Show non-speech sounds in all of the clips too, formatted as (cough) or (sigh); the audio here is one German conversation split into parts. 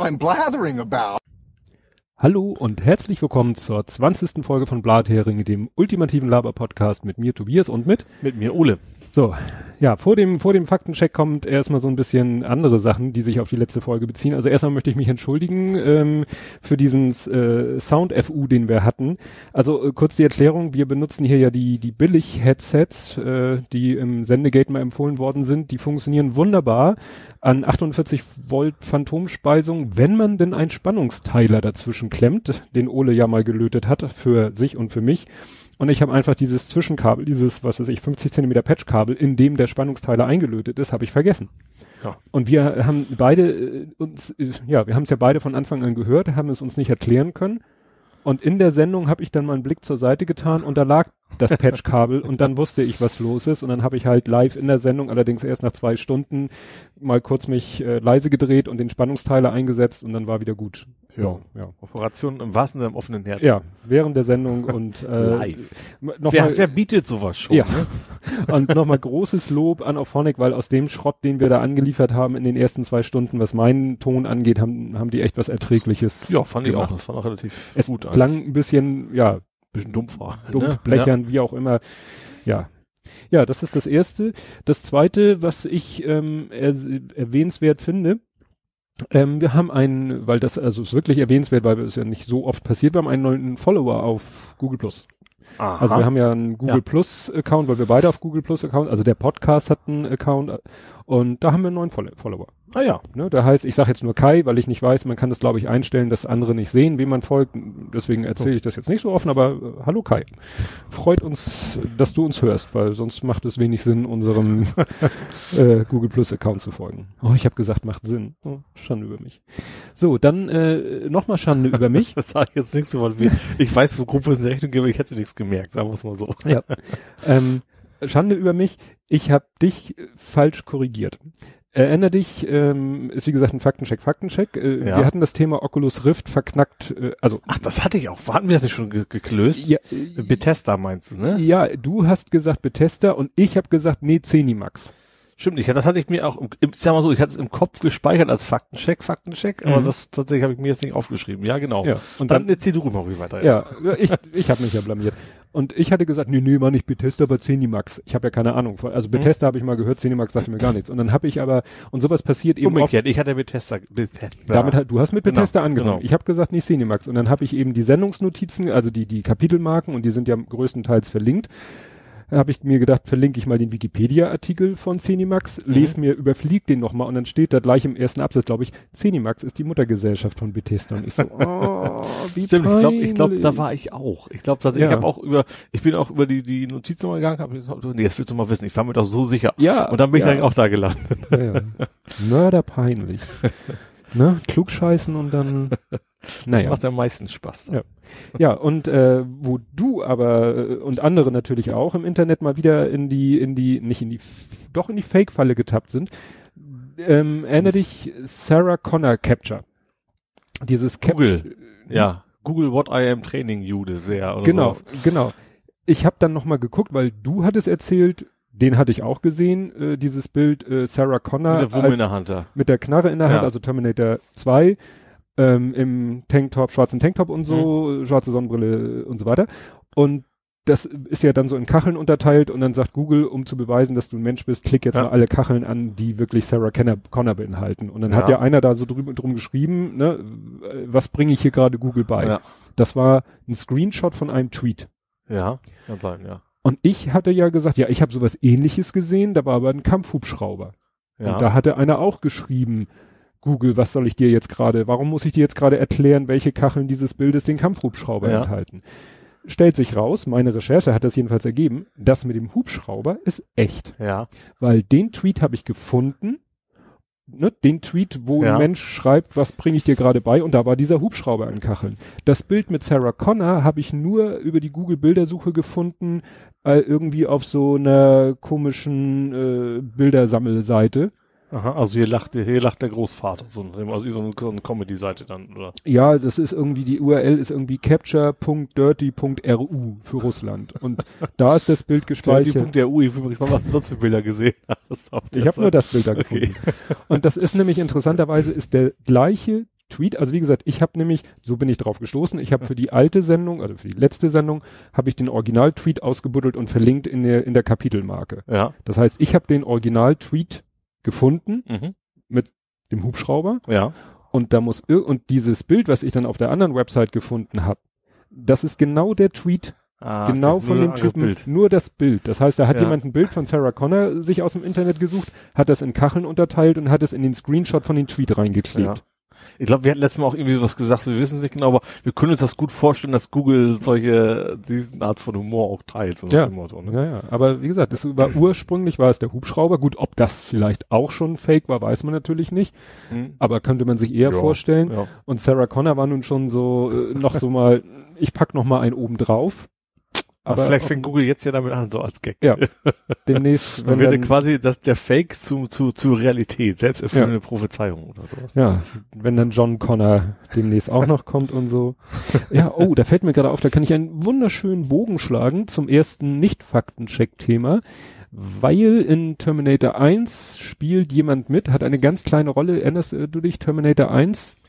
what I'm blathering about. Hallo und herzlich willkommen zur 20. Folge von Blathering, dem ultimativen Laber-Podcast mit mir Tobias und mit mit mir Ole. So, ja, vor dem, vor dem Faktencheck kommt erstmal so ein bisschen andere Sachen, die sich auf die letzte Folge beziehen. Also erstmal möchte ich mich entschuldigen ähm, für diesen äh, Sound-FU, den wir hatten. Also äh, kurz die Erklärung, wir benutzen hier ja die, die Billig-Headsets, äh, die im Sendegate mal empfohlen worden sind. Die funktionieren wunderbar an 48 Volt Phantomspeisung, wenn man denn einen Spannungsteiler dazwischen klemmt, den Ole ja mal gelötet hat für sich und für mich. Und ich habe einfach dieses Zwischenkabel, dieses, was weiß ich, 50 Zentimeter Patchkabel, in dem der Spannungsteiler eingelötet ist, habe ich vergessen. Ja. Und wir haben beide äh, uns, äh, ja, wir haben es ja beide von Anfang an gehört, haben es uns nicht erklären können. Und in der Sendung habe ich dann mal einen Blick zur Seite getan und da lag das Patchkabel und dann wusste ich, was los ist. Und dann habe ich halt live in der Sendung, allerdings erst nach zwei Stunden, mal kurz mich äh, leise gedreht und den Spannungsteiler eingesetzt und dann war wieder gut. Ja, ja. Operation im wahrsten im offenen Herzen. Ja, während der Sendung und äh, live. Noch wer, mal, wer bietet sowas schon? Ja. Ne? (laughs) und nochmal großes Lob an Auphonic, weil aus dem Schrott, den wir da angeliefert haben in den ersten zwei Stunden, was meinen Ton angeht, haben, haben die echt was Erträgliches. Ja, fand gemacht. ich auch. Das war auch relativ es gut. Es klang ein bisschen, ja, bisschen dumpf war. Dumpf, (laughs) ne? blechern, ja. wie auch immer. Ja. Ja, das ist das erste. Das zweite, was ich ähm, er, erwähnenswert finde, ähm, wir haben einen, weil das also ist wirklich erwähnenswert, weil es ja nicht so oft passiert, wir haben einen neuen Follower auf Google Plus. Aha. Also wir haben ja einen Google ja. Plus Account, weil wir beide auf Google Plus Account, also der Podcast hat einen Account und da haben wir einen neuen Follower. Ah ja. Ne, da heißt, ich sage jetzt nur Kai, weil ich nicht weiß, man kann das glaube ich einstellen, dass andere nicht sehen, wem man folgt. Deswegen erzähle ich das jetzt nicht so offen, aber äh, hallo Kai. Freut uns, dass du uns hörst, weil sonst macht es wenig Sinn, unserem (laughs) äh, Google Plus Account zu folgen. Oh, ich habe gesagt, macht Sinn. Oh, Schande über mich. So, dann äh, nochmal Schande über mich. (laughs) das sage ich jetzt nichts so viel. Ich weiß, wo Gruppe ist eine Rechnung gebe, ich hätte nichts gemerkt, sagen wir es mal so. Ja. (laughs) Ähm, Schande über mich, ich habe dich falsch korrigiert. Erinner dich, ähm, ist wie gesagt ein Faktencheck, Faktencheck. Äh, ja. Wir hatten das Thema Oculus Rift verknackt, äh, also. Ach, das hatte ich auch. Hatten wir das nicht schon ge geklöst? Ja, äh, Bethesda meinst du, ne? Ja, du hast gesagt Bethesda und ich habe gesagt, nee, Zenimax. Stimmt nicht, das hatte ich mir auch, im, sag mal so, ich hatte es im Kopf gespeichert als Faktencheck, Faktencheck, mhm. aber das tatsächlich habe ich mir jetzt nicht aufgeschrieben. Ja, genau. Ja, und dann, dann erzähl du mal weiter. Ja, ich, ich habe mich ja blamiert. Und ich hatte gesagt, nee, nee, war nicht Bethesda, aber Zenimax. Ich habe ja keine Ahnung. Also mhm. Bethesda mhm. habe ich mal gehört, Zenimax sagte mir gar nichts. Und dann habe ich aber, und sowas passiert eben Umgekehrt, ich hatte Bethesda. Bethesda. Damit halt, du hast mit Bethesda genau, angenommen. Genau. Ich habe gesagt, nee, Zenimax. Und dann habe ich eben die Sendungsnotizen, also die, die Kapitelmarken, und die sind ja größtenteils verlinkt habe ich mir gedacht, verlinke ich mal den Wikipedia-Artikel von Cenimax, mhm. lese mir, überflieg den nochmal und dann steht da gleich im ersten Absatz, glaube ich, Cenimax ist die Muttergesellschaft von Bethesda. Und ich so, (laughs) oh, wie Stimmt, ich glaube, ich glaub, da war ich auch. Ich glaube, dass ja. ich habe auch über, ich bin auch über die, die Notizen mal gegangen, habe gesagt, nee, das willst du mal wissen, ich war mir doch so sicher. Ja. Und dann bin ja. ich dann auch da gelandet. Ja, ja. Mörderpeinlich. (laughs) ne? Klugscheißen und dann (laughs) naja. Das macht am meisten Spaß. Ja. ja, und äh, wo du aber äh, und andere natürlich auch im Internet mal wieder in die, in die, nicht in die, doch in die Fake-Falle getappt sind, ähm, erinnere dich Sarah Connor Capture. Dieses Google, Capture, ja, Google What I Am Training Jude sehr. Oder genau, sowas. genau. Ich habe dann nochmal geguckt, weil du hattest erzählt, den hatte ich auch gesehen, äh, dieses Bild äh, Sarah Connor. Mit der Wumme in der Hand da. Mit der Knarre in der Hand, also Terminator 2 ähm, im Tanktop, schwarzen Tanktop und so, mhm. schwarze Sonnenbrille und so weiter. Und das ist ja dann so in Kacheln unterteilt und dann sagt Google, um zu beweisen, dass du ein Mensch bist, klick jetzt ja. mal alle Kacheln an, die wirklich Sarah Connor, beinhalten. Und dann ja. hat ja einer da so drüben drum geschrieben, ne, was bringe ich hier gerade Google bei? Ja. Das war ein Screenshot von einem Tweet. Ja, kann sein, ja. Und ich hatte ja gesagt, ja, ich habe sowas ähnliches gesehen, da war aber ein Kampfhubschrauber. Ja. Und da hatte einer auch geschrieben, Google, was soll ich dir jetzt gerade, warum muss ich dir jetzt gerade erklären, welche Kacheln dieses Bildes den Kampfhubschrauber ja. enthalten? Stellt sich raus, meine Recherche hat das jedenfalls ergeben, das mit dem Hubschrauber ist echt. Ja. Weil den Tweet habe ich gefunden, ne, den Tweet, wo ja. ein Mensch schreibt, was bringe ich dir gerade bei, und da war dieser Hubschrauber an Kacheln. Das Bild mit Sarah Connor habe ich nur über die Google Bildersuche gefunden, äh, irgendwie auf so einer komischen äh, Bildersammelseite. Aha, also hier lacht, hier lacht der Großvater, so, also so eine, so eine Comedy-Seite dann, oder? Ja, das ist irgendwie, die URL ist irgendwie capture.dirty.ru für Russland. Und da ist das Bild (laughs) gespeichert. Dirty.ru, ich will mal, was du sonst für Bilder gesehen hast. ich habe nur das Bild da gefunden. Okay. Und das ist nämlich interessanterweise ist der gleiche Tweet, also wie gesagt, ich habe nämlich, so bin ich drauf gestoßen, ich habe für die alte Sendung, also für die letzte Sendung, habe ich den Original-Tweet ausgebuddelt und verlinkt in der, in der Kapitelmarke. Ja. Das heißt, ich habe den Original-Tweet gefunden mhm. mit dem Hubschrauber. Ja. Und da muss und dieses Bild, was ich dann auf der anderen Website gefunden habe, das ist genau der Tweet, Ah, genau okay. von dem Typen, Bild. nur das Bild. Das heißt, da hat ja. jemand ein Bild von Sarah Connor sich aus dem Internet gesucht, hat das in Kacheln unterteilt und hat es in den Screenshot von den Tweet reingeklebt. Ja. Ich glaube, wir hatten letztes Mal auch irgendwie was gesagt, wir wissen es nicht genau, aber wir können uns das gut vorstellen, dass Google solche, diese Art von Humor auch teilt. So ja. Motto, ne? ja, ja, aber wie gesagt, das war ursprünglich war es der Hubschrauber. Gut, ob das vielleicht auch schon fake war, weiß man natürlich nicht. Mhm. Aber könnte man sich eher ja, vorstellen. Ja. Und Sarah Connor war nun schon so, äh, noch so mal, ich pack noch mal einen oben drauf. Aber vielleicht fängt Google jetzt ja damit an, so als Gag. Ja. (laughs) Demnächst. Wenn wird quasi das, der Fake zu, zu, zu Realität, selbsterfüllende ja. Prophezeiung oder sowas. Ja. Wenn dann John Connor demnächst auch noch kommt und so. Ja, oh, da fällt mir gerade auf, da kann ich einen wunderschönen Bogen schlagen zum ersten Nicht-Faktencheck-Thema. Weil in Terminator 1 spielt jemand mit, hat eine ganz kleine Rolle. Erinnerst du dich Terminator 1?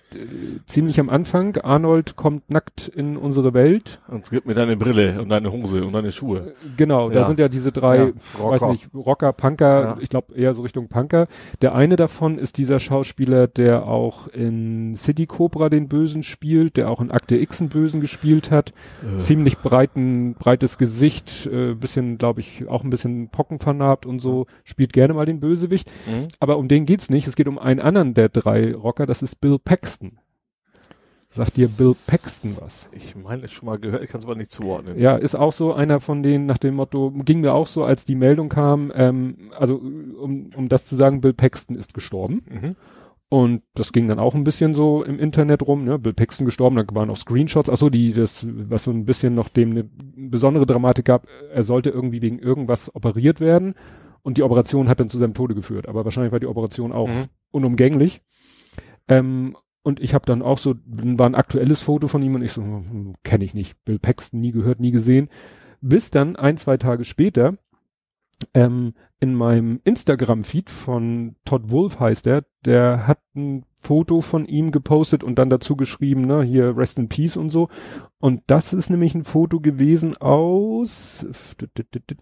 Ziemlich am Anfang. Arnold kommt nackt in unsere Welt. Und es gibt mir deine Brille und deine Hose und deine Schuhe. Genau, ja. da sind ja diese drei, ja, Rocker. weiß nicht, Rocker, Punker, ja. ich glaube eher so Richtung Punker. Der eine davon ist dieser Schauspieler, der auch in City Cobra den Bösen spielt, der auch in Akte X einen Bösen gespielt hat. Äh. Ziemlich breiten, breites Gesicht, äh, bisschen, glaube ich, auch ein bisschen pockenvernarbt und so, spielt gerne mal den Bösewicht. Mhm. Aber um den geht's nicht. Es geht um einen anderen der drei Rocker, das ist Bill Paxton. Sagt dir Bill Paxton was? Ich meine, schon mal gehört, ich kann es aber nicht zuordnen. Ja, ist auch so einer von denen nach dem Motto, ging mir auch so, als die Meldung kam, ähm, also um, um das zu sagen, Bill Paxton ist gestorben. Mhm. Und das ging dann auch ein bisschen so im Internet rum, ne? Bill Paxton gestorben, da waren auch Screenshots, ach so, die, das, was so ein bisschen noch dem eine besondere Dramatik gab, er sollte irgendwie wegen irgendwas operiert werden und die Operation hat dann zu seinem Tode geführt, aber wahrscheinlich war die Operation auch mhm. unumgänglich. Ähm, und ich habe dann auch so, war ein aktuelles Foto von ihm und ich so, hm, kenne ich nicht, Bill Paxton, nie gehört, nie gesehen. Bis dann ein, zwei Tage später ähm, in meinem Instagram-Feed von Todd Wolf heißt er, der hat ein Foto von ihm gepostet und dann dazu geschrieben, ne, hier Rest in Peace und so. Und das ist nämlich ein Foto gewesen aus,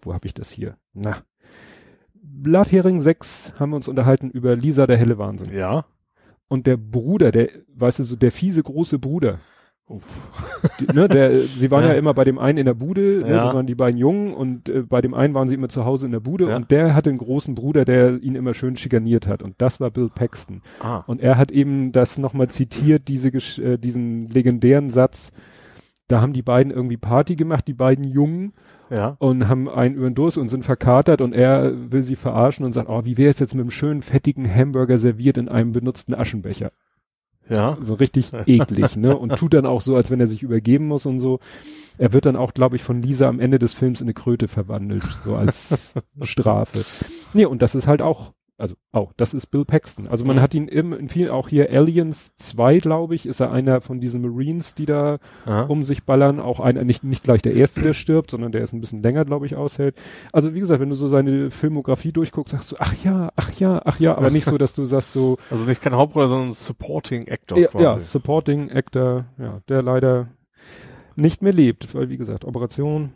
wo habe ich das hier? Na, Blathering 6 haben wir uns unterhalten über Lisa der helle Wahnsinn. Ja und der Bruder, der, weißt du, so der fiese große Bruder. die, ne, der, (laughs) sie waren ja. ja. immer bei dem einen in der Bude, ne, das waren die beiden Jungen und äh, bei dem einen waren sie immer zu Hause in der Bude ja. und der hatte einen großen Bruder, der ihn immer schön schikaniert hat und das war Bill Paxton. Ah. Und er hat eben das nochmal zitiert, diese, äh, diesen legendären Satz, da haben die beiden irgendwie Party gemacht, die beiden Jungen ja. und haben einen über den Durst und sind verkatert und er will sie verarschen und sagt, oh, wie wäre es jetzt mit einem schönen fettigen Hamburger serviert in einem benutzten Aschenbecher? Ja. So richtig eklig, ne? Und tut dann auch so, als wenn er sich übergeben muss und so. Er wird dann auch, glaube ich, von Lisa am Ende des Films in eine Kröte verwandelt, so als (laughs) Strafe. Nee, und das ist halt auch also auch, das ist Bill Paxton. Also man mhm. hat ihn im, in vielen, auch hier Aliens 2, glaube ich, ist er einer von diesen Marines, die da Aha. um sich ballern. Auch einer, nicht, nicht gleich der erste, der stirbt, sondern der ist ein bisschen länger, glaube ich, aushält. Also wie gesagt, wenn du so seine Filmografie durchguckst, sagst du, ach ja, ach ja, ach ja, aber nicht so, dass du sagst so. (laughs) Also nicht kein Hauptrolle, sondern Supporting Actor ja, quasi. Ja, Supporting Actor, ja, der leider nicht mehr lebt, weil wie gesagt, Operation,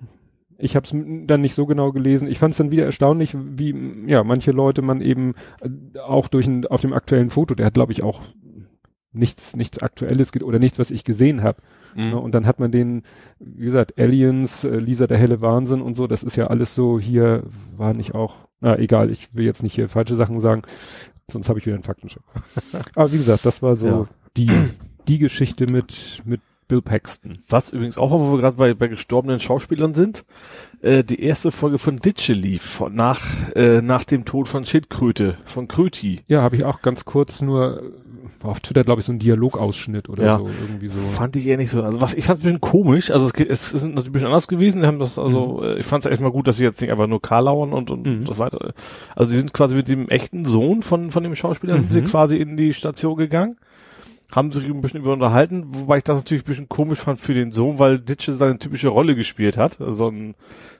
ich habe es dann nicht so genau gelesen. Ich fand es dann wieder erstaunlich, wie ja manche Leute man eben äh, auch durch ein, auf dem aktuellen Foto, der hat glaube ich auch nichts nichts Aktuelles oder nichts, was ich gesehen habe. Mhm. Ne? Und dann hat man den, wie gesagt, Aliens, äh, Lisa der helle Wahnsinn und so. Das ist ja alles so hier war nicht auch. Na egal, ich will jetzt nicht hier falsche Sachen sagen, sonst habe ich wieder einen Faktencheck. (laughs) Aber wie gesagt, das war so ja. die die Geschichte mit mit Bill Paxton. Was übrigens auch, wo wir gerade bei, bei gestorbenen Schauspielern sind, äh, die erste Folge von Ditsche lief, nach, äh, nach dem Tod von Schildkröte, von Kröti. Ja, habe ich auch ganz kurz nur war auf Twitter, glaube ich, so ein Dialogausschnitt oder ja. so, irgendwie so. Fand ich eher nicht so. Also was, ich fand es ein bisschen komisch. Also es, es ist natürlich ein bisschen anders gewesen. Die haben das, also, mhm. Äh, ich fand es erstmal gut, dass sie jetzt nicht einfach nur Karlauern und, und mhm. das weiter. Also sie sind quasi mit dem echten Sohn von, von dem Schauspieler mhm. sind sie quasi in die Station gegangen haben sich ein bisschen über unterhalten, wobei ich das natürlich ein bisschen komisch fand für den Sohn, weil Ditsche seine typische Rolle gespielt hat, also ein,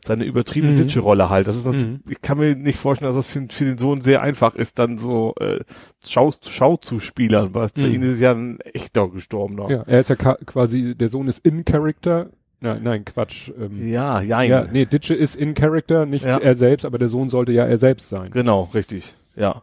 seine übertriebene Mhm. Ditsche-Rolle halt. Das ist natürlich, Mhm. ich kann mir nicht vorstellen, dass das für, für den Sohn sehr einfach ist, dann so äh, Schau, Schau zu spielern, weil für Mhm. ihn ist es ja ein echter Gestorbener. Ja, er ist ja quasi, der Sohn ist in Character. Nein, nein, Quatsch. Ähm, Ja, jein. ja, nee, Ditsche ist in Character, nicht Ja. er selbst, aber der Sohn sollte ja er selbst sein. Genau, richtig. Ja.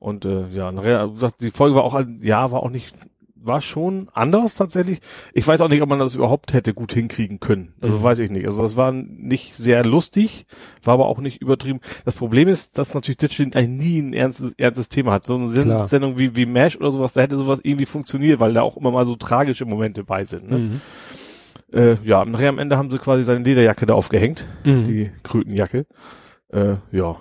Und äh, ja, gesagt, die Folge war auch, ein- ja, war auch nicht, war schon anders tatsächlich. Ich weiß auch nicht, ob man das überhaupt hätte gut hinkriegen können. Also Mhm. weiß ich nicht. Also das war nicht sehr lustig, war aber auch nicht übertrieben. Das Problem ist, dass natürlich Ditchlin eigentlich nie ein ernstes, ernstes Thema hat. So eine Klar. Sendung wie, wie MASH oder sowas, da hätte sowas irgendwie funktioniert, weil da auch immer mal so tragische Momente bei sind. Ne? Mhm. Äh, ja, nachher am Ende haben sie quasi seine Lederjacke da aufgehängt Mhm. die Krötenjacke. Äh, ja.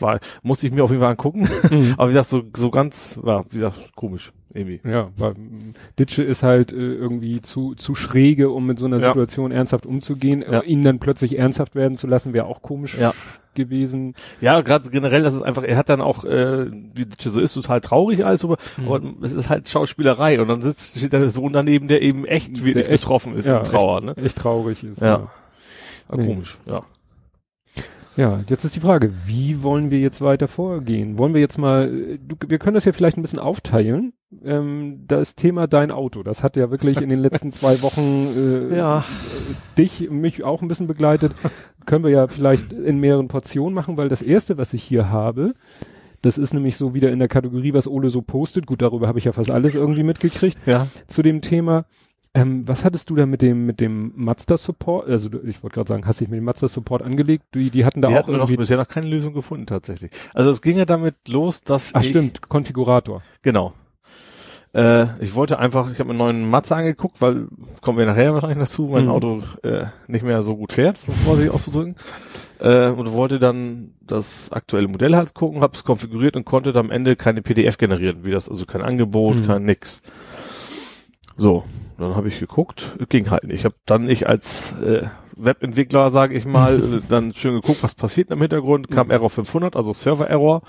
War, musste ich mir auf jeden Fall angucken. Mhm. (laughs) Aber wie gesagt, so, so ganz, war, wie gesagt, komisch, irgendwie. Ja, weil Ditsche ist halt äh, irgendwie zu, zu schräge, um mit so einer Ja. Situation ernsthaft umzugehen. Ja. Äh, ihn dann plötzlich ernsthaft werden zu lassen, wäre auch komisch Ja. gewesen. Ja, gerade generell, das ist einfach, er hat dann auch, äh, wie das so ist, total traurig alles, aber, Mhm. aber es ist halt Schauspielerei und dann sitzt, steht der Sohn daneben, der eben echt wirklich echt- betroffen ist ja, und Trauer, echt, ne? echt traurig ist. Ja. Ja, Nee. Komisch, ja. Ja, jetzt ist die Frage, wie wollen wir jetzt weiter vorgehen? Wollen wir jetzt mal, du, wir können das ja vielleicht ein bisschen aufteilen. Ähm, das Thema dein Auto, das hat ja wirklich in den letzten zwei Wochen äh, Ja. dich, mich auch ein bisschen begleitet. können wir ja vielleicht in mehreren Portionen machen, weil das erste, was ich hier habe, das ist nämlich so wieder in der Kategorie, was Ole so postet. Gut, darüber habe ich ja fast alles irgendwie mitgekriegt Ja. zu dem Thema. Ähm, was hattest du da mit dem mit dem Mazda Support? Also ich wollte gerade sagen, hast dich mit dem Mazda Support angelegt? Die, die hatten da Die auch hatten noch, irgendwie. bisher noch keine Lösung gefunden, tatsächlich. Also es ging ja damit los, dass Ach ich, stimmt, Konfigurator. Genau. Äh, ich wollte einfach, ich habe mir einen neuen Mazda angeguckt, weil kommen wir nachher wahrscheinlich dazu, mein Mhm. Auto äh, nicht mehr so gut fährt, um vorsichtig auszudrücken. Äh, und wollte dann das aktuelle Modell halt gucken, habe es konfiguriert und konnte dann am Ende keine PDF generieren, wie das, also kein Angebot, Mhm. kein nix. So, dann habe ich geguckt, ging halt nicht. Ich habe dann ich als äh, Webentwickler, sage ich mal, (laughs) dann schön geguckt, was passiert im Hintergrund, kam Mhm. Error 500, also Server-Error.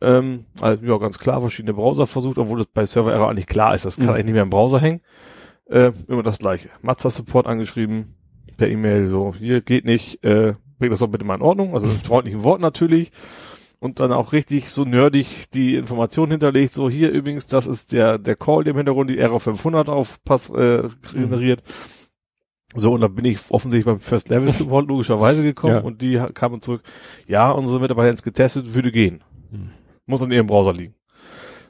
Ähm, also, ja, ganz klar, verschiedene Browser versucht, obwohl das bei Server-Error eigentlich klar ist, das kann Mhm. eigentlich nicht mehr im Browser hängen. Äh, immer das gleiche. Mazda Support angeschrieben, per E-Mail, so, hier geht nicht, äh, bring das doch bitte mal in Ordnung, also mit freundlichen Worten natürlich. Und dann auch richtig so nerdig die Information hinterlegt, so hier übrigens, das ist der, der Call, der im Hintergrund die Error 500 auf Pass, äh, generiert. So, und dann bin ich offensichtlich beim First Level (laughs) Support logischerweise gekommen Ja. und die kamen zurück, ja, unsere Mitarbeiter haben es getestet, würde gehen. Hm. Muss an ihrem Browser liegen.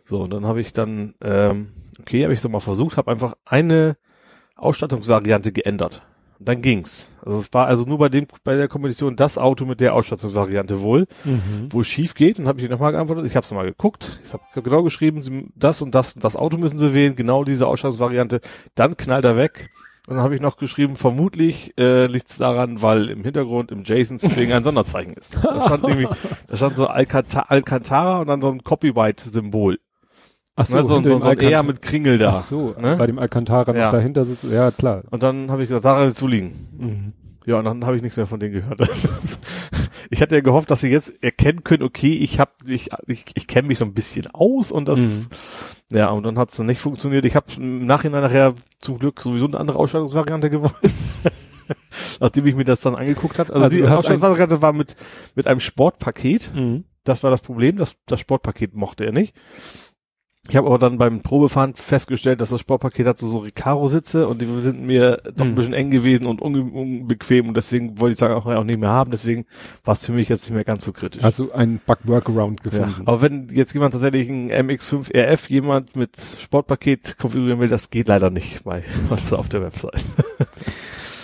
So, und dann habe ich dann, ähm, okay, habe ich so mal versucht, habe einfach eine Ausstattungsvariante geändert. Dann ging's. Also es war also nur bei dem, bei der Kombination das Auto mit der Ausstattungsvariante wohl, Mhm. wo es schief geht. Und habe ich nochmal geantwortet. Ich habe es mal geguckt. Ich habe genau geschrieben, Sie, das und das und das Auto müssen Sie wählen, genau diese Ausstattungsvariante. Dann knallt er weg. Und dann habe ich noch geschrieben, vermutlich äh, liegt es daran, weil im Hintergrund im JSON-String ein Sonderzeichen ist. Da stand (laughs) irgendwie, da stand so Alcanta Alcantara und dann so ein Copyright-Symbol. Ach Ne, so, hinter so, dem so ein eher mit Kringel da. Ach so, ne? bei dem Alcantara noch Ja. dahinter sitzt. Ja, klar. Und dann habe ich gesagt, daran wird zu liegen. Mhm. Ja, und dann habe ich nichts mehr von denen gehört. (laughs) ich hatte ja gehofft, dass sie jetzt erkennen können, okay, ich habe ich, ich, ich kenne mich so ein bisschen aus und das Mhm. ja, und dann hat es dann nicht funktioniert. Ich habe im Nachhinein nachher zum Glück sowieso eine andere Ausstattungsvariante gewollt. (laughs) Nachdem ich mir das dann angeguckt hat. Also, Also die du Ausstattungsvariante war mit mit einem Sportpaket. Mhm. Das war das Problem, das, das Sportpaket mochte er nicht. Ich habe aber dann beim Probefahren festgestellt, dass das Sportpaket hat so, so Recaro-Sitze und die sind mir doch ein Mhm. bisschen eng gewesen und unbequem und deswegen wollte ich sagen auch, auch nicht mehr haben. Deswegen war es für mich jetzt nicht mehr ganz so kritisch. Also ein Bug-Workaround ja. gefunden. Aber wenn jetzt jemand tatsächlich ein MX5 RF jemand mit Sportpaket konfigurieren will, das geht leider nicht bei (laughs) Mazda auf der Website.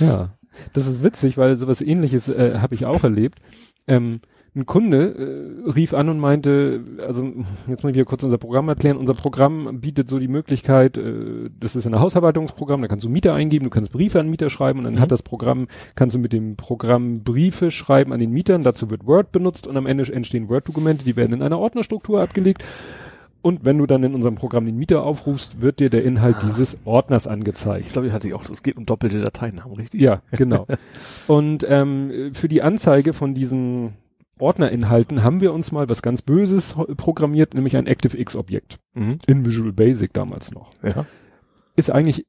Ja, das ist witzig, weil sowas ähnliches äh, habe ich auch erlebt. Ähm, ein Kunde äh, rief an und meinte, also jetzt muss ich wieder kurz unser Programm erklären. Unser Programm bietet so die Möglichkeit, äh, das ist ein Hausverwaltungsprogramm, da kannst du Mieter eingeben, du kannst Briefe an Mieter schreiben und dann Mhm. hat das Programm, kannst du mit dem Programm Briefe schreiben an den Mietern, dazu wird Word benutzt und am Ende entstehen Word-Dokumente, die werden in einer Ordnerstruktur abgelegt. Und wenn du dann in unserem Programm den Mieter aufrufst, wird dir der Inhalt dieses Ordners angezeigt. Ich glaube, ich hatte auch, es geht um doppelte Dateinamen, richtig? Ja, genau. (laughs) Und ähm, für die Anzeige von diesen Ordnerinhalten haben wir uns mal was ganz Böses programmiert, nämlich ein ActiveX-Objekt. Mhm. In Visual Basic damals noch. Ja. Ist eigentlich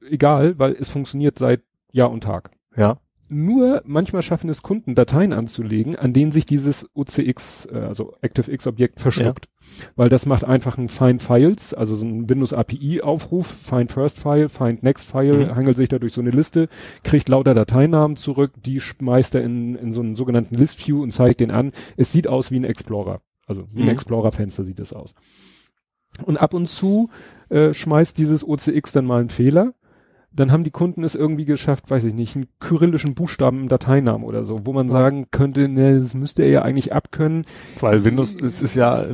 egal, weil es funktioniert seit Jahr und Tag. Ja. Nur manchmal schaffen es Kunden, Dateien anzulegen, an denen sich dieses OCX, äh, also ActiveX-Objekt verschluckt. Weil das macht einfach ein Find Files, also so ein Windows API-Aufruf, Find First File, Find Next File, Mhm. hangelt sich da durch so eine Liste, kriegt lauter Dateinamen zurück, die schmeißt er in, in so einen sogenannten List View und zeigt den an. Es sieht aus wie ein Explorer. Also wie ein Mhm. Explorer-Fenster sieht es aus. Und ab und zu äh, schmeißt dieses OCX dann mal einen Fehler. Dann haben die Kunden es irgendwie geschafft, weiß ich nicht, einen kyrillischen Buchstaben im Dateinamen oder so, wo man Ja. sagen könnte, ne, das müsste er ja eigentlich abkönnen. Weil Windows ist, ist ja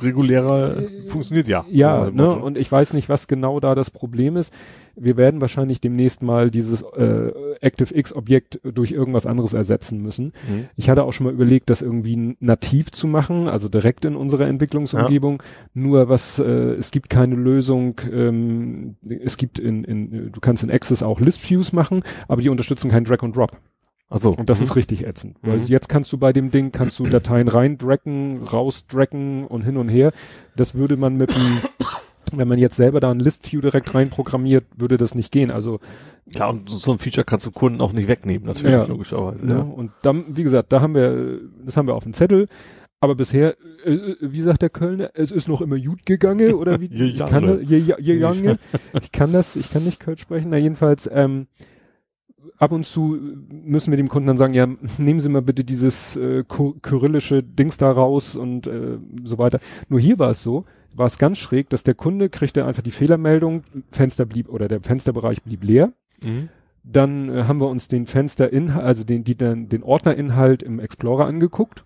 regulärer, funktioniert ja. Ja, So, ne, also, und ich weiß nicht, was genau da das Problem ist. Wir werden wahrscheinlich demnächst mal dieses äh, ActiveX-Objekt durch irgendwas anderes ersetzen müssen. Mhm. Ich hatte auch schon mal überlegt, das irgendwie nativ zu machen, also direkt in unserer Entwicklungsumgebung. Nur was, äh, es gibt keine Lösung, ähm, es gibt in, in, du kannst in Access auch List Views machen, aber die unterstützen kein Drag and Drop. Also, Und das mhm. ist richtig ätzend. Weil Mhm. jetzt kannst du bei dem Ding, kannst du Dateien reindracken, rausdracken und hin und her. Das würde man mit dem, (coughs) wenn man jetzt selber da ein List View direkt reinprogrammiert, würde das nicht gehen. Also Klar, und so ein Feature kannst du Kunden auch nicht wegnehmen, natürlich, Ja. logischerweise. Ne? Ja. Und dann, wie gesagt, da haben wir, das haben wir auf dem Zettel. Aber bisher, äh, äh, wie sagt der Kölner, es ist noch immer gut gegangen oder wie? (laughs) Je ich kann, das- je, je, je jange. ich kann das, ich kann nicht Kölsch sprechen. Na jedenfalls, ähm, ab und zu müssen wir dem Kunden dann sagen, ja, nehmen Sie mal bitte dieses äh, ky- kyrillische Dings da raus und äh, so weiter. Nur hier war es so, war es ganz schräg, dass der Kunde kriegte einfach die Fehlermeldung, Fenster blieb oder der Fensterbereich blieb leer. Mhm. Dann äh, haben wir uns den Fensterinhalt, also den, die, den, den Ordnerinhalt im Explorer angeguckt,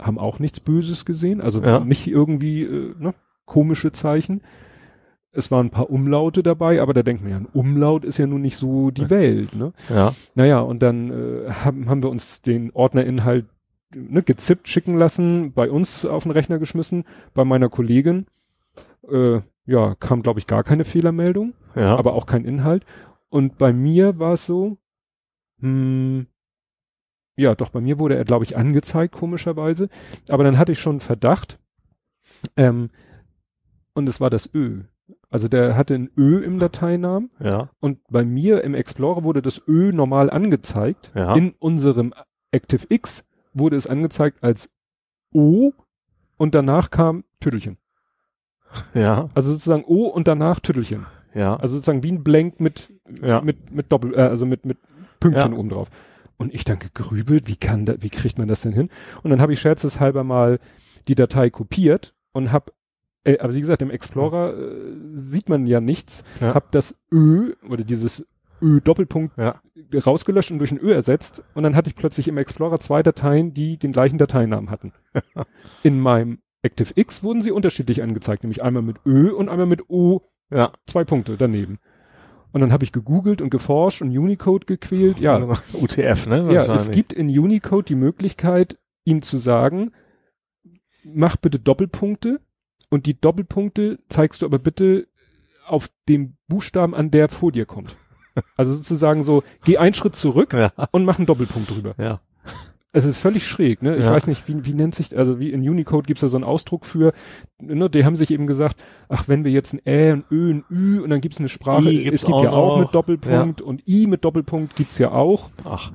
haben auch nichts Böses gesehen, also Ja. nicht irgendwie äh, ne, komische Zeichen. Es waren ein paar Umlaute dabei, aber da denkt man ja, ein Umlaut ist ja nun nicht so die. Welt. Ne? Ja. Naja, und dann äh, haben, haben wir uns den Ordnerinhalt ne, gezippt schicken lassen, bei uns auf den Rechner geschmissen, bei meiner Kollegin. Äh, ja, kam, glaube ich, gar keine Fehlermeldung Ja. aber auch kein Inhalt. Und bei mir war es so, hm, ja, doch, bei mir wurde er, glaube ich, angezeigt, komischerweise. Aber dann hatte ich schon Verdacht. Ähm, und es war das Ö. Also der hatte ein Ö im Dateinamen ja. und bei mir im Explorer wurde das Ö normal angezeigt. Ja. In unserem ActiveX wurde es angezeigt als O und danach kam Tüttelchen. Ja. Also sozusagen O und danach Tüttelchen. Ja. Also sozusagen wie ein Blank mit, Ja. mit, mit Doppel, äh, also mit, mit Pünktchen Ja. oben drauf. Und ich dann gegrübelt, wie kann da, wie kriegt man das denn hin? Und dann habe ich scherzeshalber mal die Datei kopiert und habe, äh, aber wie gesagt, im Explorer äh, sieht man ja nichts, Ja. habe das Ö oder dieses Ö Doppelpunkt Ja. rausgelöscht und durch ein Ö ersetzt und dann hatte ich plötzlich im Explorer zwei Dateien, die den gleichen Dateinamen hatten. (laughs) In meinem ActiveX wurden sie unterschiedlich angezeigt, nämlich einmal mit Ö und einmal mit O Ja. zwei Punkte daneben. Und dann habe ich gegoogelt und geforscht und Unicode gequält. Ja, UTF, ne? ja, es gibt in Unicode die Möglichkeit, ihm zu sagen, mach bitte Doppelpunkte und die Doppelpunkte zeigst du aber bitte auf dem Buchstaben an, der vor dir kommt. Also sozusagen so, geh einen Schritt zurück Ja. und mach einen Doppelpunkt drüber. Ja. Es ist völlig schräg, ne? Ich Ja. weiß nicht, wie, wie nennt sich, also wie in Unicode gibt's da so einen Ausdruck für, ne? Die haben sich eben gesagt, ach, wenn wir jetzt ein Ä, ein Ö, ein Ü und dann gibt's eine Sprache, I gibt's es gibt auch ja auch noch. mit Doppelpunkt und I mit Doppelpunkt gibt's ja auch, Ach.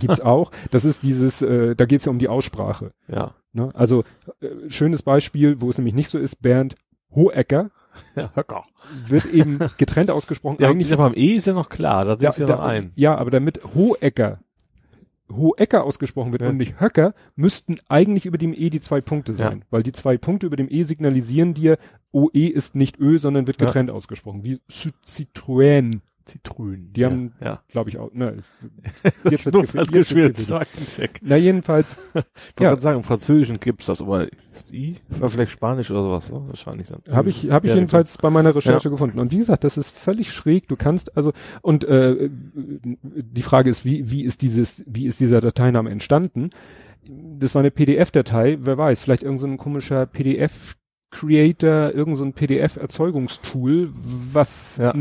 gibt's (laughs) auch. Das ist dieses, äh, da geht's ja um die Aussprache. Ja. Ne? Also äh, schönes Beispiel, wo es nämlich nicht so ist, Bernd Hohecker Ja. Höcker. wird eben getrennt ausgesprochen. Ja, eigentlich aber am E ist ja noch klar, da ja, ist ja da- noch ein. ja, aber damit Hohecker Hohecker ausgesprochen wird Ja. und nicht Höcker, müssten eigentlich über dem E die zwei Punkte Ja. sein, weil die zwei Punkte über dem E signalisieren dir, OE ist nicht Ö, sondern wird Ja. getrennt ausgesprochen, wie Ci- Citroën, Zitrönen. Die haben- ja. glaube ich auch. Ne, ja. jetzt gefehlt, was jetzt. Faktencheck. Na jedenfalls, (laughs) Ich wollte Ja. gerade sagen, im Französischen gibt's das, aber ist I? War vielleicht Spanisch oder sowas, ne? Wahrscheinlich dann. Habe ich, hab ich Ja, jedenfalls bei meiner Recherche gefunden. Und wie gesagt, das ist völlig schräg. Du kannst also und äh, die Frage ist, wie wie ist dieses, wie ist dieser Dateiname entstanden? Das war eine PDF-Datei. Wer weiß, vielleicht irgend so komischer PDF-Creator, irgend so ein PDF-Erzeugungstool, was Ja.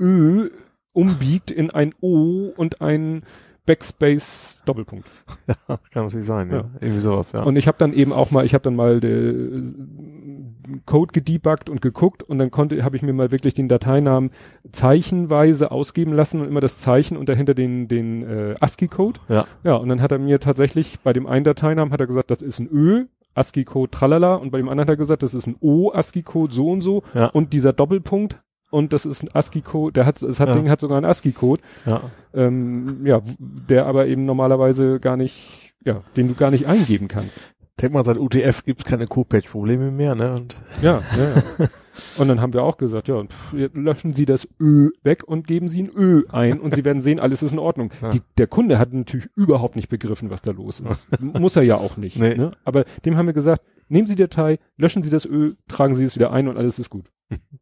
Ö umbiegt in ein O und ein Backspace Doppelpunkt. (laughs) Ja, kann natürlich sein, ja. Ja. Irgendwie sowas, ja. Und ich habe dann eben auch mal, ich habe dann mal den Code gedebuggt und geguckt und dann konnte, habe ich mir mal wirklich den Dateinamen zeichenweise ausgeben lassen und immer das Zeichen und dahinter den den äh, ASCII-Code. ja. Ja, und dann hat er mir tatsächlich bei dem einen Dateinamen hat er gesagt, das ist ein Ö, ASCII-Code tralala und bei dem anderen hat er gesagt, das ist ein O, ASCII-Code so und so Ja. und dieser Doppelpunkt und das ist ein ASCII-Code, der hat, das hat, Ja. Ding hat sogar einen ASCII-Code, Ja. ähm, ja, der aber eben normalerweise gar nicht, ja, den du gar nicht eingeben kannst. Denk mal, seit UTF gibt's keine Co-Page-Probleme mehr, ne? Und Ja, ja, ja. Und dann haben wir auch gesagt, ja, pff, löschen Sie das Ö weg und geben Sie ein Ö ein und Sie werden sehen, alles ist in Ordnung. Ja. Die, der Kunde hat natürlich überhaupt nicht begriffen, was da los ist. Muss er ja auch nicht. Nee. Ne? Aber dem haben wir gesagt, nehmen Sie die Datei, löschen Sie das Ö, tragen Sie es wieder ein und alles ist gut.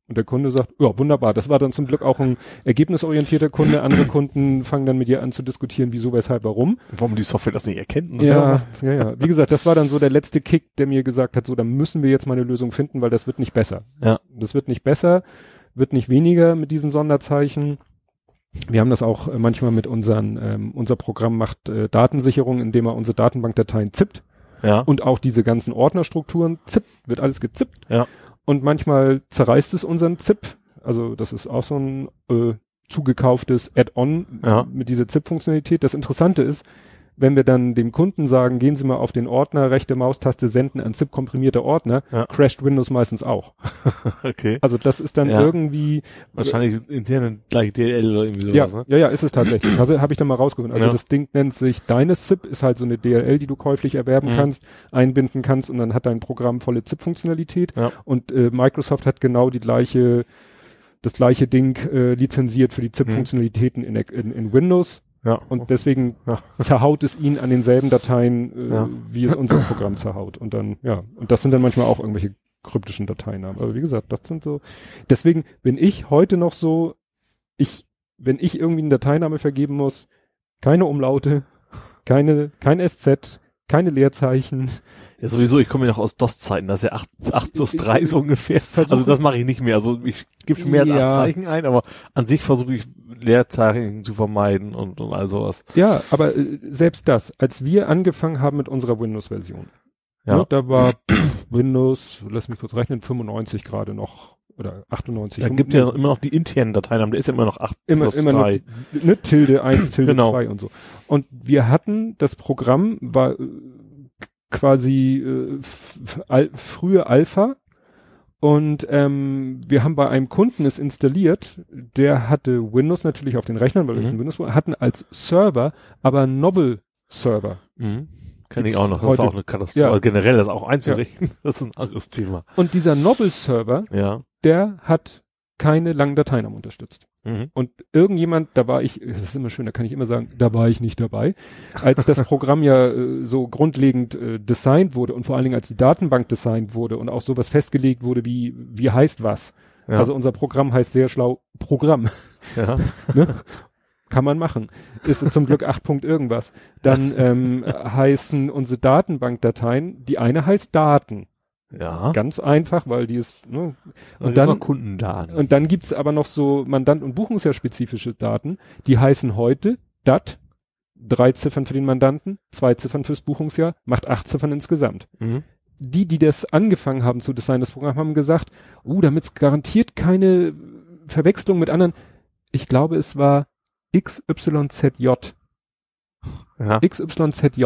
Und der Kunde sagt, ja, wunderbar. Das war dann zum Glück auch ein ergebnisorientierter Kunde. Andere Kunden fangen dann mit dir an zu diskutieren, wieso, weshalb, warum. warum die Software das nicht erkennt? muss Ja, ja, ja. Wie gesagt, das war dann so der letzte Kick, der mir gesagt hat, so, da müssen wir jetzt mal eine Lösung finden, weil das wird nicht besser. Ja. Das wird nicht besser, wird nicht weniger mit diesen Sonderzeichen. Wir haben das auch äh, manchmal mit unseren, ähm, unser Programm macht äh, Datensicherung, indem er unsere Datenbankdateien zippt Ja. und auch diese ganzen Ordnerstrukturen zippt, wird alles gezippt. Ja. Und manchmal zerreißt es unseren ZIP. Also das ist auch so ein äh, zugekauftes Add-on Ja. mit dieser ZIP-Funktionalität. Das Interessante ist, wenn wir dann dem Kunden sagen, gehen Sie mal auf den Ordner, rechte Maustaste senden an ZIP komprimierte Ordner, Ja. crasht Windows meistens auch. (laughs) okay. Also das ist dann Ja. irgendwie Wahrscheinlich intern gleich DL oder irgendwie ja, sowas, ne? ja, ja, ist es tatsächlich. Also habe ich dann mal rausgefunden. Also Ja. das Ding nennt sich deine ZIP, ist halt so eine DLL, die du käuflich erwerben Mhm. kannst, einbinden kannst und dann hat dein Programm volle ZIP-Funktionalität. Ja. Und äh, Microsoft hat genau die gleiche, das gleiche Ding äh, lizenziert für die ZIP-Funktionalitäten in, in, in Windows. Ja. Und deswegen Ja. zerhaut es ihn an denselben Dateien, äh, Ja. wie es unser Programm zerhaut. Und dann, ja, und das sind dann manchmal auch irgendwelche kryptischen Dateinamen. Aber wie gesagt, das sind so, deswegen bin ich heute noch so, ich, wenn ich irgendwie einen Dateiname vergeben muss, keine Umlaute, keine, kein SZ, keine Leerzeichen. Ja, sowieso, ich komme ja noch aus DOS-Zeiten, das ist ja 8, 8 plus 3 so ungefähr. Also das mache ich nicht mehr. Also ich gebe schon mehr als Ja. acht Zeichen ein, aber an sich versuche ich Leerzeichen zu vermeiden und, und all sowas. Ja, aber äh, selbst das, als wir angefangen haben mit unserer Windows-Version, Ja. ne, da war (clears throat) Windows, lass mich kurz rechnen, 95 gerade noch oder 98. Da gibt ja immer noch die internen Dateinamen, der ist ja immer noch 8 immer, plus immer 3. Noch, ne, Tilde 1, (clears throat) Tilde Genau. 2 und so. Und wir hatten, das Programm war äh, quasi äh, al frühe Alpha und ähm, wir haben bei einem Kunden es installiert, der hatte Windows natürlich auf den Rechnern, weil das Mhm. ein Windows war, hatten als Server aber Novel Server. Mhm. Kenn ich auch noch, das heute- war auch eine Katastrophe. Ja. Also generell das auch einzurichten, (laughs) das ist ein anderes Thema. Und dieser Novel Server, Ja. Der hat keine langen Dateinamen unterstützt. Mhm. Und irgendjemand, da war ich, das ist immer schön, da kann ich immer sagen, da war ich nicht dabei, als das Programm ja äh, so grundlegend äh, designt wurde und vor allen Dingen als die Datenbank designt wurde und auch sowas festgelegt wurde, wie, wie heißt was. Ja. Also unser Programm heißt sehr schlau Programm, ja. (laughs) ne? Kann man machen. Ist zum Glück 8 Punkt irgendwas. Dann ähm, (laughs) heißen unsere Datenbankdateien, die eine heißt Daten. Ja. Ganz einfach, weil die ist, ne? Und Und dann Kundendaten. und dann gibt's aber noch so Mandant- und Buchungsjahrspezifische Daten, die heißen heute DAT, drei Ziffern für den Mandanten, zwei Ziffern fürs Buchungsjahr, macht acht Ziffern insgesamt. mhm. Die, die das angefangen haben zu designen, das Programm, haben gesagt, uh, damit's garantiert keine Verwechslung mit anderen. Ich glaube, es war XYZJ. Ja. XYZJ.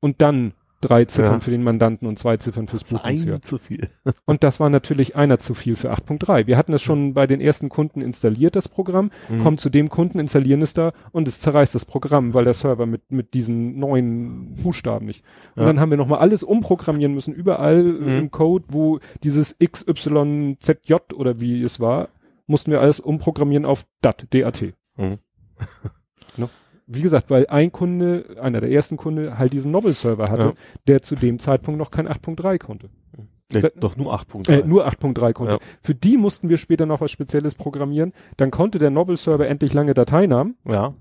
Und dann drei Ziffern Ja. für den Mandanten und zwei Ziffern fürs Buchungsjahr. Ein zu viel. (laughs) Und das war natürlich einer zu viel für 8.3. Wir hatten es schon bei den ersten Kunden installiert, das Programm, Mhm. kommt zu dem Kunden, installieren es da und es zerreißt das Programm, weil der Server mit, mit diesen neuen Buchstaben nicht. Und Ja. dann haben wir nochmal alles umprogrammieren müssen, überall Mhm. im Code, wo dieses XYZJ oder wie es war, mussten wir alles umprogrammieren auf DAT, DAT. Mhm. (laughs) Wie gesagt, weil ein Kunde, einer der ersten Kunde halt diesen Novel-Server hatte, Ja. der zu dem Zeitpunkt noch kein 8.3 konnte. Nee, Da- doch nur 8 Äh, nur 8.3 konnte. Ja. Für die mussten wir später noch was Spezielles programmieren. Dann konnte der Novel-Server endlich lange Dateinamen. Ja.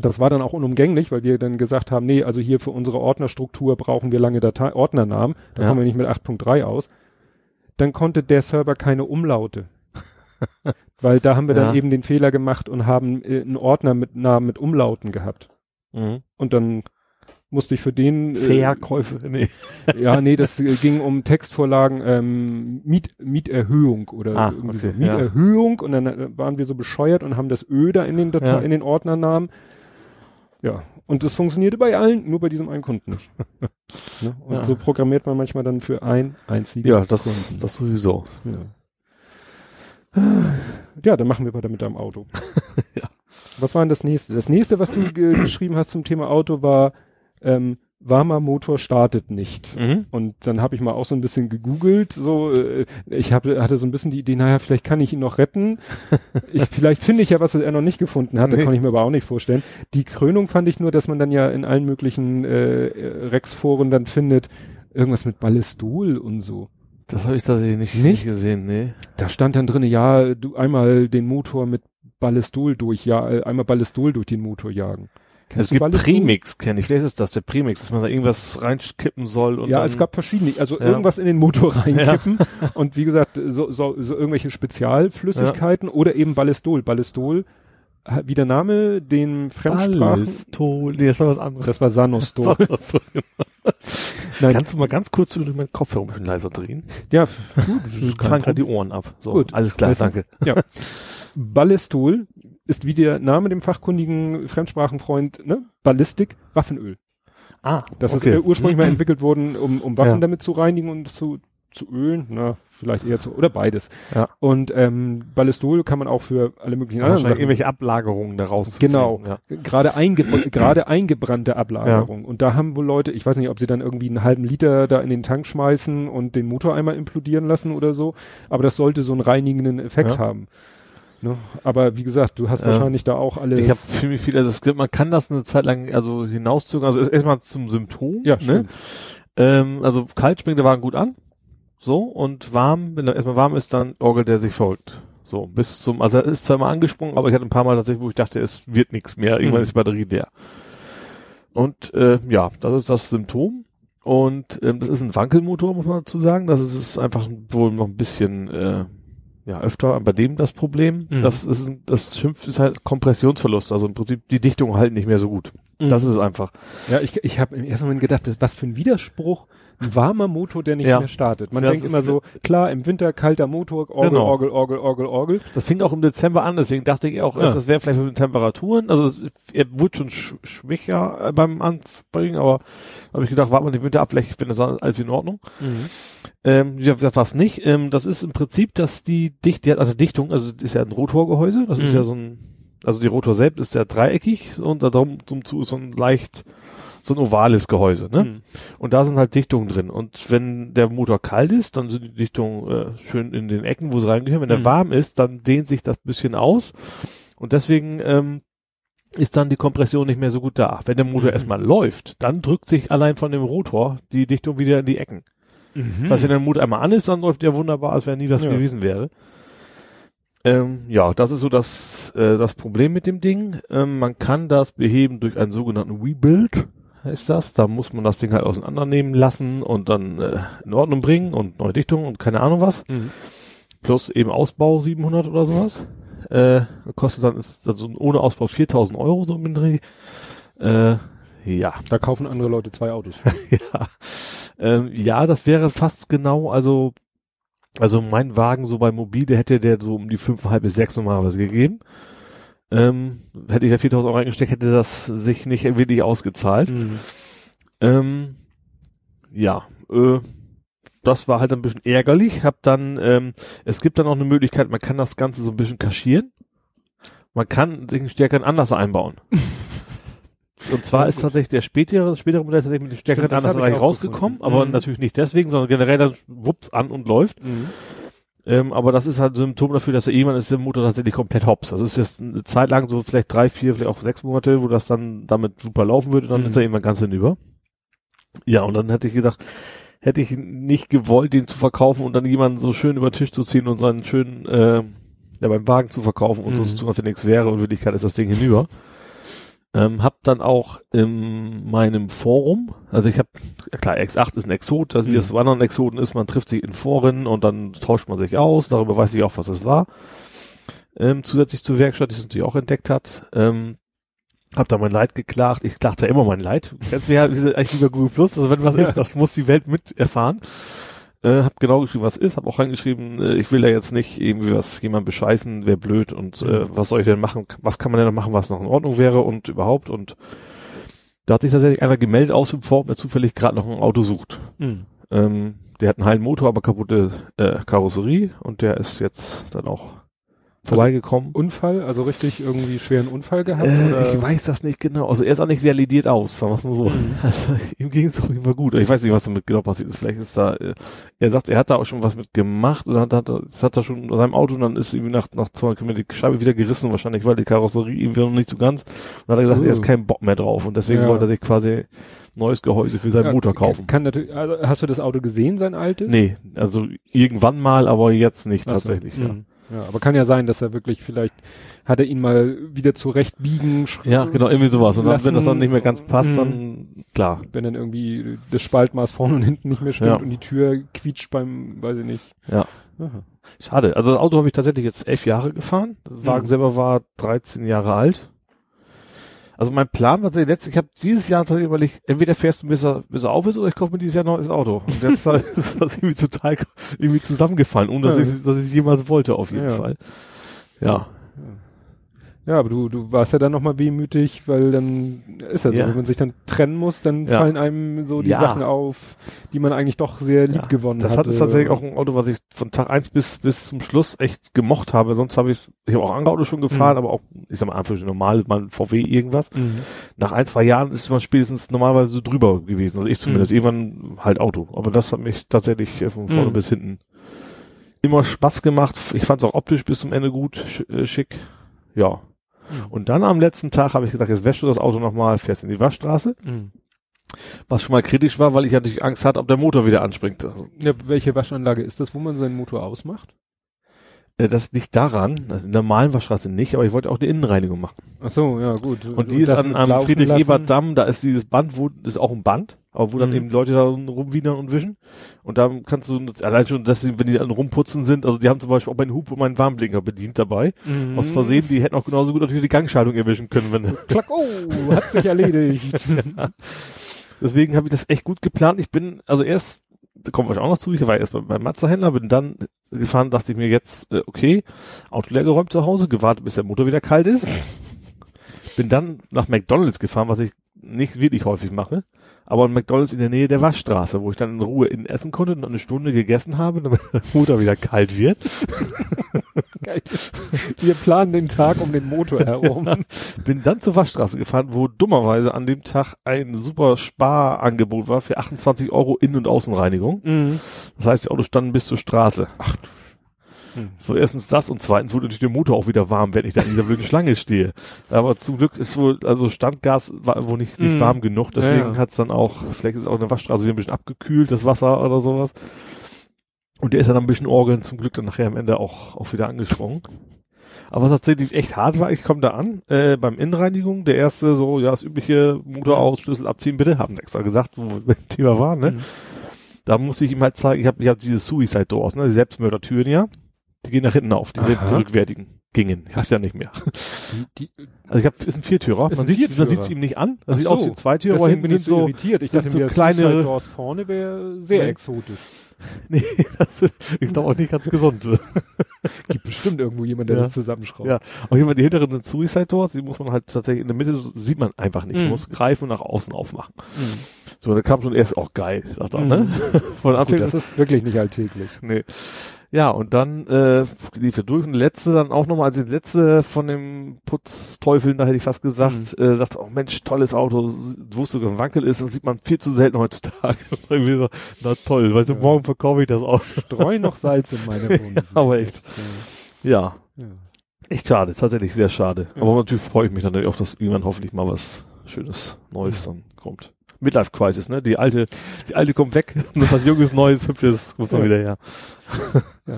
Das war dann auch unumgänglich, weil wir dann gesagt haben, nee, also hier für unsere Ordnerstruktur brauchen wir lange Datei Ordnernamen. Da Ja. kommen wir nicht mit 8.3 aus. Dann konnte der Server keine Umlaute. (laughs) weil da haben wir dann Ja. eben den Fehler gemacht und haben äh, einen Ordner mit Namen mit Umlauten gehabt. Mhm. Und dann musste ich für den äh, Verkäufe, nee. (laughs) ja, nee, das äh, ging um Textvorlagen, ähm, Miet, Mieterhöhung oder Ah, irgendwie okay, so. Mieterhöhung und dann äh, waren wir so bescheuert und haben das Ö da in den Datei, Ja. in den Ordnernamen. Ja, und das funktionierte bei allen, nur bei diesem einen Kunden nicht. (laughs) ne? Und Ja. so programmiert man manchmal dann für ein einzigen Ja, das, Kunden. das sowieso. Ja. Ja, dann machen wir weiter mit deinem Auto. (laughs) Ja. Was war denn das nächste? Das nächste, was du ge geschrieben hast zum Thema Auto, war ähm, warmer Motor startet nicht. Mhm. Und dann habe ich mal auch so ein bisschen gegoogelt, so äh, ich habe hatte so ein bisschen die Idee, naja, vielleicht kann ich ihn noch retten. (laughs) ich, vielleicht finde ich ja, was er noch nicht gefunden hat, Nee. das kann ich mir aber auch nicht vorstellen. Die Krönung fand ich nur, dass man dann ja in allen möglichen äh, Rex-Foren dann findet, irgendwas mit Ballistol und so. Das habe ich tatsächlich nicht, Nicht? nicht gesehen, nee. Da stand dann drinne, ja, du einmal den Motor mit Ballistol durch, ja, äh, einmal Ballistol durch den Motor jagen. Kennst es gibt Ballistol? Premix, kenne ich. Vielleicht ist das der Premix, dass man da irgendwas reinkippen soll und ja, dann, es gab verschiedene, also Ja. irgendwas in den Motor (laughs) reinkippen und wie gesagt, so, so, so irgendwelche Spezialflüssigkeiten oder eben Ballistol. Ballistol, wie der Name, den Fremdsprachen, Ballistol. Nee, das war was anderes. das war (laughs) war so, genau. Nein. Kannst du mal ganz kurz über meinen Kopfhörer ein bisschen leiser drehen? ja, Wir fallen gerade die Ohren ab. So, Gut. alles klar, klar. danke. ja. Ballistol ist wie der Name dem fachkundigen Fremdsprachenfreund, ne? Ballistik, Waffenöl. Ah, Das okay. ist äh, ursprünglich mal (clears throat) entwickelt worden, um, um Waffen Ja. damit zu reinigen und zu, zu ölen. Na, vielleicht eher zu, oder beides. Ja. Und ähm, Ballistol kann man auch für alle möglichen Ja, anderen Sachen. irgendwelche Ablagerungen daraus. Genau. Ja. Gerade einge (clears throat) gerade eingebrannte Ablagerung. Und da haben wohl Leute, ich weiß nicht, ob sie dann irgendwie einen halben Liter da in den Tank schmeißen und den Motor einmal implodieren lassen oder so. Aber das sollte so einen reinigenden Effekt Ja. haben. Ne? Aber wie gesagt, du hast Ja. wahrscheinlich da auch alles. Ich habe für mich viel, also gibt, man kann das eine Zeit lang also hinauszögern. Also erstmal zum Symptom. ja, ne? stimmt. Ähm, also kalt springt der Wagen gut an. So, und warm, wenn er erstmal warm ist, dann orgelt er sich verrückt. So, bis zum, also er ist zwar mal angesprungen, aber ich hatte ein paar Mal tatsächlich, wo ich dachte, es wird nichts mehr. Irgendwann Mhm. ist die Batterie leer. Und äh, ja, das ist das Symptom. Und ähm, das ist ein Wankelmotor, muss man dazu sagen. Das ist, ist einfach wohl noch ein bisschen äh, ja, öfter bei dem das Problem. Mhm. Das ist das Schimpf ist halt Kompressionsverlust. Also im Prinzip die Dichtung halten nicht mehr so gut. Das ist es einfach. Ja, ich, ich habe im ersten Moment gedacht, das, was für ein Widerspruch, ein warmer Motor, der nicht Ja. mehr startet. Man Ja, denkt das immer ist- so, klar, im Winter kalter Motor, Orgel, Genau. Orgel, Orgel, Orgel, Orgel. Das fing auch im Dezember an, deswegen dachte ich auch, Ja. erst, das wäre vielleicht mit den Temperaturen. Also es, er wurde schon sch schwächer äh, beim Anbringen, aber habe ich gedacht, warte mal den Winter ab, vielleicht wenn das alles in Ordnung. Ähm, ja, das war's nicht. Ähm, das ist im Prinzip, dass die Dicht, die hat also Dichtung, also das ist ja ein Rotorgehäuse, das ist Mhm. ja so ein, also die Rotor selbst ist ja dreieckig und da drum zum zu ist so ein leicht so ein ovales Gehäuse, ne? Mhm. Und da sind halt Dichtungen drin. Und wenn der Motor kalt ist, dann sind die Dichtungen äh, schön in den Ecken, wo sie reingehören. Wenn der Mhm. warm ist, dann dehnt sich das bisschen aus. Und deswegen ähm, ist dann die Kompression nicht mehr so gut da. Wenn der Motor Mhm. erstmal läuft, dann drückt sich allein von dem Rotor die Dichtung wieder in die Ecken. Mhm. Was, wenn der Motor einmal an ist, dann läuft der wunderbar, als wäre nie was Ja. gewesen wäre. Ähm, ja, das ist so das, äh, das Problem mit dem Ding. Ähm, man kann das beheben durch einen sogenannten Rebuild, heißt das. Da muss man das Ding halt auseinandernehmen lassen und dann äh, in Ordnung bringen und neue Dichtung und keine Ahnung was. Mhm. Plus eben Ausbau 700 oder sowas. Äh, kostet dann, ist also ohne Ausbau 4000 Euro so im Dreh. Äh, ja. Da kaufen andere Leute zwei Autos. (laughs) ja. Ähm, ja, das wäre fast genau, also, also mein Wagen so bei Mobile hätte der so um die fünfeinhalb bis sechs normalerweise gegeben. Ähm, hätte ich da 4000 Euro reingesteckt, hätte das sich nicht wirklich ausgezahlt. Mhm. Ähm, ja, äh, das war halt ein bisschen ärgerlich. Hab dann, ähm, es gibt dann auch eine Möglichkeit, man kann das Ganze so ein bisschen kaschieren. Man kann sich einen Stärkeren anders einbauen. (laughs) Und zwar ist tatsächlich der spätere, spätere Modell tatsächlich mit dem Stärkeren Stimmt, auch rausgekommen, gefunden. aber Mhm. natürlich nicht deswegen, sondern generell dann wups an und läuft. Mhm. Ähm, aber das ist halt ein Symptom dafür, dass er irgendwann ist der Motor tatsächlich komplett hops. Das ist jetzt eine Zeit lang so vielleicht drei, vier, vielleicht auch sechs Monate, wo das dann damit super laufen würde, dann Mhm. ist er irgendwann ganz hinüber. Ja, und dann hätte ich gedacht, hätte ich nicht gewollt, den zu verkaufen und dann jemanden so schön über den Tisch zu ziehen und seinen schönen, äh, ja, beim Wagen zu verkaufen und so Mhm. zu tun, als wenn nichts wäre und in Wirklichkeit ist das Ding hinüber. Ähm, hab dann auch in meinem Forum, also ich habe, ja klar, X8 ist ein Exot, also wie Mhm. das bei anderen Exoten ist, man trifft sich in Foren und dann tauscht man sich aus, darüber weiß ich auch, was es war. Ähm, zusätzlich zur Werkstatt, die es natürlich auch entdeckt hat. Ähm, Hab da mein Leid geklagt. Ich klagte immer mein Leid. Mich ja eigentlich über Google Plus. Also wenn was ja. ist, das muss die Welt mit erfahren. Äh, hab genau geschrieben, was ist. Hab auch reingeschrieben, äh, ich will da jetzt nicht irgendwie was jemand bescheißen, wäre blöd und äh, mhm. was soll ich denn machen? Was kann man denn noch machen, was noch in Ordnung wäre und überhaupt und da hat sich tatsächlich einer gemeldet aus dem Forum, der zufällig gerade noch ein Auto sucht. Mhm. Ähm, der hat einen heilen Motor, aber kaputte äh, Karosserie und der ist jetzt dann auch vorbeigekommen. Also Unfall, also richtig irgendwie schweren Unfall gehabt? Äh, ich weiß das nicht genau. Also er auch nicht sehr lediert aus, sagen wir mal so. Mhm. (laughs) Also, ihm ging es auf jeden Fall gut. Ich weiß nicht, was damit genau passiert ist. Vielleicht ist da, äh, er sagt, er hat da auch schon was mit gemacht und hat, hat, hat er schon in seinem Auto und dann ist irgendwie nach, nach 200 Kilometern die Scheibe wieder gerissen, wahrscheinlich, weil die Karosserie irgendwie noch nicht so ganz. Und dann hat er gesagt, uh. er ist kein Bock mehr drauf und deswegen ja. wollte er sich quasi neues Gehäuse für seinen ja, Motor kaufen. Kann natürlich, also hast du das Auto gesehen, sein altes? Nee, also irgendwann mal, aber jetzt nicht Ach tatsächlich. So. Ja. Ja, aber kann ja sein, dass er wirklich vielleicht hat er ihn mal wieder zurechtbiegen. Ja, genau, irgendwie sowas. Und dann, wenn das dann nicht mehr ganz passt, dann mhm. klar. Wenn dann irgendwie das Spaltmaß vorne und hinten nicht mehr stimmt ja. und die Tür quietscht beim, weiß ich nicht. Ja. Aha. Schade. Also das Auto habe ich tatsächlich jetzt elf Jahre gefahren. Der Wagen mhm. selber war 13 Jahre alt. Also mein Plan war letztlich, ich habe dieses Jahr tatsächlich überlegt, entweder fährst du bis er, bis er auf ist oder ich kaufe mir dieses Jahr noch das Auto. Und (laughs) jetzt ist das irgendwie total irgendwie zusammengefallen, ohne dass ja. ich dass ich es jemals wollte, auf jeden ja. Fall. Ja. Ja, aber du, du warst ja dann nochmal wehmütig, weil dann ist ja so, ja. wenn man sich dann trennen muss, dann ja. fallen einem so die ja. Sachen auf, die man eigentlich doch sehr lieb gewonnen hat. Das hat ist tatsächlich auch ein Auto, was ich von Tag eins bis, bis zum Schluss echt gemocht habe. Sonst habe ich ich habe auch andere Autos schon gefahren, mhm. aber auch, ich sag mal, einfach normal, mal VW irgendwas. Mhm. Nach ein, zwei Jahren ist man spätestens normalerweise so drüber gewesen. Also ich zumindest, mhm. irgendwann halt Auto. Aber das hat mich tatsächlich von vorne mhm. bis hinten immer Spaß gemacht. Ich fand es auch optisch bis zum Ende gut, äh, schick. Ja, Mhm. Und dann am letzten Tag habe ich gesagt, jetzt wäschst du das Auto nochmal, fährst in die Waschstraße. Mhm. Was schon mal kritisch war, weil ich natürlich Angst hatte, ob der Motor wieder anspringt. Ja, welche Waschanlage ist das, wo man seinen Motor ausmacht? Äh, das liegt daran, also in der normalen Waschstraße nicht, aber ich wollte auch eine Innenreinigung machen. Ach so, ja gut. Und die Und ist an, am Friedrich-Ebert-Damm, da ist dieses Band, wo, ist auch ein Band, aber wo dann mhm. eben Leute da rumwiedern und wischen. Und da kannst du, allein schon, dass sie, wenn die dann rumputzen sind, also die haben zum Beispiel auch meinen Hub und meinen Warnblinker bedient dabei. Mhm. Aus Versehen, die hätten auch genauso gut natürlich die Gangschaltung erwischen können, wenn. (laughs) Klack, oh, hat sich erledigt. (laughs) ja. Deswegen habe ich das echt gut geplant. Ich bin, also erst da kommen wir auch noch zu, ich war erst beim, beim Mazda-Händler, bin dann gefahren, dachte ich mir jetzt, äh, okay, Auto leer geräumt zu Hause, gewartet, bis der Motor wieder kalt ist. bin dann nach McDonalds gefahren, was ich nicht wirklich häufig mache, aber ein McDonalds in der Nähe der Waschstraße, wo ich dann in Ruhe in essen konnte und eine Stunde gegessen habe, damit der Motor wieder kalt wird. (laughs) Geil. Wir planen den Tag um den Motor herum. (laughs) Ja. Bin dann zur Waschstraße gefahren, wo dummerweise an dem Tag ein super Sparangebot war für 28 Euro Innen- und Außenreinigung. Mhm. Das heißt, die Autos standen bis zur Straße. Ach du hm. So erstens das und zweitens wurde natürlich der Motor auch wieder warm, wenn ich da in dieser blöden Schlange stehe. Aber zum Glück ist wohl, also Standgas war wohl nicht, nicht hm. warm genug, deswegen ja, ja. hat's dann auch, vielleicht ist auch eine Waschstraße wieder ein bisschen abgekühlt, das Wasser oder sowas. Und der ist dann ein bisschen orgeln, zum Glück dann nachher am Ende auch, auch wieder angesprungen. Aber was tatsächlich echt hart war, ich komme da an, äh, beim Innenreinigung, der erste so, ja, das übliche Motor aus, Schlüssel abziehen bitte, haben extra gesagt, wo (laughs) wir beim Thema waren, ne? Mhm. Da musste ich ihm halt zeigen, ich habe ich hab diese Suicide Doors, ne, die Selbstmördertüren ja. Die gehen nach hinten auf, die, die rückwärtigen gingen. Ich hab's ja nicht mehr. Die, die, also ich habe ist ein Viertürer. Man sieht man sieht's ihm nicht an. Das sieht so. aus wie ein Zweitürer, aber hinten sind so irritiert. Ich dachte so mir, kleine Doors vorne wäre sehr nee. exotisch. (laughs) Nee, das ist, ich glaube auch nicht ganz gesund. (laughs) Gibt bestimmt irgendwo jemand, der ja. das zusammenschraubt. Ja, auch jemand, die hinteren sind Suicide Doors, die muss man halt tatsächlich in der Mitte sieht man einfach nicht. Man mm. muss greifen und nach außen aufmachen. Mm. So, da kam schon erst auch geil, sagt er, mm. ne? (laughs) Von Anfang Gut, das ist wirklich nicht alltäglich. Nee. Ja, und dann äh, lief er durch und letzte dann auch nochmal, als die letzte von dem Putzteufeln, da hätte ich fast gesagt, mhm. äh, sagt, oh Mensch, tolles Auto, wo es sogar Wankel ist, das sieht man viel zu selten heutzutage. (laughs) so, na toll, weißt ja. du, morgen verkaufe ich das auch. Streu noch Salz in meine (laughs) Wohnung. ja, aber echt. Ja. ja. Echt schade, tatsächlich sehr schade. Ja. Aber natürlich freue ich mich natürlich auch, dass irgendwann hoffentlich mal was Schönes, Neues dann kommt. Midlife Crisis, ne? Die alte, die alte kommt weg, (laughs) nur was Junges, Neues, Hübsches muss dann wieder her. ja.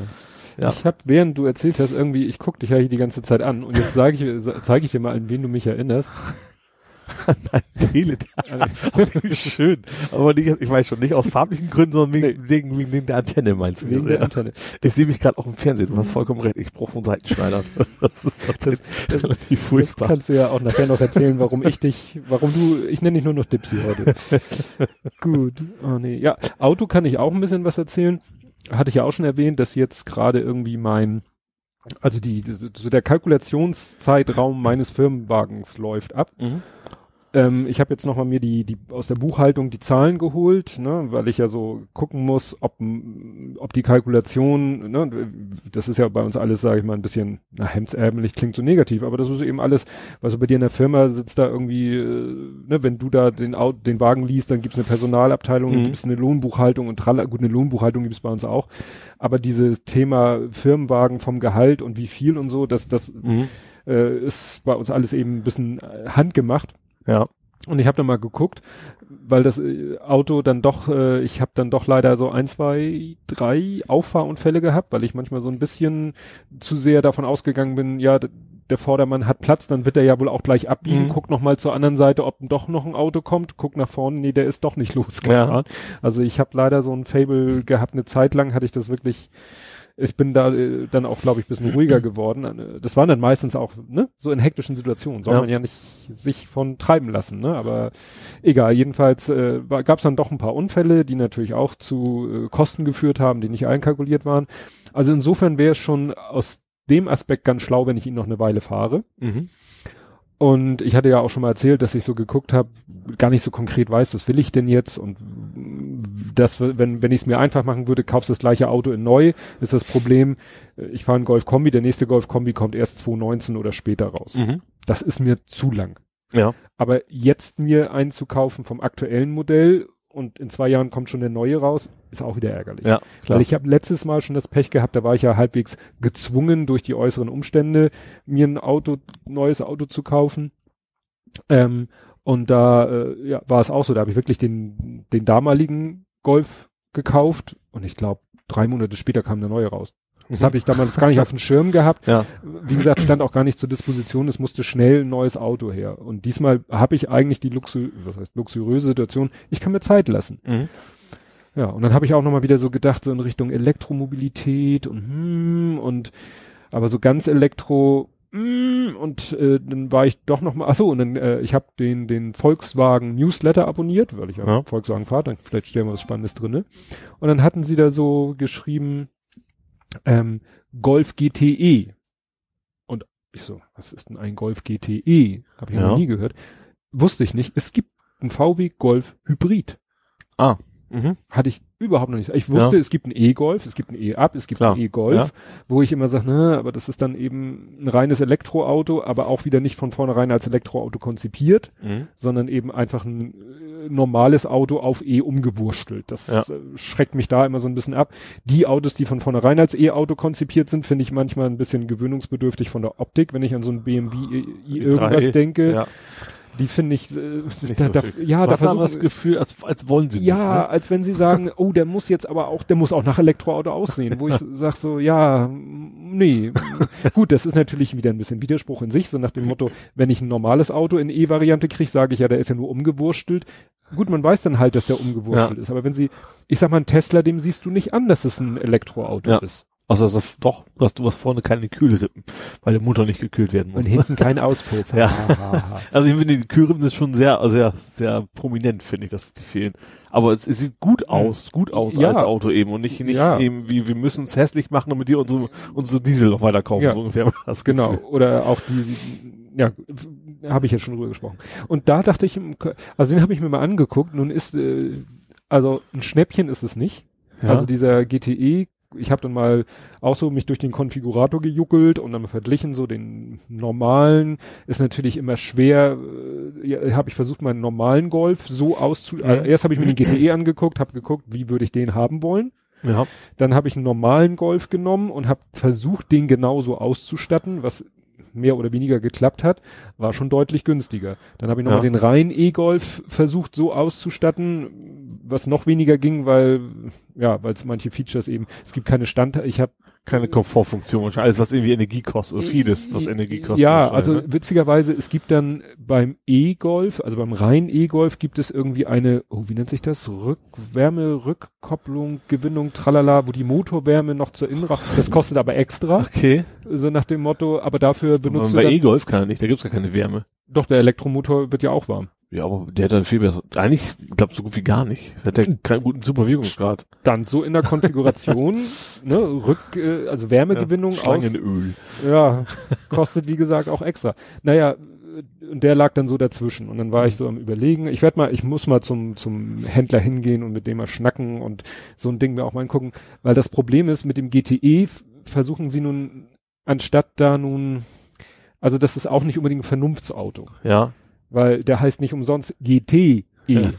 (laughs) ja. Ich habe, während du erzählt hast, irgendwie, ich guck dich ja hier die ganze Zeit an und jetzt sage ich, zeige ich dir mal, an wen du mich erinnerst. (laughs) Nein, Teletubby. (laughs) Schön. Aber nicht, ich weiß schon, nicht aus farblichen Gründen, sondern wegen, wegen, wegen der Antenne meinst du? Wegen der Antenne. Ich sehe mich gerade auch im Fernsehen. Du hast vollkommen recht. Ich brauche einen Seitenschneider. (laughs) Das ist tatsächlich das, relativ furchtbar. Das kannst du ja auch nachher noch erzählen, warum ich dich, warum du, ich nenne dich nur noch Dipsy heute. Gut. Oh nee. Ja, Auto kann ich auch ein bisschen was erzählen. Hatte ich ja auch schon erwähnt, dass jetzt gerade irgendwie mein also die, so der Kalkulationszeitraum meines Firmenwagens läuft ab. Mhm. Ähm, ich habe jetzt nochmal mir die, die aus der Buchhaltung die Zahlen geholt, ne, weil ich ja so gucken muss, ob, ob die Kalkulation, ne, das ist ja bei uns alles, sage ich mal, ein bisschen na, hemdsärmelig, klingt so negativ, aber das ist eben alles, was bei dir in der Firma sitzt da irgendwie, äh, ne, wenn du da den, den Wagen liest, dann gibt's eine Personalabteilung, mhm. gibt's eine Lohnbuchhaltung und tralla, gut, eine Lohnbuchhaltung gibt's bei uns auch, aber dieses Thema Firmenwagen vom Gehalt und wie viel und so, das, das mhm. äh, ist bei uns alles eben ein bisschen äh, handgemacht. Ja. Und ich habe dann mal geguckt, weil das äh, Auto dann doch, äh, ich habe dann doch leider so ein, zwei, drei Auffahrunfälle gehabt, weil ich manchmal so ein bisschen zu sehr davon ausgegangen bin, ja, der Vordermann hat Platz, dann wird er ja wohl auch gleich abbiegen, mhm. guckt noch mal zur anderen Seite, ob doch noch ein Auto kommt, guckt nach vorne, nee, der ist doch nicht (laughs) losgefahren. Ja. Also ich habe leider so ein Fable gehabt, eine Zeit lang hatte ich das wirklich ich bin da äh, dann auch, glaube ich, bisschen ruhiger geworden. Äh, das waren dann meistens auch, ne, so in hektischen Situationen. Soll ja. man ja nicht sich von treiben lassen, ne? Aber egal, jedenfalls äh, gab es dann doch ein paar Unfälle, die natürlich auch zu äh, Kosten geführt haben, die nicht einkalkuliert waren. Also insofern wäre es schon aus dem Aspekt ganz schlau, wenn ich ihn noch eine Weile fahre. Mhm. Und ich hatte ja auch schon mal erzählt, dass ich so geguckt habe, gar nicht so konkret weiß, was will ich denn jetzt und das, wenn, wenn ich es mir einfach machen würde, kaufst das gleiche Auto in neu, ist das Problem, äh, ich fahre einen Golf Kombi, der nächste Golf Kombi kommt erst 2019 oder später raus. Mhm. Das ist mir zu lang. Ja. Aber jetzt mir einzukaufen vom aktuellen Modell und in zwei Jahren kommt schon der neue raus, ist auch wieder ärgerlich. Ja, klar. Weil ich habe letztes Mal schon das Pech gehabt, da war ich ja halbwegs gezwungen durch die äußeren Umstände, mir ein Auto, neues Auto zu kaufen. Ähm, und da äh, ja, war es auch so, da habe ich wirklich den, den damaligen Golf gekauft und ich glaube, drei Monate später kam der neue raus. Das mhm. habe ich damals gar nicht auf dem Schirm gehabt. Ja. Wie gesagt, stand auch gar nicht zur Disposition. Es musste schnell ein neues Auto her. Und diesmal habe ich eigentlich die luxu was heißt, luxuriöse Situation, ich kann mir Zeit lassen. Mhm. Ja, und dann habe ich auch nochmal wieder so gedacht, so in Richtung Elektromobilität und hm, und aber so ganz Elektro hm, und äh, dann war ich doch noch mal, ach so, und dann äh, ich habe den den Volkswagen Newsletter abonniert, weil ich ja, ja. Volkswagen fahre, dann vielleicht stellen wir was Spannendes drinne. Und dann hatten sie da so geschrieben, ähm, Golf GTE. Und ich so, was ist denn ein Golf GTE? Habe ich ja. noch nie gehört. Wusste ich nicht. Es gibt ein VW Golf Hybrid. Ah. Mhm. Hatte ich überhaupt noch nicht. Ich wusste, ja. es gibt ein E-Golf, es gibt ein E-Up, es gibt Klar. ein E-Golf, ja. wo ich immer sage, ne, aber das ist dann eben ein reines Elektroauto, aber auch wieder nicht von vornherein als Elektroauto konzipiert, mhm. sondern eben einfach ein äh, normales Auto auf E umgewurstelt. Das ja. äh, schreckt mich da immer so ein bisschen ab. Die Autos, die von vornherein als E-Auto konzipiert sind, finde ich manchmal ein bisschen gewöhnungsbedürftig von der Optik, wenn ich an so ein BMW i, irgendwas denke. Die finde ich, äh, da, so da, ja, da versuchen das Gefühl, als, als wollen sie Ja, nicht, ne? als wenn sie sagen, oh, der muss jetzt aber auch, der muss auch nach Elektroauto aussehen, wo ich (laughs) sag so, ja, nee, gut, das ist natürlich wieder ein bisschen Widerspruch in sich, so nach dem Motto, wenn ich ein normales Auto in E-Variante kriege, sage ich ja, der ist ja nur umgewurstelt. Gut, man weiß dann halt, dass der umgewurstelt ja. ist, aber wenn sie, ich sag mal, ein Tesla, dem siehst du nicht an, dass es ein Elektroauto ja. ist. Also, also doch, du hast, du hast vorne keine Kühlrippen, weil der Motor nicht gekühlt werden muss. Und hinten kein (laughs) Auspuff. ja. (laughs) also ich finde, die Kühlrippen sind schon sehr, sehr, sehr prominent, finde ich, dass die fehlen. Aber es, es sieht gut aus, gut aus ja. als Auto eben und nicht, nicht ja. eben wie, wir müssen es hässlich machen, damit die unsere, unsere Diesel noch weiter kaufen, ja. so ungefähr. Das genau. Oder auch die, ja, habe ich jetzt schon drüber gesprochen. Und da dachte ich, also den habe ich mir mal angeguckt, nun ist, äh, also ein Schnäppchen ist es nicht. Ja. Also dieser GTE ich habe dann mal auch so mich durch den Konfigurator gejuckelt und dann verglichen so den normalen ist natürlich immer schwer äh, ja, habe ich versucht meinen normalen Golf so auszu mhm. äh, erst habe ich mir den GTE angeguckt habe geguckt wie würde ich den haben wollen ja. dann habe ich einen normalen Golf genommen und habe versucht den genauso auszustatten was mehr oder weniger geklappt hat, war schon deutlich günstiger. Dann habe ich nochmal ja. den reinen E-Golf versucht so auszustatten, was noch weniger ging, weil ja, weil es manche Features eben, es gibt keine Stand, ich habe keine Komfortfunktion, alles was irgendwie Energie kostet, oder vieles, was Energie kostet. Ja, also ne? witzigerweise, es gibt dann beim E-Golf, also beim reinen E-Golf gibt es irgendwie eine, oh, wie nennt sich das? Rückwärme, Rückkopplung, Gewinnung, tralala, wo die Motorwärme noch zur Innenraum, das kostet aber extra. Okay. So nach dem Motto, aber dafür benutzt aber Bei E-Golf kann er nicht, da gibt's ja keine Wärme. Doch, der Elektromotor wird ja auch warm. Ja, aber der hat dann viel besser. Eigentlich, ich glaube, so gut wie gar nicht. Hat der keinen guten Superwirkungsgrad. Dann so in der Konfiguration, (laughs) ne, Rück, äh, also Wärmegewinnung ja, aus. Ja, kostet wie gesagt auch extra. Naja, und der lag dann so dazwischen. Und dann war ich so am überlegen, ich werde mal, ich muss mal zum, zum Händler hingehen und mit dem mal schnacken und so ein Ding mir auch mal angucken. Weil das Problem ist, mit dem GTE versuchen sie nun, anstatt da nun, also das ist auch nicht unbedingt ein Vernunftsauto. Ja weil der heißt nicht umsonst GTE. (laughs)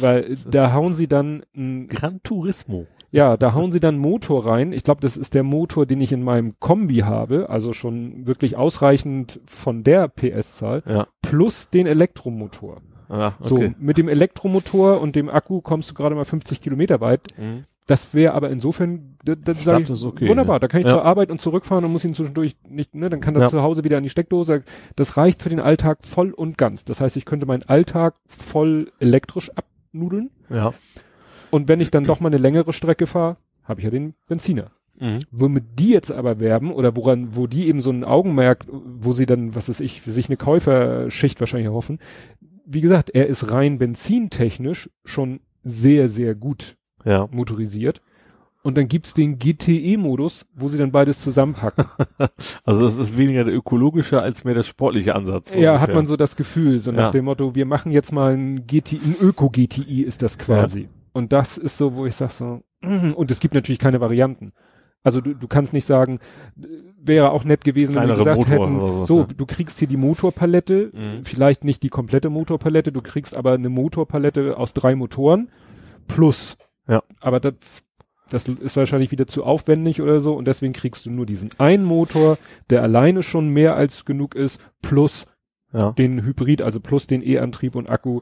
weil da hauen sie dann ein Gran Turismo. Ja, da hauen sie dann Motor rein. Ich glaube, das ist der Motor, den ich in meinem Kombi habe, also schon wirklich ausreichend von der PS-Zahl, ja. plus den Elektromotor. Ah, okay. So, mit dem Elektromotor und dem Akku kommst du gerade mal 50 Kilometer weit. Mhm. Das wäre aber insofern, da, da sage ich, okay, wunderbar, ja. da kann ich ja. zur Arbeit und zurückfahren und muss ihn zwischendurch nicht, ne, dann kann er ja. zu Hause wieder an die Steckdose. Das reicht für den Alltag voll und ganz. Das heißt, ich könnte meinen Alltag voll elektrisch abnudeln. Ja. Und wenn ich dann doch mal eine längere Strecke fahre, habe ich ja den Benziner. Mhm. Womit die jetzt aber werben oder woran, wo die eben so ein Augenmerk, wo sie dann, was weiß ich, für sich eine Käuferschicht wahrscheinlich erhoffen. Wie gesagt, er ist rein benzintechnisch schon sehr, sehr gut ja. motorisiert. Und dann gibt's den GTE-Modus, wo sie dann beides zusammenpacken. (laughs) also das ist weniger der ökologische als mehr der sportliche Ansatz. So ja, ungefähr. hat man so das Gefühl, so nach ja. dem Motto, wir machen jetzt mal ein GTI, ein Öko-GTI ist das quasi. Ja. Und das ist so, wo ich sag so, (clears throat) und es gibt natürlich keine Varianten. Also du, du kannst nicht sagen, wäre auch nett gewesen, wenn wir gesagt Motor hätten, was, so, ja. du kriegst hier die Motorpalette, mhm. vielleicht nicht die komplette Motorpalette, du kriegst aber eine Motorpalette aus drei Motoren plus ja. Aber das, das ist wahrscheinlich wieder zu aufwendig oder so und deswegen kriegst du nur diesen einen Motor, der alleine schon mehr als genug ist, plus ja. den Hybrid, also plus den E-Antrieb und Akku.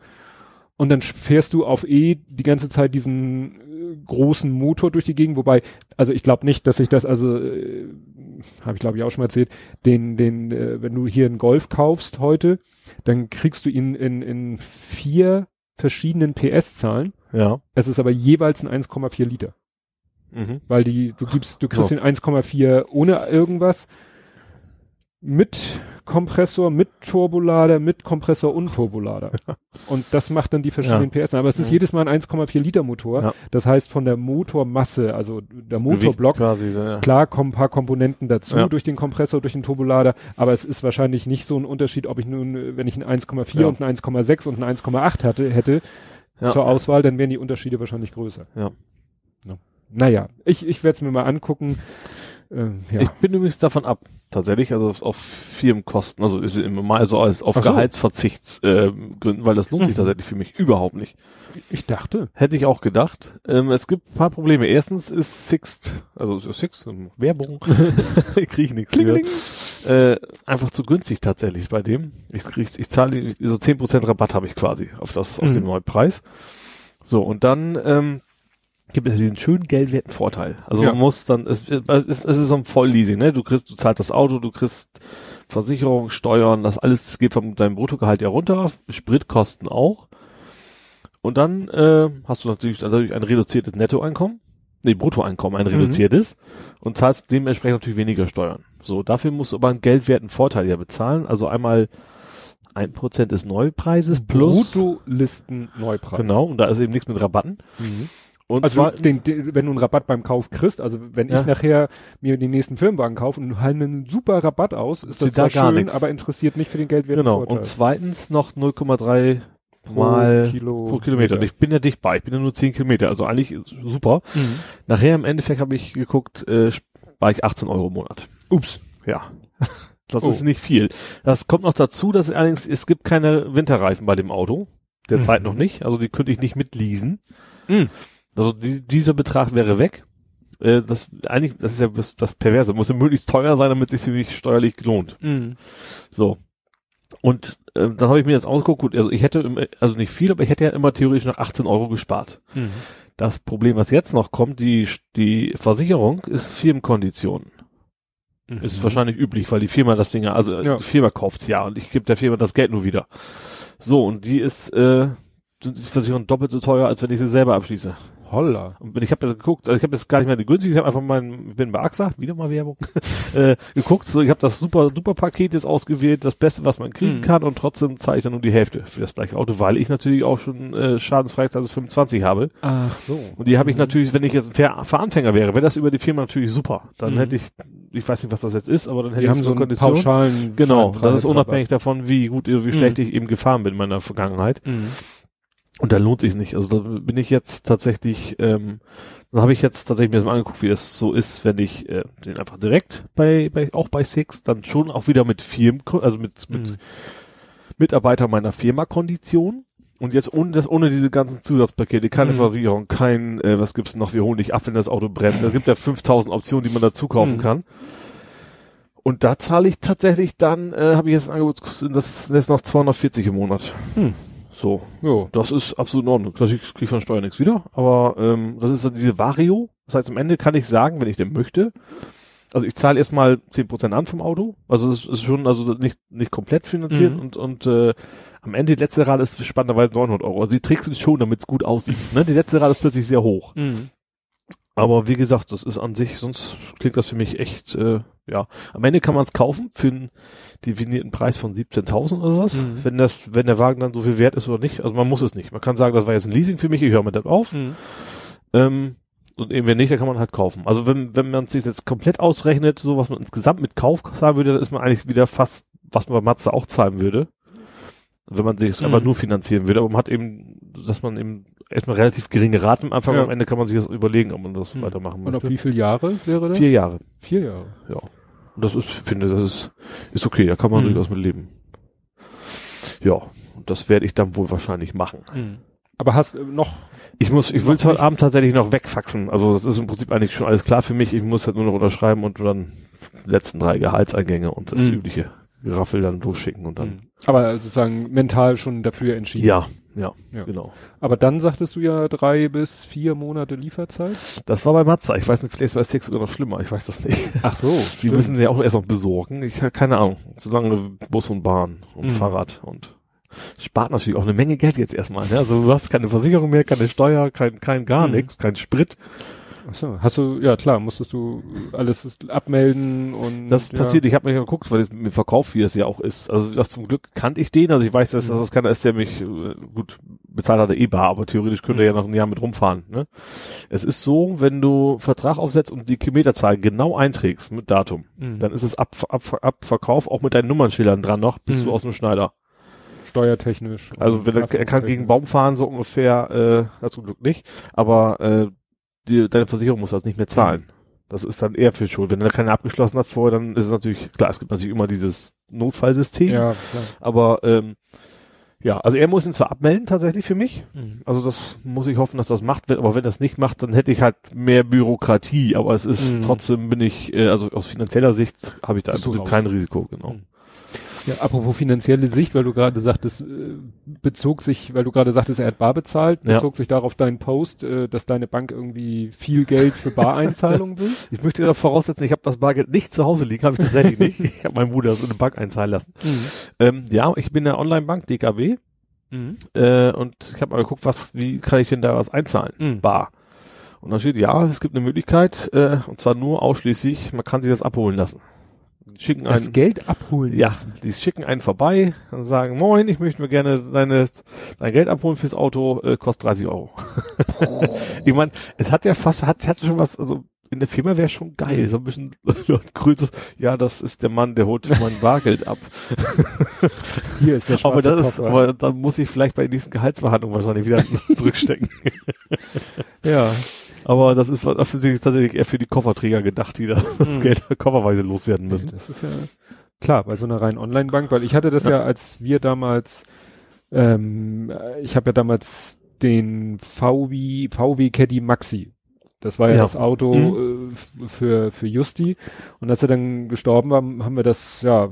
Und dann fährst du auf E die ganze Zeit diesen äh, großen Motor durch die Gegend, wobei, also ich glaube nicht, dass ich das, also äh, habe ich glaube ich auch schon mal erzählt, den, den, äh, wenn du hier einen Golf kaufst heute, dann kriegst du ihn in, in vier verschiedenen PS-Zahlen. Ja. Es ist aber jeweils ein 1,4 Liter. Mhm. Weil die, du gibst, du kriegst ja. den 1,4 ohne irgendwas. Mit Kompressor, mit Turbolader, mit Kompressor und (laughs) Turbolader. und das macht dann die verschiedenen ja. PS. Aber es ist mhm. jedes Mal ein 1,4 Liter Motor. Ja. Das heißt von der Motormasse, also der Motorblock, quasi so, ja. klar kommen ein paar Komponenten dazu durch den Kompressor, durch den Turbolader, aber es ist wahrscheinlich nicht so ein Unterschied, ob ich nun, wenn ich ein 1,4 und ein 1,6 und ein 1,8 hatte, hätte zur Auswahl, dann wären die Unterschiede wahrscheinlich größer. Ja. Naja, ich, ich werde es mir mal angucken. Ähm, ja. Ich bin übrigens davon ab, tatsächlich, also auf Firmenkosten, also ist immer mal so als auf so. Gehaltsverzichtsgründen, äh, weil das lohnt sich mhm. tatsächlich für mich überhaupt nicht. Ich dachte. Hätte ich auch gedacht. Ähm, es gibt ein paar Probleme. Erstens ist Sixt, also Sixt, Werbung, kriege (laughs) ich nichts Äh, einfach zu günstig tatsächlich bei dem. Ich, krieg, ich zahle so zehn Prozent Rabatt habe ich quasi auf das, auf mhm. den neuen Preis. So, und dann ähm, gibt es diesen schönen geldwerten Vorteil. Also ja. man muss dann, es, es, es ist so ein Vollleasing, ne? Du kriegst, du zahlst das Auto, du kriegst Versicherung, Steuern, das alles geht von deinem Bruttogehalt ja runter, Spritkosten auch. Und dann äh, hast du natürlich dadurch ein reduziertes Nettoeinkommen, nee, Bruttoeinkommen, ein mhm. reduziertes und zahlst dementsprechend natürlich weniger Steuern. So, dafür musst du aber einen geldwerten Vorteil ja bezahlen. Also einmal ein Prozent des Neupreises plus Bruttolisten Neupreis. Genau, und da ist eben nichts mit Rabatten. Mhm. Und also zwar, den, den, wenn du einen Rabatt beim Kauf kriegst, also wenn ja. ich nachher mir den nächsten Firmenwagen kaufe und halt einen super Rabatt aus, ist das da schön, nix. aber interessiert nicht für den Geldwert. Genau. Vorteil. Und zweitens noch 0,3 mal Kilo pro Kilometer. Und ich bin ja dicht bei, ich bin ja nur 10 Kilometer, also eigentlich super. Mhm. Nachher im Endeffekt habe ich geguckt, äh, war ich 18 Euro im Monat. Ups. Ja. (laughs) Das oh. ist nicht viel. Das kommt noch dazu, dass allerdings, es gibt keine Winterreifen bei dem Auto. Derzeit mhm. noch nicht. Also die könnte ich nicht mitleasen. Mhm. Also die, dieser Betrag wäre weg. Äh, das eigentlich, das ist ja das, das Perverse. Muss ja möglichst teuer sein, damit es sich für mich steuerlich lohnt. Mhm. So. Und äh, dann habe ich mir jetzt ausgeguckt, gut, also ich hätte, im- also nicht viel, aber ich hätte ja immer theoretisch noch 18 Euro gespart. Mhm. Das Problem, was jetzt noch kommt, die, die Versicherung ist Firmenkondition. Ist Mhm. wahrscheinlich üblich, weil die Firma das Ding, ja- also Ja. die Firma kauft's ja und ich gebe der Firma das Geld nur wieder. So, und die ist, äh, die Versicherung doppelt so teuer, als wenn ich sie selber abschließe. Holla. Und ich habe ja geguckt, also ich habe jetzt gar nicht mehr die günstige, ich habe einfach ich bin bei AXA, wieder mal Werbung, (laughs) äh, geguckt, so ich habe das super, super Paket jetzt ausgewählt, das Beste, was man kriegen Mhm. kann und trotzdem zahle ich dann nur die Hälfte für das gleiche Auto, weil ich natürlich auch schon äh, Schadensfreiklasse 25 habe. Ach so. Und die habe ich Mhm. natürlich, wenn ich jetzt ein Fair- für Anfänger wäre, wäre das über die Firma natürlich super. Dann Mhm. hätte ich, ich weiß nicht, was das jetzt ist, aber dann hätte Die ich haben so einen Kondition. pauschalen Genau, das ist unabhängig davon, wie gut, wie Mhm. schlecht ich eben gefahren bin in meiner Vergangenheit. Mhm. Und da lohnt sich nicht. Also da bin ich jetzt tatsächlich, ähm, da habe ich jetzt tatsächlich mir das mal angeguckt, wie das so ist, wenn ich äh, den einfach direkt bei, bei auch bei Six, dann schon auch wieder mit Firmen, also mit, mit Mhm. Mitarbeiter meiner Firma Kondition. Und jetzt ohne das, ohne diese ganzen Zusatzpakete, keine Mhm. Versicherung, kein, äh, was gibt's noch, wir holen dich ab, wenn das Auto brennt. Es gibt ja 5000 Optionen, die man dazu kaufen Mhm. kann. Und da zahle ich tatsächlich dann, äh, habe ich jetzt ein Angebot, das ist noch 240 im Monat. Hm. So. Jo. Das ist absolut in Ordnung. Das ich kriege von Steuer nichts wieder, aber ähm, das ist so diese Vario. Das heißt, am Ende kann ich sagen, wenn ich denn möchte, also ich zahle erstmal 10% an vom Auto. Also es ist schon also nicht nicht komplett finanziert Mhm. und und äh, am Ende die letzte Rate ist spannenderweise 900 Euro. Also die tricksen schon, damit es gut aussieht. Ne? Die letzte Rate ist plötzlich sehr hoch. Mhm. Aber wie gesagt, das ist an sich, sonst klingt das für mich echt, äh, ja. Am Ende kann man es kaufen für einen definierten Preis von 17.000 oder was. Mhm. Wenn das, wenn der Wagen dann so viel wert ist oder nicht. Also man muss es nicht. Man kann sagen, das war jetzt ein Leasing für mich, ich höre mit das auf. Mhm. Ähm, und eben wenn nicht, dann kann man halt kaufen. Also wenn, wenn man sich jetzt komplett ausrechnet, so was man insgesamt mit Kauf zahlen würde, dann ist man eigentlich wieder fast, was man bei Mazda auch zahlen würde. Wenn man sich es Mhm. einfach nur finanzieren würde. Aber man hat eben, dass man eben erstmal relativ geringe Raten am Anfang, Ja. am Ende kann man sich das überlegen, ob man das Mhm. weitermachen Und auf möchte. wie viele Jahre wäre das? Vier Jahre. Vier Jahre. Ja. Und das ist, finde, das ist, ist okay, da kann man Mhm. durchaus mit leben. Ja. Und das werde ich dann wohl wahrscheinlich machen. Mhm. Aber hast äh, noch Ich muss, ich will es heute? Abend tatsächlich noch wegfaxen. Also das ist im Prinzip eigentlich schon alles klar für mich. Ich muss halt nur noch unterschreiben und dann die letzten drei Gehaltseingänge und das Mhm. übliche Geraffel dann durchschicken und dann. Mhm. Aber sozusagen mental schon dafür entschieden. Ja, ja, Ja. genau. Aber dann sagtest du ja drei bis vier Monate Lieferzeit. Das war bei Mazda. Ich weiß nicht, vielleicht ist bei Six sogar noch schlimmer. Ich weiß das nicht. Ach so, (laughs) Die müssen sie ja auch erst noch besorgen. Ich habe keine Ahnung. Solange Bus und Bahn und Mhm. Fahrrad und spart natürlich auch eine Menge Geld jetzt erstmal. Ne? Also du hast keine Versicherung mehr, keine Steuer, kein, kein gar Mhm. nichts, kein Sprit. Ach so, hast du, ja klar, musstest du alles abmelden und. Das ja. passiert, ich habe mir geguckt, weil es mit dem Verkauf, wie das ja auch ist. Also das zum Glück kannte ich den, also ich weiß, dass, dass das keiner ist, der mich äh, gut bezahlt hat, der eh bar, aber theoretisch könnte er ja noch ein Jahr mit rumfahren. Ne? Es ist so, wenn du Vertrag aufsetzt und die Kilometerzahl genau einträgst mit Datum, Mhm. dann ist es ab, ab, ab Verkauf auch mit deinen Nummernschildern dran noch, bist Mhm. du aus dem Schneider. Steuertechnisch. Also wenn er, er kann gegen. Baum fahren, so ungefähr, äh, zum Glück nicht, aber äh, die, deine Versicherung muss das nicht mehr zahlen. Das ist dann eher für schuld. Wenn er keine abgeschlossen hat vorher, dann ist es natürlich, klar, es gibt natürlich immer dieses Notfallsystem, Ja, klar. aber ähm, ja, also er muss ihn zwar abmelden tatsächlich für mich, Mhm. also das muss ich hoffen, dass das macht, wird, aber wenn das nicht macht, dann hätte ich halt mehr Bürokratie, aber es ist Mhm. trotzdem bin ich, äh, also aus finanzieller Sicht habe ich da im Prinzip kein Risiko, genau. Mhm. Ja, apropos finanzielle Sicht, weil du gerade sagtest, äh, bezog sich, weil du gerade sagtest, er hat bar bezahlt, Ja. bezog sich darauf dein Post, äh, dass deine Bank irgendwie viel Geld für Bareinzahlungen will? (laughs) Ich möchte da voraussetzen, ich habe das Bargeld nicht zu Hause liegen, habe ich tatsächlich nicht. (laughs) Ich habe meinen Bruder das in eine Bank einzahlen lassen. Ähm, ja, ich bin in der Online-Bank, DKB, Mhm. äh, und ich habe mal geguckt, was, wie kann ich denn da was einzahlen? Mhm. Bar. Und da steht, ja, es gibt eine Möglichkeit, äh, und zwar nur ausschließlich, man kann sich das abholen lassen. Schicken Das einen, Geld abholen. ja, lassen. die schicken einen vorbei und sagen, moin, ich möchte mir gerne deine, dein Geld abholen fürs Auto, äh, kostet 30 Euro. (laughs) ich meine, es hat ja fast, hat, hat schon was, also in der Firma wäre schon geil, so ein bisschen (laughs) Grüße, ja, das ist der Mann, der holt mein Bargeld ab. (laughs) Hier ist der schwarze Aber das ist, aber dann muss ich vielleicht bei der nächsten Gehaltsverhandlung wahrscheinlich wieder zurückstecken. ja. Aber das ist offensichtlich tatsächlich eher für die Kofferträger gedacht, die da das Mhm. Geld (laughs) kofferweise loswerden müssen. Das ist ja klar, bei so einer reinen Online-Bank, weil ich hatte das ja, als wir damals, ähm, äh, ich habe ja damals den VW, VW Caddy Maxi Das war ja, Ja. das Auto Mhm. äh, für, für Justi. Und als er dann gestorben war, haben wir das, ja,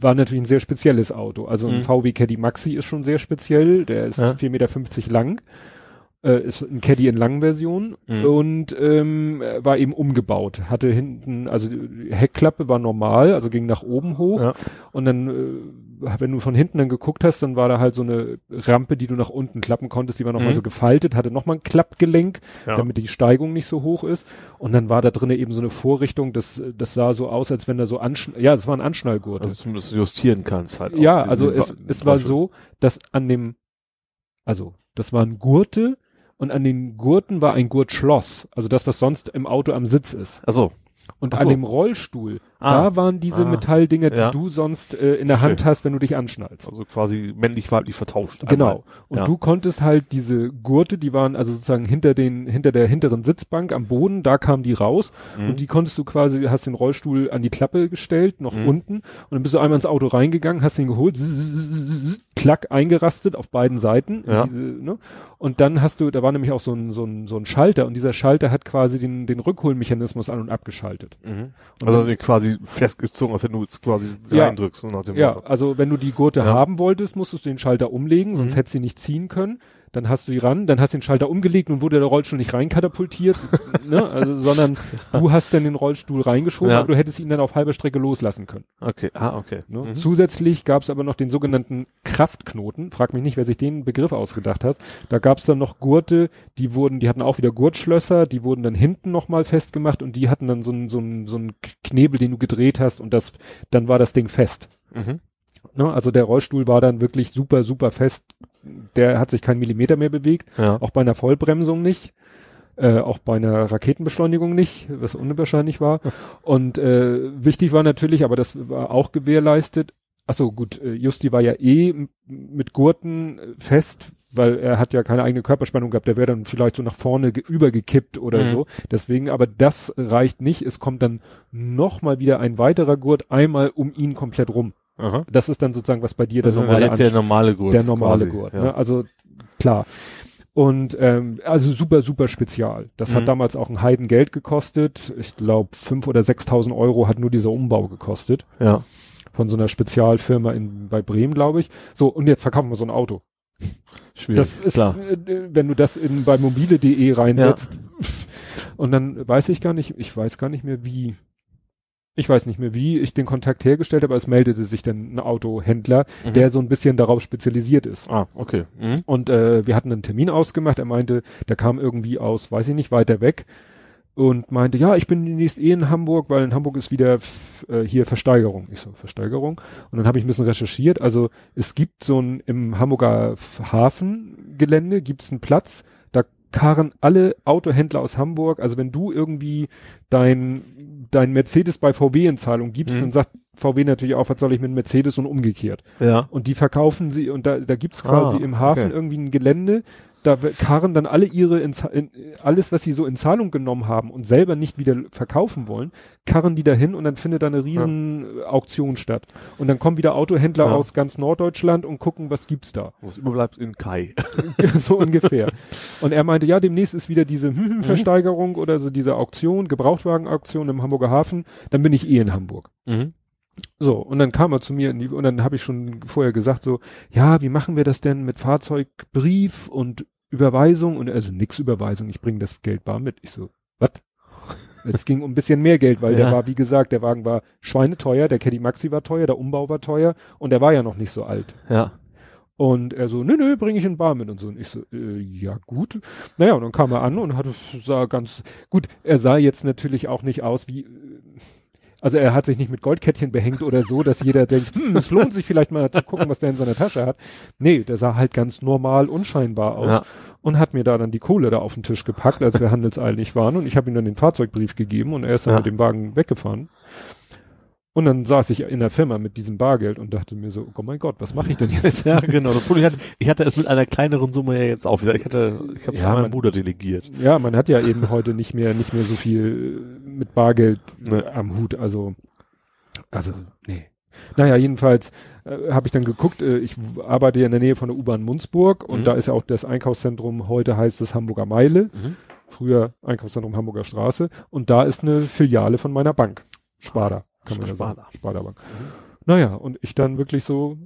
war natürlich ein sehr spezielles Auto. Also ein Mhm. VW Caddy Maxi ist schon sehr speziell. Der ist Ja. 4,50 Meter lang. Äh, ist ein Caddy in langen Version Mhm. und ähm, war eben umgebaut. Hatte hinten, also die Heckklappe war normal, also ging nach oben hoch. Ja. Und dann, äh, wenn du von hinten dann geguckt hast, dann war da halt so eine Rampe, die du nach unten klappen konntest, die war nochmal Mhm. so gefaltet, hatte nochmal ein Klappgelenk, Ja. damit die Steigung nicht so hoch ist. Und dann war da drinnen eben so eine Vorrichtung, das, das sah so aus, als wenn da so Anschn ja, es war ein Anschnallgurt. Also zumindest justieren kannst halt. auch ja, also es, es war so, dass an dem, also das waren Gurte und an den Gurten war ein Gurtschloss, also das, was sonst im Auto am Sitz ist. Ach so. Und Ach an so. dem Rollstuhl, Ah. da waren diese Ah. Metalldinger, die Ja. du sonst äh, in der. Hand hast, wenn du dich anschnallst. Also quasi männlich-weiblich vertauscht. Genau. einmal. Und Ja. du konntest halt diese Gurte, die waren also sozusagen hinter den, hinter der hinteren Sitzbank am Boden, da kamen die raus Mhm. und die konntest du quasi, hast den Rollstuhl an die Klappe gestellt, noch Mhm. unten und dann bist du einmal ins Auto reingegangen, hast ihn geholt, klack, eingerastet auf beiden Seiten. Ja. Diese, ne? Und dann hast du, da war nämlich auch so ein, so ein, so ein Schalter und dieser Schalter hat quasi den, den Rückholmechanismus an und abgeschaltet. Mhm. Und Also dann- quasi festgezogen, als wenn du jetzt quasi Ja. reindrückst, so nach dem Ja, Motto. also wenn du die Gurte Ja. haben wolltest, musstest du den Schalter umlegen, sonst Mhm. hättest du sie nicht ziehen können. Dann hast du die ran, dann hast du den Schalter umgelegt und wurde der Rollstuhl nicht reinkatapultiert, (laughs) ne? also, sondern du hast dann den Rollstuhl reingeschoben, Ja. aber du hättest ihn dann auf halber Strecke loslassen können. Okay, ah, okay. Ne? Mhm. Zusätzlich gab es aber noch den sogenannten Kraftknoten. Frag mich nicht, wer sich den Begriff ausgedacht hat. Da gab es dann noch Gurte, die wurden, die hatten auch wieder Gurtschlösser, die wurden dann hinten nochmal festgemacht und die hatten dann so einen so einen- so einen Knebel, den du gedreht hast und das, dann war das Ding fest. Mhm. Ne? Also der Rollstuhl war dann wirklich super, super fest. Der hat sich keinen Millimeter mehr bewegt, Ja. auch bei einer Vollbremsung nicht. Äh, auch bei einer Raketenbeschleunigung nicht, was unwahrscheinlich war. (laughs) Und äh, wichtig war natürlich, aber das war auch gewährleistet. Achso, gut, äh, Justi war ja eh mit Gurten äh, fest, weil er hat ja keine eigene Körperspannung gehabt. Der wäre dann vielleicht so nach vorne ge- übergekippt oder Mhm. so. Deswegen, aber das reicht nicht. Es kommt dann noch mal wieder ein weiterer Gurt einmal um ihn komplett rum. Aha. Das ist dann sozusagen, was bei dir Das der ist normale der normale Gurt. der normale quasi, Gurt. Ja. Ne? Also klar. Und ähm, also super, super spezial. Das Mhm. hat damals auch ein Heidengeld gekostet. Ich glaube, fünf oder 6.000 Euro hat nur dieser Umbau gekostet. ja. Von so einer Spezialfirma in, bei Bremen, glaube ich. So, und jetzt verkaufen wir so ein Auto. Schwierig. Das ist, klar. äh, wenn du das in bei mobile.de reinsetzt. Und dann weiß ich gar nicht, ich weiß gar nicht mehr wie. Ich weiß nicht mehr, wie ich den Kontakt hergestellt habe, aber es meldete sich dann ein Autohändler, Mhm. der so ein bisschen darauf spezialisiert ist. Ah, okay. Mhm. Und äh, wir hatten einen Termin ausgemacht. Er meinte, der kam irgendwie aus, weiß ich nicht, weiter weg und meinte, ja, ich bin demnächst eh in Hamburg, weil in Hamburg ist wieder äh, hier Versteigerung. Ich so, Versteigerung? Und dann habe ich ein bisschen recherchiert. Also es gibt so ein im Hamburger Hafengelände gibt's einen Platz, karren alle Autohändler aus Hamburg. Also wenn du irgendwie dein dein Mercedes bei VW in Zahlung gibst, Mhm. dann sagt VW natürlich auch, was soll ich mit Mercedes und umgekehrt. Ja. Und die verkaufen sie, und da, da gibt's quasi Ah, im Hafen okay. irgendwie ein Gelände, da karren dann alle ihre, in, in, alles, was sie so in Zahlung genommen haben und selber nicht wieder verkaufen wollen, karren die dahin und dann findet da eine riesen äh, Auktion statt. Und dann kommen wieder Autohändler Ja. aus ganz Norddeutschland und gucken, was gibt's da. Was überbleibt in Kai. (laughs) so ungefähr. Und er meinte, ja, demnächst ist wieder diese hm, (laughs) Mhm. hm, Versteigerung oder so diese Auktion, Gebrauchtwagenauktion im Hamburger Hafen, dann bin ich eh in Hamburg. Mhm. So, und dann kam er zu mir die, und dann habe ich schon vorher gesagt, so, ja, wie machen wir das denn mit Fahrzeugbrief und Überweisung? Und also nix Überweisung, ich bringe das Geld bar mit. Ich so, was? Es ging um ein bisschen mehr Geld, weil Ja. der war, wie gesagt, der Wagen war schweineteuer, der Caddy Maxi war teuer, der Umbau war teuer und der war ja noch nicht so alt. Ja. Und er so, nö, nö, bringe ich in Bar mit und so. Und ich so, äh, ja gut. Naja, und dann kam er an und hatte, sah ganz, gut, er sah jetzt natürlich auch nicht aus wie, äh, also er hat sich nicht mit Goldkettchen behängt oder so, dass jeder (laughs) denkt, hm, es lohnt sich vielleicht mal zu gucken, was der in seiner Tasche hat. Nee, der sah halt ganz normal, unscheinbar aus Ja. und hat mir da dann die Kohle da auf den Tisch gepackt, als wir handelseilig waren und ich habe ihm dann den Fahrzeugbrief gegeben und er ist dann Ja. mit dem Wagen weggefahren. Und dann saß ich in der Firma mit diesem Bargeld und dachte mir so, oh mein Gott, was mache ich denn jetzt? (laughs) Ja, genau. Ich hatte, ich hatte es mit einer kleineren Summe ja jetzt auch wieder. Ich hatte, ich habe es Ja, meinen Bruder delegiert. Ja, man hat ja eben heute nicht mehr, nicht mehr so viel äh, mit Bargeld äh, am Hut. Also, also, nee. Naja, jedenfalls äh, habe ich dann geguckt, äh, ich arbeite ja in der Nähe von der U-Bahn Munzburg und Mhm. da ist ja auch das Einkaufszentrum, heute heißt es Hamburger Meile. Mhm. früher Einkaufszentrum Hamburger Straße und da ist eine Filiale von meiner Bank. Sparda, kann man ja sagen. Sparda. Sparda Bank. Naja, und ich dann wirklich so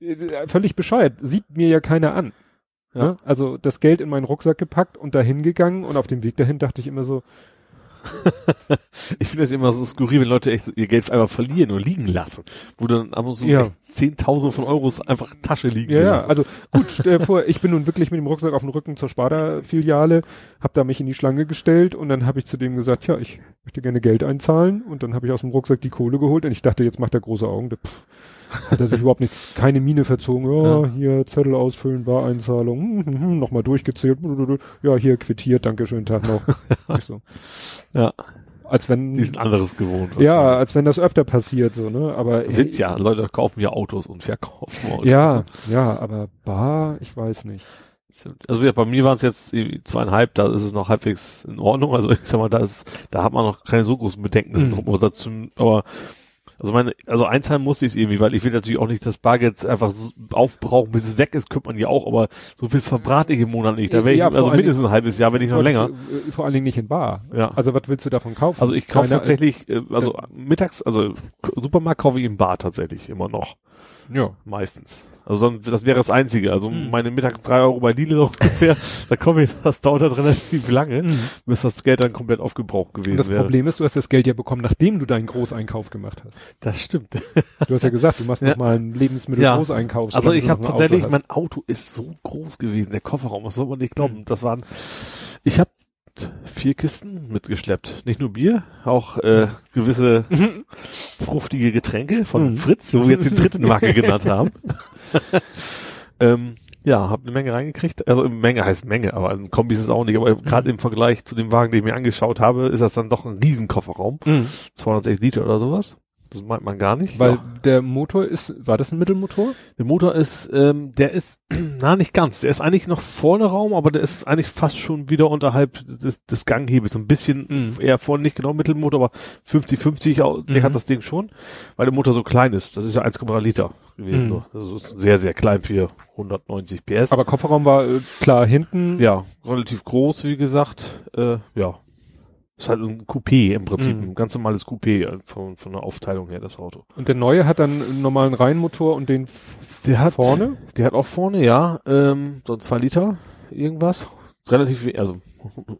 äh, völlig bescheuert, sieht mir ja keiner an. Ja. Ne? Also das Geld in meinen Rucksack gepackt und dahin gegangen und auf dem Weg dahin dachte ich immer so, (laughs) Ich finde das immer so skurril, wenn Leute echt ihr Geld einfach verlieren und liegen lassen. Wo dann ab und zu Ja. Zehntausende von Euros einfach in Tasche liegen. Ja, ja, also gut, (laughs) stell dir vor, ich bin nun wirklich mit dem Rucksack auf dem Rücken zur Sparda-Filiale, hab da mich in die Schlange gestellt und dann habe ich zu dem gesagt, ja, ich möchte gerne Geld einzahlen und dann habe ich aus dem Rucksack die Kohle geholt und ich dachte, jetzt macht er große Augen. Pff, hat er sich überhaupt nichts, keine Miene verzogen. Ja, Ja. hier Zettel ausfüllen, Bareinzahlung, hm, hm, hm, nochmal durchgezählt. Ja, hier quittiert, danke, schönen Tag noch. (laughs) So, ja, als wenn, die sind anderes gewohnt. ja, als wenn das öfter passiert, so, ne, aber. Witz ja, Leute kaufen ja Autos und verkaufen Autos. Ja, ja, aber Bar, ich weiß nicht. Also ja, bei mir waren es jetzt zweieinhalb, da ist es noch halbwegs in Ordnung. Also ich sag mal, da ist, da hat man noch keine so großen Bedenken Mhm. drum. Aber dazu, aber also meine, also einzahlen musste ich es irgendwie, weil ich will natürlich auch nicht das Bargeld einfach so aufbrauchen, bis es weg ist, könnte man ja auch, aber so viel verbrate ich im Monat nicht. Da wäre ich Ja, also mindestens ein halbes Jahr, wenn nicht noch länger. Äh, Vor allen Dingen nicht in Bar. Ja. Also was willst du davon kaufen? Also ich kaufe Keine- tatsächlich, äh, also mittags, also Supermarkt kaufe ich im Bar tatsächlich immer noch. Ja. Meistens. Also das wäre das Einzige. Also Mhm. meine mittags drei Euro bei Lidl ungefähr, (laughs) da komme ich, das dauert dann relativ lange, bis das Geld dann komplett aufgebraucht gewesen Und das wäre. Problem ist, du hast das Geld ja bekommen, nachdem du deinen Großeinkauf gemacht hast. Das stimmt. Du hast ja gesagt, du machst Ja. noch mal einen Lebensmittel-Großeinkauf. Also solange ich habe tatsächlich, Auto mein Auto ist so groß gewesen, der Kofferraum, das soll man nicht glauben. Mhm. Das waren, ich habe vier Kisten mitgeschleppt. Nicht nur Bier, auch äh, gewisse (laughs) fruchtige Getränke von Mhm. Fritz, so wie wir jetzt die dritte Marke genannt haben. (laughs) ähm, ja, habe eine Menge reingekriegt. Also Menge heißt Menge, aber ein Kombi ist es auch nicht. Aber gerade im Vergleich zu dem Wagen, den ich mir angeschaut habe, ist das dann doch ein Riesenkofferraum. Mhm. 260 Liter oder sowas. Das meint man gar nicht. Weil Ja. der Motor ist, war das ein Mittelmotor? Der Motor ist, ähm, der ist, (clears throat) na nicht ganz, der ist eigentlich noch vorne Raum, aber der ist eigentlich fast schon wieder unterhalb des, des Ganghebels. Ein bisschen Mhm. eher vorne, nicht genau Mittelmotor, aber 50-50, au- der Mhm. hat das Ding schon, weil der Motor so klein ist. Das ist ja 1,3 Liter gewesen Mhm. nur. Das ist sehr, sehr klein für 190 PS. Aber Kofferraum war äh, klar hinten. ja, relativ groß, wie gesagt. Äh, ja. Ist halt ein Coupé im Prinzip, Mhm. ein ganz normales Coupé äh, von, von der Aufteilung her, das Auto. Und der neue hat dann einen normalen Reihenmotor und den Der hat vorne? Der hat auch vorne, ja, ähm, so zwei Liter irgendwas. Relativ, also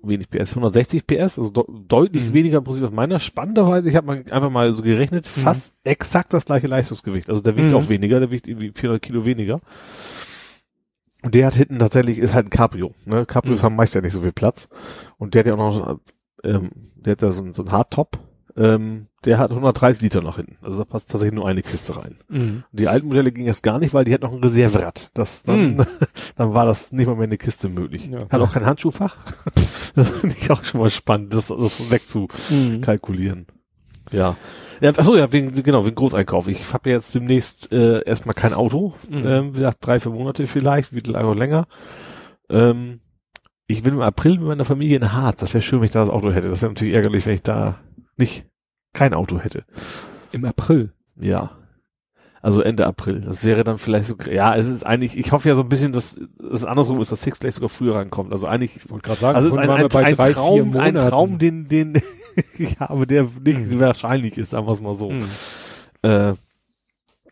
wenig PS, 160 PS, also de deutlich Mhm. weniger im Prinzip als meiner. Spannenderweise, ich habe mal einfach mal so gerechnet, Mhm. fast exakt das gleiche Leistungsgewicht. Also der wiegt Mhm. auch weniger, der wiegt irgendwie 400 Kilo weniger. Und der hat hinten tatsächlich, ist halt ein Cabrio. Ne? Cabrios Mhm. haben meist ja nicht so viel Platz. Und der hat ja auch noch, ähm, der hat da so, ein- so ein Hardtop. Ähm, der hat 130 Liter nach hinten. Also da passt tatsächlich nur eine Kiste rein. Mhm. Die alten Modelle ging das gar nicht, weil die hatten noch ein Reserverad. Das, dann, Mm. (laughs) dann war das nicht mal mehr eine Kiste möglich. Ja. Hat auch kein Handschuhfach. (laughs) das finde ich auch schon mal spannend, das, das wegzukalkulieren. Ja. Ja, achso, ja, wegen, genau, wegen Großeinkauf. Ich habe ja jetzt demnächst äh, erstmal kein Auto. Mhm. Ähm, wie gesagt, drei, vier Monate vielleicht, wie einfach länger. Ähm, ich will im April mit meiner Familie in Harz. Das wäre schön, wenn ich da das Auto hätte. Das wäre natürlich ärgerlich, wenn ich da nicht kein Auto hätte. Im April. Ja. Also Ende April. Das wäre dann vielleicht so, ja, es ist eigentlich, ich hoffe ja so ein bisschen, dass es andersrum ist, dass Six vielleicht sogar früher rankommt. Also eigentlich, Ich wollte gerade sagen, also es ist ein, ein, ein, drei, Traum, ein. Traum, den, den (laughs) ich habe, der nicht wahrscheinlich ist, sagen wir es mal so. Mhm. Äh,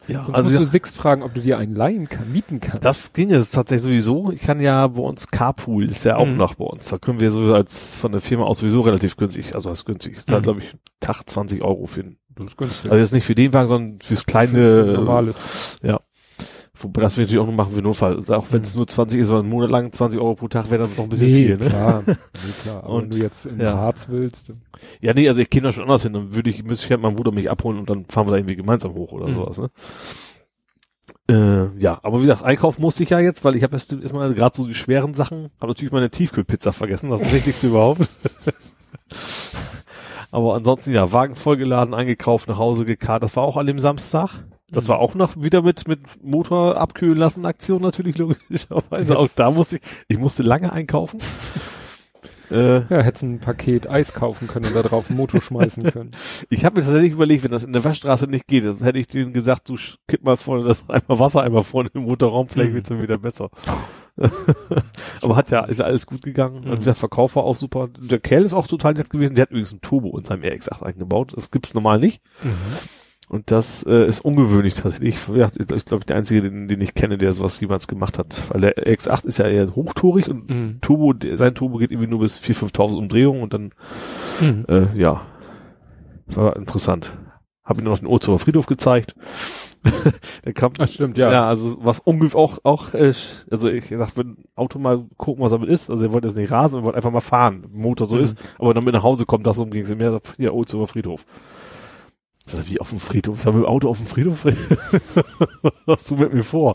ja, Sonst also musst ja, du Six fragen, ob du dir einen leihen kann, mieten kannst. das ging es tatsächlich sowieso. Ich kann ja bei uns Carpool, ist ja auch Mhm. noch bei uns. Da können wir so als von der Firma aus sowieso relativ günstig, also das ist günstig. Ist Mhm. glaube ich Tag 20 Euro für den, das ist günstig. also jetzt nicht für den Wagen, sondern fürs kleine, normales. Wobei das wir natürlich auch nur machen für Notfall. Also auch wenn es nur 20 ist, aber einen Monat lang 20 Euro pro Tag wäre dann noch ein bisschen viel, ne? klar. (laughs) nee, klar. Aber wenn Und, du jetzt in ja. Harz willst. dann- Ja, nee, also ich käme da schon anders hin, dann würde ich, müsste ich halt meinen Bruder mich abholen und dann fahren wir da irgendwie gemeinsam hoch oder Mhm. sowas, ne? Äh, ja, aber wie gesagt, einkaufen musste ich ja jetzt, weil ich habe erst erstmal gerade so die schweren Sachen, habe natürlich meine Tiefkühlpizza vergessen, das ist das Wichtigste (laughs) überhaupt. aber ansonsten ja, Wagen vollgeladen, eingekauft, nach Hause gekarrt, das war auch an dem Samstag. Das war auch noch wieder mit, mit Motor abkühlen lassen Aktion natürlich logischerweise. Auch da musste ich, ich musste lange einkaufen. (laughs) äh, Ja, hättest ein Paket Eis kaufen können und da drauf einen Motor schmeißen können. (laughs) Ich habe mir tatsächlich überlegt, wenn das in der Waschstraße nicht geht, dann hätte ich denen gesagt, du kipp mal vorne das einmal Wasser einmal vorne im Motorraum, vielleicht Mhm. wird's dann wieder besser. (laughs) Aber hat ja, ist ja alles gut gegangen. Mhm. Und der Verkauf war auch super. Der Kerl ist auch total nett gewesen. Der hat übrigens ein Turbo in seinem RX8 eingebaut. Das gibt's normal nicht. Und das äh, ist ungewöhnlich tatsächlich. Ja, ich glaube, der einzige, den, den ich kenne, der sowas jemals gemacht hat. Weil der RX8 ist ja eher hochtorig und Mhm. Turbo, sein Turbo geht irgendwie nur bis 4.000, 5.000 Umdrehungen und dann, Mhm. äh, ja, war interessant. Hab ihm noch den Ohrzower Friedhof gezeigt. (laughs) der kam, Ach, stimmt, ja. ja, also was ungefähr auch, auch, äh, also ich gesagt, wenn ein Auto mal gucken, was damit ist, also er wollte jetzt nicht rasen, er wollte einfach mal fahren, Motor so Mhm. ist, aber dann mit nach Hause kommt, das um ging es mehr, ja, Ohlzower Friedhof. Das ist wie auf dem Friedhof, ich sag, mit dem Auto auf dem Friedhof, was du mit mir vor?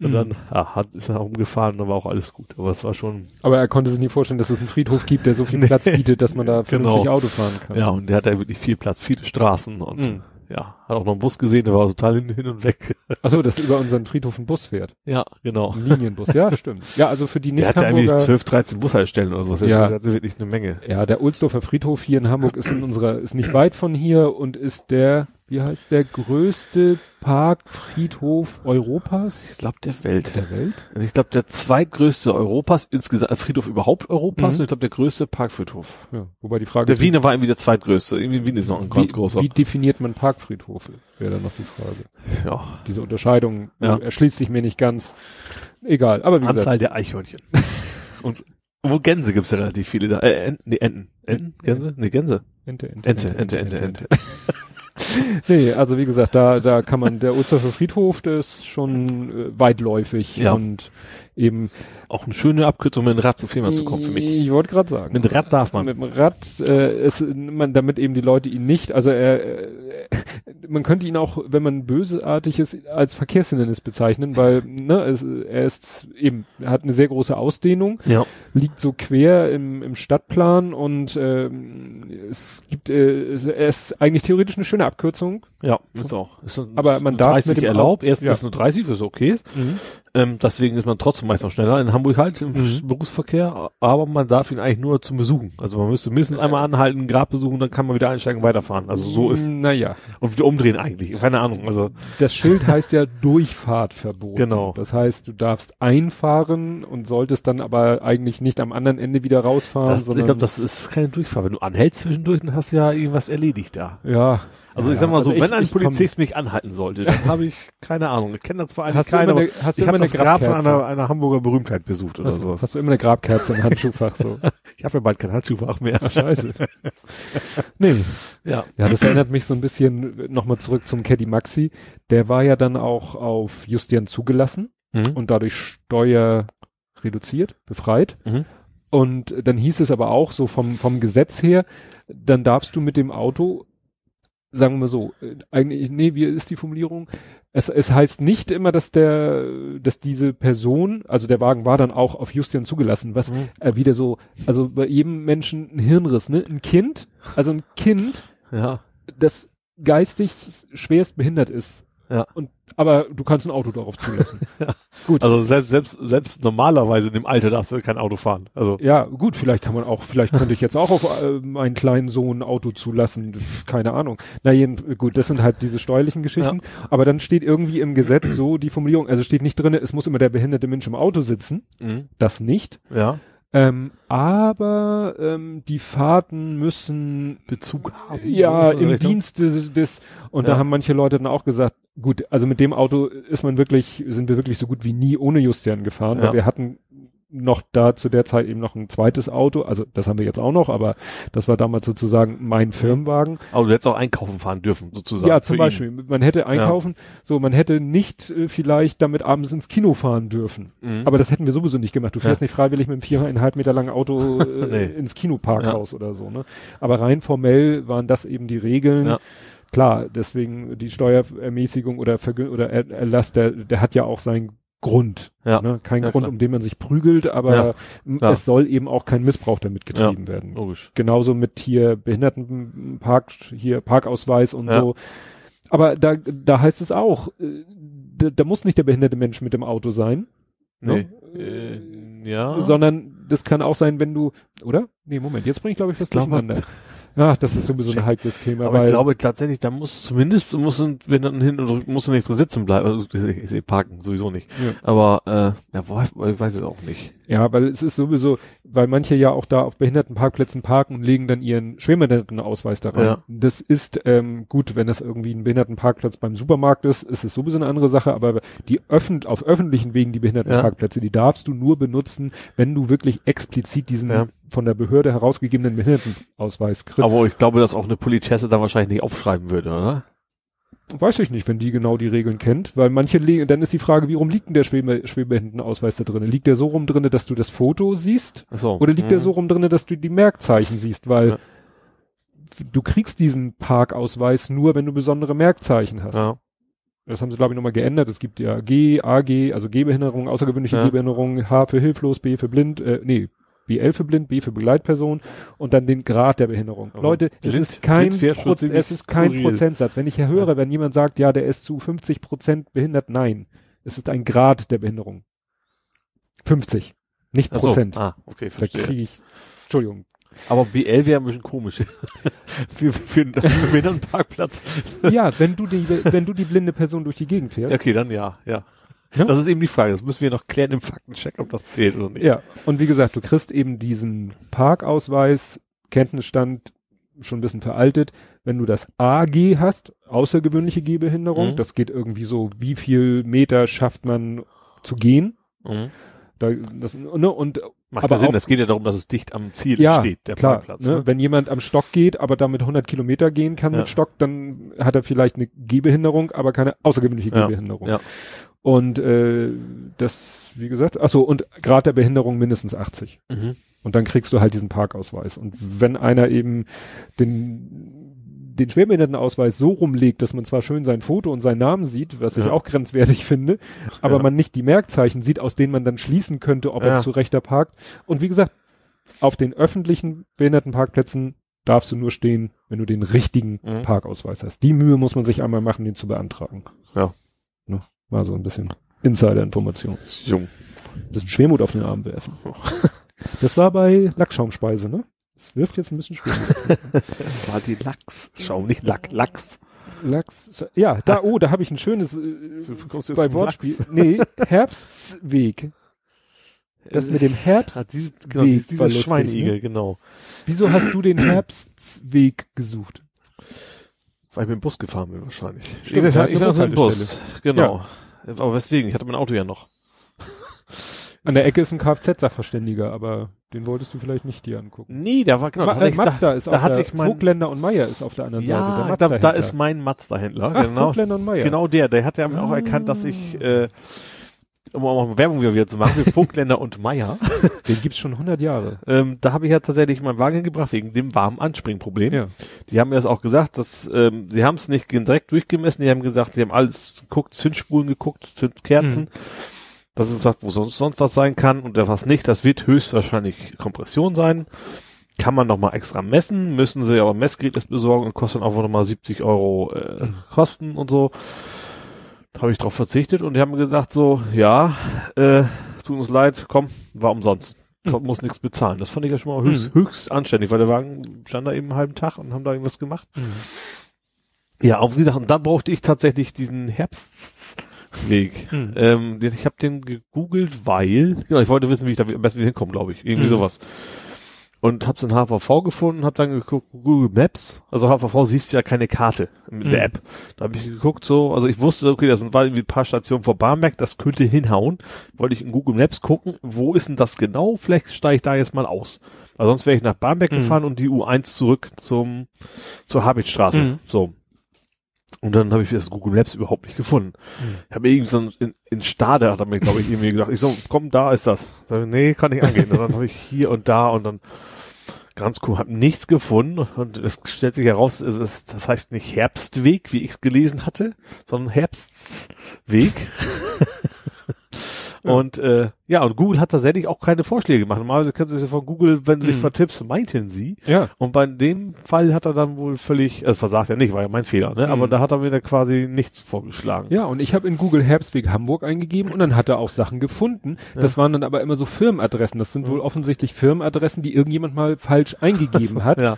Und Mhm. dann, ja, hat, ist er rumgefahren, und dann war auch alles gut, aber es war schon, Aber er konnte sich nie vorstellen, dass es einen Friedhof gibt, der so viel (laughs) Platz bietet, dass man da vernünftig Genau. Auto fahren kann. ja, und der hat da wirklich viel Platz, viele Straßen und, Mhm. Ja, hat auch noch einen Bus gesehen, der war total hin, hin und weg. (laughs) Achso, dass über unseren Friedhof ein Bus fährt. Ja, genau. Ein Linienbus, ja, (laughs) stimmt. Ja, also für die Der hat ja irgendwie Nicht-Hamburger. 12, 13 Bushaltestellen oder sowas. Das Ja. ist also wirklich eine Menge. Ja, der Ohlsdorfer Friedhof hier in Hamburg ist in unserer, ist nicht weit von hier und ist der, wie heißt der größte Parkfriedhof Europas? Ich glaube, der Welt. Der Welt? Also ich glaube, der zweitgrößte Europas, insgesamt äh, Friedhof überhaupt Europas, Mhm. und ich glaube, der größte Parkfriedhof. Ja, wobei die Frage Der ist, Wiener war irgendwie der zweitgrößte. Irgendwie Wien ist noch ein ganz wie, großer. wie definiert man Parkfriedhofe? Wäre dann noch die Frage. ja. Diese Unterscheidung Ja. erschließt sich mir nicht ganz. Egal, aber wie Anzahl gesagt. der Eichhörnchen. (laughs) und wo Gänse gibt's ja relativ viele da. Äh, Enten, nee, Enten. Enten? Gänse? Nee, Gänse. Ente, Ente, Ente, Ente, Ente, Ente. (laughs) (laughs) Nee, also wie gesagt, da, da kann man, der Ohlsdorfer Friedhof, der ist schon äh, weitläufig Ja. und eben. Auch eine schöne Abkürzung, mit dem Rad zu Firma zu kommen für mich. Ich wollte gerade sagen. Mit dem Rad darf man. Mit dem Rad äh, ist man damit eben die Leute ihn nicht, also er, äh, man könnte ihn auch, wenn man bösartig ist, als Verkehrshindernis bezeichnen, weil ne, es, er ist eben, er hat eine sehr große Ausdehnung, Ja. liegt so quer im, im Stadtplan und ähm, es gibt, äh, es- er ist eigentlich theoretisch eine schöne Abkürzung. Ja, ist auch. Ist ein- Aber man darf 30 mit dem erlaubt. Au- Erstens ja. ist nur 30, was okay ist. Ähm, deswegen ist man trotzdem meist noch schneller in Hamburg halt im Mhm. Berufsverkehr, aber man darf ihn eigentlich nur zum Besuchen. Also man müsste mindestens einmal anhalten, ein Grab besuchen, dann kann man wieder einsteigen und weiterfahren. Also so ist Naja, und wieder umdrehen eigentlich. Keine Ahnung. Also das Schild heißt ja Durchfahrtverbot. Genau. Das heißt, du darfst einfahren und solltest dann aber eigentlich nicht am anderen Ende wieder rausfahren, das, ich glaube, das ist keine Durchfahrt. Wenn du anhältst zwischendurch, dann hast du ja irgendwas erledigt da. ja. Also ja, ich sag mal so, also wenn ich- ein Polizist mich anhalten sollte, dann habe ich keine Ahnung. Ich kenne das zwar eigentlich aber eine- hast ich habe das eine Grab von Grabkerze? einer, einer Hamburger Berühmtheit besucht oder Hast, sowas. hast du immer eine Grabkerze im Handschuhfach so? (laughs) Ich habe ja bald kein Handschuhfach mehr. Ach, scheiße. (laughs) nee. Ja. Ja, das erinnert mich so ein bisschen nochmal zurück zum Caddy Maxi. Der war ja dann auch auf Justian zugelassen Mhm. und dadurch Steuer reduziert, befreit. Mhm. Und dann hieß es aber auch so vom, vom Gesetz her, dann darfst du mit dem Auto, sagen wir so, äh, eigentlich, nee, wie ist die Formulierung? Es, es heißt nicht immer, dass der, dass diese Person, also der Wagen war dann auch auf Justian zugelassen, was Mhm. äh, wieder so, also bei jedem Menschen ein Hirnriss, ne? Ein Kind, also ein Kind, Ja. das geistig schwerst behindert ist. Ja. Und, aber du kannst ein Auto darauf zulassen. (laughs) Gut. Also selbst, selbst, selbst normalerweise in dem Alter darfst du kein Auto fahren. Also, Ja, gut, vielleicht kann man auch, vielleicht könnte ich jetzt auch auf äh, meinen kleinen Sohn ein Auto zulassen, keine Ahnung. Na jeden, gut, das sind halt diese steuerlichen Geschichten, aber dann steht irgendwie im Gesetz so die Formulierung, also steht nicht drinne, es muss immer der behinderte Mensch im Auto sitzen, mhm. das nicht. ja. Ähm, aber ähm, die Fahrten müssen Bezug haben. ja in die im Richtung. Dienst des, des und Ja. da haben manche Leute dann auch gesagt, gut, also mit dem Auto ist man wirklich, sind wir wirklich so gut wie nie ohne Justian gefahren, Ja. weil wir hatten noch da zu der Zeit eben noch ein zweites Auto, also das haben wir jetzt auch noch, aber das war damals sozusagen mein Firmenwagen. Aber du hättest auch einkaufen fahren dürfen, sozusagen. ja, zum ihn. Beispiel, man hätte einkaufen, so man hätte nicht äh, vielleicht damit abends ins Kino fahren dürfen. Mhm. Aber das hätten wir sowieso nicht gemacht. Du fährst Ja. nicht freiwillig mit einem viereinhalb Meter langen Auto (laughs) äh, Nee. ins Kinoparkhaus oder so. Ne? Aber rein formell waren das eben die Regeln. Ja. Klar, deswegen die Steuerermäßigung oder, oder Er- Erlass, der, der hat ja auch seinen Grund. Ja. Ne? Kein Ja, Grund, klar. um den man sich prügelt, aber Ja, es soll eben auch kein Missbrauch damit getrieben werden. Logisch. Genauso mit hier Behindertenpark, hier Parkausweis und so. Aber da, da heißt es auch, äh, da, da muss nicht der behinderte Mensch mit dem Auto sein. Nee. Ne? Äh, ja. Sondern das kann auch sein, wenn du, oder? Nee, Moment, jetzt bringe ich glaube ich was durcheinander. Ach, das ist sowieso ein heikles Thema. Aber weil, ich glaube tatsächlich, da muss zumindest, muss, wenn dann hin und muss nicht drin sitzen bleiben. Also, ich, sehe parken sowieso nicht. Ja. Aber, äh, ja, wo, ich weiß es auch nicht. Ja, weil es ist sowieso, weil manche ja auch da auf Behindertenparkplätzen parken und legen dann ihren Schwerbehindertenausweis da rein. Ja. Das ist ähm, gut, wenn das irgendwie ein Behindertenparkplatz beim Supermarkt ist, ist es sowieso eine andere Sache, aber die öffent auf öffentlichen Wegen die Behindertenparkplätze, die darfst du nur benutzen, wenn du wirklich explizit diesen Ja. Von der Behörde herausgegebenen Behindertenausweis kriegst. Aber ich glaube, dass auch eine Politesse da wahrscheinlich nicht aufschreiben würde, oder? Weiß ich nicht, wenn die genau die Regeln kennt, weil manche dann ist die Frage, wie rum liegt denn der Schwerbe Schwerbehindertenausweis da drin? Liegt der so rum drinne, dass du das Foto siehst? Ach so. Oder liegt der Mhm. so rum drinne, dass du die Merkzeichen siehst? Weil Ja. du kriegst diesen Parkausweis nur, wenn du besondere Merkzeichen hast. Ja. Das haben sie, glaube ich, nochmal geändert. Es gibt ja G, AG, also Gehbehinderung, außergewöhnliche Ja. Gehbehinderung, H für hilflos, B für blind, äh, nee, BL für blind, B für Begleitperson und dann den Grad der Behinderung. Aber Leute, es ist kein, Proz es ist kein skurril. Prozentsatz. Wenn ich hier höre, wenn jemand sagt, ja, der ist zu 50 Prozent behindert, nein. Es ist ein Grad der Behinderung. 50, nicht Ach so. Prozent. Ah, okay, Da verstehe. kriege ich, Entschuldigung, Aber BL wäre ein bisschen komisch. (laughs) für, für, einen- für einen Parkplatz. ja, wenn du die, wenn du die blinde Person durch die Gegend fährst. Okay, dann ja, ja. Ja. Das ist eben die Frage. Das müssen wir noch klären im Faktencheck, ob das zählt oder nicht. Ja, und wie gesagt, du kriegst eben diesen Parkausweis, Kenntnisstand schon ein bisschen veraltet. Wenn du das AG hast, außergewöhnliche Gehbehinderung, Mhm. das geht irgendwie so, wie viel Meter schafft man zu gehen? Mhm. Da, das, ne, und Macht Aber ja Sinn. Es geht ja darum, dass es dicht am Ziel ja, steht, der klar, Parkplatz. ne? Ne? wenn jemand am Stock geht, aber damit 100 Kilometer gehen kann Ja. mit Stock, dann hat er vielleicht eine Gehbehinderung, aber keine außergewöhnliche Ja, Gehbehinderung. ja. Und äh, das, wie gesagt, ach so und Grad der Behinderung mindestens 80. Mhm. Und dann kriegst du halt diesen Parkausweis. Und wenn einer eben den, den Schwerbehindertenausweis so rumlegt, dass man zwar schön sein Foto und seinen Namen sieht, was ich Ja. auch grenzwertig finde, aber Ja. man nicht die Merkzeichen sieht, aus denen man dann schließen könnte, ob Ja. er zu rechter parkt. Und wie gesagt, auf den öffentlichen Behindertenparkplätzen darfst du nur stehen, wenn du den richtigen Mhm. Parkausweis hast. Die Mühe muss man sich einmal machen, den zu beantragen. Ja. Ne? War so ein bisschen Insider-Information. Jung. Ein bisschen Schwermut auf den Arm werfen. Das war bei Lackschaumspeise, ne? Es wirft jetzt ein bisschen Schwermut. Das (laughs) war die Lachs. Schau, nicht Lack, Lachs. Lachs, ja, da, oh, da habe ich ein schönes äh, Du bei Wortspiel. Lachs. Nee, Herbstweg. Das mit dem Herbst- Ah, dieses, genau, lustig, Schweinigel, ne? genau. Wieso hast du den Herbstweg gesucht? Weil ich mit dem Bus gefahren bin wahrscheinlich. Stimmt, ich wir war, hatten ich eine war so im Bus. Genau. Aber weswegen? Ich hatte mein Auto ja noch. An der Ecke ist ein Kfz-Sachverständiger, aber den wolltest du vielleicht nicht dir angucken. Nee, da war genau. Ma äh, ich, Mazda da, ist da auf hatte der, ich mein, Vogtländer und Meier ist auf der anderen Seite. ja, Der da, da ist mein Mazda-Händler. Genau. Vogtländer und Meier. Genau der. Der hat ja auch Ah. erkannt, dass ich, äh, um auch mal Werbung wieder zu machen, für Vogtländer und Meier. (laughs) Den gibt's schon 100 Jahre. Ähm, da habe ich ja tatsächlich meinen Wagen gebracht wegen dem warmen Anspringproblem. Ja. Die haben mir das auch gesagt, dass ähm, sie haben es nicht direkt durchgemessen, die haben gesagt, die haben alles geguckt, Zündspulen geguckt, Zündkerzen. Mhm. Das ist was, wo sonst, sonst was sein kann und der was nicht, das wird höchstwahrscheinlich Kompression sein. Kann man nochmal extra messen, müssen sie aber ein Messgerät jetzt besorgen und kostet einfach nochmal 70 Euro äh, Mhm. Kosten und so. Da habe ich drauf verzichtet und die haben gesagt so, ja, äh, tut uns leid, komm, war umsonst. Komm, muss nichts bezahlen. Das fand ich ja schon mal höchst, Mhm. höchst anständig, weil der Wagen stand da eben einen halben Tag und haben da irgendwas gemacht. Ja, auch wie gesagt, und da brauchte ich tatsächlich diesen Herbstweg. Mhm. Ähm, ich habe den gegoogelt, weil, genau, ich wollte wissen, wie ich da am besten hinkomme, glaube ich. Irgendwie Mhm. sowas. Und hab's in HVV gefunden, hab dann geguckt, Google Maps. Also HVV siehst du ja keine Karte mit der Mhm. App. Da habe ich geguckt, so, also ich wusste, okay, das sind war irgendwie ein paar Stationen vor Barmbek, das könnte hinhauen. Wollte ich in Google Maps gucken, wo ist denn das genau? Vielleicht steige ich da jetzt mal aus. Weil sonst wäre ich nach Barmbek Mhm. gefahren und die U1 zurück zum zur Habitstraße. Mhm. So. Und dann habe ich das Google Maps überhaupt nicht gefunden. Ich habe irgendwie so ein- in, in Stade hat er mir, glaube ich, irgendwie gesagt, ich so, komm, da ist das. Ich, nee, kann nicht angehen. Und dann habe ich hier und da und dann ganz cool, habe nichts gefunden und es stellt sich heraus, es ist, das heißt nicht Herbstweg, wie ich es gelesen hatte, sondern Herbstweg. (laughs) Ja. Und äh, Ja, und Google hat tatsächlich auch keine Vorschläge gemacht. Normalerweise kannst du es ja von Google, wenn du dich Mhm. vertippst, meinten sie. Ja. Und bei dem Fall hat er dann wohl völlig, also versagt er nicht, war ja mein Fehler, ne? Aber Mhm. da hat er mir da quasi nichts vorgeschlagen. Ja, und ich habe in Google Herbstweg Hamburg eingegeben und dann hat er auch Sachen gefunden. Das waren dann aber immer so Firmenadressen. Das sind wohl offensichtlich Firmenadressen, die irgendjemand mal falsch eingegeben (laughs) hat. Ja.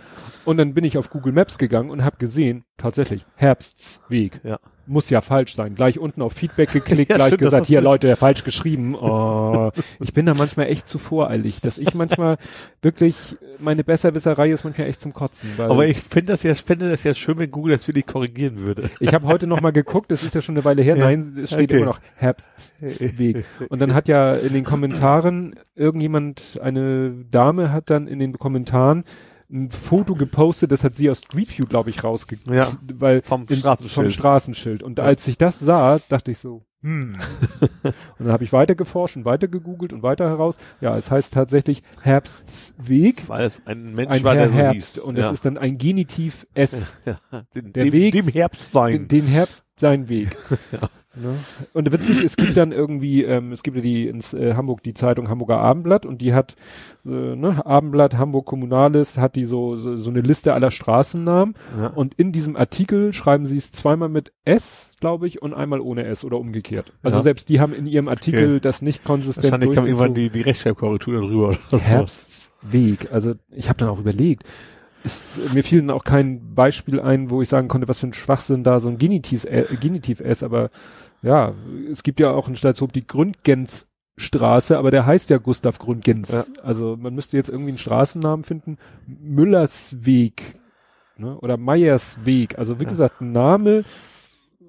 Und dann bin ich auf Google Maps gegangen und habe gesehen, tatsächlich, Herbstsweg. Ja. Muss ja falsch sein. Gleich unten auf Feedback geklickt, (laughs) Ja, gleich stimmt, gesagt, hier Leute, falsch geschrieben. Oh, ich bin da manchmal echt zu voreilig, dass ich manchmal wirklich, meine Besserwisserei ist manchmal echt zum Kotzen. Aber ich finde das ja, finde das ja schön, wenn Google das wirklich korrigieren würde. ich habe heute noch mal geguckt, es ist ja schon eine Weile her. Ja. Nein, es steht Okay. immer noch Herbstsweg. Und dann hat ja in den Kommentaren irgendjemand, eine Dame hat dann in den Kommentaren ein Foto gepostet, das hat sie aus Street View, glaube ich, rausge... Ja. weil Vom in- Straßenschild. Vom Straßenschild. Und Ja. als ich das sah, dachte ich so, hm. (laughs) und dann habe ich weiter geforscht und weiter gegoogelt und weiter heraus. Ja, es heißt tatsächlich Herbstsweg. Weil es ein Mensch Ein war, Herr der so Herbst. hieß. Und ja. es ist dann ein Genitiv S. (laughs) ja. Den, der dem, Weg- dem Herbst sein. den, den Herbst sein Weg. (laughs) Ja. Ne? Und witzig, es gibt dann irgendwie, ähm, es gibt ja die ins äh, Hamburg die Zeitung Hamburger Abendblatt und die hat äh, ne, Abendblatt Hamburg Kommunales hat die so, so so eine Liste aller Straßennamen ja. und in diesem Artikel schreiben sie es zweimal mit S, glaube ich, und einmal ohne S oder umgekehrt. Also Ja. selbst die haben in ihrem Artikel Okay. das nicht konsistent Wahrscheinlich kam irgendwann die, die Rechtschreibkorrektur dann rüber. Oder so. Herbstsweg. Also ich habe dann auch überlegt. Es, mir fiel dann auch kein Beispiel ein, wo ich sagen konnte, was für ein Schwachsinn da so ein Genitiv, äh, Genitiv ist, aber ja, es gibt ja auch in Stalzhoop die Gründgens-Straße, aber der heißt ja Gustav Gründgens. Ja. Also man müsste jetzt irgendwie einen Straßennamen finden. Müllersweg ne? oder Meyersweg. Also wie Ja. gesagt, ein Name,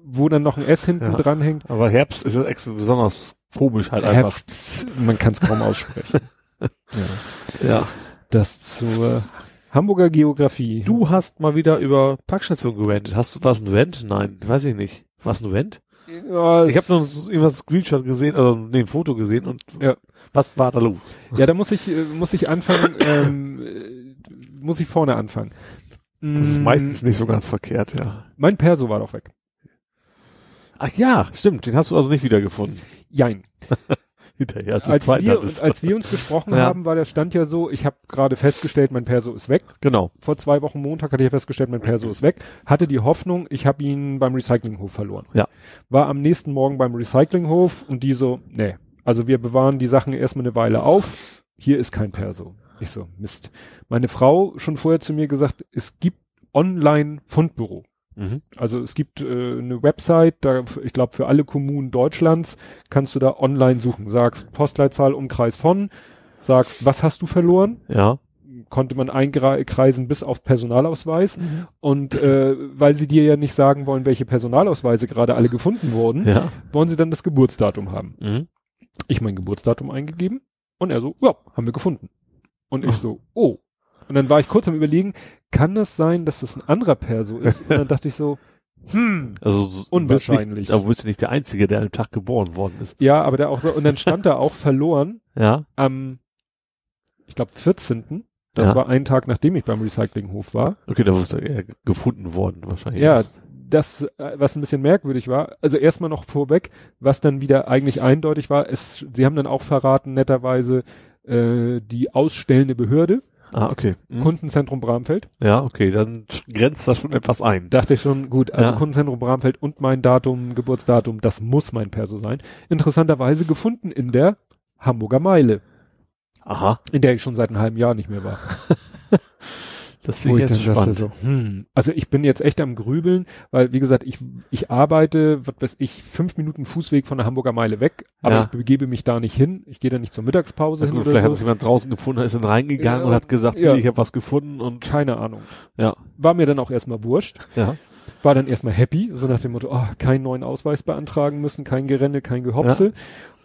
wo dann noch ein S hinten Ja. dran hängt. Aber Herbst ist extra besonders komisch halt einfach. Herbst, man kann es kaum aussprechen. (laughs) ja. Ja. Das zur Hamburger Geografie. Du hast mal wieder über Parkstation gewendet. Hast du was ein Vent? Nein, weiß ich nicht. Was ein Vent? Ja, Ich habe nur irgendwas Screenshot gesehen, also nee, ein Foto gesehen und Ja. was war da los? ja, da muss ich, äh, muss ich anfangen, (laughs) ähm, äh, muss ich vorne anfangen. Das ist Mm, meistens nicht so ganz verkehrt, ja. Mein Perso war doch weg. Ach ja, stimmt, den hast du also nicht wiedergefunden. Jein. (laughs) Hinterher, als du Als wir, hattest. als wir uns gesprochen Ja. haben, war der Stand ja so, ich habe gerade festgestellt, mein Perso ist weg. Genau. Vor zwei Wochen Montag hatte ich festgestellt, mein Perso ist weg. Hatte die Hoffnung, ich habe ihn beim Recyclinghof verloren. Ja. War am nächsten Morgen beim Recyclinghof und die so, nee, also wir bewahren die Sachen erstmal eine Weile auf. Hier ist kein Perso. Ich so, Mist. Meine Frau schon vorher zu mir gesagt, es gibt Online-Fundbüro. Mhm. Also es gibt äh, eine Website, da ich glaube für alle Kommunen Deutschlands kannst du da online suchen. Sagst Postleitzahl, Umkreis von, sagst, was hast du verloren? Ja. Konnte man einkreisen bis auf Personalausweis. Und äh, weil sie dir ja nicht sagen wollen, welche Personalausweise gerade alle gefunden wurden, Ja. wollen sie dann das Geburtsdatum haben. Mhm. Ich mein Geburtsdatum eingegeben und er so, ja, haben wir gefunden. Und ich so, oh. Und dann war ich kurz am überlegen, kann das sein, dass das ein anderer Perso ist? Und dann dachte ich so, hm, Also du Unwahrscheinlich. Nicht, aber du bist ja nicht der Einzige, der an dem Tag geboren worden ist. ja, aber der auch so, und dann stand da auch verloren Ja. am, ich glaube, 14. Das Ja. war ein Tag, nachdem ich beim Recyclinghof war. Okay, da ist er eher gefunden worden wahrscheinlich. Ja, das, äh, was ein bisschen merkwürdig war, also erstmal noch vorweg, was dann wieder eigentlich eindeutig war, es, sie haben dann auch verraten, netterweise, äh, die ausstellende Behörde, Ah, okay. Mhm. Kundenzentrum Bramfeld. Ja, okay, dann grenzt das schon etwas ein. Dachte ich schon, gut, also Ja. Kundenzentrum Bramfeld und mein Datum, Geburtsdatum, das muss mein Perso sein. Interessanterweise gefunden in der Hamburger Meile, Aha. in der ich schon seit einem halben Jahr nicht mehr war. (laughs) Das finde ich jetzt spannend. so, hm, also ich bin jetzt echt am Grübeln, weil wie gesagt, ich, ich arbeite, was weiß ich, fünf Minuten Fußweg von der Hamburger Meile weg, aber Ja. ich begebe mich da nicht hin. Ich gehe da nicht zur Mittagspause Na hin gut, oder vielleicht hat so. es jemand draußen gefunden, ist dann reingegangen Ja, und hat gesagt, ja. hier, ich habe was gefunden und Keine Ahnung. ja, War mir dann auch erstmal wurscht. ja. War dann erstmal happy, so nach dem Motto, oh, keinen neuen Ausweis beantragen müssen, kein Gerenne, kein Gehopse.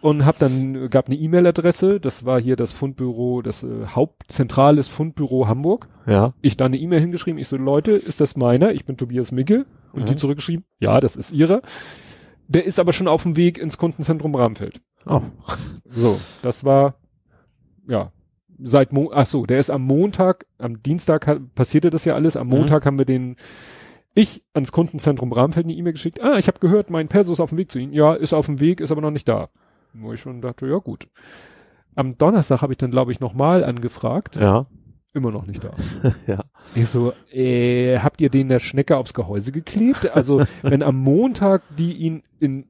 Und hab dann, gab eine E-Mail-Adresse, das war hier das Fundbüro, das äh, Hauptzentrales Fundbüro Hamburg. Ja. Ich da eine E-Mail hingeschrieben, ich so, Leute, ist das meiner? Ich bin Tobias Micke. Und Mhm. die zurückgeschrieben, ja, das ist ihrer. Der ist aber schon auf dem Weg ins Kundenzentrum Bramfeld. Oh. So, das war, ja, seit Mo ach so, der ist am Montag, am Dienstag hat, passierte das ja alles, am Mhm. Montag haben wir den, ich ans Kundenzentrum Bramfeld eine E-Mail geschickt, ah, ich habe gehört, mein Perso ist auf dem Weg zu Ihnen. Ja, ist auf dem Weg, ist aber noch nicht da. Wo ich schon dachte, ja gut. Am Donnerstag habe ich dann, glaube ich, nochmal angefragt. Ja. Immer noch nicht da. (laughs) Ja. Ich so, äh, habt ihr den der Schnecke aufs Gehäuse geklebt? Also, wenn am Montag die ihn in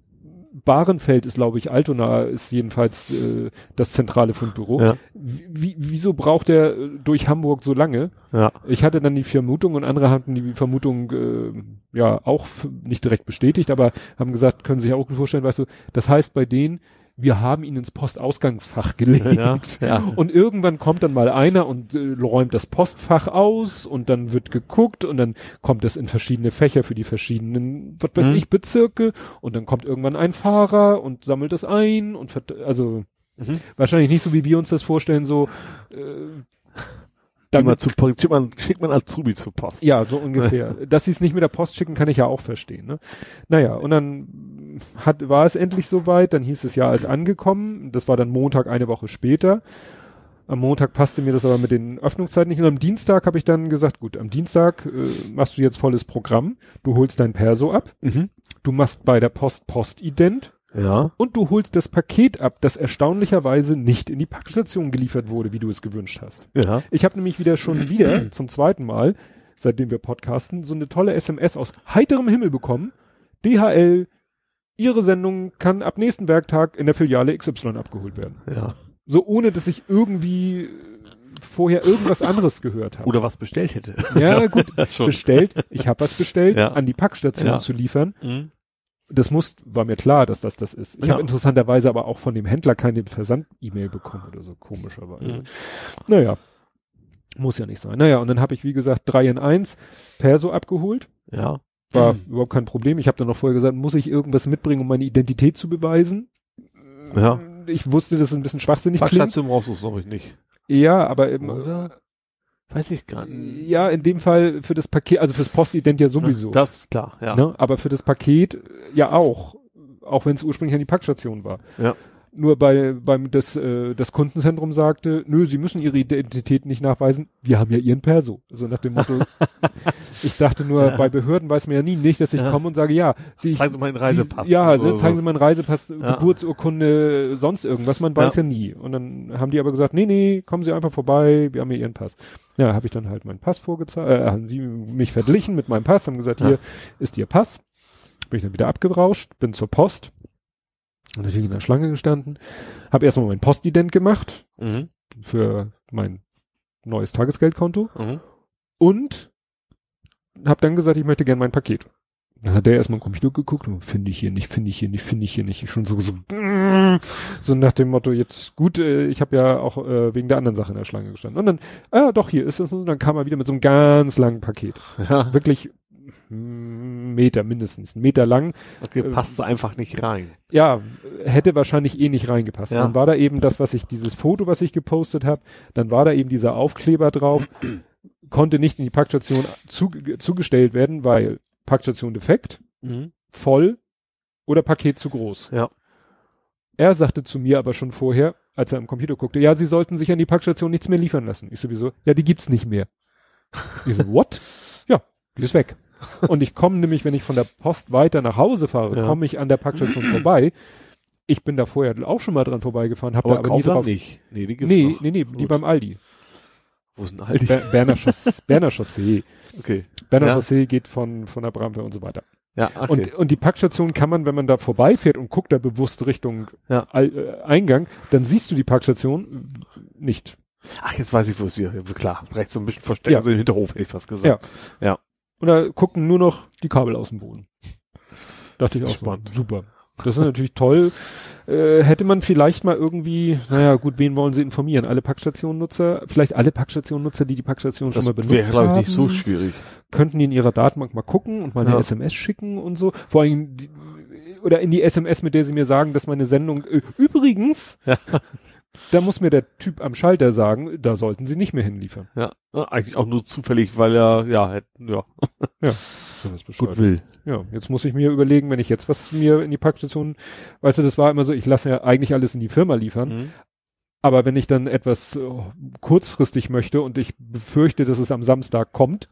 Bahrenfeld ist, glaube ich, Altona ist jedenfalls äh, das zentrale Fundbüro. Ja. Wie, wieso braucht er durch Hamburg so lange? Ja. Ich hatte dann die Vermutung und andere hatten die Vermutung äh, ja auch nicht direkt bestätigt, aber haben gesagt, können sich auch gut vorstellen, weißt du, das heißt bei denen, wir haben ihn ins Postausgangsfach gelegt. Ja. Ja. Und irgendwann kommt dann mal einer und äh, räumt das Postfach aus und dann wird geguckt und dann kommt es in verschiedene Fächer für die verschiedenen, was weiß Mhm. ich, Bezirke und dann kommt irgendwann ein Fahrer und sammelt das ein und also Mhm. wahrscheinlich nicht so, wie wir uns das vorstellen, so äh, damit, zu, schickt man, schickt man Azubi zur Post. ja, so ungefähr. (laughs) Dass sie es nicht mit der Post schicken, kann ich ja auch verstehen. Ne? Naja, und dann hat, war es endlich soweit, dann hieß es ja als angekommen, das war dann Montag eine Woche später. Am Montag passte mir das aber mit den Öffnungszeiten nicht und am Dienstag habe ich dann gesagt, gut, am Dienstag äh, machst du jetzt volles Programm, du holst dein Perso ab, Mhm. du machst bei der Post Postident Ja. und du holst das Paket ab, das erstaunlicherweise nicht in die Packstation geliefert wurde, wie du es gewünscht hast. Ja. Ich habe nämlich wieder schon wieder zum zweiten Mal, seitdem wir podcasten, so eine tolle SMS aus heiterem Himmel bekommen. DHL, Ihre Sendung kann ab nächsten Werktag in der Filiale XY abgeholt werden. Ja. So ohne, dass ich irgendwie vorher irgendwas anderes gehört habe. Oder was bestellt hätte. Ja, (laughs) gut, bestellt. Ich habe was bestellt, Ja. an die Packstation Ja. zu liefern. Mhm. Das muss, war mir klar, dass das das ist. Ich Ja. habe interessanterweise aber auch von dem Händler keine Versand-E-Mail bekommen oder so, komischerweise. Mhm. Naja, muss ja nicht sein. Naja, und dann habe ich, wie gesagt, 3 in 1 Perso abgeholt. Ja. War Mhm. überhaupt kein Problem. Ich habe dann noch vorher gesagt, muss ich irgendwas mitbringen, um meine Identität zu beweisen? Ja. Ich wusste, dass es ein bisschen schwachsinnig klingt. Du es glaube ich nicht. Ja, aber im, Oder? Weiß ich gar nicht. ja, in dem Fall für das Paket, also fürs Postident ja sowieso. Das ist klar, ja. Ne? Aber für das Paket äh, ja auch, auch wenn es ursprünglich an die Packstation war. Ja. Nur bei beim das äh, das Kundenzentrum sagte, nö, Sie müssen Ihre Identität nicht nachweisen. Wir haben ja Ihren Perso. So nach dem Motto. (laughs) ich dachte nur, Ja. bei Behörden weiß man ja nie nicht, dass ich Ja. komme und sage, ja, Sie Zeigen Sie mal den Reisepass Sie, ja, zeigen was. Sie mal einen Reisepass, Ja. Geburtsurkunde, sonst irgendwas. Man weiß Ja. nie. Und dann haben die aber gesagt, nee, nee, kommen Sie einfach vorbei. Wir haben ja Ihren Pass. Ja, habe ich dann halt meinen Pass vorgezeigt. Äh, haben Sie mich verglichen mit meinem Pass, haben gesagt, hier ist Ihr Pass. Bin ich dann wieder abgerauscht, bin zur Post. Und natürlich in der Schlange gestanden. Habe erstmal mein Postident gemacht Mhm. für mein neues Tagesgeldkonto Mhm. und habe dann gesagt, ich möchte gerne mein Paket. Dann hat der erstmal im Computer geguckt und finde ich hier nicht, finde ich hier nicht, finde ich hier nicht. Ich schon so, so, so nach dem Motto, jetzt gut, äh, ich habe ja auch äh, wegen der anderen Sache in der Schlange gestanden. Und dann, ah, doch, hier ist es. Und dann kam er wieder mit so einem ganz langen Paket. Ja. Wirklich Meter mindestens, einen Meter lang. Okay, Äh, passt einfach nicht rein. Ja, hätte wahrscheinlich eh nicht reingepasst. Ja. Dann war da eben das, was ich, dieses Foto, was ich gepostet habe, dann war da eben dieser Aufkleber drauf, (clears throat) konnte nicht in die Packstation zu, zugestellt werden, weil Packstation defekt, Mhm. voll oder Paket zu groß. Ja. Er sagte zu mir aber schon vorher, als er am Computer guckte, ja, sie sollten sich an die Packstation nichts mehr liefern lassen. Ich sowieso, ja, die gibt's nicht mehr. Ich so, what? Ja, die ist weg. Und ich komme nämlich, wenn ich von der Post weiter nach Hause fahre, Ja. komme ich an der Packstation vorbei. Ich bin da vorher auch schon mal dran vorbeigefahren, habe da Aber, aber nie drauf. nicht. Nee, die gibt's Nee, doch. nee, nee, die Gut. beim Aldi. Wo sind all die? Ber Berner, Chauss Berner Chaussee. Okay. Berner Ja. Chaussee geht von, von der Brampe und so weiter. Ja, okay. Und, und die Packstation kann man, wenn man da vorbeifährt und guckt da bewusst Richtung Ja. Al äh, Eingang, dann siehst du die Packstation nicht. Ach, jetzt weiß ich, wo es wir. Ja, klar, rechts so ein bisschen versteckt, Ja. also im Hinterhof, hätte ich fast gesagt. Und da gucken nur noch die Kabel aus dem Boden. Dachte ich auch Spannend. so, super. Das ist natürlich toll. Äh, hätte man vielleicht mal irgendwie, naja gut, wen wollen sie informieren? Alle Packstationennutzer, vielleicht alle Packstationennutzer, die die Packstation Das schon mal benutzt wäre, glaube ich, nicht so haben, schwierig. könnten die in ihrer Datenbank mal gucken und mal eine Ja. SMS schicken und so. Vor allem, die, oder in die SMS, mit der sie mir sagen, dass meine Sendung, äh, übrigens, Ja. Da muss mir der Typ am Schalter sagen, da sollten sie nicht mehr hinliefern. Ja, ja, eigentlich auch nur zufällig, weil er, ja, hätte, ja, (laughs) So was gut will. Ja, jetzt muss ich mir überlegen, wenn ich jetzt was mir in die Packstation, weißt du, das war immer so, ich lasse ja eigentlich alles in die Firma liefern, Mhm. aber wenn ich dann etwas äh, kurzfristig möchte und ich befürchte, dass es am Samstag kommt,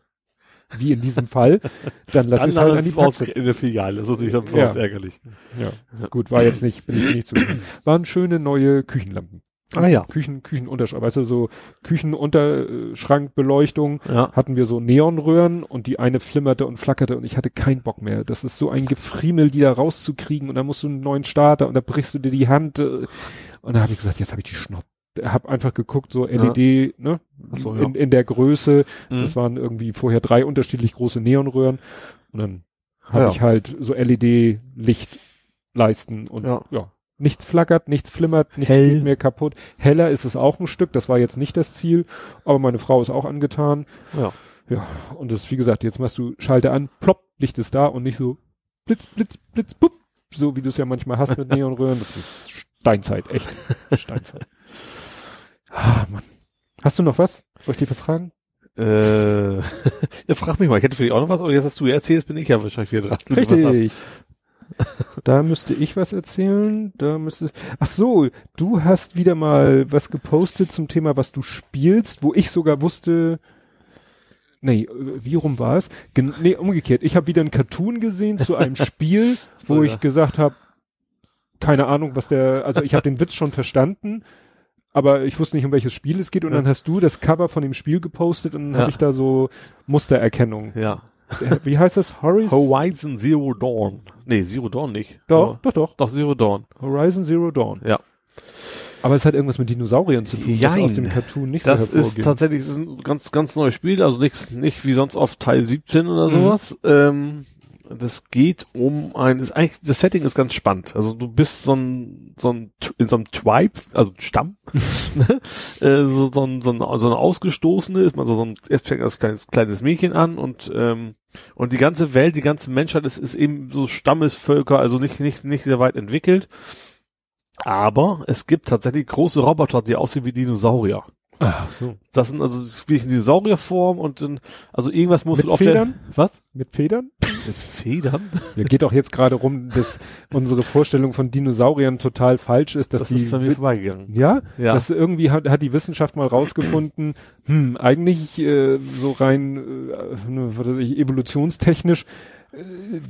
wie in diesem Fall, (laughs) dann lass Dann ich es halt an die Praxis. in der Filiale. Das ist natürlich dann Ja. ärgerlich. Ja, gut, war jetzt nicht, bin ich nicht zu. Waren schöne neue Küchenlampen. Ah ja. Küchen, Küchenunterschrank, weißt du, so Küchenunterschrankbeleuchtung Ja. hatten wir so Neonröhren und die eine flimmerte und flackerte und ich hatte keinen Bock mehr. Das ist so ein Gefriemel, die da rauszukriegen und dann musst du einen neuen Starter und da brichst du dir die Hand äh, und da habe ich gesagt, jetzt habe ich die Schnapp. Hab einfach geguckt, so LED, ne, Ach so, ja. in, in der Größe. Mhm. Das waren irgendwie vorher drei unterschiedlich große Neonröhren und dann habe Ja. ich halt so LED-Lichtleisten und Ja. ja. Nichts flackert, nichts flimmert, nichts Hell. geht mehr kaputt. Heller ist es auch ein Stück, das war jetzt nicht das Ziel, aber meine Frau ist auch angetan. Ja. Ja, und das, wie gesagt, jetzt machst du Schalter an, plopp, Licht ist da und nicht so blitz, blitz, blitz, bupp, so wie du es ja manchmal hast mit (laughs) Neonröhren. Das ist Steinzeit, echt Steinzeit. (laughs) Ah, Mann. Hast du noch was? Soll ich dir was fragen? Äh, (laughs) ja, frag mich mal, ich hätte für dich auch noch was, aber jetzt hast du erzählt, bin ich ja wahrscheinlich wieder dran. Richtig. Da müsste ich was erzählen. Da müsste. Ach so, du hast wieder mal was gepostet zum Thema, was du spielst, wo ich sogar wusste. Nee, wie rum war es? Gen nee, umgekehrt. Ich habe wieder ein Cartoon gesehen zu einem (laughs) Spiel, wo ich gesagt habe, keine Ahnung, was der. Also ich habe den Witz schon verstanden. Aber ich wusste nicht, um welches Spiel es geht. Und Ja. dann hast du das Cover von dem Spiel gepostet und dann Ja. habe ich da so Mustererkennung. Ja. Wie heißt das? Horizon? Horizon Zero Dawn. Nee, Zero Dawn nicht. Doch, doch, doch. Doch, Zero Dawn. Horizon Zero Dawn. Ja. Aber es hat irgendwas mit Dinosauriern zu tun, Jein. aus dem Cartoon nicht Das so ist tatsächlich das ist ein ganz, ganz neues Spiel, also nichts, nicht wie sonst auf Teil 17 oder Mhm. sowas. Ähm, das geht um ein, ist eigentlich, das Setting ist ganz spannend. Also du bist so ein, so ein, in so einem Tribe, also Stamm, (laughs) ne? äh, so, so, ein, so, ein, so eine Ausgestoßene, ist man so, so ein, erst fängt als kleines, kleines Mädchen an und, ähm, und die ganze Welt, die ganze Menschheit ist, ist eben so Stammesvölker, also nicht, nicht, nicht sehr weit entwickelt. Aber es gibt tatsächlich große Roboter, die aussehen wie Dinosaurier. Ach so. Das sind also wirklich in Dinosaurierform und dann, also irgendwas musst Mit du auf Federn? der, was? Mit Federn? Mit Federn? Ja, geht auch jetzt gerade rum, dass unsere Vorstellung von Dinosauriern total falsch ist, dass Das die ist bei mir vorbeigegangen. ja, Ja. das irgendwie hat, hat die Wissenschaft mal rausgefunden, (clears throat) hm, eigentlich äh, so rein äh, ne, was weiß ich, evolutionstechnisch, äh,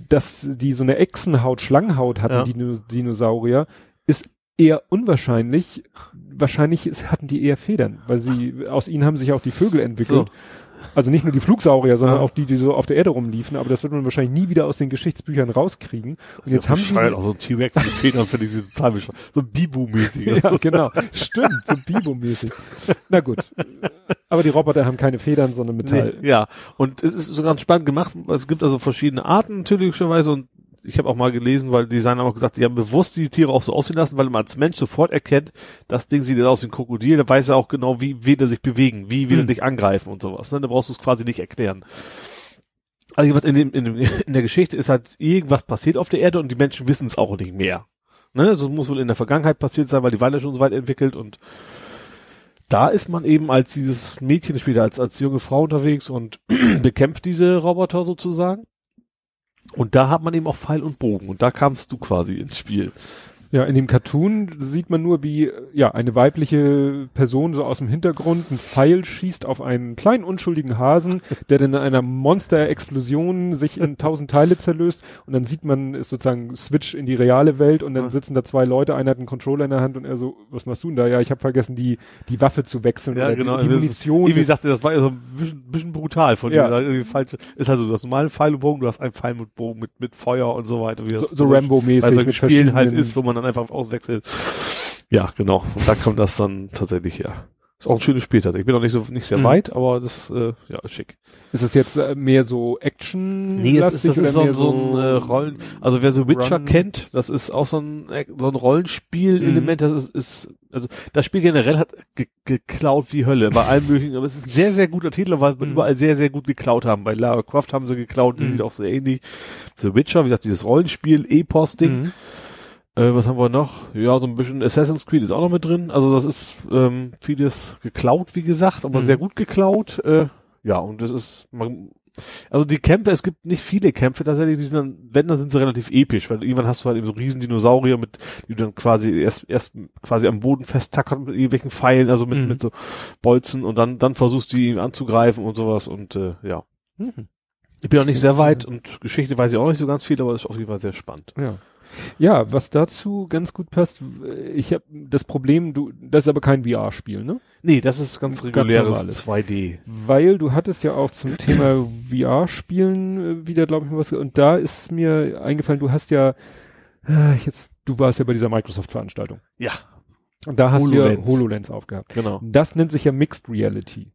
dass die so eine Echsenhaut, Schlangenhaut hatten, Ja. Dino, Dinosaurier, eher unwahrscheinlich. Wahrscheinlich ist, hatten die eher Federn, weil sie aus ihnen haben sich auch die Vögel entwickelt. Also nicht nur die Flugsaurier, sondern Ja. auch die, die so auf der Erde rumliefen, aber das wird man wahrscheinlich nie wieder aus den Geschichtsbüchern rauskriegen. Und jetzt haben die auch so ein T-Rex mit Federn finde ich sie total bescheuert. So ein Bibu-mäßig. (laughs) ja, genau. Stimmt, so Bibo-mäßig. Na gut. Aber die Roboter haben keine Federn, sondern Metall. Nee, ja, und es ist so ganz spannend gemacht. Es gibt also verschiedene Arten natürlicherweise und ich habe auch mal gelesen, weil die Designer haben auch gesagt, die haben bewusst die Tiere auch so aussehen lassen, weil man als Mensch sofort erkennt, das Ding sieht jetzt aus wie ein Krokodil, da weiß er auch genau, wie will er sich bewegen, wie will er Hm. dich angreifen und sowas. Ne? Da brauchst du es quasi nicht erklären. Also was in, dem, in, dem, (laughs) in der Geschichte ist halt, irgendwas passiert auf der Erde und die Menschen wissen es auch nicht mehr. Ne? Also muss wohl in der Vergangenheit passiert sein, weil die ja schon so weit entwickelt und da ist man eben als dieses Mädchen später als, als junge Frau unterwegs und (clears throat) bekämpft diese Roboter sozusagen. Und da hat man eben auch Pfeil und Bogen und da kamst du quasi ins Spiel. Ja, in dem Cartoon sieht man nur, wie ja eine weibliche Person so aus dem Hintergrund einen Pfeil schießt auf einen kleinen unschuldigen Hasen, der dann in einer Monster-Explosion sich in (laughs) tausend Teile zerlöst und dann sieht man ist sozusagen Switch in die reale Welt und dann Ja. sitzen da zwei Leute, einer hat einen Controller in der Hand und er so, was machst du denn da? Ja, ich habe vergessen die die Waffe zu wechseln oder die, die ist- Munition. Ist- sagte, das war ja so ein bisschen, bisschen brutal von Ja. dir. Falsch. Ist also das normale Pfeil und Bogen, du hast einen Pfeil mit Bogen mit, mit Feuer und so weiter. Wie das so, so Rambo-mäßig mit Spielen halt ist, wo man dann einfach auswechselt. Ja, genau. Und da kommt das dann tatsächlich her. Ist auch ein schönes Spiel. tatsächlich. Ich bin noch nicht so nicht sehr Mhm. weit, aber das äh, ja ist schick. Ist es jetzt äh, mehr so Action? Nee, das ist, das ist so, mehr ein- so ein äh, Rollen, also wer so Witcher Run- kennt, das ist auch so ein äh, so ein Rollenspiel-Element, das ist, ist also das Spiel generell hat ge geklaut wie Hölle bei allen möglichen, aber es ist ein sehr sehr guter Titel, weil wir Mhm. überall sehr sehr gut geklaut haben. Bei Lara Croft haben sie geklaut, die Mhm. sieht auch sehr ähnlich. The Witcher, wie gesagt, dieses Rollenspiel Epos Ding. Mhm. Äh, was haben wir noch? Ja, so ein bisschen Assassin's Creed ist auch noch mit drin. Also das ist ähm, vieles geklaut, wie gesagt, aber Mhm. sehr gut geklaut. Äh, ja, und das ist, man, also die Kämpfe, es gibt nicht viele Kämpfe tatsächlich, die sind dann, wenn, dann sind sie relativ episch, weil irgendwann hast du halt eben so riesen Dinosaurier mit, die du dann quasi erst, erst quasi am Boden festtackern mit irgendwelchen Pfeilen, also mit, Mhm. mit so Bolzen und dann, dann versuchst du die anzugreifen und sowas und äh, ja. Mhm. Ich bin auch nicht sehr weit und Geschichte weiß ich auch nicht so ganz viel, aber es ist auf jeden Fall sehr spannend. Ja. Ja, was dazu ganz gut passt, ich habe das Problem, du, das ist aber kein VR-Spiel, ne? Nee, das ist ganz Ganz reguläres normales. 2D. Weil du hattest ja auch zum Thema VR-Spielen äh, wieder, glaube ich, mal was, und da ist mir eingefallen, du hast ja, äh, jetzt, du warst ja bei dieser Microsoft-Veranstaltung. Ja, Und da hast du HoloLens. ja HoloLens aufgehabt. genau. Das nennt sich ja Mixed Reality.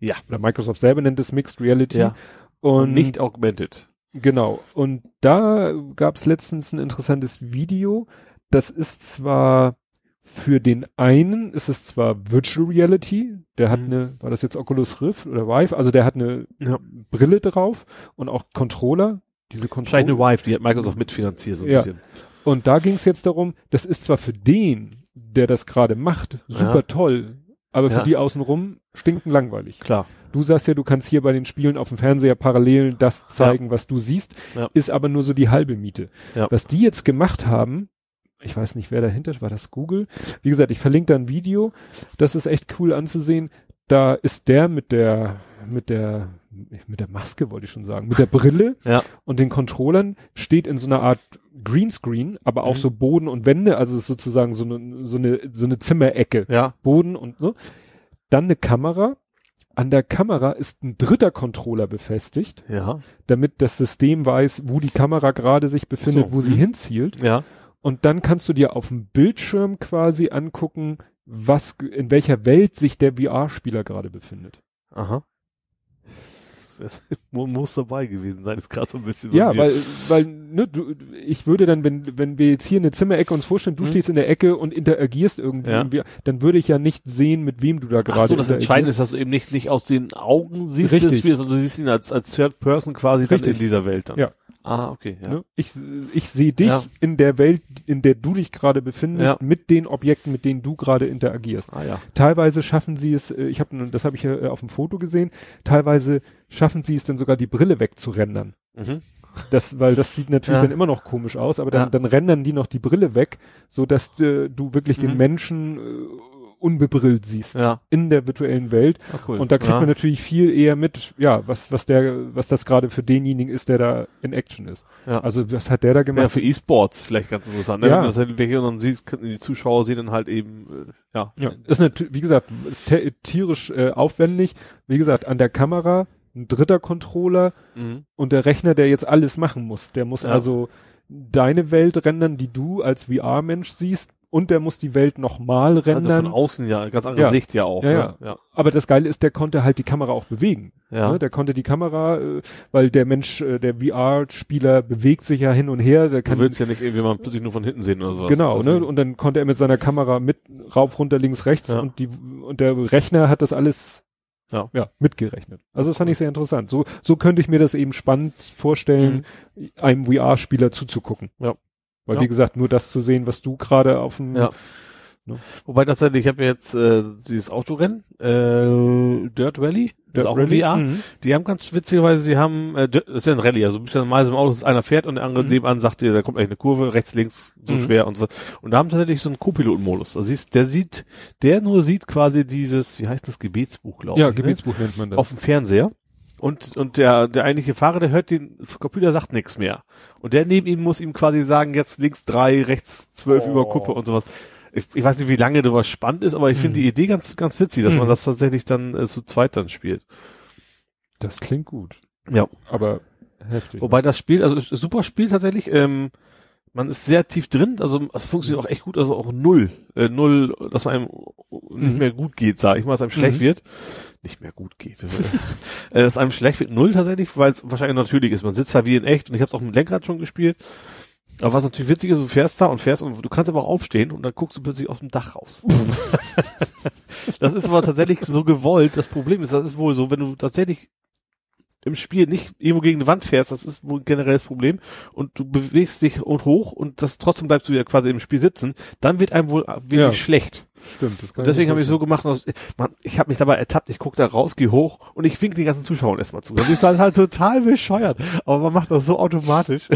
Ja. Oder Microsoft selber nennt es Mixed Reality. Ja. Und, Und nicht augmented. Genau. Und da gab es letztens ein interessantes Video. Das ist zwar für den einen ist es zwar Virtual Reality, der hat Mhm. eine, war das jetzt Oculus Rift oder Vive, also der hat eine Ja. Brille drauf und auch Controller, diese Controller. eine Vive, die hat Microsoft mitfinanziert, so ein Ja. bisschen. Und da ging es jetzt darum, das ist zwar für den, der das gerade macht, super Ja. toll, aber für Ja. die außenrum stinken langweilig. Klar. Du sagst ja, du kannst hier bei den Spielen auf dem Fernseher parallel das zeigen, was du siehst, Ja. ist aber nur so die halbe Miete. Ja. Was die jetzt gemacht haben, ich weiß nicht, wer dahinter, war das Google? Wie gesagt, ich verlinke da ein Video, das ist echt cool anzusehen. Da ist der mit der, mit der, mit der Maske wollte ich schon sagen, mit der Brille (laughs) Ja. und den Controllern steht in so einer Art Greenscreen, aber auch Mhm. so Boden und Wände, also ist sozusagen so eine, so eine, so eine Zimmerecke. Ja. Boden und so. Dann eine Kamera. An der Kamera ist ein dritter Controller befestigt, Ja. damit das System weiß, wo die Kamera gerade sich befindet, So, wo sie mhm. hinzielt. Ja. Und dann kannst du dir auf dem Bildschirm quasi angucken, was, in welcher Welt sich der VR-Spieler gerade befindet. Aha. Das (laughs) mu- muss dabei gewesen sein, ist gerade so ein bisschen. Ja, weil, weil, ne, du, ich würde dann, wenn, wenn wir jetzt hier eine Zimmerecke uns vorstellen, du Mhm. stehst in der Ecke und interagierst irgendwie, Ja. VR, dann würde ich ja nicht sehen, mit wem du da gerade Ach so, das. Entscheidende ist, dass du eben nicht, nicht aus den Augen siehst, Richtig. sondern du siehst ihn als, als Third Person quasi dann Richtig. in dieser Welt dann. Ja. Ah, okay, ja. Ne? Ich, ich sehe dich Ja. in der Welt, in der du dich gerade befindest, Ja. mit den Objekten, mit denen du gerade interagierst. Ah, ja. Teilweise schaffen sie es, äh, ich habe, das habe ich äh, auf dem Foto gesehen, teilweise schaffen sie es dann sogar die Brille wegzurendern. Mhm. Das, weil das sieht natürlich Ja. dann immer noch komisch aus, aber dann, Ja. dann rendern die noch die Brille weg, so dass äh, du wirklich den Mhm. Menschen äh, unbebrillt siehst Ja. in der virtuellen Welt. Ah, cool. Und da kriegt ja. man natürlich viel eher mit, ja, was, was der, was das gerade für denjenigen ist, der da in Action ist. Ja. Also was hat der da Ja, gemacht? für E-Sports vielleicht ganz interessant. Ne? Ja. Wenn du das und dann siehst, die Zuschauer sehen dann halt eben, äh, ja. Ja, ist natürlich, wie gesagt, ist tierisch äh, aufwendig. Wie gesagt, an der Kamera ein dritter Controller Mhm. und der Rechner, der jetzt alles machen muss. Der muss Ja. also deine Welt rendern, die du als VR-Mensch siehst, und der muss die Welt nochmal Also von rendern. außen ja, ganz andere Ja. Sicht ja auch. Ja, ne? ja. ja. Aber das Geile ist, der konnte halt die Kamera auch bewegen. Ja. Ne? Der konnte die Kamera, äh, weil der Mensch, äh, der VR-Spieler bewegt sich ja hin und her. Der Du kann willst ja nicht irgendwie mal plötzlich nur von hinten sehen oder sowas. Genau, Also, ne? Und dann konnte er mit seiner Kamera mit rauf, runter, links, rechts Ja. und die und der Rechner hat das alles Ja. ja mitgerechnet. Also das fand ich sehr interessant. So so könnte ich mir das eben spannend vorstellen, einem VR-Spieler zuzugucken. Mhm. Ja. Weil Ja. wie gesagt, nur das zu sehen, was du gerade auf dem Ja. Ne? Wobei tatsächlich, ich habe jetzt äh, dieses Autorennen, äh, Dirt Rally, das ist auch in VR. Mhm. Die haben ganz witzigerweise, sie haben, äh, Dirt- das ist ja ein Rallye, also bist ja normalerweise im Auto, dass einer fährt und der andere Mhm. nebenan sagt dir, da kommt gleich eine Kurve, rechts, links, so Mhm. schwer und so. Und da haben tatsächlich so einen Co-Piloten-Modus. Also siehst, der sieht, der nur sieht quasi dieses, wie heißt das, Gebetsbuch, glaube Ja, ich. ne? Gebetsbuch nennt man das. auf dem Fernseher. Und, und der, der eigentliche Fahrer, der hört den Computer sagt nichts mehr. Und der neben ihm muss ihm quasi sagen, jetzt links drei, rechts zwölf Oh. über Kuppe und sowas. Ich, ich weiß nicht, wie lange du was spannend ist, aber ich finde Mhm. die Idee ganz, ganz witzig, dass man Mhm. das tatsächlich dann äh, zu zweit dann spielt. das klingt gut. Ja. Aber heftig. Wobei das Spiel, also super Spiel tatsächlich, ähm, man ist sehr tief drin, also es funktioniert auch echt gut, also auch null, äh, null, dass einem nicht Mhm. mehr gut geht, sag ich mal, dass einem schlecht Mhm. wird. Nicht mehr gut geht. (laughs) äh, dass einem schlecht wird, null tatsächlich, weil es wahrscheinlich natürlich ist. Man sitzt da wie in echt und ich habe es auch mit Lenkrad schon gespielt. Aber was natürlich witzig ist, du fährst da und fährst und du kannst aber auch aufstehen und dann guckst du plötzlich aus dem Dach raus. (laughs) das ist aber tatsächlich so gewollt. Das Problem ist, das ist wohl so, wenn du tatsächlich im Spiel nicht irgendwo gegen eine Wand fährst, das ist wohl ein generelles Problem und du bewegst dich und hoch und das trotzdem bleibst du ja quasi im Spiel sitzen, dann wird einem wohl wirklich Ja. schlecht. Stimmt. Das kann Und deswegen habe ich so gemacht, dass, man, ich habe mich dabei ertappt, ich gucke da raus, gehe hoch und ich wink den ganzen Zuschauern erstmal zu. Das ist halt, halt total bescheuert, aber man macht das so automatisch.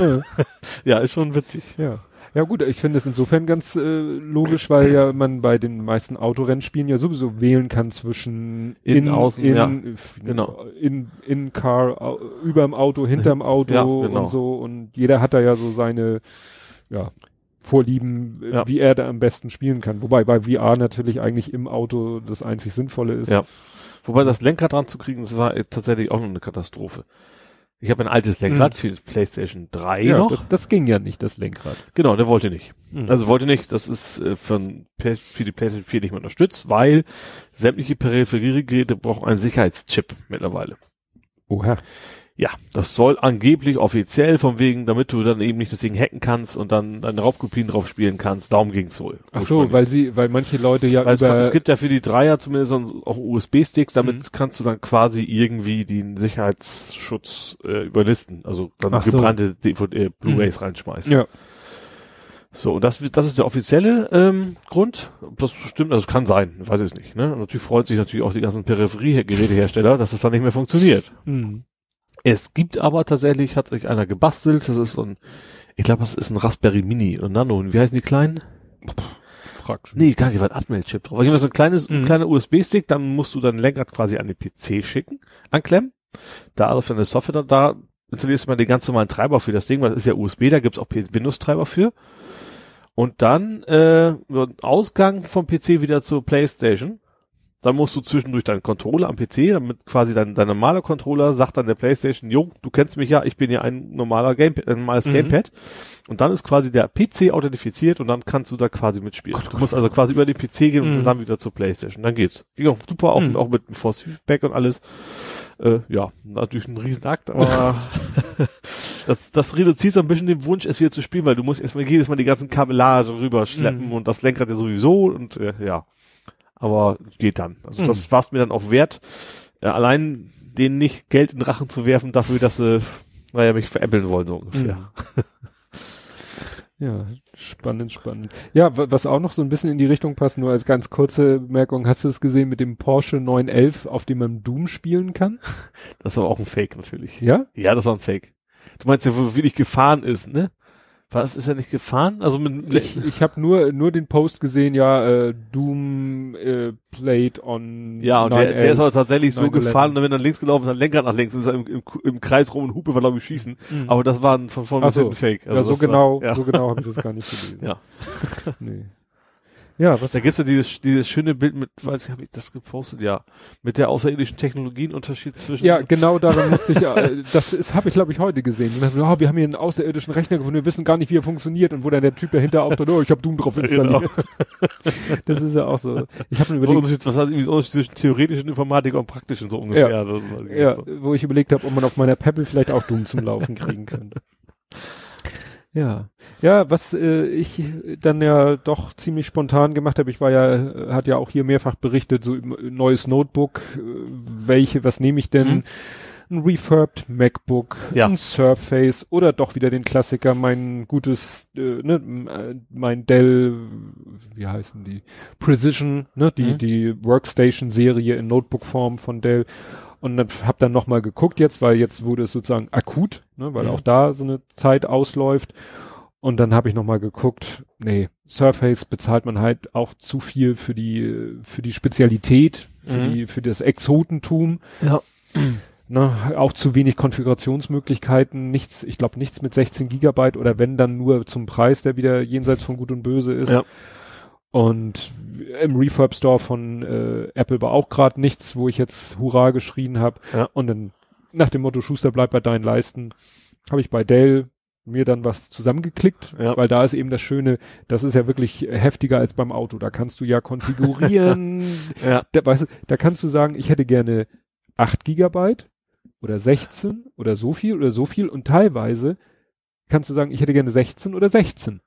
ja, (laughs) ist schon witzig. Ja. Ja gut, ich finde es insofern ganz äh, logisch, weil ja man bei den meisten Autorennspielen ja sowieso wählen kann zwischen In, außen, in, ja, genau. in, in Car, überm Auto, hinterm Auto Ja, genau. und so und jeder hat da ja so seine, ja, Vorlieben, äh, Ja. wie er da am besten spielen kann. Wobei bei VR natürlich eigentlich im Auto das einzig Sinnvolle ist. Ja. Wobei das Lenkrad dran zu kriegen, das war tatsächlich auch noch eine Katastrophe. Ich habe ein altes Lenkrad für die PlayStation 3 Mhm. Ja, noch. das, das ging ja nicht, das Lenkrad. Genau, der wollte nicht. Mhm. Also wollte nicht, das ist äh, P- für die PlayStation 4 nicht mehr unterstützt, weil sämtliche Peripheriegeräte brauchen einen Sicherheitschip mittlerweile. Oha. Ja, das soll angeblich offiziell von wegen, damit du dann eben nicht das Ding hacken kannst und dann deine Raubkopien drauf spielen kannst. Darum ging's wohl. Ach so, weil sie, weil manche Leute ja Weil es, über, es gibt ja für die Dreier zumindest auch USB-Sticks, damit Mhm. kannst du dann quasi irgendwie den Sicherheitsschutz äh, überlisten. Also dann Ach so. gebrannte DVD, äh, Blu-rays reinschmeißen. ja, So, und das, das ist der offizielle ähm, Grund. Das stimmt, also es kann sein, weiß ich nicht. Ne? Und natürlich freut sich natürlich auch die ganzen Peripheriegerätehersteller, dass das dann nicht mehr funktioniert. mhm. Es gibt aber tatsächlich, hat sich einer gebastelt, das ist so ein, ich glaube, das ist ein Raspberry Mini und Nano. Und wie heißen die kleinen? frag schon. Nee, gar nicht, war ein Atmel-Chip drauf. Aber jedenfalls ein kleines, ein Mhm. kleiner USB-Stick, dann musst du dein Lenkrad quasi an den PC schicken, anklemmen. Da auf deine Software da installierst du mal den ganz normalen Treiber für das Ding, weil das ist ja USB, da gibt's auch Windows-Treiber für. Und dann äh, Ausgang vom PC wieder zur Playstation. Dann musst du zwischendurch deinen Controller am PC, damit quasi dein, dein normaler Controller sagt dann der Playstation, jo, du kennst mich ja, ich bin ja ein normaler Gamepad, ein normales Mhm. Gamepad. Und dann ist quasi der PC authentifiziert und dann kannst du da quasi mitspielen. du musst also quasi über den PC gehen Mhm. und dann wieder zur Playstation. Dann geht's. Ging auch super, auch, Mhm. auch mit dem Force Feedback und alles. Äh, ja, natürlich ein Riesenakt, aber (laughs) das, das reduziert so ein bisschen den Wunsch, es wieder zu spielen, weil du musst erstmal jedes Mal die ganzen Kabellage rüberschleppen Mhm. und das Lenkrad ja sowieso und äh, ja. Aber geht dann. Also Mhm. das war's mir dann auch wert, äh, allein denen nicht Geld in den Rachen zu werfen dafür, dass sie, naja, mich veräppeln wollen, so ungefähr. Mhm. (laughs) Ja, spannend, spannend. Ja, wa- was auch noch so ein bisschen in die Richtung passt, nur als ganz kurze Bemerkung, hast du es gesehen mit dem Porsche 911, auf dem man Doom spielen kann? Das war auch ein Fake natürlich. Ja? Ja, das war ein Fake. Du meinst ja, wo wirklich gefahren ist, ne? Was, ist er nicht gefahren? Also mit, Ich, ich habe nur nur den Post gesehen, ja, äh, Doom äh, played on ja, und der, 911. der ist aber tatsächlich so 9/11. gefahren, und wenn er links gelaufen ist, dann Lenkrad nach links und ist er im, im, im Kreis rum und Hupe war, glaube ich, schießen. Mhm. Aber das war ein, von vorne so. hinten Fake. ja, so das war- genau, ja. so genau habe ich das gar nicht gelesen. (laughs) Ja. Nee. Ja, was Da gibt's ja dieses, dieses schöne Bild mit, weiß ich, habe ich das gepostet, ja, mit der außerirdischen Technologienunterschied zwischen. Ja, genau daran musste ich, äh, das ist, habe ich glaube ich heute gesehen. Und dann, oh, wir haben hier einen außerirdischen Rechner gefunden, wir wissen gar nicht, wie er funktioniert und wo dann der Typ dahinter auftaucht, oh, ich habe Doom drauf installiert. (laughs) Das ist ja auch so. Ich habe mir überlegt, was hat irgendwie so Unterschied zwischen theoretischen Informatik und praktischen so ungefähr. Ja. Ja, so. wo ich überlegt habe, ob man auf meiner Pebble vielleicht auch Doom zum Laufen kriegen könnte. Ja, ja, was äh, ich dann ja doch ziemlich spontan gemacht habe, ich war ja, äh, hat ja auch hier mehrfach berichtet, so im- neues Notebook, äh, welche, was nehme ich denn? Mhm. Ein refurbed MacBook, Ja. ein Surface oder doch wieder den Klassiker, mein gutes, äh, ne, äh, mein Dell, wie heißen die? Precision, ne, die, Mhm. die Workstation-Serie in Notebook-Form von Dell. Und dann hab dann nochmal geguckt jetzt, weil jetzt wurde es sozusagen akut, ne, weil Mhm. auch da so eine Zeit ausläuft. Und dann habe ich nochmal geguckt, nee, Surface bezahlt man halt auch zu viel für die, für die Spezialität, für Mhm. die, für das Exotentum. Ja. Ne, auch zu wenig Konfigurationsmöglichkeiten, nichts, ich glaube nichts mit 16 Gigabyte oder wenn dann nur zum Preis, der wieder jenseits von Gut und Böse ist. Ja. Und im Refurb Store von äh, Apple war auch gerade nichts, wo ich jetzt Hurra geschrien habe. Ja. Und dann nach dem Motto Schuster bleibt bei deinen Leisten, habe ich bei Dell mir dann was zusammengeklickt, Ja. weil da ist eben das Schöne, das ist ja wirklich heftiger als beim Auto. Da kannst du ja konfigurieren. (laughs) Ja. da, weißt du, da kannst du sagen, ich hätte gerne 8 Gigabyte oder 16 oder so viel oder so viel und teilweise kannst du sagen, ich hätte gerne 16 oder 16.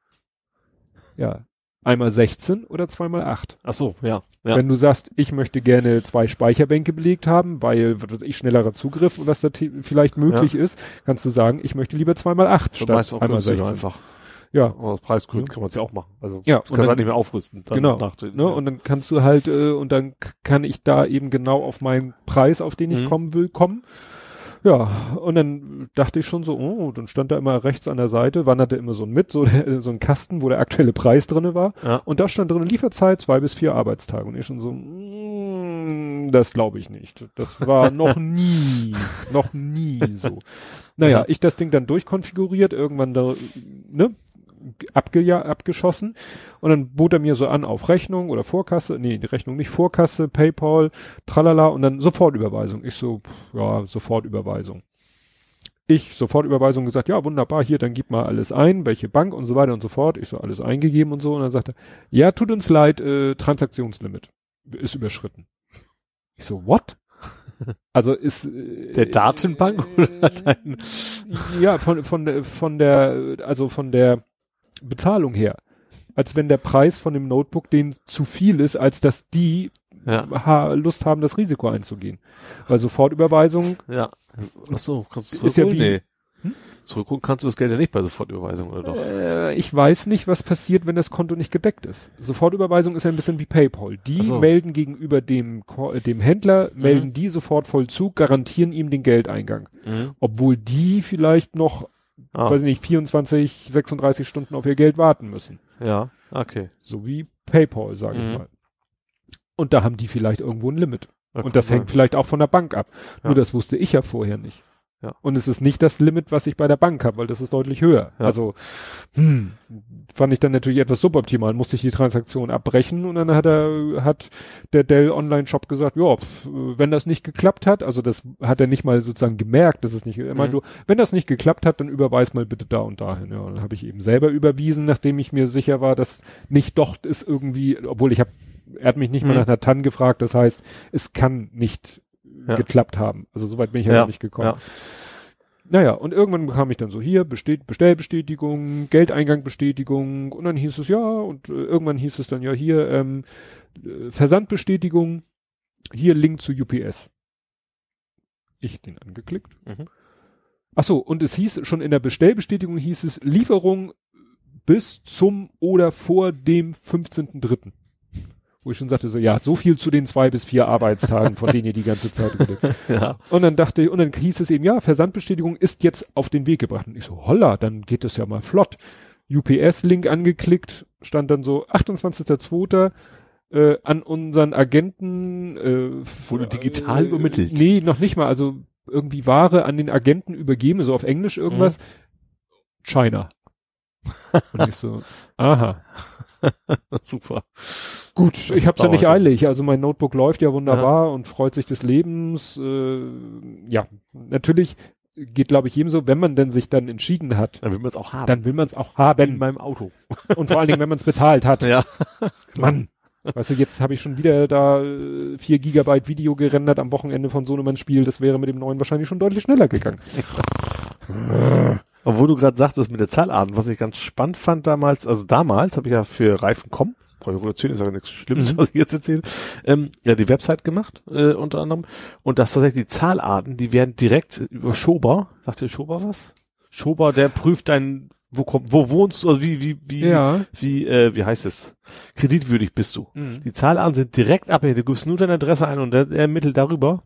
Ja. Einmal 16 oder zweimal 8. Ach so, ja. Ja. Wenn du sagst, ich möchte gerne zwei Speicherbänke belegt haben, weil ich schnellerer Zugriff und was da vielleicht möglich ist, kannst du sagen, ich möchte lieber zweimal 8 Schon statt einmal günstiger 16. einfach. Ja, Aus Preisgründen Ja. kann man es ja auch machen. Also Ja, du kannst dann- halt nicht mehr aufrüsten. Genau. nachträglich, ne, ja. und dann kannst du halt, äh, und dann kann ich da eben genau auf meinen Preis, auf den ich Mhm. kommen will, kommen. Ja, und dann dachte ich schon so, oh, dann stand da immer rechts an der Seite, wanderte immer so ein mit, so, der, so ein Kasten, wo der aktuelle Preis drinne war. Ja. Und da stand drin Lieferzeit zwei bis vier Arbeitstage. Und ich schon so, mm, das glaube ich nicht. Das war (laughs) noch nie, noch nie so. Naja, Ja. ich das Ding dann durchkonfiguriert, irgendwann da, ne, abge abgeschossen. Und dann bot er mir so an auf Rechnung oder Vorkasse, nee, die Rechnung nicht, Vorkasse, Paypal, tralala und dann Sofortüberweisung. Ich so, pff, ja, Sofortüberweisung. Ich Sofortüberweisung gesagt, ja, wunderbar, hier, dann gib mal alles ein, welche Bank und so weiter und so fort. Ich so alles eingegeben und so. Und dann sagte er, ja, tut uns leid, äh, Transaktionslimit ist überschritten. Ich so, what? (laughs) Also ist äh, Der Datenbank oder (laughs) dein? ja von von der von der also von der Bezahlung her, als wenn der Preis von dem Notebook denen zu viel ist, als dass die Ja, ha Lust haben, das Risiko einzugehen. Weil Sofortüberweisung ja. Ach so, kannst du Ist ja wie- nee. Hm? Zurückholen kannst du das Geld ja nicht bei Sofortüberweisung, oder doch? Äh, ich weiß nicht, was passiert, wenn das Konto nicht gedeckt ist. Sofortüberweisung ist ja ein bisschen wie PayPal. Die so. melden gegenüber dem, äh, dem Händler, melden die sofort Vollzug, garantieren ihm den Geldeingang. Mhm. Obwohl die vielleicht noch, Ah, weiß ich nicht, 24, 36 Stunden auf ihr Geld warten müssen. ja, okay. So wie PayPal, sage Mhm. ich mal. Und da haben die vielleicht irgendwo ein Limit. Ja, Und das hängt vielleicht auch von der Bank ab. Ja. Nur das wusste ich ja vorher nicht. Ja. Und es ist nicht das Limit, was ich bei der Bank habe, weil das ist deutlich höher. Ja. Also hm, fand ich dann natürlich etwas suboptimal. Musste ich die Transaktion abbrechen und dann hat er, hat der Dell Online Shop gesagt, ja, pf, wenn das nicht geklappt hat, also das hat er nicht mal sozusagen gemerkt, dass es nicht, er Mhm. du, wenn das nicht geklappt hat, dann überweis mal bitte da und dahin. Ja, und dann habe ich eben selber überwiesen, nachdem ich mir sicher war, dass nicht doch ist irgendwie, obwohl ich habe, er hat mich nicht mal Mhm. nach einer TAN gefragt, das heißt, es kann nicht Ja. geklappt haben. Also soweit bin ich ja, Ja, noch nicht gekommen. ja. Naja, und irgendwann bekam ich dann so hier Bestell Bestellbestätigung, Geldeingangsbestätigung und dann hieß es ja und äh, irgendwann hieß es dann ja hier ähm, äh, Versandbestätigung, hier Link zu UPS. Ich den angeklickt. Mhm. Ach so, und es hieß schon in der Bestellbestätigung hieß es Lieferung bis zum oder vor dem 15.3. Wo ich schon sagte so, ja, so viel zu den zwei bis vier Arbeitstagen, von denen ihr die ganze Zeit redet. (laughs) Ja. Und dann dachte ich, und dann hieß es eben, ja, Versandbestätigung ist jetzt auf den Weg gebracht. Und ich so, holla, dann geht das ja mal flott. UPS-Link angeklickt, stand dann so 28.02. Äh, an unseren Agenten. Äh, Wurde digital äh, übermittelt. Nee, noch nicht mal. Also irgendwie Ware an den Agenten übergeben, so auf Englisch irgendwas. China. Und ich so, aha. (laughs) Super. Gut, Das ich hab's ja nicht eilig. Also mein Notebook läuft ja wunderbar und freut sich des Lebens. Äh, ja, natürlich geht, glaube ich, jedem so, wenn man denn sich dann entschieden hat, Dann will man es auch haben. dann will man es auch in haben. meinem Auto. (laughs) Und vor allen Dingen, wenn man es bezahlt hat. Ja. Mann. Weißt du, jetzt habe ich schon wieder da äh, 4 Gigabyte Video gerendert am Wochenende von so einem Spiel. Das wäre mit dem neuen wahrscheinlich schon deutlich schneller gegangen. (laughs) Obwohl du gerade sagtest mit der Zahlart, was ich ganz spannend fand damals, also damals habe ich ja für Reifen.com, brauche ich erzählen, ist ja nichts Schlimmes, Mhm. was ich jetzt erzähle, ähm, ja die Website gemacht, äh, unter anderem. Und das tatsächlich die Zahlarten, die werden direkt über Schober, sagt ihr Schober was? Schober, der prüft dein, wo kommt, wo wohnst du, also wie, wie, wie, Ja. wie, äh, wie heißt es? Kreditwürdig bist du. Mhm. Die Zahlarten sind direkt abhängig. Du gibst nur deine Adresse ein und der, der ermittelt darüber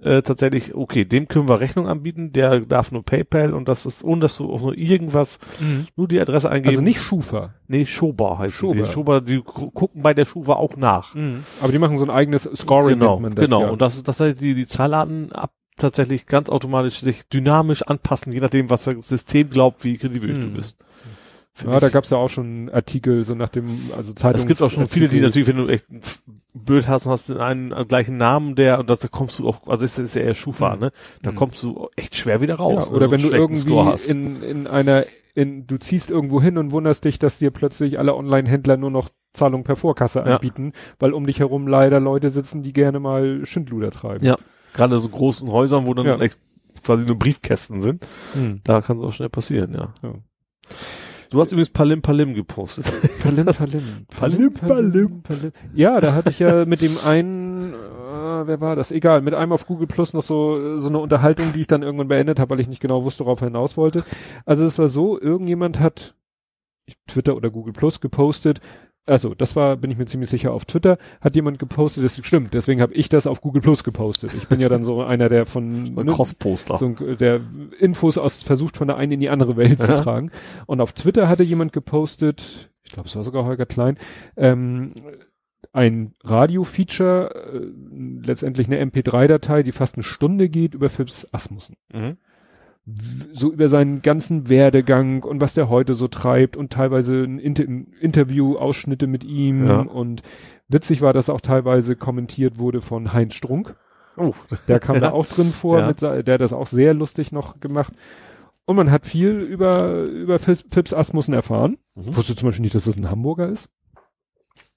äh, tatsächlich, okay, dem können wir Rechnung anbieten, der darf nur PayPal und das ist, ohne dass du auch nur irgendwas, nur die Adresse eingeben. Also nicht Schufa. Nee, Schober heißt Schober. die. Schober, die gu- gucken bei der Schufa auch nach. Aber die machen so ein eigenes Scoring, genau, genau. ja. Und das ist, das heißt, die, die Zahlarten ab, tatsächlich ganz automatisch sich dynamisch anpassen, je nachdem, was das System glaubt, wie kreditwürdig Hm. du bist. Ja, da ich- gab's ja auch schon Artikel, so nach dem, also Zeitungs es gibt auch schon viele, die Artikel. natürlich, wenn du echt ein F- Bild hast, hast du einen äh, gleichen Namen, der, und das, da kommst du auch, also es ist ja eher Schufa, Mhm. ne? Da Mhm. kommst du echt schwer wieder raus. Ja, oder wenn einen du irgendwie hast. in, in einer, in, du ziehst irgendwo hin und wunderst dich, dass dir plötzlich alle Online-Händler nur noch Zahlung per Vorkasse Ja. anbieten, weil um dich herum leider Leute sitzen, die gerne mal Schindluder treiben. Ja. Gerade so großen Häusern, wo dann Ja. quasi nur Briefkästen sind, Hm. da kann es auch schnell passieren, ja. Ja. Du hast übrigens Palim Palim gepostet. (laughs) Palim, Palim. Palim, Palim. Palim. Ja, da hatte ich ja mit dem einen, äh, wer war das? Egal, mit einem auf Google Plus noch so, so eine Unterhaltung, die ich dann irgendwann beendet habe, weil ich nicht genau wusste, worauf er hinaus wollte. Also es war so, irgendjemand hat Twitter oder Google Plus gepostet, also das war, bin ich mir ziemlich sicher, auf Twitter hat jemand gepostet, das stimmt, deswegen habe ich das auf Google Plus gepostet. Ich bin ja dann so einer, der von (laughs) Ein Crossposter. so ein, der Infos aus versucht von der einen in die andere Welt zu tragen. Und auf Twitter hatte jemand gepostet, ich glaube, es war sogar Holger Klein, ähm, ein Radio-Feature, äh, letztendlich eine MP3-Datei, die fast eine Stunde geht über Phipps Asmussen Mhm. So über seinen ganzen Werdegang und was der heute so treibt und teilweise ein, Inter Interview-Ausschnitte mit ihm Ja. und witzig war, dass auch teilweise kommentiert wurde von Heinz Strunk. Oh. Der kam (laughs) da auch drin vor, Ja. mit, der hat das auch sehr lustig noch gemacht. Und man hat viel über, über Phipps Asmussen erfahren. Mhm. Ich wusste zum Beispiel nicht, dass das ein Hamburger ist.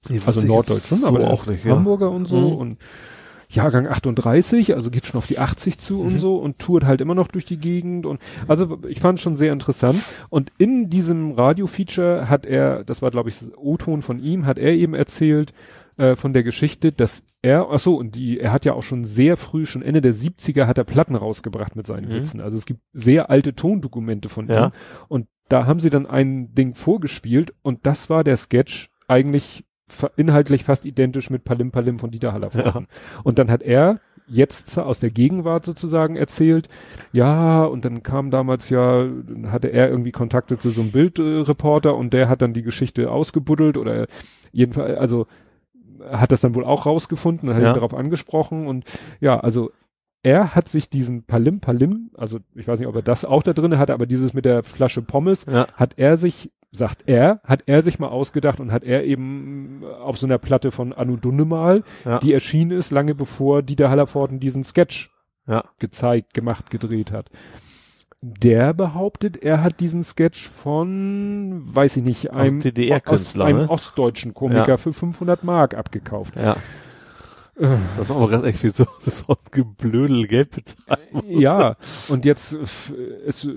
Die Also wusste ich Norddeutsch, jetzt schon, so aber auch nicht, ja. Hamburger und so Mhm. und Jahrgang 38, also geht schon auf die 80 zu Mhm. und so und tourt halt immer noch durch die Gegend und also ich fand es schon sehr interessant und in diesem Radio-Feature hat er, das war glaube ich O-Ton von ihm, hat er eben erzählt äh, von der Geschichte, dass er, ach so und die, er hat ja auch schon sehr früh, schon Ende der 70er hat er Platten rausgebracht mit seinen Mhm. Witzen, also es gibt sehr alte Tondokumente von Ja. ihm und da haben sie dann ein Ding vorgespielt und das war der Sketch eigentlich inhaltlich fast identisch mit Palim Palim von Dieter Hallervorden. Und dann hat er jetzt aus der Gegenwart sozusagen erzählt, ja, und dann kam damals ja, hatte er irgendwie Kontakte zu so einem Bildreporter und der hat dann die Geschichte ausgebuddelt oder jedenfalls, also hat das dann wohl auch rausgefunden und hat Ja. ihn darauf angesprochen und ja, also er hat sich diesen Palim Palim, also ich weiß nicht, ob er das auch da drin hatte, aber dieses mit der Flasche Pommes, Ja. hat er sich, sagt er, hat er sich mal ausgedacht und hat er eben auf so einer Platte von Anu Dunnemal, Ja. die erschienen ist, lange bevor Dieter Hallervorden diesen Sketch Ja. gezeigt, gemacht, gedreht hat. Der behauptet, er hat diesen Sketch von, weiß ich nicht, Aus einem, DDR-Künstler, aus einem ne? ostdeutschen Komiker Ja. für 500 Mark abgekauft. Ja. Äh, Das war aber ganz echt wie so, (laughs) so ein Geblödel Geld bezahlen. Ja, und jetzt äh, es,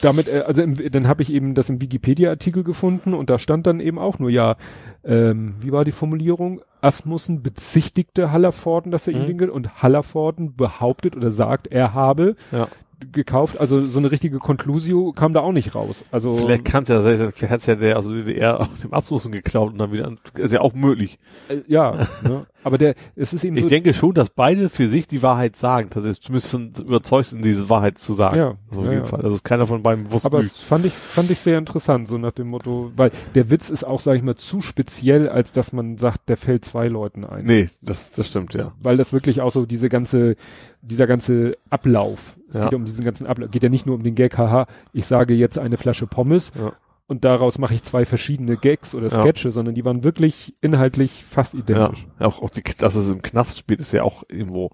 damit, äh, also im, dann habe ich eben das im Wikipedia-Artikel gefunden und da stand dann eben auch nur, ja, ähm, wie war die Formulierung? Asmussen bezichtigte Hallervorden, dass er ihn Mhm. den ge- und Hallervorden behauptet oder sagt, er habe Ja. gekauft. Also so eine richtige Conclusio kam da auch nicht raus. Also Vielleicht kann es ja vielleicht hat es ja der aus der DDR auf dem Absuchen geklaut und dann wieder, ist ja auch möglich. äh, ja, (laughs) ne? Aber der, es ist eben Ich so, denke schon, dass beide für sich die Wahrheit sagen, dass sie zumindest von überzeugt sind, diese Wahrheit zu sagen. Ja, Also auf ja, ja. Also ist keiner von beiden bewusst Aber es fand ich, fand ich sehr interessant, so nach dem Motto, weil der Witz ist auch, sag ich mal, zu speziell, als dass man sagt, der fällt zwei Leuten ein. Nee, das, das stimmt, ja. Weil das wirklich auch so diese ganze, dieser ganze Ablauf, es Ja. geht ja um diesen ganzen Ablauf, geht ja nicht nur um den Gag, haha, ich sage jetzt eine Flasche Pommes Ja. Und daraus mache ich zwei verschiedene Gags oder Ja. Sketche, sondern die waren wirklich inhaltlich fast Ja, identisch. auch, auch die, dass es im Knast spielt, ist ja auch irgendwo.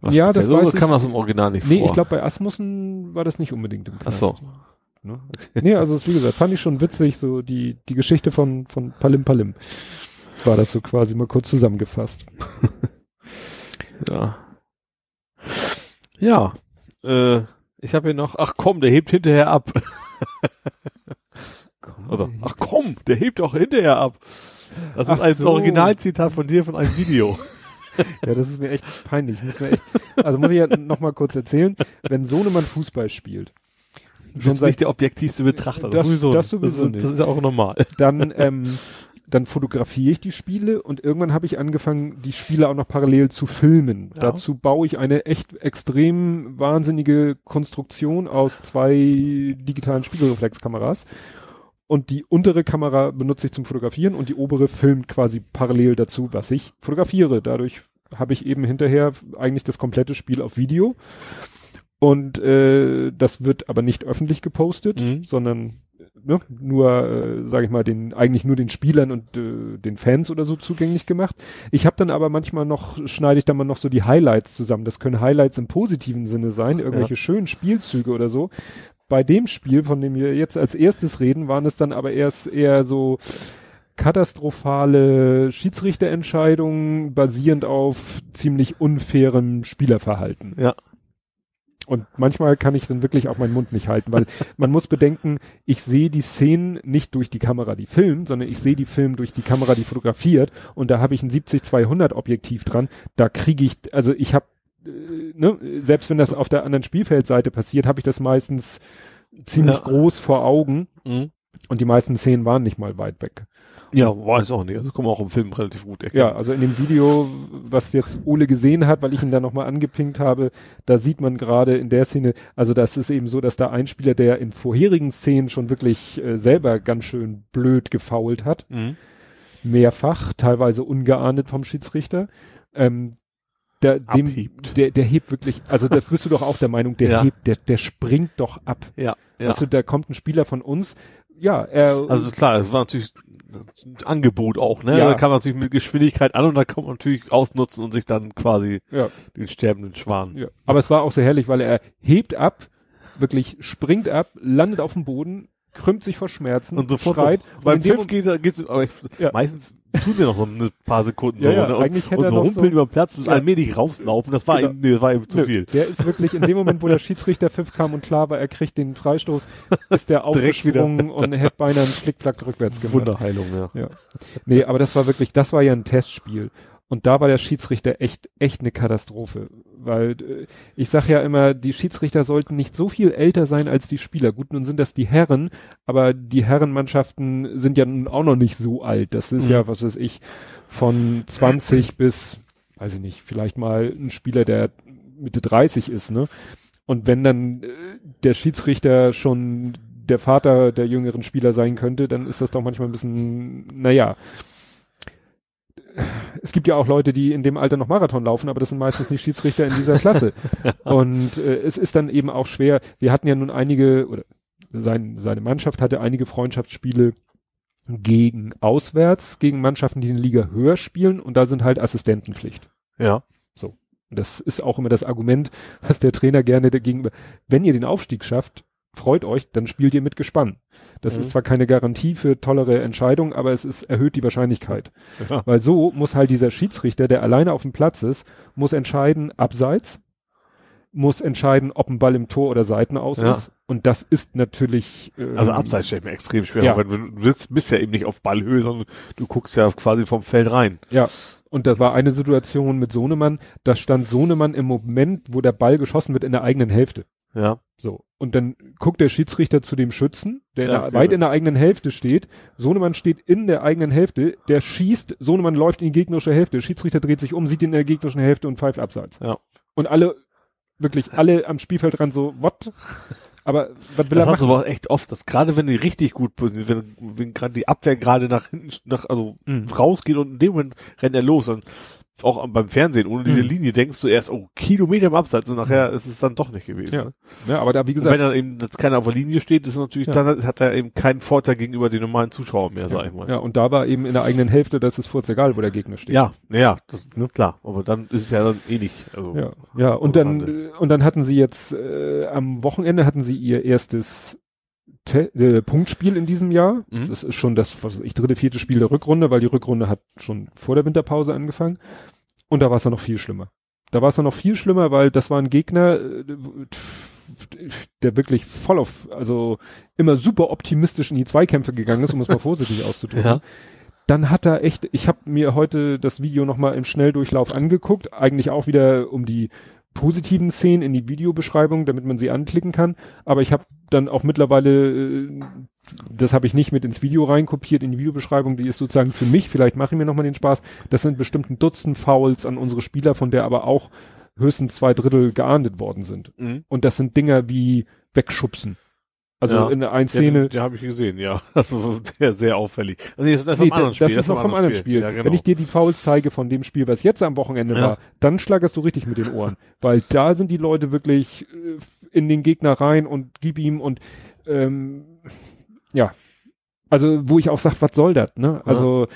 was Ja, das weiß so kam ich. das im Original nicht Nee, vor. ich glaube, bei Asmussen war das nicht unbedingt im Ach Knast. so. Ne? Nee, also es, wie gesagt, fand ich schon witzig, so die, die Geschichte von, von Palim Palim. War das so quasi mal kurz zusammengefasst. (laughs) Ja. Ja. Äh, ich habe hier noch, ach komm, der hebt hinterher ab. (laughs) Also, ach komm, der hebt auch hinterher ab. Das ist Ach ein so. Originalzitat von dir von einem Video. (laughs) Ja, das ist mir echt peinlich. Muss mir echt, also muss ich ja noch mal kurz erzählen, wenn Sohnemann Fußball spielt, Du bist nicht der objektivste Betrachter. Das- sowieso. das sowieso das, ist, das nicht. ist ja auch normal. dann, ähm, dann fotografiere ich die Spiele und irgendwann habe ich angefangen, die Spiele auch noch parallel zu filmen. Ja. Dazu baue ich eine echt extrem wahnsinnige Konstruktion aus zwei digitalen Spiegelreflexkameras. Und die untere Kamera benutze ich zum Fotografieren und die obere filmt quasi parallel dazu, was ich fotografiere. Dadurch habe ich eben hinterher eigentlich das komplette Spiel auf Video. Und äh, das wird aber nicht öffentlich gepostet, Mhm. sondern ne, nur, äh, sage ich mal, den eigentlich nur den Spielern und äh, den Fans oder so zugänglich gemacht. Ich habe dann aber manchmal noch, schneide ich dann mal noch so die Highlights zusammen. Das können Highlights im positiven Sinne sein, irgendwelche schönen Spielzüge oder so. Bei dem Spiel, von dem wir jetzt als erstes reden, waren es dann aber erst eher so katastrophale Schiedsrichterentscheidungen basierend auf ziemlich unfairem Spielerverhalten. Ja. Und manchmal kann ich dann wirklich auch meinen Mund nicht halten, weil (laughs) man muss bedenken, ich sehe die Szenen nicht durch die Kamera, die filmt, sondern ich sehe die Film durch die Kamera, die fotografiert. Und da habe ich ein 70-200 Objektiv dran. Da kriege ich, also ich habe, ne, selbst wenn das auf der anderen Spielfeldseite passiert, habe ich das meistens ziemlich Ja. groß vor Augen. Mhm. Und die meisten Szenen waren nicht mal weit weg. Ja, weiß auch nicht. Also kommen auch im Film relativ gut erkennen. Ja, also in dem Video, was jetzt Ole gesehen hat, weil ich ihn da nochmal angepinkt habe, da sieht man gerade in der Szene, also das ist eben so, dass da ein Spieler, der in vorherigen Szenen schon wirklich äh, selber ganz schön blöd gefault hat, Mhm. mehrfach, teilweise ungeahndet vom Schiedsrichter, ähm, der, dem, Abhebt. der, der hebt wirklich, also da bist du doch auch der Meinung, der Ja. hebt, der, der springt doch ab. Ja, ja. Du, da kommt ein Spieler von uns, ja, er, Also klar, es war natürlich ein Angebot auch, ne? Ja. Da kann man natürlich mit Geschwindigkeit an und da kann man natürlich ausnutzen und sich dann quasi ja, den sterbenden Schwan. ja. Aber es war auch so herrlich, weil er hebt ab, wirklich springt ab, landet auf dem Boden, krümmt sich vor Schmerzen Und sofort schreit. beim und dem Pfiff geht geht's, aber ich, Ja. meistens tun sie noch so ein paar Sekunden Ja, so, ja, ne? Und, eigentlich hätte und so rumpeln so- über den Platz bis Ja. allmählich rauslaufen, das war Genau. ihm, nee, das war ihm zu Nö, viel. Der ist wirklich in dem Moment, wo der Schiedsrichter Pfiff kam und klar war, er kriegt den Freistoß, ist der (laughs) aufgesprungen und hätte beinahe einen Flickflack rückwärts gemacht. Wunderheilung, ja. Ja. Nee, aber das war wirklich, das war ja ein Testspiel. Und da war der Schiedsrichter echt, echt eine Katastrophe. Weil äh, ich sag ja immer, die Schiedsrichter sollten nicht so viel älter sein als die Spieler. Gut, nun sind das die Herren, aber die Herrenmannschaften sind ja nun auch noch nicht so alt. Das ist Mhm. ja, was weiß ich, von 20 (laughs) bis, weiß ich nicht, vielleicht mal ein Spieler, der Mitte 30 ist, ne? Und wenn dann äh, der Schiedsrichter schon der Vater der jüngeren Spieler sein könnte, dann ist das doch manchmal ein bisschen, naja. Es gibt ja auch Leute, die in dem Alter noch Marathon laufen, aber das sind meistens nicht Schiedsrichter in dieser Klasse. (laughs) Und äh, es ist dann eben auch schwer. Wir hatten ja nun einige, oder sein, seine Mannschaft hatte einige Freundschaftsspiele gegen auswärts, gegen Mannschaften, die in der Liga höher spielen und da sind halt Assistentenpflicht. Ja. Und das ist auch immer das Argument, was der Trainer gerne dagegen, wenn ihr den Aufstieg schafft, freut euch, dann spielt ihr mit Gespann. Das Mhm. ist zwar keine Garantie für tollere Entscheidungen, aber es ist, erhöht die Wahrscheinlichkeit. ja. Weil so muss halt dieser Schiedsrichter, der alleine auf dem Platz ist, muss entscheiden, abseits, muss entscheiden, ob ein Ball im Tor oder Seiten aus Ja. ist. Und das ist natürlich, ähm, Also abseits stelle ich mir extrem schwer Ja. wenn du willst, bist ja eben nicht auf Ballhöhe, sondern du guckst ja quasi vom Feld rein. Ja. Und das war eine Situation mit Sohnemann, da stand Sohnemann im Moment, wo der Ball geschossen wird, in der eigenen Hälfte. Ja. So. Und dann guckt der Schiedsrichter zu dem Schützen, der in Ja, der, weit in der eigenen Hälfte steht. Sohnemann steht in der eigenen Hälfte, der schießt, Sohnemann läuft in die gegnerische Hälfte, der Schiedsrichter dreht sich um, sieht ihn in der gegnerischen Hälfte und pfeift abseits. Ja. Und alle, wirklich alle am Spielfeldrand so, what? Aber was will Das er hast du machen? aber echt oft, dass gerade wenn die richtig gut positioniert, wenn, wenn gerade die Abwehr gerade nach hinten, nach, also Mhm. rausgeht und in dem Moment rennt er los und auch beim Fernsehen, ohne diese Mhm. Linie denkst du erst, oh, Kilometer im Abseits und nachher ist es dann doch nicht gewesen. Ja. Ne? Ja, aber da, wie Und gesagt, wenn dann eben jetzt keiner auf der Linie steht, ist natürlich, Ja. dann hat- er eben keinen Vorteil gegenüber den normalen Zuschauern mehr, sag ich mal. ja, und da war eben in der eigenen Hälfte, das ist furz egal, wo der Gegner steht. Ja, ja, das, ne, klar, aber dann ist es ja dann eh nicht, also, Ja, ja, und dann, Rande. und dann hatten sie jetzt, äh, am Wochenende hatten sie ihr erstes Te äh, Punktspiel in diesem Jahr. Mhm. Das ist schon das, was ich, dritte, vierte Spiel der Rückrunde, weil die Rückrunde hat schon vor der Winterpause angefangen. Und da war es dann noch viel schlimmer. Da war es dann noch viel schlimmer, weil das war ein Gegner, äh, der wirklich voll auf, also immer super optimistisch in die Zweikämpfe gegangen ist, um es mal (laughs) vorsichtig auszudrücken Ja. dann hat er echt, ich habe mir heute das Video nochmal im Schnelldurchlauf angeguckt, eigentlich auch wieder um die positiven Szenen in die Videobeschreibung, damit man sie anklicken kann, aber ich habe dann auch mittlerweile, äh, das habe ich nicht mit ins Video reinkopiert, in die Videobeschreibung, die ist sozusagen für mich, vielleicht mache ich mir nochmal den Spaß, das sind bestimmt ein Dutzend Fouls an unsere Spieler, von der aber auch höchstens zwei Drittel geahndet worden sind. Mhm. Und das sind Dinger wie wegschubsen. Also Ja. in der einen Ja, Szene, den, den habe ich gesehen, ja. (laughs) Also sehr, sehr auffällig. Also nee, das ist Nee, vom anderen Spiel. das ist noch vom anderen Spiel. Ja, genau. Wenn ich dir die Fouls zeige von dem Spiel, was jetzt am Wochenende Ja. war, dann schlagerst du richtig mit den Ohren. (laughs) Weil da sind die Leute wirklich äh, in den Gegner rein und gib ihm und ähm, ja. Also, wo ich auch sag, was soll das, ne? Also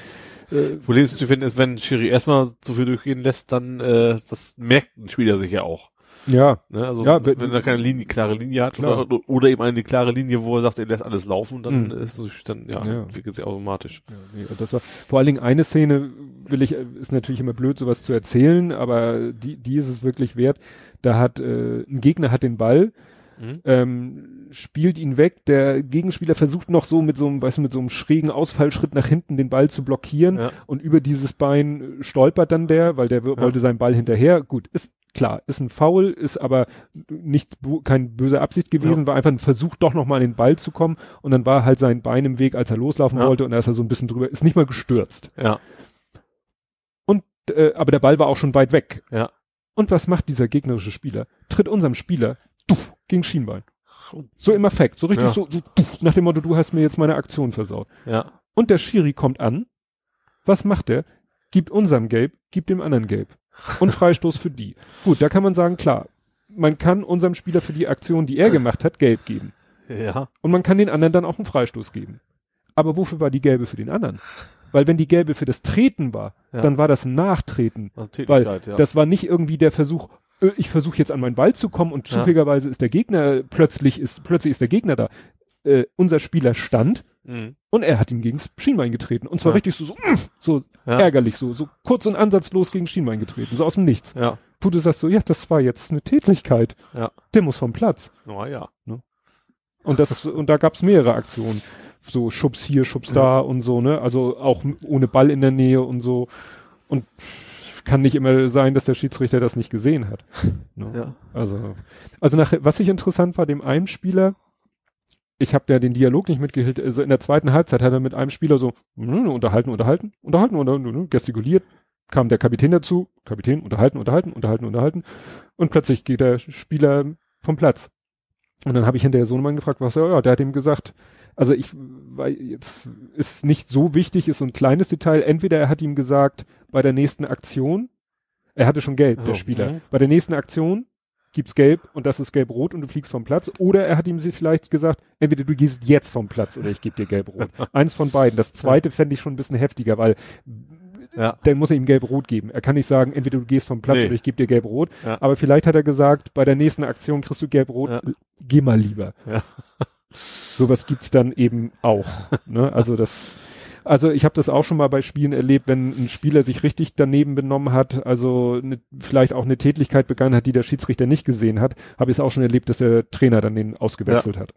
äh, Problem ist, ist, wenn Schiri erstmal zu viel durchgehen lässt, dann äh, das merkt ein Spieler sich ja auch. Ja, Ne? Also Ja, wenn, wenn- er keine Linie, klare Linie hat oder, oder eben eine klare Linie, wo er sagt, er lässt alles laufen, dann Mhm. ist es dann ja, Ja. entwickelt sich automatisch. Ja, nee, das war vor allen Dingen eine Szene, will ich, ist natürlich immer blöd, sowas zu erzählen, aber die, die ist es wirklich wert. Da hat äh, ein Gegner hat den Ball, Mhm. ähm, spielt ihn weg. Der Gegenspieler versucht noch so mit so einem, weißt du, mit so einem schrägen Ausfallschritt nach hinten den Ball zu blockieren Ja. und über dieses Bein stolpert dann der, weil der Ja. wollte seinen Ball hinterher. Gut, ist klar, ist ein Foul, ist aber nicht keine böse Absicht gewesen, ja. war einfach ein Versuch, doch nochmal an den Ball zu kommen und dann war halt sein Bein im Weg, als er loslaufen ja. wollte und er ist er so ein bisschen drüber, ist nicht mal gestürzt. Ja. Und, äh, aber der Ball war auch schon weit weg. Ja. Und was macht dieser gegnerische Spieler? Tritt unserem Spieler duff, gegen Schienbein. So im Effekt, so richtig ja. so, so duff, nach dem Motto, du hast mir jetzt meine Aktion versaut. Ja. Und der Schiri kommt an. Was macht er? Gibt unserem Gelb, gibt dem anderen Gelb. Und Freistoß für die. Gut, da kann man sagen, klar, man kann unserem Spieler für die Aktion, die er gemacht hat, gelb geben. Ja. Und man kann den anderen dann auch einen Freistoß geben. Aber wofür war die gelbe für den anderen? Weil wenn die gelbe für das Treten war, ja. dann war das Nachtreten. Also weil ja. das war nicht irgendwie der Versuch, äh, ich versuche jetzt an meinen Ball zu kommen und zufälligerweise ist der Gegner, plötzlich ist, plötzlich ist der Gegner da. Äh, unser Spieler stand mhm. und er hat ihm gegen das Schienbein getreten. Und zwar richtig so, so, mm, so ärgerlich, so, so kurz und ansatzlos gegen Schienbein getreten, so aus dem Nichts. Ja. Du sagst so, ja, das war jetzt eine Tätlichkeit. Ja. Der muss vom Platz. Oh ja. Ne? Und das, (laughs) und da gab's mehrere Aktionen. So Schubs hier, Schubs da und so, ne? Also auch ohne Ball in der Nähe und so. Und kann nicht immer sein, dass der Schiedsrichter das nicht gesehen hat. (laughs) Ne? Ja. Also, also nach, was ich interessant war, dem einen Spieler, ich habe ja den Dialog nicht mitgehört, also in der zweiten Halbzeit hat er mit einem Spieler so unterhalten, unterhalten, unterhalten, unterhalten, gestikuliert, kam der Kapitän dazu, Kapitän, unterhalten, unterhalten, unterhalten, unterhalten. Und plötzlich geht der Spieler vom Platz. Und dann habe ich hinterher Sohnemann gefragt, was er, ja, der hat ihm gesagt, also ich, weil jetzt ist nicht so wichtig, ist so ein kleines Detail, entweder er hat ihm gesagt, bei der nächsten Aktion, er hatte schon gelb, also, der Spieler, mh. bei der nächsten Aktion gibt's gelb und das ist gelb-rot und du fliegst vom Platz. Oder er hat ihm vielleicht gesagt, entweder du gehst jetzt vom Platz oder ich gebe dir gelb-rot. (laughs) Eins von beiden. Das zweite fände ich schon ein bisschen heftiger, weil ja. dann muss er ihm gelb-rot geben. Er kann nicht sagen, entweder du gehst vom Platz nee. oder ich gebe dir gelb-rot. Ja. Aber vielleicht hat er gesagt, bei der nächsten Aktion kriegst du gelb-rot, ja. geh mal lieber. Ja. Sowas gibt's dann eben auch. ne? Also das also ich habe das auch schon mal bei Spielen erlebt, wenn ein Spieler sich richtig daneben benommen hat, also ne, vielleicht auch eine Tätigkeit begangen hat, die der Schiedsrichter nicht gesehen hat, habe ich es auch schon erlebt, dass der Trainer dann den ausgewechselt ja. hat.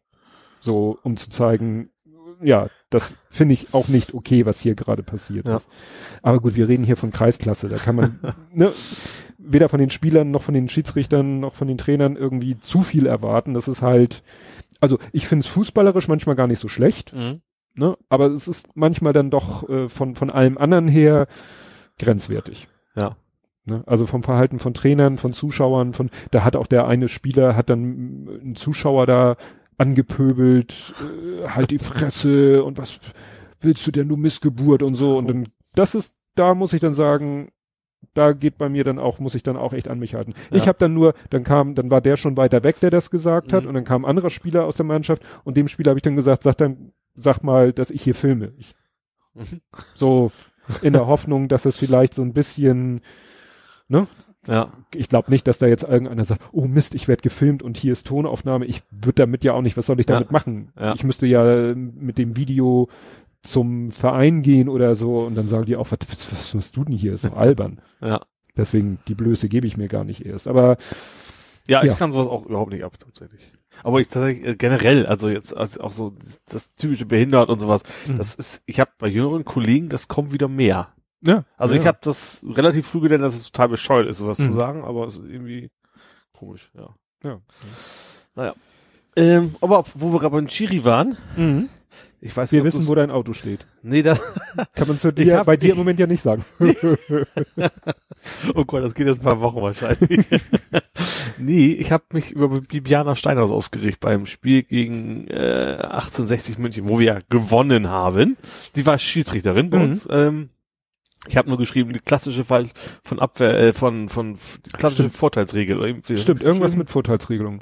So, um zu zeigen, ja, das finde ich auch nicht okay, was hier gerade passiert ja. ist. Aber gut, wir reden hier von Kreisklasse, da kann man (laughs) ne, weder von den Spielern noch von den Schiedsrichtern noch von den Trainern irgendwie zu viel erwarten. Das ist halt, also ich finde es fußballerisch manchmal gar nicht so schlecht. Mhm. Ne? Aber es ist manchmal dann doch äh, von, von allem anderen her grenzwertig. Ja. Ne? Also vom Verhalten von Trainern, von Zuschauern, von, da hat auch der eine Spieler, hat dann einen Zuschauer da angepöbelt, äh, halt die Fresse und was willst du denn, du Missgeburt und so. Und dann, das ist, da muss ich dann sagen, da geht bei mir dann auch, muss ich dann auch echt an mich halten. Ja. Ich habe dann nur, dann kam, dann war der schon weiter weg, der das gesagt hat, mhm. und dann kam ein anderer Spieler aus der Mannschaft und dem Spieler habe ich dann gesagt, sag dann, sag mal, dass ich hier filme. Ich, (laughs) so in der Hoffnung, dass es vielleicht so ein bisschen, ne? Ja. Ich glaube nicht, dass da jetzt irgendeiner sagt, oh Mist, ich werde gefilmt und hier ist Tonaufnahme. Ich würde damit ja auch nicht, was soll ich damit ja. machen? Ja. Ich müsste ja mit dem Video zum Verein gehen oder so und dann sagen die auch, was, was, was machst du denn hier? Ist so (laughs) albern. Ja. Deswegen, die Blöße gebe ich mir gar nicht erst. Aber ja, ja, ich kann sowas auch überhaupt nicht ab, tatsächlich. Aber ich tatsächlich äh, generell, also jetzt also auch so das typische behindert und sowas, mhm. das ist, ich habe bei jüngeren Kollegen, das kommt wieder mehr. Ja. Also ja. ich habe das relativ früh gelernt, dass es total bescheuert ist, sowas mhm. zu sagen, aber es ist irgendwie komisch, ja. Ja. Naja. Ähm, aber wo wir gerade beim Chiri waren, mhm. Ich weiß Wir wissen, wo dein Auto steht. Nee, das (laughs) kann man zu dir, hab, bei dir im Moment ja nicht sagen. (laughs) oh Gott, das geht jetzt ein paar Wochen wahrscheinlich. (laughs) nee, ich habe mich über Bibiana Steinhaus aufgeregt beim Spiel gegen äh, 1860 München, wo wir ja gewonnen haben. Sie war Schiedsrichterin bei mhm. uns. Ähm, ich habe nur geschrieben, die klassische Fall von Abwehr, äh, von, von klassische Stimmt. Vorteilsregel. Irgendwie Stimmt, irgendwas mit Vorteilsregelung.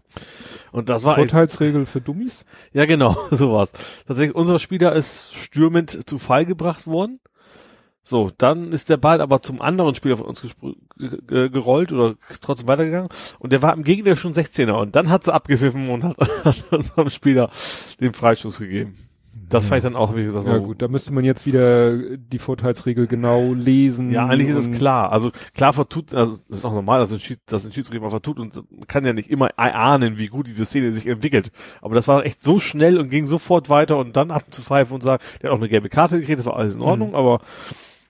Und das war Vorteilsregel für Dummies? Ja, genau, (laughs) sowas. Tatsächlich, unser Spieler ist stürmend zu Fall gebracht worden. So, dann ist der Ball aber zum anderen Spieler von uns gerollt oder ist trotzdem weitergegangen und der war im Gegner schon 16er und dann hat sie abgepfiffen und hat, (laughs) hat unserem Spieler den Freistoß gegeben. Das ja. fand ich dann auch, wie gesagt, so. Ja gut, da müsste man jetzt wieder die Vorteilsregel genau lesen. Ja, eigentlich ist es klar. Also klar vertut, also das ist auch normal, dass ein, Schied, dass ein Schiedsrichter mal vertut und man kann ja nicht immer ahnen, wie gut diese Szene sich entwickelt. Aber das war echt so schnell und ging sofort weiter und dann abzupfeifen und sagen, der hat auch eine gelbe Karte gekriegt, das war alles in Ordnung, mhm. aber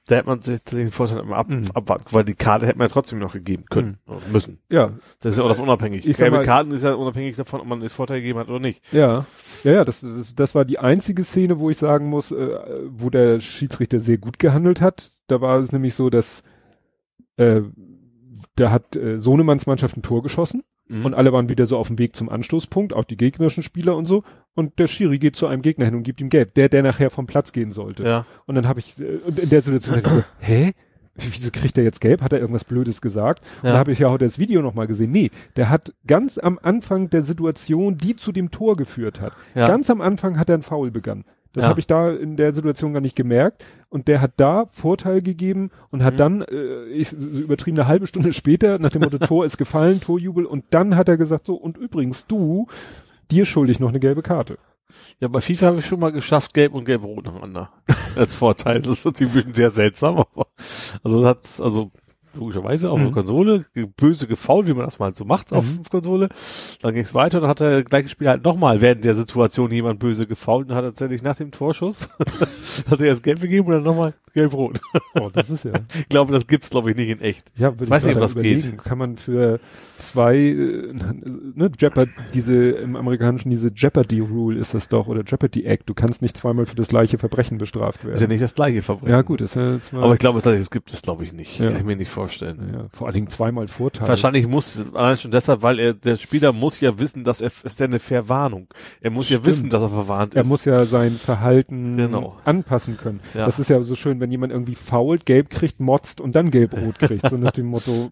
Da hätte man sich den Vorstand immer ab, Mhm. abwarten, weil die Karte hätte man ja trotzdem noch gegeben können und müssen. Ja, Das ist ja auch das unabhängig. Ich Gelbe mal- Karten ist ja unabhängig davon, ob man das Vorteil gegeben hat oder nicht. Ja, ja, ja, das, das, das war die einzige Szene, wo ich sagen muss, äh, wo der Schiedsrichter sehr gut gehandelt hat. Da war es nämlich so, dass äh, da hat äh, Sohnemanns Mannschaft ein Tor geschossen Mhm. und alle waren wieder so auf dem Weg zum Anstoßpunkt, auch die gegnerischen Spieler und so. Und der Schiri geht zu einem Gegner hin und gibt ihm gelb, der, der nachher vom Platz gehen sollte. ja. Und dann habe ich, äh, und in der Situation dachte ich so, (clears throat) hä? Wieso kriegt er jetzt gelb? Hat er irgendwas Blödes gesagt? Und Ja. dann habe ich ja heute das Video nochmal gesehen. Nee, der hat ganz am Anfang der Situation, die zu dem Tor geführt hat, Ja. ganz am Anfang hat er einen Foul begangen. Das Ja. habe ich da in der Situation gar nicht gemerkt. Und der hat da Vorteil gegeben und hat Mhm. dann, äh, ich so übertrieben eine halbe Stunde später, nach dem Motto Tor ist gefallen, Torjubel, und dann hat er gesagt so, und übrigens du, dir schuldig noch eine gelbe Karte. Ja, bei FIFA habe ich schon mal geschafft, gelb und gelb-rot nacheinander. (laughs) Als Vorteil. Das ist natürlich ein bisschen sehr seltsam, aber, also das hat, also, logischerweise auf Mhm. der Konsole, böse gefault, wie man das mal so macht auf Mhm. der Konsole. Dann ging es weiter und dann hat der gleiche Spieler halt nochmal während der Situation jemand böse gefault und hat tatsächlich nach dem Torschuss, (laughs) hat er erst gelb gegeben und dann nochmal gelb-rot. Oh, das ist ja. (laughs) Ich glaube, das gibt's, glaube ich, nicht in echt. Ja, würde Weiß ich nicht, ob das geht. Kann man für zwei, äh, ne, Jeopardy, diese, im amerikanischen, diese Jeopardy Rule ist das doch, oder Jeopardy Act. Du kannst nicht zweimal für das gleiche Verbrechen bestraft werden. Ist ja nicht das gleiche Verbrechen. Ja, gut, ist ja zwar, Aber ich glaube, das gibt es, glaube ich, nicht. Ja. Kann ich mir nicht vorstellen. ja, vor allen Dingen zweimal Vorteil. Wahrscheinlich muss, allein schon deshalb, weil er, der Spieler muss ja wissen, dass er, ist ja eine Verwarnung. Er muss ja Stimmt. wissen, dass er verwarnt Er ist. muss ja sein Verhalten Genau. anpassen können. Ja. Das ist ja so schön, wenn jemand irgendwie fault, gelb kriegt, motzt und dann gelb-rot kriegt. So nach dem Motto,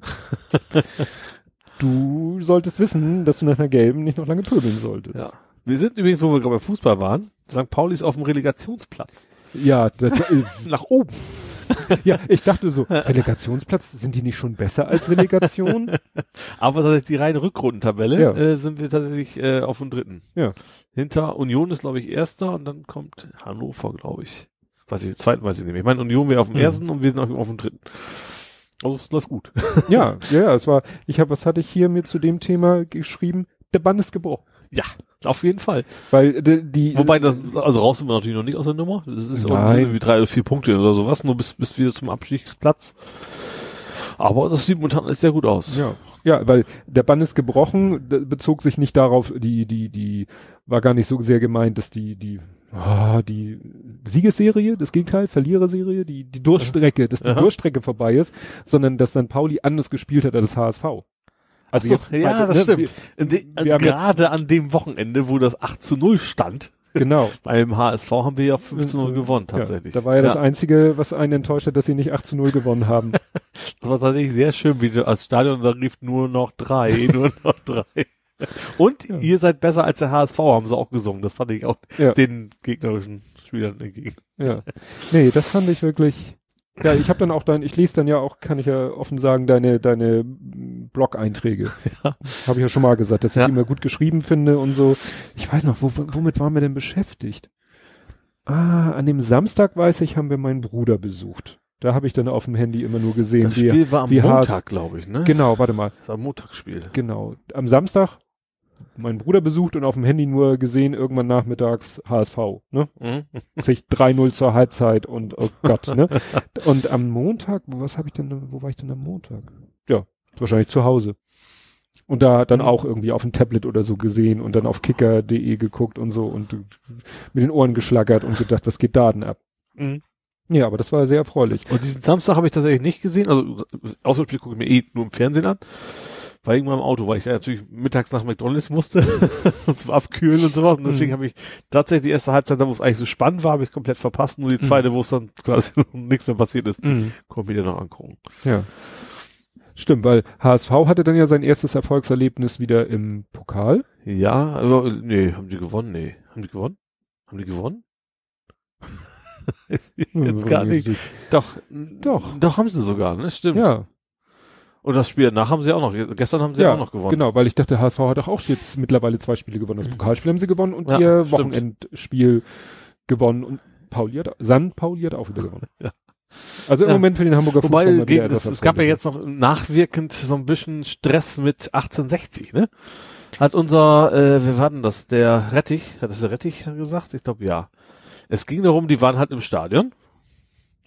(laughs) du solltest wissen, dass du nach einer gelben nicht noch lange pöbeln solltest. ja. Wir sind übrigens, wo wir gerade beim Fußball waren, St. Pauli ist auf dem Relegationsplatz. Ja, das, (laughs) ist- Nach oben. ja, ich dachte so, Relegationsplatz, sind die nicht schon besser als Relegation? (laughs) Aber tatsächlich die reine Rückrundentabelle Ja. äh, sind wir tatsächlich äh, auf dem dritten. Ja. Hinter Union ist, glaube ich, erster und dann kommt Hannover, glaube ich. Weiß ich, den zweiten weiß ich nicht mehr. Ich meine, Union wäre auf dem Mhm. ersten und wir sind auf, auf dem dritten. Also es läuft gut. (laughs) ja, ja, ja, es war, ich habe, was hatte ich hier mir zu dem Thema geschrieben? Der Bann ist gebrochen. Ja, auf jeden Fall. Weil die, die Wobei das, also raus sind wir natürlich noch nicht aus der Nummer. Das ist Nein. irgendwie drei oder vier Punkte oder sowas, nur bis, bis wieder zum Abstiegsplatz. Aber das sieht momentan alles sehr gut aus. Ja, ja, weil der Bann ist gebrochen, bezog sich nicht darauf, die, die, die, war gar nicht so sehr gemeint, dass die, die, ah, die Siegesserie, das Gegenteil, Verliererserie, die, die Durchstrecke, dass die Aha. Durchstrecke vorbei ist, sondern dass dann Pauli anders gespielt hat als HSV. Also so, ja, bei- das ne, stimmt. Wir haben gerade an dem Wochenende, wo das 8 zu 0 stand, Wir, genau. (laughs) beim HSV haben wir ja 5 zu 0 gewonnen, tatsächlich. Ja, da war ja, das Einzige, was einen enttäuscht hat, dass sie nicht 8 zu 0 gewonnen haben. (laughs) Das war tatsächlich sehr schön, wie du als Stadion da rief nur noch drei, (laughs) nur noch drei. (laughs) Und Ja. ihr seid besser als der HSV, haben sie auch gesungen. Das fand ich auch Ja. den gegnerischen Spielern entgegen. Ja. Nee, das fand ich wirklich. Ja, ich habe dann auch dein, ich lese dann ja auch, kann ich ja offen sagen, deine, deine Blog-Einträge. (laughs) Ja. Habe ich ja schon mal gesagt, dass ich Ja. die immer gut geschrieben finde und so. Ich weiß noch, wo, womit waren wir denn beschäftigt? Ah, an dem Samstag, weiß ich, haben wir meinen Bruder besucht. Da habe ich dann auf dem Handy immer nur gesehen, Das wie, Spiel war am Montag, glaube ich, ne? genau, warte mal, Das war ein Montagsspiel. genau. Am Samstag meinen Bruder besucht und auf dem Handy nur gesehen, irgendwann nachmittags HSV, ne? Mhm. sich 3-0 zur Halbzeit und oh (laughs) Gott, ne? Und am Montag, was habe ich denn, wo war ich denn am Montag? Ja, wahrscheinlich zu Hause. Und da dann Mhm. auch irgendwie auf dem Tablet oder so gesehen und dann auf kicker.de geguckt und so und mit den Ohren geschlagert und gedacht, was geht da denn ab? Mhm. Ja, aber das war sehr erfreulich. Und diesen Samstag habe ich tatsächlich nicht gesehen. Also Auswärtsspiel gucke ich mir eh nur im Fernsehen an. War irgendwann im Auto, weil ich natürlich mittags nach McDonalds musste (laughs) und zum Abkühlen und sowas. Und deswegen Mhm. habe ich tatsächlich die erste Halbzeit, da wo es eigentlich so spannend war, habe ich komplett verpasst. Nur die zweite, wo es dann quasi (laughs) nichts mehr passiert ist, die konnte ich mir dann noch angucken. Ja. Stimmt, weil HSV hatte dann ja sein erstes Erfolgserlebnis wieder im Pokal. Ja, aber nee, haben die gewonnen? Nee. Haben die gewonnen? Haben die gewonnen? (laughs) Jetzt gar nicht. Doch, Doch. Doch haben sie sogar, ne? Stimmt. Ja, Und das Spiel danach haben sie auch noch, gestern haben sie ja, auch noch gewonnen. Genau, weil ich dachte, HSV hat auch jetzt mittlerweile zwei Spiele gewonnen. Das Pokalspiel haben sie gewonnen und Ja, ihr stimmt. Wochenendspiel gewonnen und Pauli hat, San Pauli hat auch wieder gewonnen. (laughs) Ja. Also im Ja. Moment für den Hamburger Wobei, Fußball wieder es, es gab ja jetzt noch nachwirkend so ein bisschen Stress mit 1860, ne? Hat unser, äh, wer war denn das? Der Rettich, hat das der Rettich gesagt? Ich glaube ja. Es ging darum, die waren halt im Stadion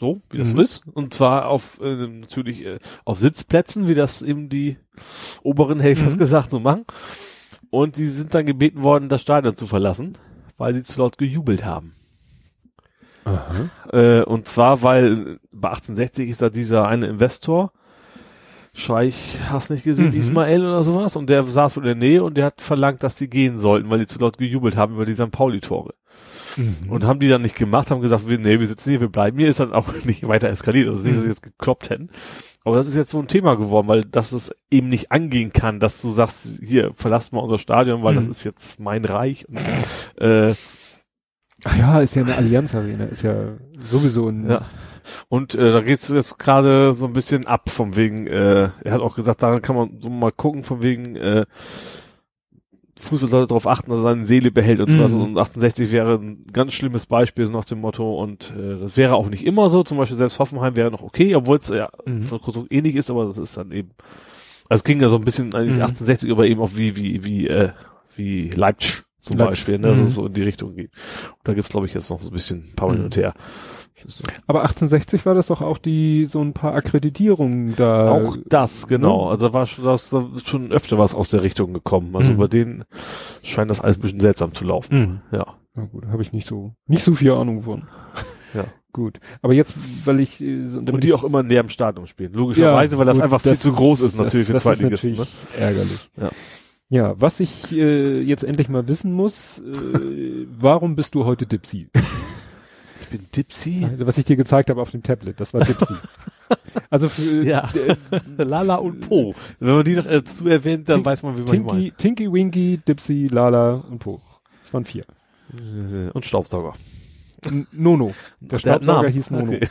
So, wie das Mhm. so ist. Und zwar auf äh, natürlich äh, auf Sitzplätzen, wie das eben die oberen, fast Mhm. gesagt, so machen. Und die sind dann gebeten worden, das Stadion zu verlassen, weil sie zu laut gejubelt haben. Äh, und zwar, weil bei 1860 ist da dieser eine Investor, Scheich, hast nicht gesehen, Mhm. Ismael oder sowas, und der saß in der Nähe und der hat verlangt, dass sie gehen sollten, weil die zu laut gejubelt haben über die St. Pauli-Tore. Mhm. (laughs) Und haben die dann nicht gemacht, haben gesagt, wir, nee, wir sitzen hier, wir bleiben hier, ist dann auch (laughs) nicht weiter eskaliert, also nicht, dass sie jetzt gekloppt hätten. Aber das ist jetzt so ein Thema geworden, weil das es eben nicht angehen kann, dass du sagst, hier, verlass mal unser Stadion, weil Mhm. das ist jetzt mein Reich. Und, äh, Ach ja, ist ja eine Allianz Arena, ist ja sowieso ein. Ja. Und äh, da geht's jetzt gerade so ein bisschen ab, von wegen, äh, er hat auch gesagt, daran kann man so mal gucken, von wegen, äh, Fußball sollte darauf achten, dass er seine Seele behält und Mhm. sowas. Und 68 wäre ein ganz schlimmes Beispiel so nach dem Motto. Und äh, das wäre auch nicht immer so. Zum Beispiel selbst Hoffenheim wäre noch okay, obwohl es ja Mhm. von Konstrukt ähnlich ist, aber das ist dann eben. Also es ging ja so ein bisschen eigentlich Mhm. 1860 über eben auch wie, wie, wie, äh, wie Leipzig zum Leipzig. Beispiel, ne, dass Mhm. es so in die Richtung geht. Und da gibt's glaube ich, jetzt noch so ein bisschen ein paar Mhm. Hin und her. Aber 1860 war das doch auch die, so ein paar Akkreditierungen da. Auch das, genau. ne? Also da war schon, das, schon öfter was aus der Richtung gekommen. Also Mhm. bei denen scheint das alles ein bisschen seltsam zu laufen. Mhm. Ja. Na gut, habe ich nicht so, nicht so viel Ahnung von. (laughs) Ja. Gut. Aber jetzt, weil ich, äh, Und die ich, auch immer näher am Stadion spielen. Logischerweise, weil das gut, einfach viel zu groß ist natürlich für das Zweitligisten. Ist Ne? ärgerlich. Ja. Ja, was ich äh, jetzt endlich mal wissen muss, äh, warum bist du heute Dipsy? (laughs) Ich bin Dipsy. Was ich dir gezeigt habe auf dem Tablet, das war Dipsy. (laughs) also für, Ja. äh, Lala und Po. Wenn man die noch äh, zu erwähnt, dann Tink- weiß man, wie man Tinky, meint. Tinky Winky, Dipsy, Lala und Po. Das waren vier. Äh, Und Staubsauger. N Nono. Der Der Staubsauger hieß Nono. Okay.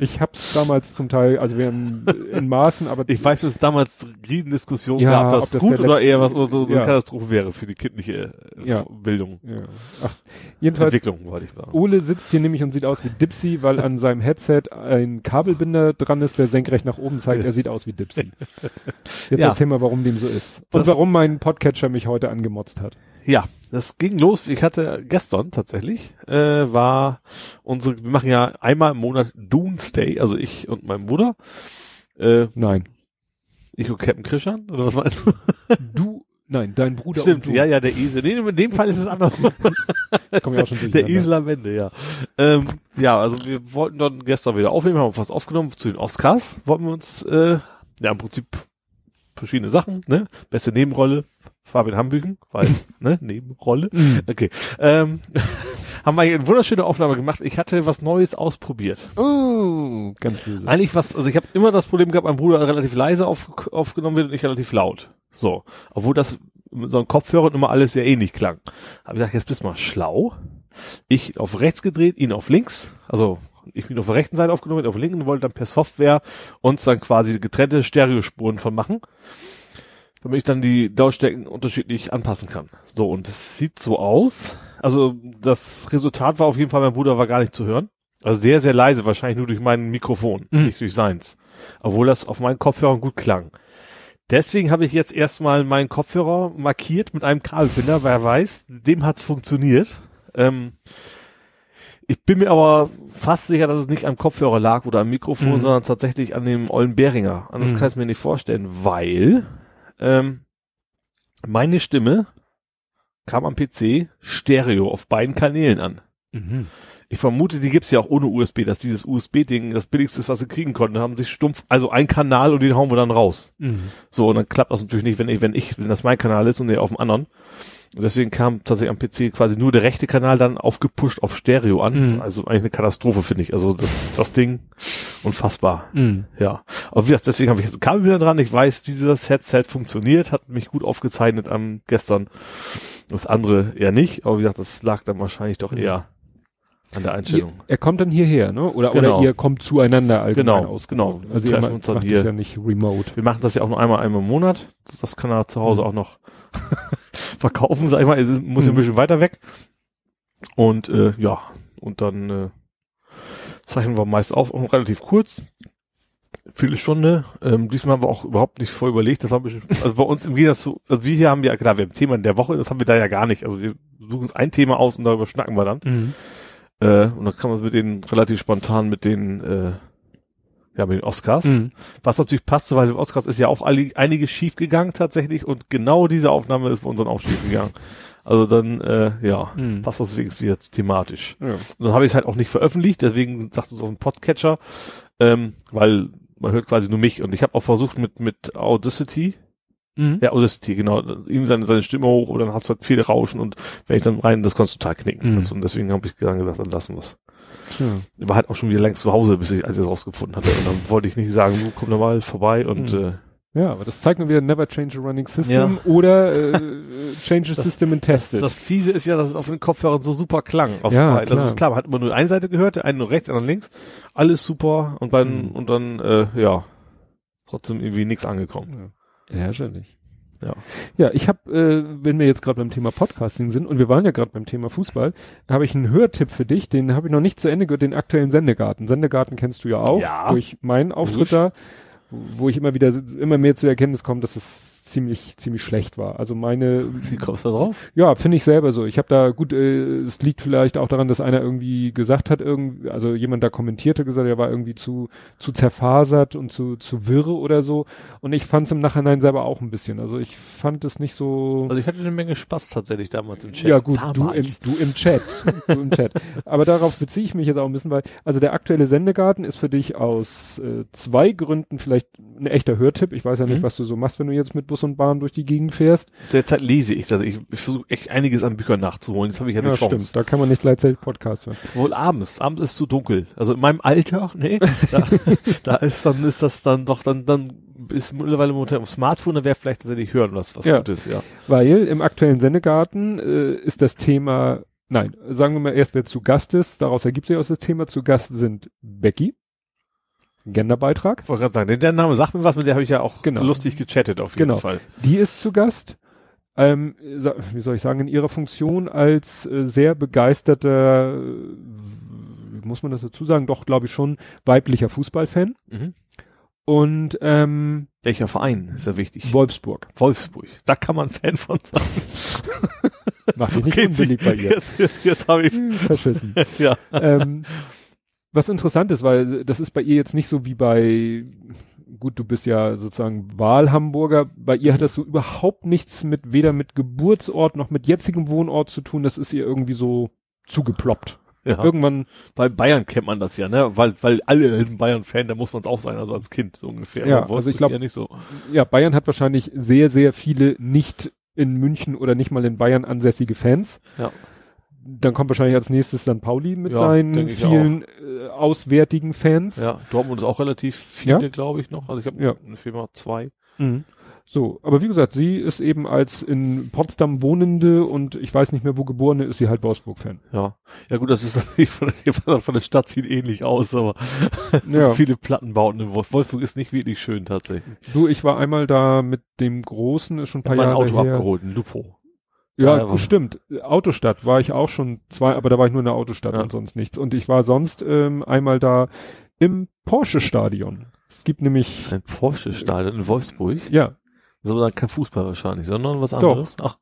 Ich hab's damals zum Teil, also wir haben in Maßen, aber Ich weiß, dass es damals Riesendiskussionen Ja, gab, dass das gut der oder eher was so, so eine ja. Katastrophe wäre für die kindliche äh, Ja. Bildung. ja. Ach, jedenfalls Entwicklung, wollte ich sagen. Ole sitzt hier nämlich und sieht aus wie Dipsy, weil an seinem Headset ein Kabelbinder dran ist, der senkrecht nach oben zeigt. Er sieht aus wie Dipsy. (laughs) Jetzt erzähl mal, warum dem so ist. Und Das- warum mein Podcatcher mich heute angemotzt hat. Ja, das ging los. Ich hatte gestern tatsächlich, äh, war unsere, wir machen ja einmal im Monat Doomsday, also ich und mein Bruder. Äh, Nein. ich und Captain Christian, oder was meinst du? (laughs) Du, nein, dein Bruder Stimmt, ja, ja, der Esel. Nee, in dem Fall ist es anders. (laughs) Komm ja auch schon der durcheinander. Esel am Ende, ja. Ähm, ja, also wir wollten dann gestern wieder aufnehmen, haben was aufgenommen zu den Oscars, wollten wir uns, äh, ja, im Prinzip verschiedene Sachen, ne? Beste Nebenrolle, Fabian Hambüchen, weil, (laughs) ne, Nebenrolle. Mhm. Okay. Ähm, (laughs) haben wir hier eine wunderschöne Aufnahme gemacht. Ich hatte was Neues ausprobiert. Oh, ganz böse. Eigentlich was, also ich habe immer das Problem gehabt, mein Bruder relativ leise auf, aufgenommen wird und ich relativ laut. So. Obwohl das mit so einem Kopfhörer immer alles sehr ähnlich klang. Habe ich gedacht, jetzt bist du mal schlau. Ich auf rechts gedreht, ihn auf links. Also ich bin auf der rechten Seite aufgenommen, auf der linken wollte dann per Software uns dann quasi getrennte Stereospuren von machen. Damit ich dann die Lautstärken unterschiedlich anpassen kann. So, und es sieht so aus. Also das Resultat war auf jeden Fall, mein Bruder war gar nicht zu hören. Also sehr, sehr leise, wahrscheinlich nur durch mein Mikrofon, Mhm. nicht durch seins. Obwohl das auf meinen Kopfhörern gut klang. Deswegen habe ich jetzt erstmal meinen Kopfhörer markiert mit einem Kabelbinder, wer weiß, dem hat's funktioniert. Ähm, ich bin mir aber fast sicher, dass es nicht am Kopfhörer lag oder am Mikrofon, Mhm. sondern tatsächlich an dem ollen Beringer. Anders Mhm. kann ich es mir nicht vorstellen, weil ähm, meine Stimme kam am PC Stereo auf beiden Kanälen an. Mhm. Ich vermute, die gibt's ja auch ohne USB, dass dieses USB-Ding das billigste ist, was sie kriegen konnten. Haben sich stumpf, also ein Kanal und den hauen wir dann raus. Mhm. So, und dann klappt das natürlich nicht, wenn ich, wenn ich, wenn das mein Kanal ist und der auf dem anderen. Und deswegen kam tatsächlich am PC quasi nur der rechte Kanal dann aufgepusht auf Stereo an. Mhm. Also eigentlich eine Katastrophe, finde ich. Also das, das Ding, unfassbar. Mhm. Ja. Aber wie gesagt, deswegen habe ich jetzt ein Kabel wieder dran. Ich weiß, dieses Headset funktioniert, hat mich gut aufgezeichnet am gestern. Das andere eher nicht. Aber wie gesagt, das lag dann wahrscheinlich doch Mhm. eher an der Ihr, Einstellung. er kommt dann hierher, ne? Oder, Genau. oder ihr kommt zueinander allgemein Genau, ausgebaut. genau. Also Wir ihr treffen uns dann hier. ja nicht remote. Wir machen das ja auch nur einmal, einmal im Monat. Das kann er zu Hause Mhm. auch noch (laughs) verkaufen, sag ich mal. Es muss ja ein Mhm. bisschen weiter weg. Und äh, ja, und dann äh, zeichnen wir meist auf, auch relativ kurz. Viele Stunde. Ähm, diesmal haben wir auch überhaupt nicht voll überlegt. Das war ein bisschen, also bei uns im Gegensatz zu, also wir hier haben ja, klar, wir haben ein Thema in der Woche, das haben wir da ja gar nicht. Also wir suchen uns ein Thema aus und darüber schnacken wir dann. Mhm. Äh, und dann kann man mit denen relativ spontan mit den, äh, ja, mit den Oscars. Mhm. Was natürlich passte, weil den Oscars ist ja auch einiges schief gegangen tatsächlich und genau diese Aufnahme ist bei uns dann auch schief gegangen. Also dann, äh, ja, Mhm. passt das wenigstens wieder thematisch. Ja. Und dann habe ich es halt auch nicht veröffentlicht, deswegen sagt es auf dem Podcatcher, ähm, weil man hört quasi nur mich und ich habe auch versucht mit mit Audacity, Mhm. ja Audacity genau, ihm seine seine Stimme hoch und dann hat es halt viel Rauschen und wenn ich dann rein, das kannst du total knicken. Mhm. Das, und deswegen habe ich dann gesagt, dann lassen wir's. Ja. Ich war halt auch schon wieder längst zu Hause, bis ich als ich es rausgefunden hatte und dann wollte ich nicht sagen, du komm da mal vorbei und Mhm. äh, Ja, aber das zeigt mir wieder never change a running system oder äh, (laughs) change a Das- system and test it. Das Fiese ist ja, dass es auf den Kopfhörern so super klang. Auf Ja, beiden. klar. Also klar, man hat immer nur eine Seite gehört, der eine nur rechts, der andere links. Alles super und dann, Mhm. und dann, äh, ja, trotzdem irgendwie nichts angekommen. Ja. Herrlich. Ja. Ja, ich habe, äh, wenn wir jetzt gerade beim Thema Podcasting sind und wir waren ja gerade beim Thema Fußball, habe ich einen Hörtipp für dich, den habe ich noch nicht zu Ende gehört, den aktuellen Sendegarten. Sendegarten kennst du ja auch Ja. durch meinen Auftritt Logisch. da, wo ich immer wieder immer mehr zu der Erkenntnis komme, dass es ziemlich ziemlich schlecht war. Also meine (laughs) Wie kommst du da drauf? ja, finde ich selber so. Ich habe da gut, äh, es liegt vielleicht auch daran, dass einer irgendwie gesagt hat, irgendwie, also jemand da kommentierte, gesagt, er war irgendwie zu zu zerfasert und zu zu wirre oder so. Und ich fand es im Nachhinein selber auch ein bisschen. Also ich fand es nicht so. Also ich hatte eine Menge Spaß tatsächlich damals im Chat. ja gut, du im, damals. du im Chat, du im Chat. Aber darauf beziehe ich mich jetzt auch ein bisschen, weil also der aktuelle Sendegarten ist für dich aus äh, zwei Gründen vielleicht ein echter Hörtipp. Ich weiß ja nicht, Mhm. was du so machst, wenn du jetzt mit Bus und Bahn durch die Gegend fährst. Derzeit lese ich das. Ich, ich versuche echt einiges an Büchern nachzuholen. Das habe ich ja eine Ja, Chance. stimmt. Da kann man nicht gleichzeitig Podcast hören. Wohl abends. Abends ist zu dunkel. Also in meinem Alter, nee, da, (laughs) da ist dann, ist das dann doch, dann, dann ist mittlerweile unter dem Smartphone, da wäre vielleicht tatsächlich hören, was, was Ja. gut ist, ja. Weil im aktuellen Sendegarten äh, ist das Thema, nein, sagen wir mal erst, wer zu Gast ist. Daraus ergibt sich aus das Thema. Zu Gast sind Becky, Genderbeitrag. Ich wollte gerade sagen, der, Name sagt mir was, mit der habe ich ja auch Genau. lustig gechattet auf jeden Genau. Fall. Die ist zu Gast. Ähm, wie soll ich sagen, in ihrer Funktion als äh, sehr begeisterter, äh, muss man das dazu sagen, doch glaube ich schon weiblicher Fußballfan. Mhm. Und ähm, Welcher Verein ist ja wichtig? Wolfsburg. Wolfsburg. Da kann man Fan von sein. Macht dich nicht Okay, unbeliebt bei ihr. Jetzt, jetzt, jetzt habe ich, Hm, Verschissen. (laughs) ja. ähm, was interessant ist, weil das ist bei ihr jetzt nicht so wie bei, gut, du bist ja sozusagen Wahlhamburger, bei ihr hat das so überhaupt nichts mit, weder mit Geburtsort noch mit jetzigem Wohnort zu tun, das ist ihr irgendwie so zugeploppt. ja. Irgendwann, Bei Bayern kennt man das ja, ne? Weil, weil alle sind Bayern-Fan, da muss man es auch sein, also als Kind so ungefähr. Ja, Aber also ich Wolfsburg glaub- ja nicht so. ja, Bayern hat wahrscheinlich sehr, sehr viele nicht in München oder nicht mal in Bayern ansässige Fans. Ja. Dann kommt wahrscheinlich als nächstes dann Pauli mit Ja, seinen vielen äh, auswärtigen Fans. Ja, Dortmund ist auch relativ viele, Ja. glaube ich, noch. Also ich habe Ja. eine Firma zwei. Mhm. So, aber wie gesagt, sie ist eben als in Potsdam wohnende und ich weiß nicht mehr wo geborene, ist sie halt Wolfsburg-Fan. Ja. Ja gut, das ist (laughs) natürlich von, der- von der Stadt sieht ähnlich aus, aber (laughs) Ja. viele Plattenbauten in Wolf Wolfsburg ist nicht wirklich schön tatsächlich. Du, ich war einmal da mit dem Großen, ist schon ein Ich hab paar mein Jahre Auto her. abgeholt, ein Lupo. Ja, aber- stimmt. Autostadt war ich auch schon zwei, aber da war ich nur in der Autostadt Ja. und sonst nichts. Und ich war sonst ähm, einmal da im Porsche-Stadion. Es gibt nämlich, Ein Porsche-Stadion in Wolfsburg. ja, Das ist aber dann kein Fußball wahrscheinlich, sondern was Doch. anderes. Ach,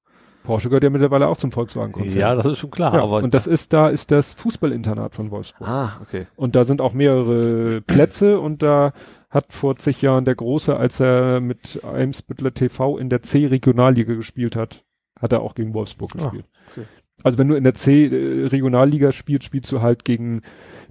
Porsche gehört ja mittlerweile auch zum Volkswagen-Konzern. ja, das ist schon klar, ja, aber. und das ist, da ist das Fußballinternat von Wolfsburg. ah, okay. Und da sind auch mehrere (clears throat) Plätze und da hat vor zig Jahren der Große, als er mit Eimsbüttler TV in der C-Regionalliga gespielt hat, hat er auch gegen Wolfsburg Ah, gespielt. okay. Also wenn du in der C-Regionalliga spielst, spielst du halt gegen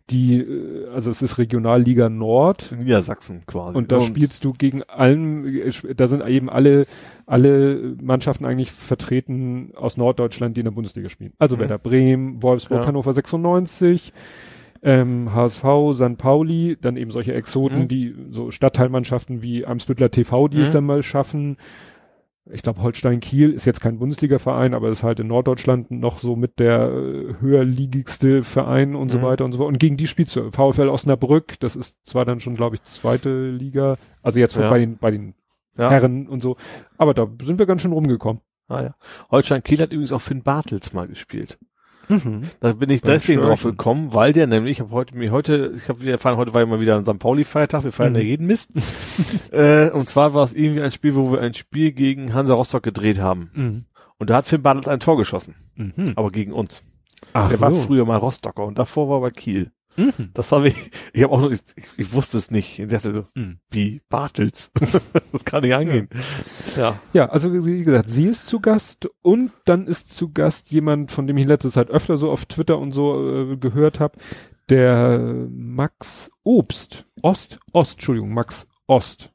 die, äh, also es ist Regionalliga Nord Niedersachsen quasi. und da spielst du gegen allen, äh, da sind eben alle, alle Mannschaften eigentlich vertreten aus Norddeutschland, die in der Bundesliga spielen. Also Mhm. Werder Bremen, Wolfsburg, Ja. Hannover 96, ähm, HSV, St. Pauli, dann eben solche Exoten, Mhm. die so Stadtteilmannschaften wie Eimsbüttler TV, die es Mhm. dann mal schaffen. Ich glaube, Holstein Kiel ist jetzt kein Bundesliga-Verein, aber ist halt in Norddeutschland noch so mit der äh, höherligigste Verein und so Mhm. weiter und so fort. Und gegen die spielst du VfL Osnabrück, das ist zwar dann schon, glaube ich, zweite Liga, also jetzt Ja. bei den, bei den ja. Herren und so. Aber da sind wir ganz schön rumgekommen. Ah, ja. Holstein Kiel hat übrigens auch Finn Bartels mal gespielt. Mhm. Da bin ich deswegen drauf gekommen, weil der nämlich, ich habe heute mir heute, ich habe wir erfahren, heute war ja mal wieder ein St. Pauli Feiertag, wir feiern Mhm. ja jeden Mist. (laughs) äh, und zwar war es irgendwie ein Spiel, wo wir ein Spiel gegen Hansa Rostock gedreht haben. Mhm. Und da hat Finn Bartels ein Tor geschossen, Mhm. aber gegen uns. Ach Der war früher mal Rostocker und davor war er bei Kiel. Mhm. Das habe ich, ich habe auch noch, ich, ich wusste es nicht. Ich dachte so, Mhm. wie Bartels? (laughs) das kann nicht angehen. Ja. Ja, also wie gesagt, sie ist zu Gast und dann ist zu Gast jemand, von dem ich in letzter Zeit öfter so auf Twitter und so äh, gehört habe, der Max Obst. Ost, Ost, Entschuldigung, Max Ost.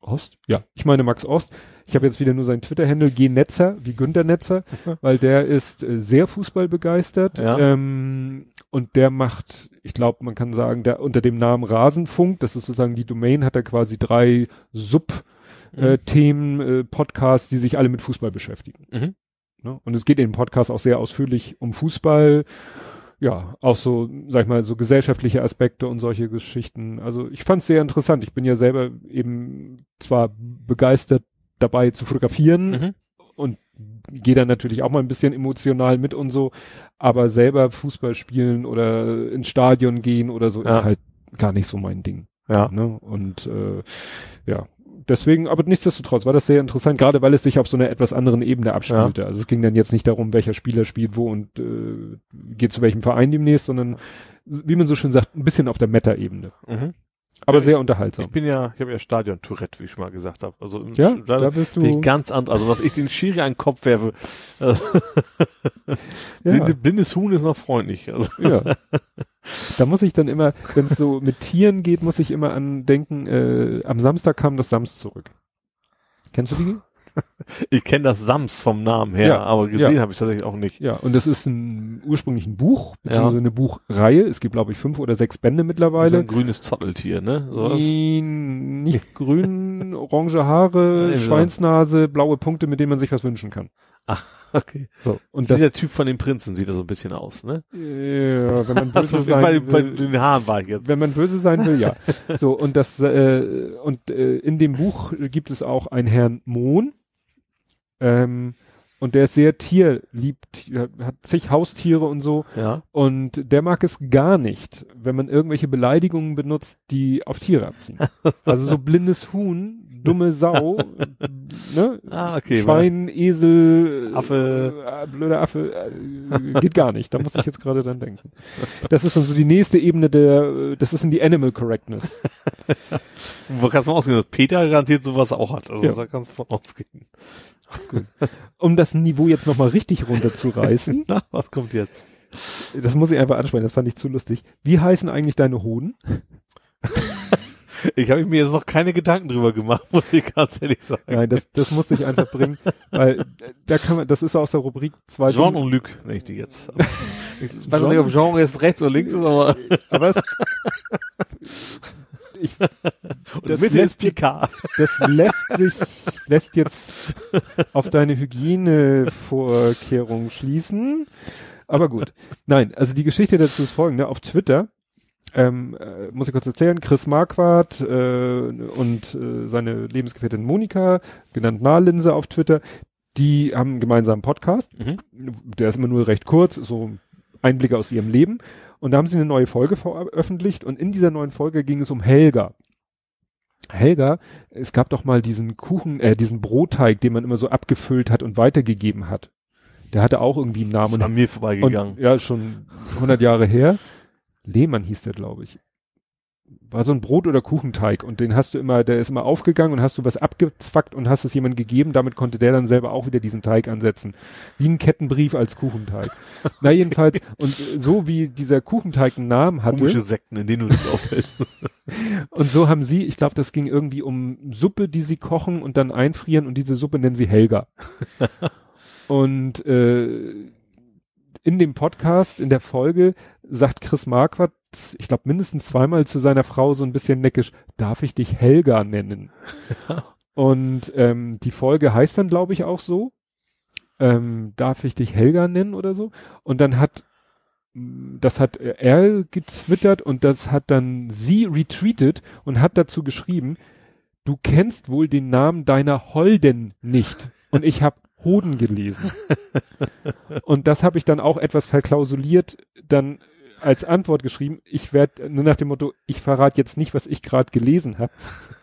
Ost? Ja, ich meine Max Ost. Ich habe jetzt wieder nur seinen Twitter-Handle, G Netzer, wie Günter Netzer, weil der ist äh, sehr Fußball begeistert Ja. ähm, und der macht, ich glaube, man kann sagen, der unter dem Namen Rasenfunk, das ist sozusagen die Domain, hat er quasi drei Sub äh, Themen, äh, Podcasts, die sich alle mit Fußball beschäftigen. Mhm. Ne? Und es geht in dem Podcast auch sehr ausführlich um Fußball, ja, auch so, sag ich mal, so gesellschaftliche Aspekte und solche Geschichten. Also ich fand es sehr interessant. Ich bin ja selber eben zwar begeistert dabei zu fotografieren Mhm. und gehe dann natürlich auch mal ein bisschen emotional mit und so, aber selber Fußball spielen oder ins Stadion gehen oder so Ja. ist halt gar nicht so mein Ding. Ja. Ne? Und äh, ja, deswegen, aber nichtsdestotrotz war das sehr interessant, gerade weil es sich auf so einer etwas anderen Ebene abspielte. Also es ging dann jetzt nicht darum, welcher Spieler spielt wo und äh, geht zu welchem Verein demnächst, sondern wie man so schön sagt, ein bisschen auf der Meta-Ebene. Mhm. Aber sehr Ich unterhaltsam. bin ja, ich habe ja Stadion-Tourette, wie ich schon mal gesagt habe. Also im Ja, da, da bist ich du. ganz anders. Also was ich den Schiri an den Kopf werfe, (laughs) Ja. blinde, blindes Huhn ist noch freundlich. Also, Ja. (laughs) Da muss ich dann immer, wenn es so mit Tieren geht, muss ich immer an denken, äh, am Samstag kam das Sams zurück. Kennst du die? (laughs) ich kenne das Sams vom Namen her, Ja, aber gesehen ja. habe ich tatsächlich auch nicht. Ja, und das ist ein ursprünglich ein Buch, beziehungsweise eine Buchreihe. Es gibt, glaube ich, fünf oder sechs Bände So mittlerweile. ein grünes Zotteltier, ne? So nicht grün, (laughs) orange Haare, so. Schweinsnase, blaue Punkte, mit denen man sich was wünschen kann. Okay. So. Und das, dieser Typ von den Prinzen sieht da so ein bisschen aus, ne? ja, wenn man (laughs) böse Also, bei, sein bei will, den Haaren war ich jetzt. wenn man böse sein will, ja. So, und das, äh, und äh, in dem Buch gibt es auch einen Herrn Mohn, ähm, und der ist sehr tierlieb, hat zig Haustiere und so. Ja. Und der mag es gar nicht, wenn man irgendwelche Beleidigungen benutzt, die auf Tiere abziehen. (laughs) Also so blindes Huhn, dumme Sau, (laughs) ne? Ah, okay. Schwein, Esel, Affe. äh, blöder Affe, äh, geht gar nicht. Da muss ich jetzt gerade dran denken. Das ist dann so die nächste Ebene der, äh, das ist in die Animal Correctness. Wo kannst du mal ausgehen, dass Peter garantiert sowas auch hat. Also Ja. da kannst du von ausgehen. Um das Niveau jetzt nochmal richtig runterzureißen, (laughs) Na, was kommt jetzt? das muss ich einfach ansprechen, das fand ich zu lustig. Wie heißen eigentlich deine Hoden? Ich habe mir jetzt noch keine Gedanken drüber gemacht, (laughs) muss ich ganz ehrlich sagen. Nein, das, das muss ich einfach bringen, weil da kann man, das ist aus der Rubrik zwei Jean und Luc, nenne ich die jetzt. (laughs) Ich weiß noch nicht, ob Jean jetzt rechts oder links ist, aber Aber es, ich, (laughs) und Das Mitte lässt ist Picard. das lässt sich, lässt jetzt auf deine Hygienevorkehrung schließen. Aber gut. Nein, also die Geschichte dazu ist folgende. Auf Twitter, ähm, äh, muss ich kurz erklären, Chris Marquardt äh, und äh, seine Lebensgefährtin Monika, genannt Nahlinse auf Twitter, die haben einen gemeinsamen Podcast. Mhm. Der ist immer nur recht kurz, so Einblicke aus ihrem Leben. Und da haben sie eine neue Folge veröffentlicht und in dieser neuen Folge ging es um Helga. Helga, es gab doch mal diesen Kuchen, äh, diesen Brotteig, den man immer so abgefüllt hat und weitergegeben hat. Der hatte auch irgendwie einen Das Namen. ist an mir vorbeigegangen. Und, ja, schon 100 Jahre her. Lehmann hieß der, glaube ich. War so ein Brot- oder Kuchenteig und den hast du immer, der ist immer aufgegangen und hast du was abgezwackt und hast es jemand gegeben, damit konnte der dann selber auch wieder diesen Teig ansetzen. Wie ein Kettenbrief als Kuchenteig. (laughs) Na jedenfalls, und so wie dieser Kuchenteig einen Namen hatte, Komische Sekten, in denen du dich aufhältst. (laughs) und so haben sie, ich glaube, das ging irgendwie um Suppe, die sie kochen und dann einfrieren und diese Suppe nennen sie Helga. (laughs) und äh, in dem Podcast, in der Folge, sagt Chris Marquardt, ich glaube mindestens zweimal zu seiner Frau so ein bisschen neckisch, darf ich dich Helga nennen? (laughs) und ähm, die Folge heißt dann, glaube ich, auch so. Ähm, darf ich dich Helga nennen oder so? Und dann hat das hat er getwittert und das hat dann sie retweetet und hat dazu geschrieben, du kennst wohl den Namen deiner Holden nicht. Und ich habe Hoden gelesen. (laughs) und das habe ich dann auch etwas verklausuliert dann als Antwort geschrieben, ich werde nur nach dem Motto, ich verrate jetzt nicht, was ich gerade gelesen habe.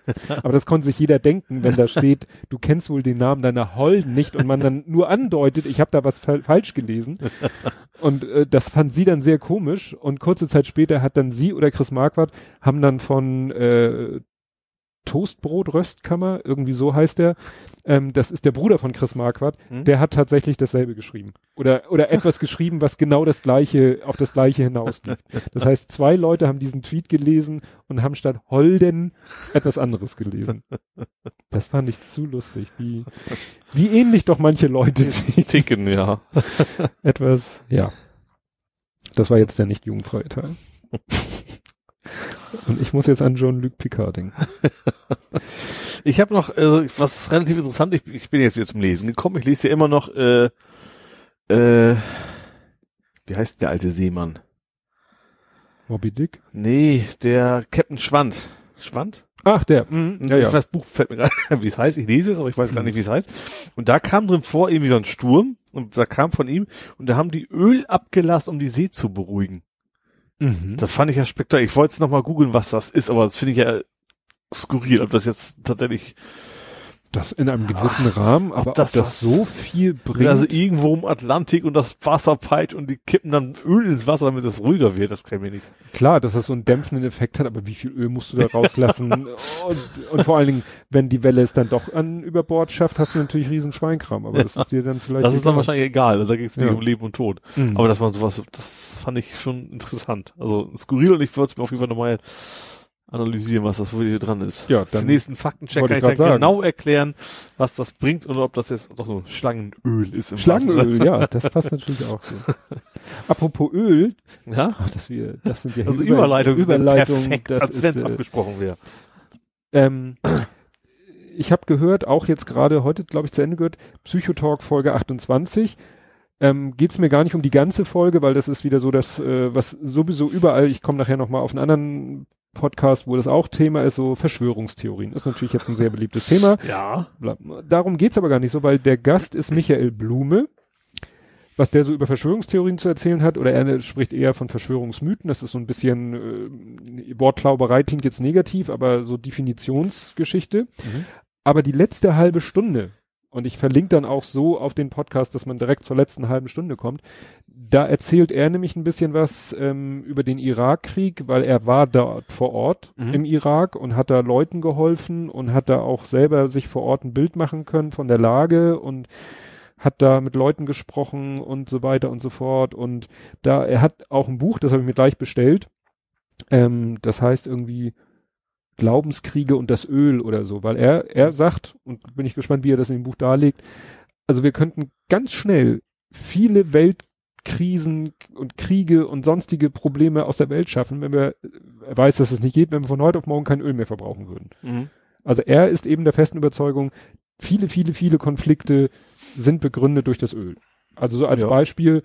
(laughs) Aber das konnte sich jeder denken, wenn da steht, du kennst wohl den Namen deiner Holden nicht und man dann nur andeutet, ich habe da was fa falsch gelesen. Und äh, das fand sie dann sehr komisch und kurze Zeit später hat dann sie oder Chris Marquardt haben dann von äh, Toastbrot Röstkammer, irgendwie so heißt der. Ähm, das ist der Bruder von Chris Marquardt. Hm? Der hat tatsächlich dasselbe geschrieben. Oder, oder etwas geschrieben, was genau das gleiche, auf das gleiche hinausgeht. Das heißt, zwei Leute haben diesen Tweet gelesen und haben statt Holden etwas anderes gelesen. Das fand ich zu lustig. Wie, wie ähnlich doch manche Leute ticken, ja. etwas, ja. Das war jetzt der nicht jugendfreie Teil. (laughs) Und ich muss jetzt an Jean-Luc Picard denken. (laughs) ich habe noch äh, was relativ interessant. Ich, ich, bin jetzt wieder zum Lesen gekommen. Ich lese ja immer noch. Äh, äh, wie heißt der alte Seemann? Moby Dick? Nee, der Captain Schwand. Schwand? Ach, der. Mhm. Ja, ja. Das Buch fällt mir gerade, wie es heißt. Ich lese es, aber ich weiß gar nicht, wie es heißt. Und da kam drin vor irgendwie so ein Sturm und da kam von ihm und da haben die Öl abgelassen, um die See zu beruhigen. Mhm. Das fand ich ja spektakulär. Ich wollte jetzt nochmal googeln, was das ist, aber das finde ich ja skurril, ob das jetzt tatsächlich das in einem gewissen Ach, Rahmen, aber ob das, ob das so viel bringt. Also irgendwo im Atlantik und das Wasser peilt und die kippen dann Öl ins Wasser, damit es ruhiger wird, das kann ich nicht. Klar, dass das so einen dämpfenden Effekt hat, aber wie viel Öl musst du da rauslassen? (laughs) und, und, vor allen Dingen, wenn die Welle es dann doch an über Bord schafft, hast du natürlich riesen Schweinkram, aber das ist dir dann vielleicht. Das ist dann wahrscheinlich egal, also da geht es nicht ja. um Leben und Tod. Mhm. Aber das war sowas, das fand ich schon interessant. Also skurril und ich würde es mir auf jeden Fall nochmal analysieren, was das wohl hier dran ist. Ja, dann Den nächsten Faktencheck kann ich dann sagen. genau erklären, was das bringt und ob das jetzt doch so Schlangenöl ist. Im Schlangenöl, ja, das passt natürlich auch so. (laughs) Apropos Öl, ja, ach, das wir, das sind ja also Über Überleitung, Überleitung, perfekt, das als wenn es äh, abgesprochen wäre. Ähm, ich habe gehört, auch jetzt gerade heute, glaube ich, zu Ende gehört, Psychotalk Folge 28. Ähm, geht es mir gar nicht um die ganze Folge, weil das ist wieder so, dass äh, was sowieso überall, ich komme nachher nochmal auf einen anderen Podcast, wo das auch Thema ist, so Verschwörungstheorien. Ist natürlich jetzt ein sehr beliebtes Thema. (laughs) Ja. Darum geht's aber gar nicht so, weil der Gast ist Michael Blume. Was der so über Verschwörungstheorien zu erzählen hat, oder er spricht eher von Verschwörungsmythen, das ist so ein bisschen äh, Wortklauberei klingt jetzt negativ, aber so Definitionsgeschichte. Mhm. Aber die letzte halbe Stunde, und ich verlinke dann auch so auf den Podcast, dass man direkt zur letzten halben Stunde kommt. Da erzählt er nämlich ein bisschen was ähm, über den Irakkrieg, weil er war dort vor Ort mhm. im Irak und hat da Leuten geholfen und hat da auch selber sich vor Ort ein Bild machen können von der Lage und hat da mit Leuten gesprochen und so weiter und so fort. Und da, er hat auch ein Buch, das habe ich mir gleich bestellt. Ähm, das heißt irgendwie Glaubenskriege und das Öl oder so, weil er, er sagt, und bin ich gespannt, wie er das in dem Buch darlegt, also wir könnten ganz schnell viele Weltkrisen und Kriege und sonstige Probleme aus der Welt schaffen, wenn wir, er weiß, dass es nicht geht, wenn wir von heute auf morgen kein Öl mehr verbrauchen würden. Mhm. Also er ist eben der festen Überzeugung, viele, viele, viele Konflikte sind begründet durch das Öl. Also so als ja. Beispiel,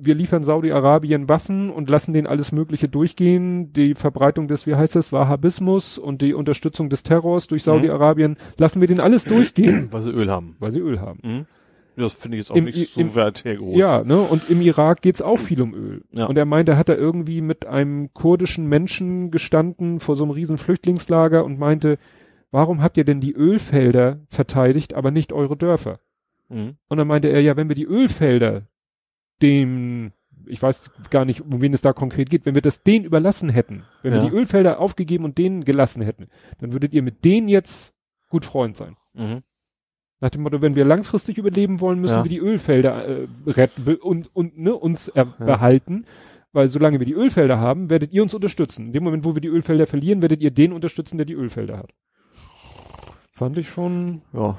wir liefern Saudi-Arabien Waffen und lassen denen alles Mögliche durchgehen. Die Verbreitung des, wie heißt das, Wahhabismus und die Unterstützung des Terrors durch mhm. Saudi-Arabien, lassen wir denen alles durchgehen. (clears throat) Weil sie Öl haben. Weil sie Öl haben. Mhm. Das finde ich jetzt auch Im, nicht so im, weit hergeholt. Ja, ne, und im Irak geht's auch viel um Öl. Ja. Und er meinte, er hat da irgendwie mit einem kurdischen Menschen gestanden vor so einem riesen Flüchtlingslager und meinte, warum habt ihr denn die Ölfelder verteidigt, aber nicht eure Dörfer? Mhm. Und dann meinte er, ja, wenn wir die Ölfelder dem, ich weiß gar nicht, um wen es da konkret geht, wenn wir das denen überlassen hätten, wenn ja. wir die Ölfelder aufgegeben und denen gelassen hätten, dann würdet ihr mit denen jetzt gut Freund sein. Mhm. Nach dem Motto, wenn wir langfristig überleben wollen, müssen ja. wir die Ölfelder äh, retten und, und ne, uns äh, ja. behalten. Weil solange wir die Ölfelder haben, werdet ihr uns unterstützen. In dem Moment, wo wir die Ölfelder verlieren, werdet ihr den unterstützen, der die Ölfelder hat. Fand ich schon. Ja.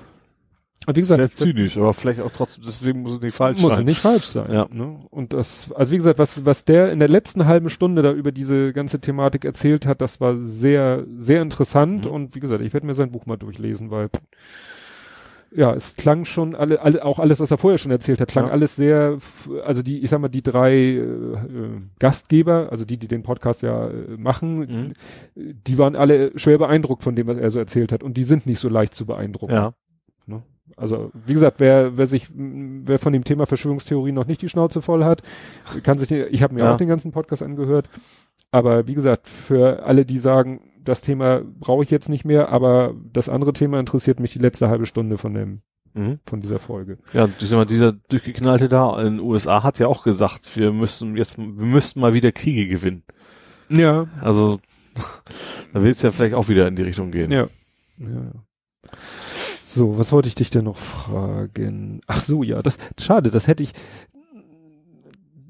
Und wie gesagt, Sehr zynisch, aber vielleicht auch trotzdem, deswegen muss es nicht falsch muss sein. Muss nicht falsch sein. Ja. Ne? Und das, also wie gesagt, was, was der in der letzten halben Stunde da über diese ganze Thematik erzählt hat, das war sehr, sehr interessant. Mhm. Und wie gesagt, ich werde mir sein Buch mal durchlesen, weil ja, es klang schon alle, alle, auch alles, was er vorher schon erzählt hat, klang ja. alles sehr, also die, ich sag mal, die drei äh, Gastgeber, also die, die den Podcast ja äh, machen, mhm. die waren alle schwer beeindruckt von dem, was er so erzählt hat. Und die sind nicht so leicht zu beeindrucken. Ja. Also wie gesagt, wer wer sich wer von dem Thema Verschwörungstheorie noch nicht die Schnauze voll hat, kann sich ich habe mir Ja. auch den ganzen Podcast angehört, aber wie gesagt, für alle die sagen, das Thema brauche ich jetzt nicht mehr, aber das andere Thema interessiert mich die letzte halbe Stunde von dem Mhm. von dieser Folge. Ja, mal, dieser durchgeknallte da in den USA hat ja auch gesagt, wir müssen jetzt, wir müssten mal wieder Kriege gewinnen. Ja, Also, (laughs) da will es ja vielleicht auch wieder in die Richtung gehen. ja. ja. Ja. So, was wollte ich dich denn noch fragen? Ach so, ja, das schade, das hätte ich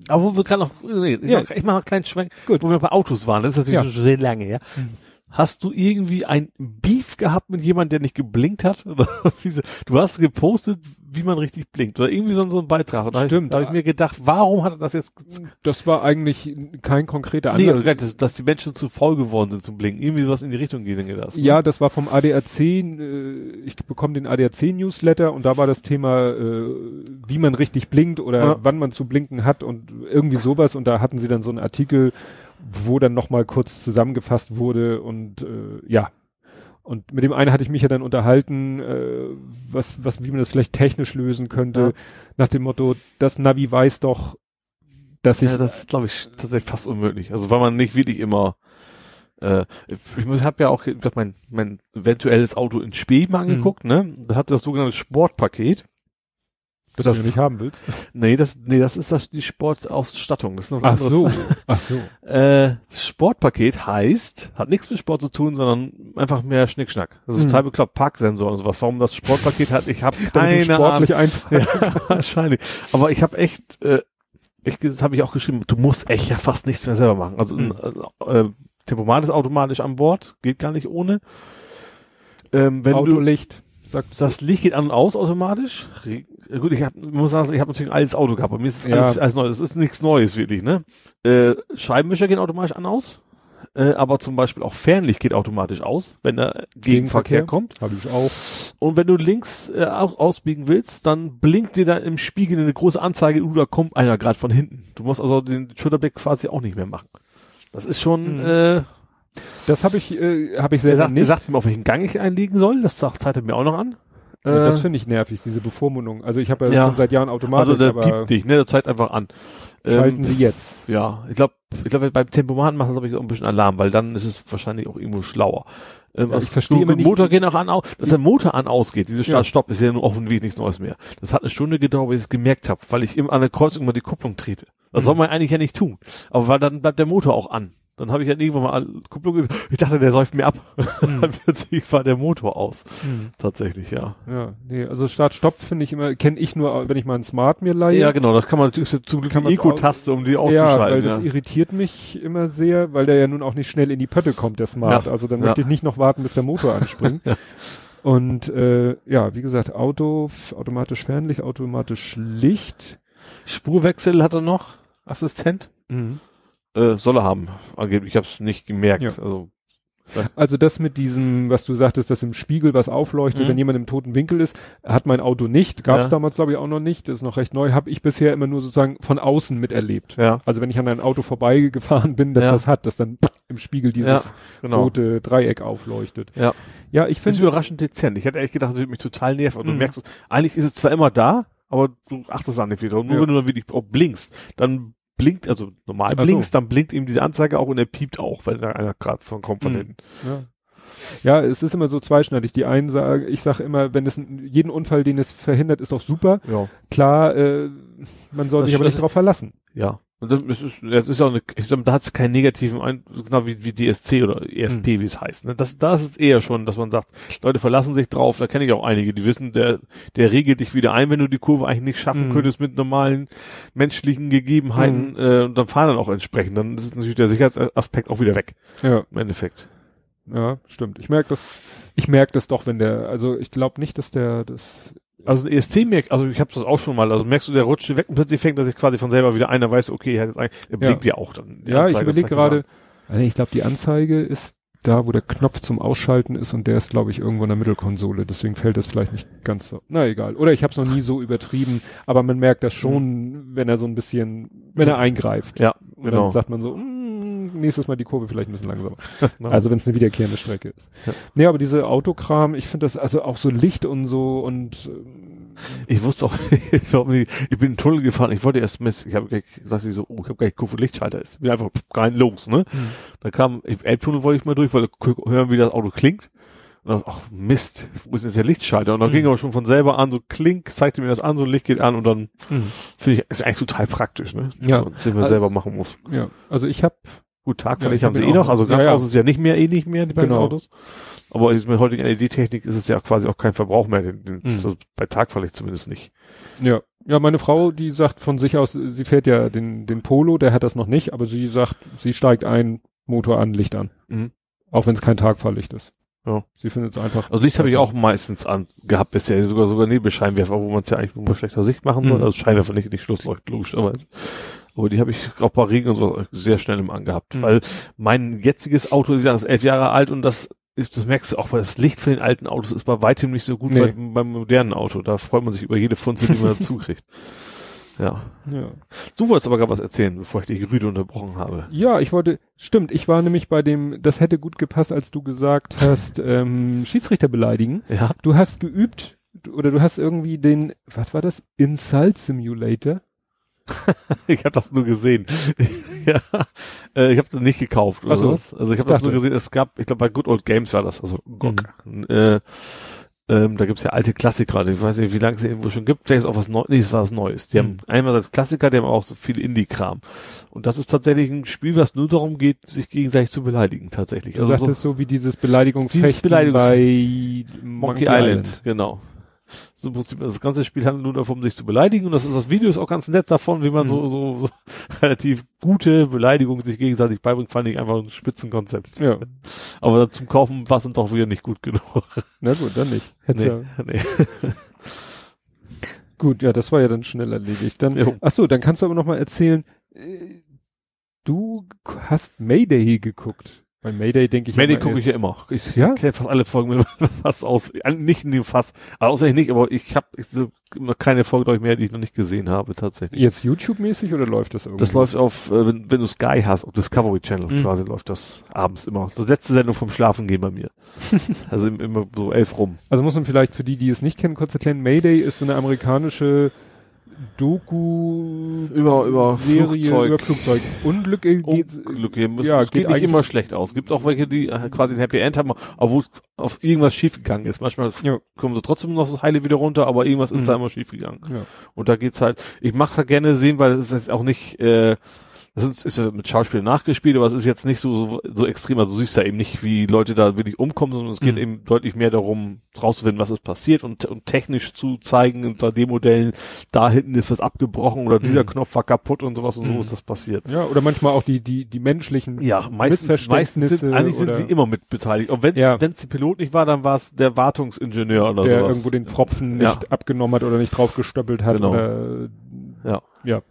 Aber wo wir gerade noch, nee, ich, Ja. mach, ich mach mal einen kleinen Schwenk, Gut. wo wir bei Autos waren, das ist natürlich Ja. schon sehr lange her. Mhm. Hast du irgendwie ein Beef gehabt mit jemandem, der nicht geblinkt hat? (laughs) Du hast gepostet, wie man richtig blinkt. Oder irgendwie so, so ein Beitrag. Und hab ich- Stimmt. Da habe ich mir gedacht, warum hat er das jetzt das war eigentlich kein konkreter Nee, Anlass. also, dass, dass die Menschen zu faul geworden sind zum Blinken. Irgendwie was in die Richtung denke das. ne? Ja, das war vom ADAC, äh, ich bekomme den ADAC-Newsletter und da war das Thema, äh, wie man richtig blinkt oder Ja. wann man zu blinken hat und irgendwie sowas und da hatten sie dann so einen Artikel, wo dann nochmal kurz zusammengefasst wurde und äh, ja. Und mit dem einen hatte ich mich ja dann unterhalten, äh, was, was, wie man das vielleicht technisch lösen könnte, Ja. nach dem Motto, das Navi weiß doch, dass ich Ja, das ist, glaube ich, tatsächlich fast unmöglich. Also weil man nicht wirklich immer äh, ich habe ja auch mein, mein eventuelles Auto in Spee mal Mhm. angeguckt, ne? Da hat das sogenannte Sportpaket. Das, das- du nicht haben willst. (laughs) Nee, das, nee, das ist das, die Sportausstattung. Das ist noch Ach so, anderes. (laughs) ach so. (laughs) Äh, das Sportpaket heißt, hat nichts mit Sport zu tun, sondern einfach mehr Schnickschnack. Das ist Mhm. total bekloppt. Parksensor und sowas. Warum das Sportpaket hat, ich habe keine du Ahnung. sportlich einfach. Ja, wahrscheinlich. Aber ich habe echt, äh, ich, das habe ich auch geschrieben, du musst echt ja fast nichts mehr selber machen. Also ein äh, Tempomat ist automatisch an Bord, geht gar nicht ohne. Ähm, wenn du Autolicht, sagt das Licht geht an und aus automatisch. Re- Gut, ich hab, muss sagen, ich habe natürlich ein altes Auto gehabt, aber mir ist das Ja. alles, alles neu. Das ist nichts Neues wirklich, ne? Äh, Scheibenwischer gehen automatisch an aus. Äh, aber zum Beispiel auch Fernlicht geht automatisch aus, wenn der Gegenverkehr Gegenverkehr. kommt. Habe ich auch. Und wenn du links äh, auch ausbiegen willst, dann blinkt dir da im Spiegel eine große Anzeige, uh, da kommt einer gerade von hinten. Du musst also den Schulterblick quasi auch nicht mehr machen. Das ist schon, Mhm. äh, Das habe ich, äh, habe ich der selber sagt, der nicht. sagt mir, auf welchen Gang ich einlegen soll. Das zeigt er mir auch noch an. Ja, das Äh, finde ich nervig, diese Bevormundung. Also ich habe ja, Ja. schon seit Jahren Automatik, also der piept dich, ne? Der zeigt einfach an. schalten Ähm, Sie jetzt. Ja, ich glaube, ich glaube, beim Tempomaten macht das, glaube ich, auch ein bisschen Alarm, weil dann ist es wahrscheinlich auch irgendwo schlauer. Ähm, Ja, also ich verstehe nicht- Motor gehen auch an, au- dass der Motor an ausgeht. Diese Ja. Start-Stopp ist ja nun offensichtlich nichts Neues mehr. Das hat eine Stunde gedauert, bis ich es gemerkt habe, weil ich immer an der Kreuzung immer die Kupplung trete. Das Mhm. soll man eigentlich ja nicht tun. Aber weil dann bleibt der Motor auch an. Dann habe ich ja irgendwann mal Kupplung gesehen. Ich dachte, der säuft mir ab. Mhm. (laughs) Dann plötzlich war der Motor aus. Hm. Tatsächlich, ja. Ja, nee, also Start-Stopp finde ich immer, kenne ich nur, wenn ich mal einen Smart mir leihe. Ja, genau. Das kann man zum Glück Kann die Eco-Taste, um die Ja, weil auszuschalten. das Ja, irritiert mich immer sehr, weil der ja nun auch nicht schnell in die Pötte kommt, der Smart. Ja. Also dann Ja. möchte ich nicht noch warten, bis der Motor (laughs) anspringt. Und äh, ja, wie gesagt, Auto, automatisch Fernlicht, automatisch Licht. Spurwechsel hat er noch. Assistent. Mhm. Äh, soll er haben. Angeblich, ich habe es nicht gemerkt. Ja. Also Also das mit diesem, was du sagtest, dass im Spiegel was aufleuchtet, Mhm. wenn jemand im toten Winkel ist, hat mein Auto nicht. Gab es Ja. damals, glaube ich, auch noch nicht. Das ist noch recht neu. Habe ich bisher immer nur sozusagen von außen miterlebt. ja, Also wenn ich an ein Auto vorbeigefahren bin, dass Ja. das hat, dass dann im Spiegel dieses genau. rote Dreieck aufleuchtet. Ja. Ja, ich Finde finde, überraschend dezent. Ich hätte echt gedacht, das würde mich total nerven. Und du Mhm. merkst es, eigentlich ist es zwar immer da, aber du achtest an nicht wieder. Und nur wenn du dann wirklich auch blinkst, dann blinkt, also normal Ach so. blinkst, dann blinkt ihm diese Anzeige auch und er piept auch, wenn da einer gerade von kommt von Mhm. hinten. ja. ja, es ist immer so zweischneidig. Die einen sagen, ich sage immer, wenn es jeden Unfall, den es verhindert, ist doch super. Ja. Klar, äh, man soll Das sich aber nicht darauf verlassen. Ja. Und das ist, das ist auch eine, ich glaube, da hat es keinen negativen Ein, genau wie, wie DSC oder ESP, Mhm. wie es heißt. Ne? Das, das ist eher schon, dass man sagt, Leute verlassen sich drauf, da kenne ich auch einige, die wissen, der, der regelt dich wieder ein, wenn du die Kurve eigentlich nicht schaffen Mhm. könntest mit normalen menschlichen Gegebenheiten, äh, und dann fahren dann auch entsprechend. Dann ist natürlich der Sicherheitsaspekt auch wieder weg, Ja. im Endeffekt. Ja, stimmt. Ich merke das, ich merke das doch, wenn der, also ich glaube nicht, dass der das. Also ein ESC merkt, also ich habe das auch schon mal, also merkst du, der rutscht weg und plötzlich fängt er sich quasi von selber wieder ein, er weiß, okay, er hat jetzt eigentlich, er blinkt ja, auch dann. Ja, ich Anzeige überlege das an. gerade. Also ich glaube, die Anzeige ist da, wo der Knopf zum Ausschalten ist und der ist, glaube ich, irgendwo in der Mittelkonsole. Deswegen fällt das vielleicht nicht ganz so. Na egal. Oder ich habe es noch nie so übertrieben, aber man merkt das schon, wenn er so ein bisschen, wenn er eingreift. Ja, Und genau. dann sagt man so, mm, nächstes Mal die Kurve vielleicht ein bisschen langsamer. (laughs) Also wenn es eine wiederkehrende Strecke ist. Ja. Nee, aber diese Autokram, ich finde das also auch so Licht und so und ähm, ich wusste auch, (laughs) warum nicht- ich bin in den Tunnel gefahren, ich wollte erst mit, ich habe gleich gesagt, ich so, oh, ich habe gleich geguckt, wo Lichtschalter ist. Bin einfach rein los, ne? Da kam, ich- Elbtunnel wollte ich mal durch, wollte hören, wie das Auto klingt. Und dann, ach Mist, wo ist denn jetzt der Lichtschalter? Und dann Mhm. ging aber schon von selber an, so klink, zeigte mir das an, so ein Licht geht an und dann finde ich, ist eigentlich total praktisch, ne? Ja. Dass man es immer Also- selber machen muss. ja, also ich habe Gut, Ja, Tagverlicht ich haben hab sie eh noch, also ganz Ja, ja. aus ist ja nicht mehr, eh nicht mehr, die beiden Genau. Autos. Aber mit heutigen LED-Technik ist es ja quasi auch kein Verbrauch mehr, den, den, Mhm. also bei Tagverlicht zumindest nicht. Ja, ja, meine Frau, die sagt von sich aus, sie fährt ja den, den Polo, der hat das noch nicht, aber sie sagt, sie steigt ein, Motor an, Licht an. Mhm. Auch wenn es kein Tagfahrlicht ist. Ja. Sie findet es einfach. Also Licht habe ich auch meistens an gehabt bisher, sogar sogar Nebelscheinwerfer, wo man es ja eigentlich nur bei schlechter Sicht machen soll. Mhm. Also Scheinwerfer nicht, nicht Schlussleucht, logischerweise. Aber die habe ich auch bei Regen und so sehr schnell im angehabt. Mhm. Weil mein jetziges Auto, ist elf Jahre alt und das ist, das merkst du auch, weil das Licht von den alten Autos ist bei weitem nicht so gut Nee. wie beim modernen Auto. Da freut man sich über jede Funzel, die man (laughs) dazu kriegt. Ja. Ja. Du wolltest aber gerade was erzählen, bevor ich dich rüde unterbrochen habe. ja, ich wollte, stimmt, ich war nämlich bei dem, das hätte gut gepasst, als du gesagt hast, (laughs) ähm, Schiedsrichter beleidigen. Ja. Du hast geübt, oder du hast irgendwie den, was war das? Insult Simulator? (laughs) Ich habe das nur gesehen. (laughs) ja, äh, ich habe das nicht gekauft oder so. sowas. Also ich habe das nur gesehen. Es gab, ich glaube bei Good Old Games war das, also GOG. Äh, ähm, da gibt's ja alte Klassiker. Ich weiß nicht, wie lange es irgendwo schon gibt. Vielleicht ist auch was Neues. Nee, es war was Neues. Die haben Mhm. einmal als Klassiker, die haben auch so viel Indie-Kram. Und das ist tatsächlich ein Spiel, was nur darum geht, sich gegenseitig zu beleidigen, tatsächlich. Also so sagtest so wie dieses Beleidigungsfechten Dieses Beleidigungs- bei Monkey Island, genau. So im Prinzip, das ganze Spiel handelt nur davon, sich zu beleidigen und das ist das Video ist auch ganz nett davon, wie man so, Mhm. so, so (laughs) relativ gute Beleidigungen sich gegenseitig beibringt, fand ich einfach ein Spitzenkonzept. Ja, Aber zum Kaufen war es dann doch wieder nicht gut genug. (laughs) na gut, dann nicht. Hätt's Nee, ja, nee. (laughs) gut, ja, das war ja dann schnell erledigt. Dann, Jo. ach so, dann kannst du aber noch mal erzählen, äh, du hast Mayday geguckt. Bei Mayday denke ich Mayday gucke ich ja immer. Ich Ja? kenne fast alle Folgen mit (laughs) Fass aus. Äh, Nicht in dem Fass. Außer ich nicht, aber ich habe keine Folge, glaube ich, mehr, die ich noch nicht gesehen habe, tatsächlich. Jetzt YouTube-mäßig oder läuft das irgendwie? Das läuft auf, äh, wenn, wenn du Sky hast, auf Discovery Channel Mhm. quasi läuft das abends immer. Das letzte Sendung vom Schlafen gehen bei mir. (laughs) also im- immer so elf rum. Also muss man vielleicht für die, die es nicht kennen, kurz erklären, Mayday ist so eine amerikanische Doku Über- über Serie Flugzeug. über Flugzeugunglücke geht's- Unglück hier. Es, ja, es geht, geht nicht immer schlecht aus. Es gibt auch welche, die äh, quasi ein Happy End haben, obwohl auf irgendwas schiefgegangen ist. Manchmal Ja. kommen sie trotzdem noch das Heile wieder runter, aber irgendwas ist Mhm. da immer schiefgegangen. Ja. Und da geht's halt, ich mach's halt gerne sehen, weil es ist auch nicht, äh, das ist, ist ja mit Schauspielern nachgespielt, aber es ist jetzt nicht so, so, so extrem. Also du siehst ja eben nicht, wie Leute da wirklich umkommen, sondern es geht Mhm. eben deutlich mehr darum, rauszufinden, was ist passiert und, und technisch zu zeigen unter den Modellen, da hinten ist was abgebrochen oder dieser Mhm. Knopf war kaputt und sowas und so Mhm. ist das passiert. Ja, oder manchmal auch die, die, die menschlichen Ja, meistens, meistens sind, eigentlich sind sie immer mit beteiligt. Und wenn es Ja. die Pilot nicht war, dann war es der Wartungsingenieur oder der sowas. irgendwo den Pfropfen Ja. nicht abgenommen hat oder nicht draufgestöppelt hat Genau. oder Ja. ja.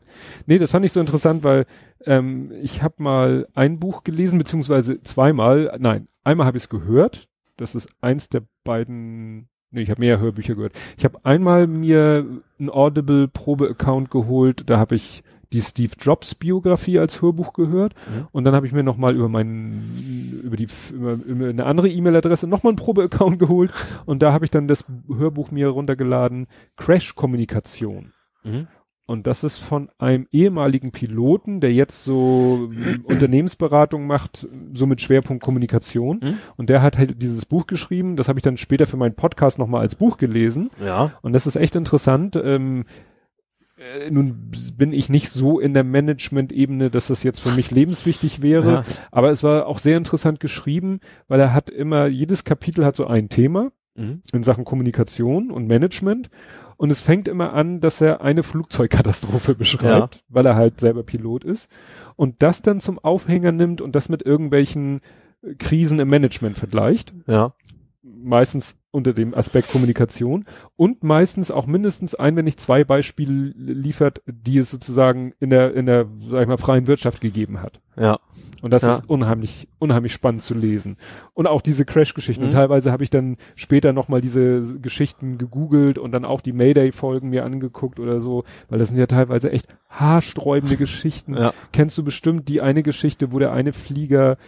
Nee, das fand ich so interessant, weil ähm, ich habe mal ein Buch gelesen, beziehungsweise zweimal, nein, einmal habe ich es gehört. Das ist eins der beiden, nee, ich habe mehr Hörbücher gehört. Ich habe einmal mir ein Audible Probe-Account geholt, da habe ich die Steve Jobs Biografie als Hörbuch gehört Mhm. und dann habe ich mir nochmal über meinen über die über, über eine andere E-Mail-Adresse nochmal einen Probe-Account (laughs) geholt und da habe ich dann das Hörbuch mir runtergeladen Crash Kommunikation Mhm. Und das ist von einem ehemaligen Piloten, der jetzt so (clears throat) Unternehmensberatung macht, so mit Schwerpunkt Kommunikation. Mhm. Und der hat halt dieses Buch geschrieben. Das habe ich dann später für meinen Podcast nochmal als Buch gelesen. Ja. Und das ist echt interessant. Ähm, äh, nun bin ich nicht so in der Management-Ebene, dass das jetzt für mich lebenswichtig wäre. Ja. Aber es war auch sehr interessant geschrieben, weil er hat immer, jedes Kapitel hat so ein Thema Mhm. in Sachen Kommunikation und Management. Und es fängt immer an, dass er eine Flugzeugkatastrophe (laughs) beschreibt, weil er halt selber Pilot ist. Und das dann zum Aufhänger nimmt und das mit irgendwelchen Krisen im Management vergleicht. Ja. Meistens unter dem Aspekt Kommunikation und meistens auch mindestens ein, wenn nicht zwei Beispiele liefert, die es sozusagen in der, in der, sag ich mal, freien Wirtschaft gegeben hat. Ja. Und das Ja. ist unheimlich, unheimlich spannend zu lesen. Und auch diese Crash-Geschichten. Mhm. Und teilweise habe ich dann später nochmal diese Geschichten gegoogelt und dann auch die Mayday-Folgen mir angeguckt oder so, weil das sind ja teilweise echt haarsträubende (laughs) Geschichten. Ja. Kennst du bestimmt die eine Geschichte, wo der eine Flieger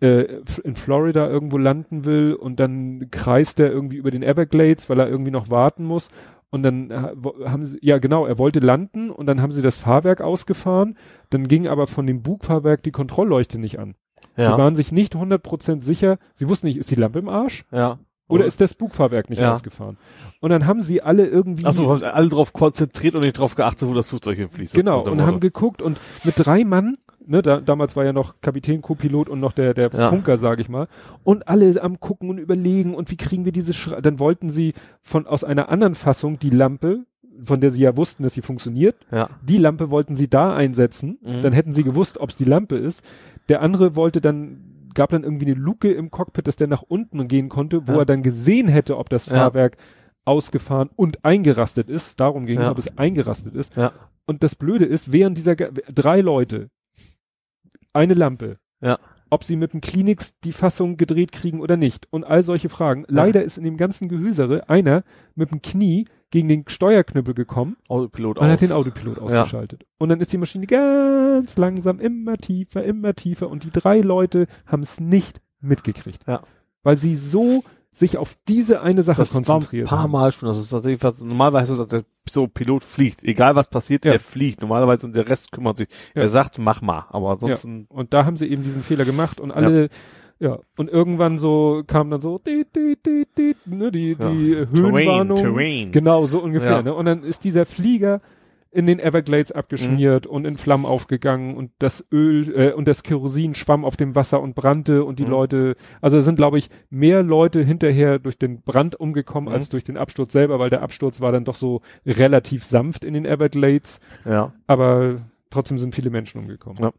äh, in Florida irgendwo landen will und dann kreist er irgendwie über den Everglades, weil er irgendwie noch warten muss. Und dann haben sie, ja genau, er wollte landen und dann haben sie das Fahrwerk ausgefahren. Dann ging aber von dem Bugfahrwerk die Kontrollleuchte nicht an. Sie Ja. waren sich nicht 100% sicher. Sie wussten nicht, ist die Lampe im Arsch Ja. Oder ist das Bugfahrwerk nicht Ja. ausgefahren? Und dann haben sie alle irgendwie Achso, haben alle drauf konzentriert und nicht drauf geachtet, wo das Flugzeug hinfliegt. so Genau, und Motto. haben geguckt und mit drei Mann, ne, da, damals war ja noch Kapitän, Co-Pilot und noch der, der Ja. Funker, sage ich mal, und alle am gucken und überlegen und wie kriegen wir diese Schra dann wollten sie von aus einer anderen Fassung die Lampe, von der sie ja wussten, dass sie funktioniert, ja. die Lampe wollten sie da einsetzen, Mhm. dann hätten sie gewusst, ob es die Lampe ist. Der andere wollte dann, gab dann irgendwie eine Luke im Cockpit, dass der nach unten gehen konnte, wo Ja. er dann gesehen hätte, ob das. Fahrwerk ausgefahren und eingerastet ist. Darum ging es, ob es eingerastet ist. Und das Blöde ist, während dieser drei Leute, eine Lampe, Ja. Ob sie mit dem Kleenex die Fassung gedreht kriegen oder nicht und all solche Fragen. Leider ist in dem ganzen Gehüsere einer mit dem Knie gegen den Steuerknüppel gekommen Autopilot man aus. hat den Autopilot ausgeschaltet. Und dann ist die Maschine ganz langsam immer tiefer, immer tiefer und die drei Leute haben es nicht mitgekriegt. Ja. Weil sie so sich auf diese eine Sache das war ein konzentriert paar. Mal schon. Das ist tatsächlich was, normalerweise ist der so Pilot fliegt. Egal was passiert, Ja. er fliegt. Normalerweise und der Rest kümmert sich. Ja. Er sagt, mach mal. Aber ansonsten, Und da haben sie eben diesen Fehler gemacht und alle, ja, und irgendwann so kam dann so, die, die, die, die, ne, die, Ja. die Höhenwarnung. Terrain. Genau, so ungefähr. Ja. Ne? Und dann ist dieser Flieger in den Everglades Mhm. abgeschmiert und in Flammen aufgegangen und das Öl äh, und das Kerosin schwamm auf dem Wasser und brannte und die Mhm. Leute, also sind glaube ich mehr Leute hinterher durch den Brand umgekommen Mhm. als durch den Absturz selber, weil der Absturz war dann doch so relativ sanft in den Everglades, Ja. aber trotzdem sind viele Menschen umgekommen. Ja.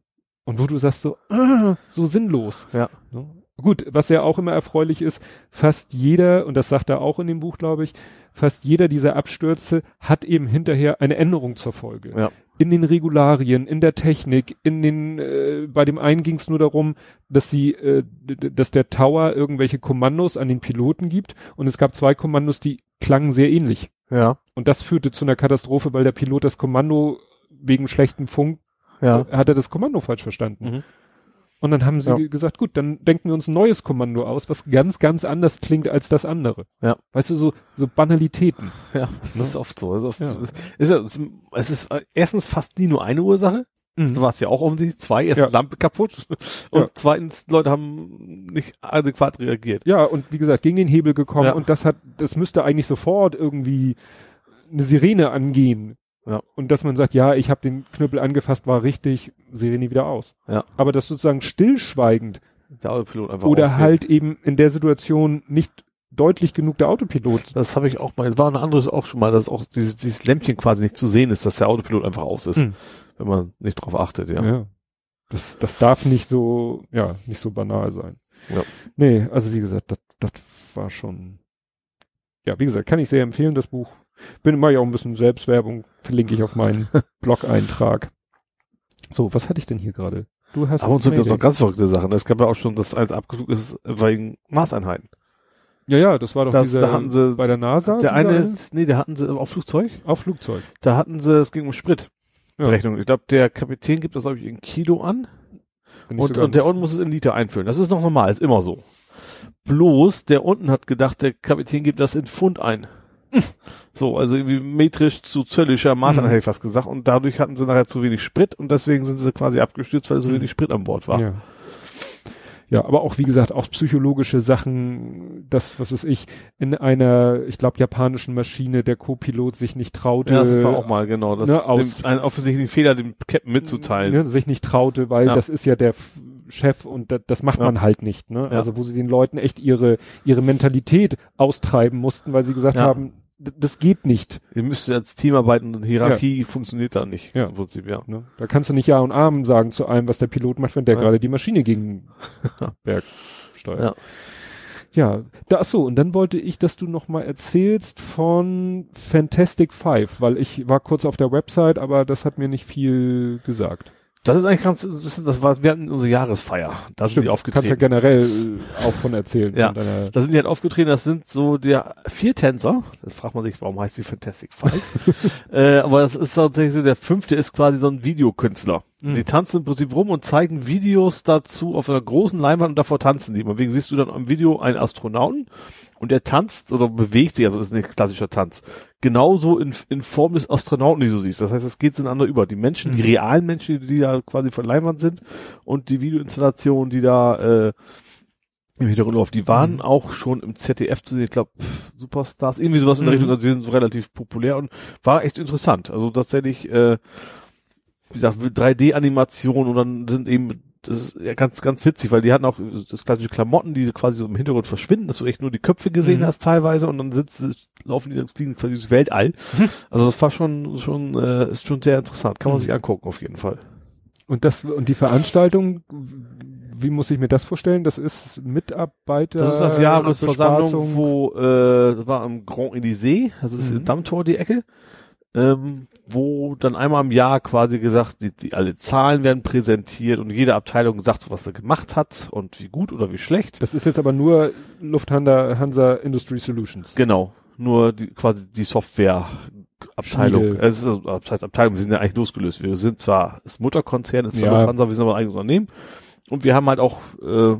Und wo du sagst so, ah, (clears throat) so sinnlos. Ja. Ne? Gut, was ja auch immer erfreulich ist, fast jeder, und das sagt er auch in dem Buch, glaube ich, fast jeder dieser Abstürze hat eben hinterher eine Änderung zur Folge. Ja. In den Regularien, in der Technik, in den, äh, bei dem einen ging es nur darum, dass sie, äh, dass der Tower irgendwelche Kommandos an den Piloten gibt und es gab zwei Kommandos, die klangen sehr ähnlich. Ja. Und das führte zu einer Katastrophe, weil der Pilot das Kommando wegen schlechtem Funk Ja. hat er das Kommando falsch verstanden. Mhm. Und dann haben sie Ja. ge- gesagt, gut, dann denken wir uns ein neues Kommando aus, was ganz, ganz anders klingt als das andere. Ja. Weißt du, so, so Banalitäten. (laughs) Ja. Das ist oft so. Ist, oft, Ja. ist, ist, es ist erstens fast nie nur eine Ursache. So war es ja auch offensichtlich. Zwei, erst Ja. Lampe kaputt. (laughs) Und Ja. zweitens, Leute haben nicht adäquat reagiert. Ja, und wie gesagt, gegen den Hebel gekommen Ja. und das hat, das müsste eigentlich sofort irgendwie eine Sirene angehen. Ja. Und dass man sagt, ja, ich habe den Knüppel angefasst, war richtig, Sirene wieder aus. Ja. Aber das sozusagen stillschweigend Der Autopilot einfach oder ausgeht. halt eben in der Situation nicht deutlich genug der Autopilot. Das habe ich auch mal, es war ein anderes auch schon mal, dass auch dieses, dieses Lämpchen quasi nicht zu sehen ist, dass der Autopilot einfach aus ist, Hm. wenn man nicht drauf achtet, ja. Ja. Das, das darf nicht so, ja, nicht so banal sein. Ja. Nee, also wie gesagt, das, das war schon, ja, wie gesagt, kann ich sehr empfehlen, das Buch. Bin immer ja auch ein bisschen Selbstwerbung, verlinke ich auf meinen (laughs) Blog-Eintrag. So, was hatte ich denn hier gerade? Du hast Aber und so gibt es noch ganz verrückte Sachen. Es gab ja auch schon, dass eins abgesucht ist wegen Maßeinheiten. Ja, ja, das war doch Das- dieser, da hatten sie- bei der NASA. der eine, ist, nee, der hatten sie auf Flugzeug. Auf Flugzeug. Da hatten sie, es ging um Sprit. Ja. Berechnung. Ich glaube, der Kapitän gibt das, glaube ich, in Kilo an. Und, und der unten muss es in Liter einfüllen. Das ist noch normal, ist immer so. Bloß, der unten hat gedacht, der Kapitän gibt das in Pfund ein. (laughs) so, also irgendwie metrisch zu zöllischer Maßeinheit, Mhm. hätte ich fast gesagt. Und dadurch hatten sie nachher zu wenig Sprit und deswegen sind sie quasi abgestürzt, weil so Mhm. wenig Sprit an Bord war. Ja. Ja, aber auch wie gesagt, auch psychologische Sachen, das, was weiß ich, in einer, ich glaube, japanischen Maschine der Co-Pilot sich nicht traute. Ja, das war auch mal genau. Das ne, aus- dem, ein offensichtlichen Fehler dem Captain mitzuteilen. Ne, sich nicht traute, weil Ja. das ist ja der Chef und da, das macht Ja. man halt nicht. Ne? Ja. Also wo sie den Leuten echt ihre ihre Mentalität austreiben mussten, weil sie gesagt haben, das geht nicht. Ihr müsst als Team arbeiten und Hierarchie funktioniert da nicht. Ja. Im Prinzip, ja. Ne? Da kannst du nicht Ja und Amen sagen zu allem, was der Pilot macht, wenn der Ja. gerade die Maschine gegen (laughs) Berg steuert. Ja. Ja, da, ach so, und dann wollte ich, dass du noch mal erzählst von Fantastic Five, weil ich war kurz auf der Website, aber das hat mir nicht viel gesagt. Das ist eigentlich ganz, das, war, wir hatten unsere Jahresfeier. Da sind die aufgetreten. Kannst ja generell äh, auch von erzählen. Ja, von da sind die halt aufgetreten, das sind so der vier Tänzer. Da fragt man sich, warum heißt die Fantastic Five? (laughs) äh, aber das ist tatsächlich so, der fünfte ist quasi so ein Videokünstler. Mhm. Die tanzen im Prinzip rum und zeigen Videos dazu auf einer großen Leinwand und davor tanzen die. Deswegen siehst du dann am Video einen Astronauten und der tanzt oder bewegt sich, also das ist nicht klassischer Tanz, genauso in, in Form des Astronauten, die du siehst. Das heißt, es geht ineinander über. Die Menschen, die Mhm. realen Menschen, die da quasi von Leinwand sind und die Videoinstallationen, die da äh, im Hintergrund auf, die waren Mhm. auch schon im ZDF zu sehen, ich glaube, Superstars, irgendwie sowas in der Mhm. Richtung, also die sind so relativ populär und war echt interessant. Also tatsächlich, äh, wie gesagt, 3D-Animation und dann sind eben, das ist ja ganz, ganz witzig, weil die hatten auch das klassische Klamotten, die quasi so im Hintergrund verschwinden, dass du echt nur die Köpfe gesehen Mhm. hast teilweise und dann sitzen, laufen die, fliegen quasi durchs Weltall. (laughs) Also das war schon, schon, äh, ist schon sehr interessant. Kann man Mhm. sich angucken, auf jeden Fall. Und das und die Veranstaltung, wie muss ich mir das vorstellen? Das ist Mitarbeiter. Das ist das Jahresversammlung, wo, äh, das war am Grand Elysée, also das ist Mhm. Dammtor die Ecke, ähm, wo dann einmal im Jahr quasi gesagt, die, die alle Zahlen werden präsentiert und jede Abteilung sagt, so, was er gemacht hat und wie gut oder wie schlecht. Das ist jetzt aber nur Lufthansa Hansa Industry Solutions. Genau, nur die, quasi die Software. Abteilung, es ist, also, das heißt Abteilung, wir sind ja eigentlich losgelöst. Wir sind zwar das Mutterkonzern, ist zwar Ja. Lufthansa, wir sind aber ein eigenes Unternehmen und wir haben halt auch äh,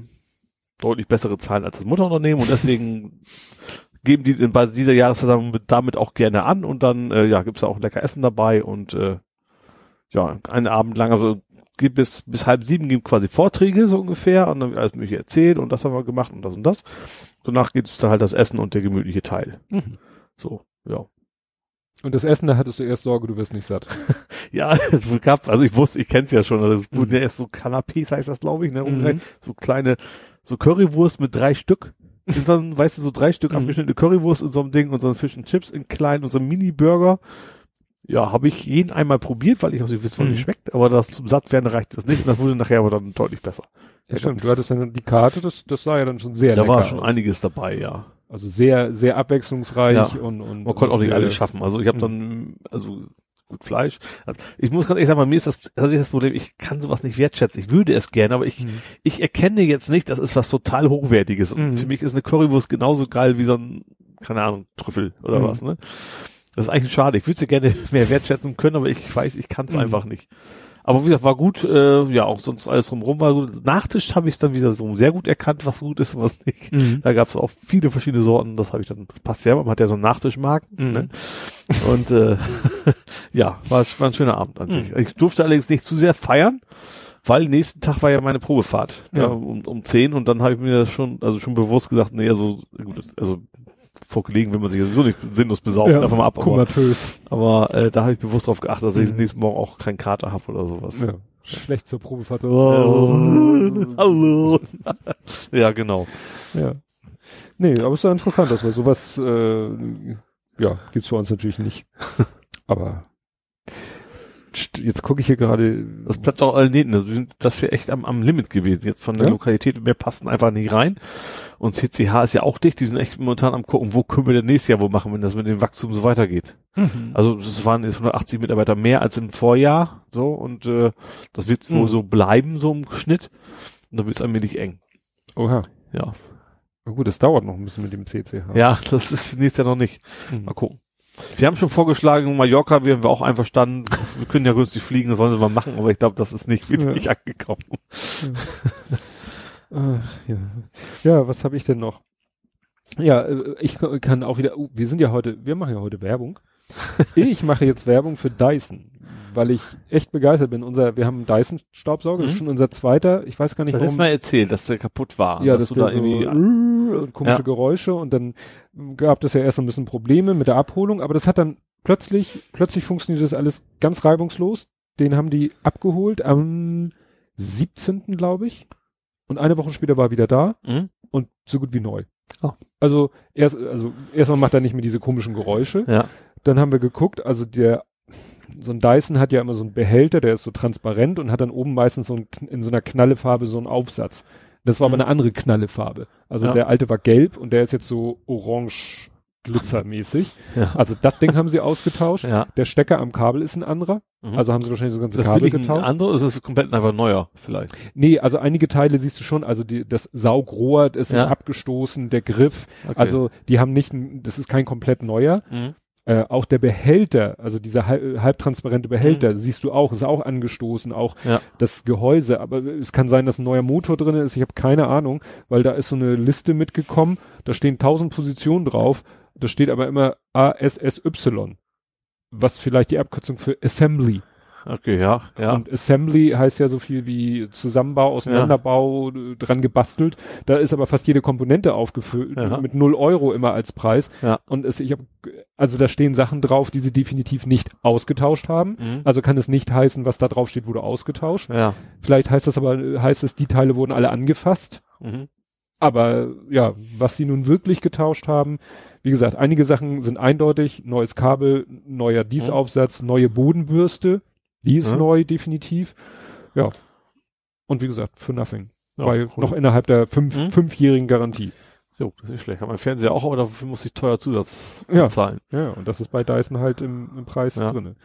deutlich bessere Zahlen als das Mutterunternehmen und deswegen (laughs) geben die bei dieser Jahresversammlung mit, damit auch gerne an und dann äh, ja gibt's da auch lecker Essen dabei und äh, ja einen Abend lang also gibt bis bis halb sieben gibt quasi Vorträge so ungefähr und dann wird alles mögliche erzählt und das haben wir gemacht und das und das. Danach geht's dann halt das Essen und der gemütliche Teil. Mhm. So ja. Und das Essen, da hattest du erst Sorge, du wirst nicht satt. (laughs) Ja, es gab, also ich wusste, ich kenn's ja schon, also es wurden Mhm. ja erst so Canapés, heißt das, glaube ich, ne, Mhm. so kleine, so Currywurst mit drei Stück. In so einem, weißt du, so drei Stück Mhm. abgeschnittene Currywurst in so einem Ding und so ein Fish and Chips in klein und so ein Mini-Burger. Ja, habe ich jeden einmal probiert, weil ich auch nicht wie Mhm. es schmeckt, aber das zum Sattwerden reicht das nicht und das wurde nachher aber dann deutlich besser. Ja, stimmt. Du hattest dann die Karte, das, das sah ja dann schon sehr Da war schon aus. einiges dabei, ja. Also sehr, sehr abwechslungsreich Ja. und, und Man konnte auch nicht alles schaffen. Also ich habe Mhm. dann, also gut Fleisch. Ich muss ganz ehrlich sagen, bei mir ist das, das ist das Problem, ich kann sowas nicht wertschätzen. Ich würde es gerne, aber ich, Mhm. ich erkenne jetzt nicht, das ist was total Hochwertiges. Und Mhm. für mich ist eine Currywurst genauso geil wie so ein, keine Ahnung, Trüffel oder Mhm. was, ne? Das ist eigentlich schade. Ich würde sie gerne (laughs) mehr wertschätzen können, aber ich weiß, ich kann es Mhm. einfach nicht. Aber wie gesagt, war gut, äh, ja, auch sonst alles drumherum war gut. Nachtisch habe ich dann wieder so sehr gut erkannt, was gut ist und was nicht. Mhm. Da gab es auch viele verschiedene Sorten, das habe ich dann, das passt ja, man hat ja so einen Nachtischmarken, Mhm. ne? Und äh, (laughs) ja, war, war ein schöner Abend an Mhm. sich. Ich durfte allerdings nicht zu sehr feiern, weil nächsten Tag war ja meine Probefahrt Ja. ja. um, um 10 und dann habe ich mir schon, also schon bewusst gesagt, nee, also, gut, also vor Kollegen will man sich sowieso nicht sinnlos besaufen, davon mal ab, aber, aber äh, da habe ich bewusst darauf geachtet, dass ich Mhm. nächsten Morgen auch keinen Kater habe oder sowas. Ja. Schlecht zur Probefahrt. Oh. (laughs) Hallo. (laughs) ja, genau. Ja. Nee, aber es ist ja interessant, dass wir sowas, äh, ja, gibt's bei uns natürlich nicht. (laughs) aber jetzt gucke ich hier gerade. Das bleibt auch allen Nähten. Also sind das hier echt am, am Limit gewesen. Jetzt von der Ja? Lokalität. Wir passten einfach nicht rein. Und CCH ist ja auch dicht. Die sind echt momentan am gucken, wo können wir denn nächstes Jahr wo machen, wenn das mit dem Wachstum so weitergeht. Mhm. Also es waren jetzt 180 Mitarbeiter mehr als im Vorjahr. So und äh, das wird wohl Mhm. so bleiben, so im Schnitt. Und dann wird es allmählich eng. Oha. Ja. Na gut, das dauert noch ein bisschen mit dem CCH. Ja, das ist nächstes Jahr noch nicht. Mhm. Mal gucken. Wir haben schon vorgeschlagen, Mallorca wären wir auch einverstanden. Wir können ja günstig fliegen, das sollen sie mal machen, aber ich glaube, das ist nicht wirklich angekommen. Ach, ja. ja, was habe ich denn noch? Ja, äh, ich kann auch wieder, oh, wir sind ja heute, wir machen ja heute Werbung. ich mache jetzt Werbung für Dyson, weil ich echt begeistert bin. Unser, wir haben einen Dyson Staubsauger, das ist Mhm. schon unser zweiter. Ich weiß gar nicht, Das hast du mal erzählt, dass der kaputt war. ja, dass dass du da irgendwie, so und komische Ja. Geräusche und dann gab es ja erst ein bisschen Probleme mit der Abholung, aber das hat dann plötzlich, plötzlich funktioniert das alles ganz reibungslos. Den haben die abgeholt am 17. glaube ich. Und eine Woche später war er wieder da Mhm. und so gut wie neu. Oh. Also erst, also erstmal macht er nicht mehr diese komischen Geräusche. Ja. Dann haben wir geguckt, also der, so ein Dyson hat ja immer so einen Behälter, der ist so transparent und hat dann oben meistens so ein, in so einer Knallefarbe so einen Aufsatz. Das war Mhm. eine andere Knallefarbe. Also Ja. der alte war gelb und der ist jetzt so orange glitzermäßig. Ja. Also das Ding haben sie ausgetauscht. Ja. Der Stecker am Kabel ist ein anderer. Mhm. Also haben sie wahrscheinlich so ganze das Kabel wirklich ein getauscht. anderer oder ist das komplett einfach neuer vielleicht? Nee, also einige Teile siehst du schon, also die, das Saugrohr, das Ja. ist abgestoßen, der Griff, Okay. also die haben nicht, das ist kein komplett neuer. Mhm. Äh, auch der Behälter, also dieser halb, halbtransparente Behälter, Mhm. siehst du auch, ist auch angestoßen, auch Ja. das Gehäuse. Aber es kann sein, dass ein neuer Motor drin ist. Ich habe keine Ahnung, weil da ist so eine Liste mitgekommen. Da stehen tausend Positionen drauf. Da steht aber immer ASSY, was vielleicht die Abkürzung für Assembly. Okay, ja, ja. Und Assembly heißt ja so viel wie Zusammenbau, Auseinanderbau, äh, dran gebastelt. Da ist aber fast jede Komponente aufgefüllt Ja. mit null Euro immer als Preis. Ja. Und es, ich hab, also da stehen Sachen drauf, die sie definitiv nicht ausgetauscht haben. Mhm. Also kann es nicht heißen, was da drauf steht, wurde ausgetauscht. ja. Vielleicht heißt das aber, heißt es, die Teile wurden alle angefasst. Mhm. Aber ja, was sie nun wirklich getauscht haben, wie gesagt, einige Sachen sind eindeutig, neues Kabel, neuer Diesaufsatz, neue Bodenbürste, die ist Mhm. neu, definitiv. Ja. Und wie gesagt, für nothing. Ja, Weil cool. noch innerhalb der fünf, Mhm. fünfjährigen Garantie. Jo, das ist nicht schlecht. Hat mein Fernseher auch, aber dafür muss ich teuer Zusatz Ja. bezahlen. Ja, und das ist bei Dyson halt im, im Preis Ja. drinne.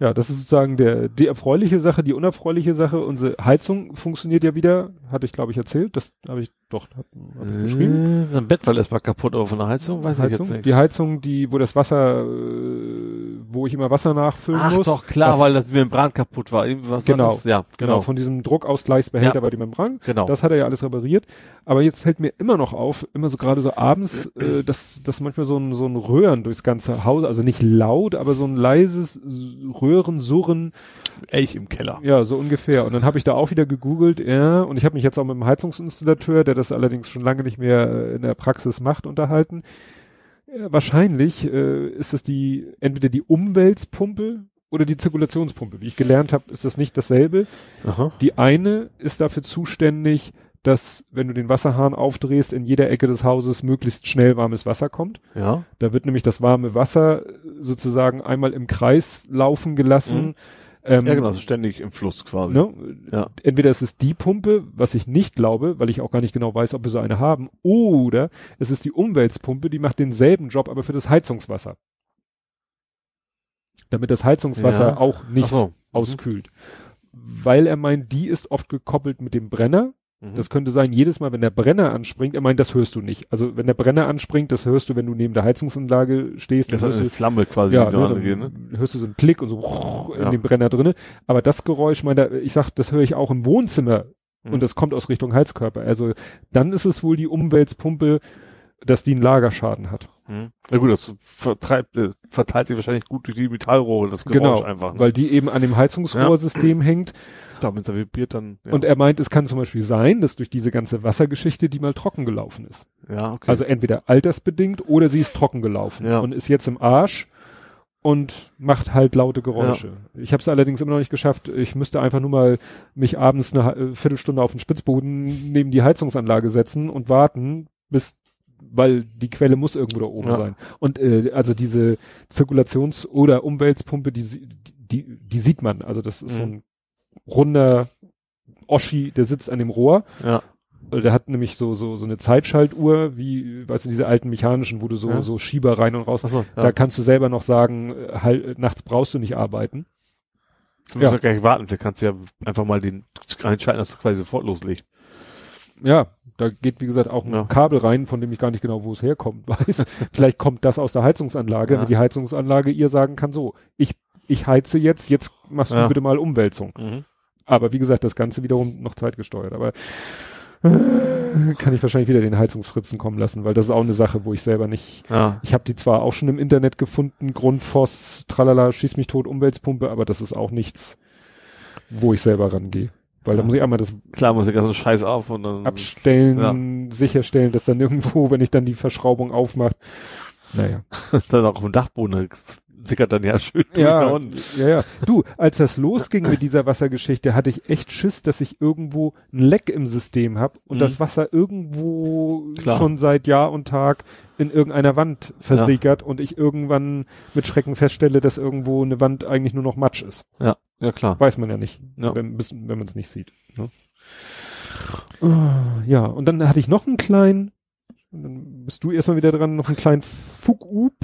Ja, das ist sozusagen der, die erfreuliche Sache, die unerfreuliche Sache. Unsere Heizung funktioniert ja wieder, hatte ich glaube ich erzählt. Das habe ich doch hab, hab ich geschrieben. Äh, Bett war erstmal kaputt, aber von der Heizung weiß ich Heizung, jetzt nicht. die Heizung, die, wo das Wasser, äh, wo ich immer Wasser nachfüllen Ach muss. doch, klar, das, weil das Membran kaputt war. Was war Genau, das? Ja, genau, genau. von diesem Druckausgleichsbehälter Ja. war die Membran. Genau. Das hat er ja alles repariert. Aber jetzt fällt mir immer noch auf, immer so gerade so abends, äh, (clears throat) dass, dass manchmal so ein, so ein Röhren durchs ganze Haus, also nicht laut, aber so ein leises Röhren, Surren, Elch im Keller. ja, so ungefähr. Und dann habe ich da auch wieder gegoogelt, ja, und ich habe mich jetzt auch mit dem Heizungsinstallateur, der das allerdings schon lange nicht mehr äh, in der Praxis macht, unterhalten. Ja, wahrscheinlich äh, ist es die entweder die Umweltpumpe oder die Zirkulationspumpe. Wie ich gelernt habe, ist das nicht dasselbe. Aha. Die eine ist dafür zuständig, dass wenn du den Wasserhahn aufdrehst, in jeder Ecke des Hauses möglichst schnell warmes Wasser kommt. Ja. Da wird nämlich das warme Wasser äh, sozusagen einmal im Kreis laufen gelassen. Mhm. Ähm, Ja, genau, so ständig im Fluss quasi. Ne? Ja. Entweder es ist die Pumpe, was ich nicht glaube, weil ich auch gar nicht genau weiß, ob wir so eine haben, oder es ist die Umweltpumpe, die macht denselben Job, aber für das Heizungswasser. Damit das Heizungswasser Ja. auch nicht so. Mhm. auskühlt. Weil er meint, die ist oft gekoppelt mit dem Brenner. Mhm. Das könnte sein, jedes Mal, wenn der Brenner anspringt, er meint, das hörst du nicht. Also wenn der Brenner anspringt, das hörst du, wenn du neben der Heizungsanlage stehst. das hörst eine Flamme quasi, ja, ne, angeht, ne? hörst du so einen Klick und so (laughs) in Ja. dem Brenner drinne. Aber das Geräusch, meiner, ich sag, das höre ich auch im Wohnzimmer Mhm. und das kommt aus Richtung Heizkörper. Also dann ist es wohl die Umweltpumpe, dass die einen Lagerschaden hat. Mhm. Na gut, das vertreibt, äh, verteilt sich wahrscheinlich gut durch die Metallrohre, das Geräusch Genau, einfach. Ne? weil die eben an dem Heizungsrohrsystem hängt. damit er vibriert dann. Ja. Und er meint, es kann zum Beispiel sein, dass durch diese ganze Wassergeschichte die mal trocken gelaufen ist. ja, okay. Also entweder altersbedingt oder sie ist trocken gelaufen Ja. und ist jetzt im Arsch und macht halt laute Geräusche. Ich habe es allerdings immer noch nicht geschafft. Ich müsste einfach nur mal mich abends eine äh, Viertelstunde auf den Spitzboden neben die Heizungsanlage setzen und warten, bis weil die Quelle muss irgendwo da oben Ja. sein. Und äh, also diese Zirkulations- oder Umweltpumpe, die, die, die sieht man. Also das ist so Mhm. ein runder Oschi, der sitzt an dem Rohr. ja. Weil Der hat nämlich so, so, so eine Zeitschaltuhr, wie, weißt du, diese alten mechanischen, wo du so, Ja. so Schieber rein und raus Achso, ja. Da kannst du selber noch sagen, äh, halt, nachts brauchst du nicht arbeiten. du musst ja. ja gar nicht warten, du kannst ja einfach mal den einschalten, dass du quasi sofort loslegt. Ja, da geht, wie gesagt, auch ein Ja. Kabel rein, von dem ich gar nicht genau, wo es herkommt, (laughs) weiß. Vielleicht kommt das aus der Heizungsanlage, Ja. wenn die Heizungsanlage ihr sagen kann, so, ich, ich heize jetzt, jetzt machst du Ja. bitte mal Umwälzung. Mhm. Aber wie gesagt, das Ganze wiederum noch zeitgesteuert. Aber äh, kann ich wahrscheinlich wieder den Heizungsfritzen kommen lassen, weil das ist auch eine Sache, wo ich selber nicht Ja. Ich habe die zwar auch schon im Internet gefunden, Grundfos, tralala, schieß mich tot, Umweltpumpe, aber das ist auch nichts, wo ich selber rangehe. Weil da Ja. muss ich einmal das Klar, muss der ganze Scheiß auf und dann. abstellen, sicherstellen, dass dann irgendwo, wenn ich dann die Verschraubung aufmache, naja. Ja. (laughs) dann auch auf dem Dachboden sickert dann ja schön Ja, ja, ja. Du, als das losging mit dieser Wassergeschichte, hatte ich echt Schiss, dass ich irgendwo ein Leck im System habe und Mhm. das Wasser irgendwo Klar. schon seit Jahr und Tag in irgendeiner Wand versickert und ich irgendwann mit Schrecken feststelle, dass irgendwo eine Wand eigentlich nur noch Matsch ist. Ja, ja klar. Weiß man ja nicht, Ja. wenn, wenn man es nicht sieht. Ne? Oh, ja, und dann hatte ich noch einen kleinen, dann bist du erstmal wieder dran, noch einen kleinen Fugup.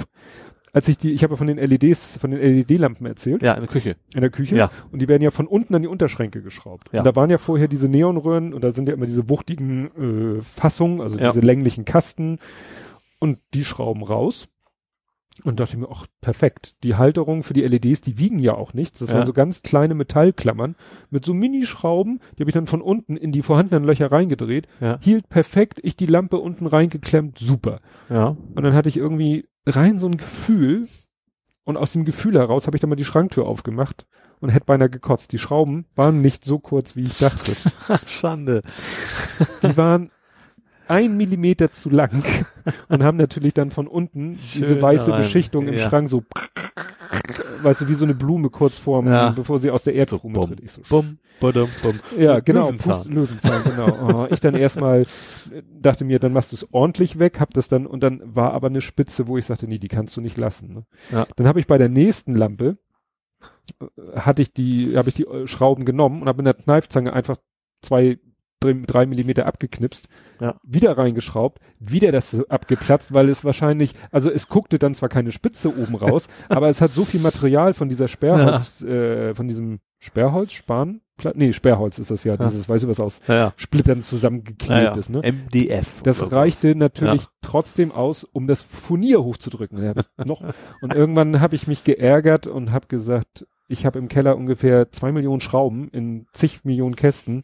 Als ich die, ich habe ja von den LEDs, von den LED-Lampen erzählt. Ja, in der Küche. In der Küche. Ja. Und die werden ja von unten an die Unterschränke geschraubt. Ja. Und da waren ja vorher diese Neonröhren und da sind ja immer diese wuchtigen äh, Fassungen, also Ja. diese länglichen Kasten. Und die schrauben raus. Und dachte ich mir, ach, perfekt. Die Halterung für die LEDs, die wiegen ja auch nichts. Das Ja. waren so ganz kleine Metallklammern mit so Minischrauben. Die habe ich dann von unten in die vorhandenen Löcher reingedreht. Ja. Hielt perfekt. Ich die Lampe unten reingeklemmt. Super. Ja. Und dann hatte ich irgendwie rein so ein Gefühl. Und aus dem Gefühl heraus habe ich dann mal die Schranktür aufgemacht und hätte beinahe gekotzt. Die Schrauben waren nicht so kurz, wie ich dachte. (laughs) Schande. Die waren ein Millimeter zu lang (laughs) und haben natürlich dann von unten diese Schön weiße da rein. Beschichtung im Ja. Schrank so, weißt du, wie so eine Blume kurz vorm, Ja. bevor sie aus der Erdkrume tritt. Ich so, Bum, badum, bum. ja, genau. Löwenzahn. Fuß, Löwenzahn, genau. (laughs) Oh, ich dann erstmal äh, dachte mir, dann machst du es ordentlich weg, hab das dann und dann war aber eine Spitze, wo ich sagte, nee, die kannst du nicht lassen. Ne? Ja. Dann habe ich bei der nächsten Lampe äh, hatte ich die, habe ich die äh, Schrauben genommen und habe in der Kneifzange einfach zwei drei, Millimeter abgeknipst, Ja. wieder reingeschraubt, wieder das so abgeplatzt, weil es wahrscheinlich, also es guckte dann zwar keine Spitze oben raus, (laughs) aber es hat so viel Material von dieser Sperrholz, äh, von diesem Sperrholz, Span, nee, Sperrholz ist das ja, Ja. dieses, weißt du, was aus Ja, ja. Splittern zusammengeklebt ja, ja. ist, ne? MDF. Das reichte natürlich trotzdem aus, um das Furnier hochzudrücken. Ja, noch. (laughs) Und irgendwann habe ich mich geärgert und habe gesagt, ich habe im Keller ungefähr zwei Millionen Schrauben in zig Millionen Kästen.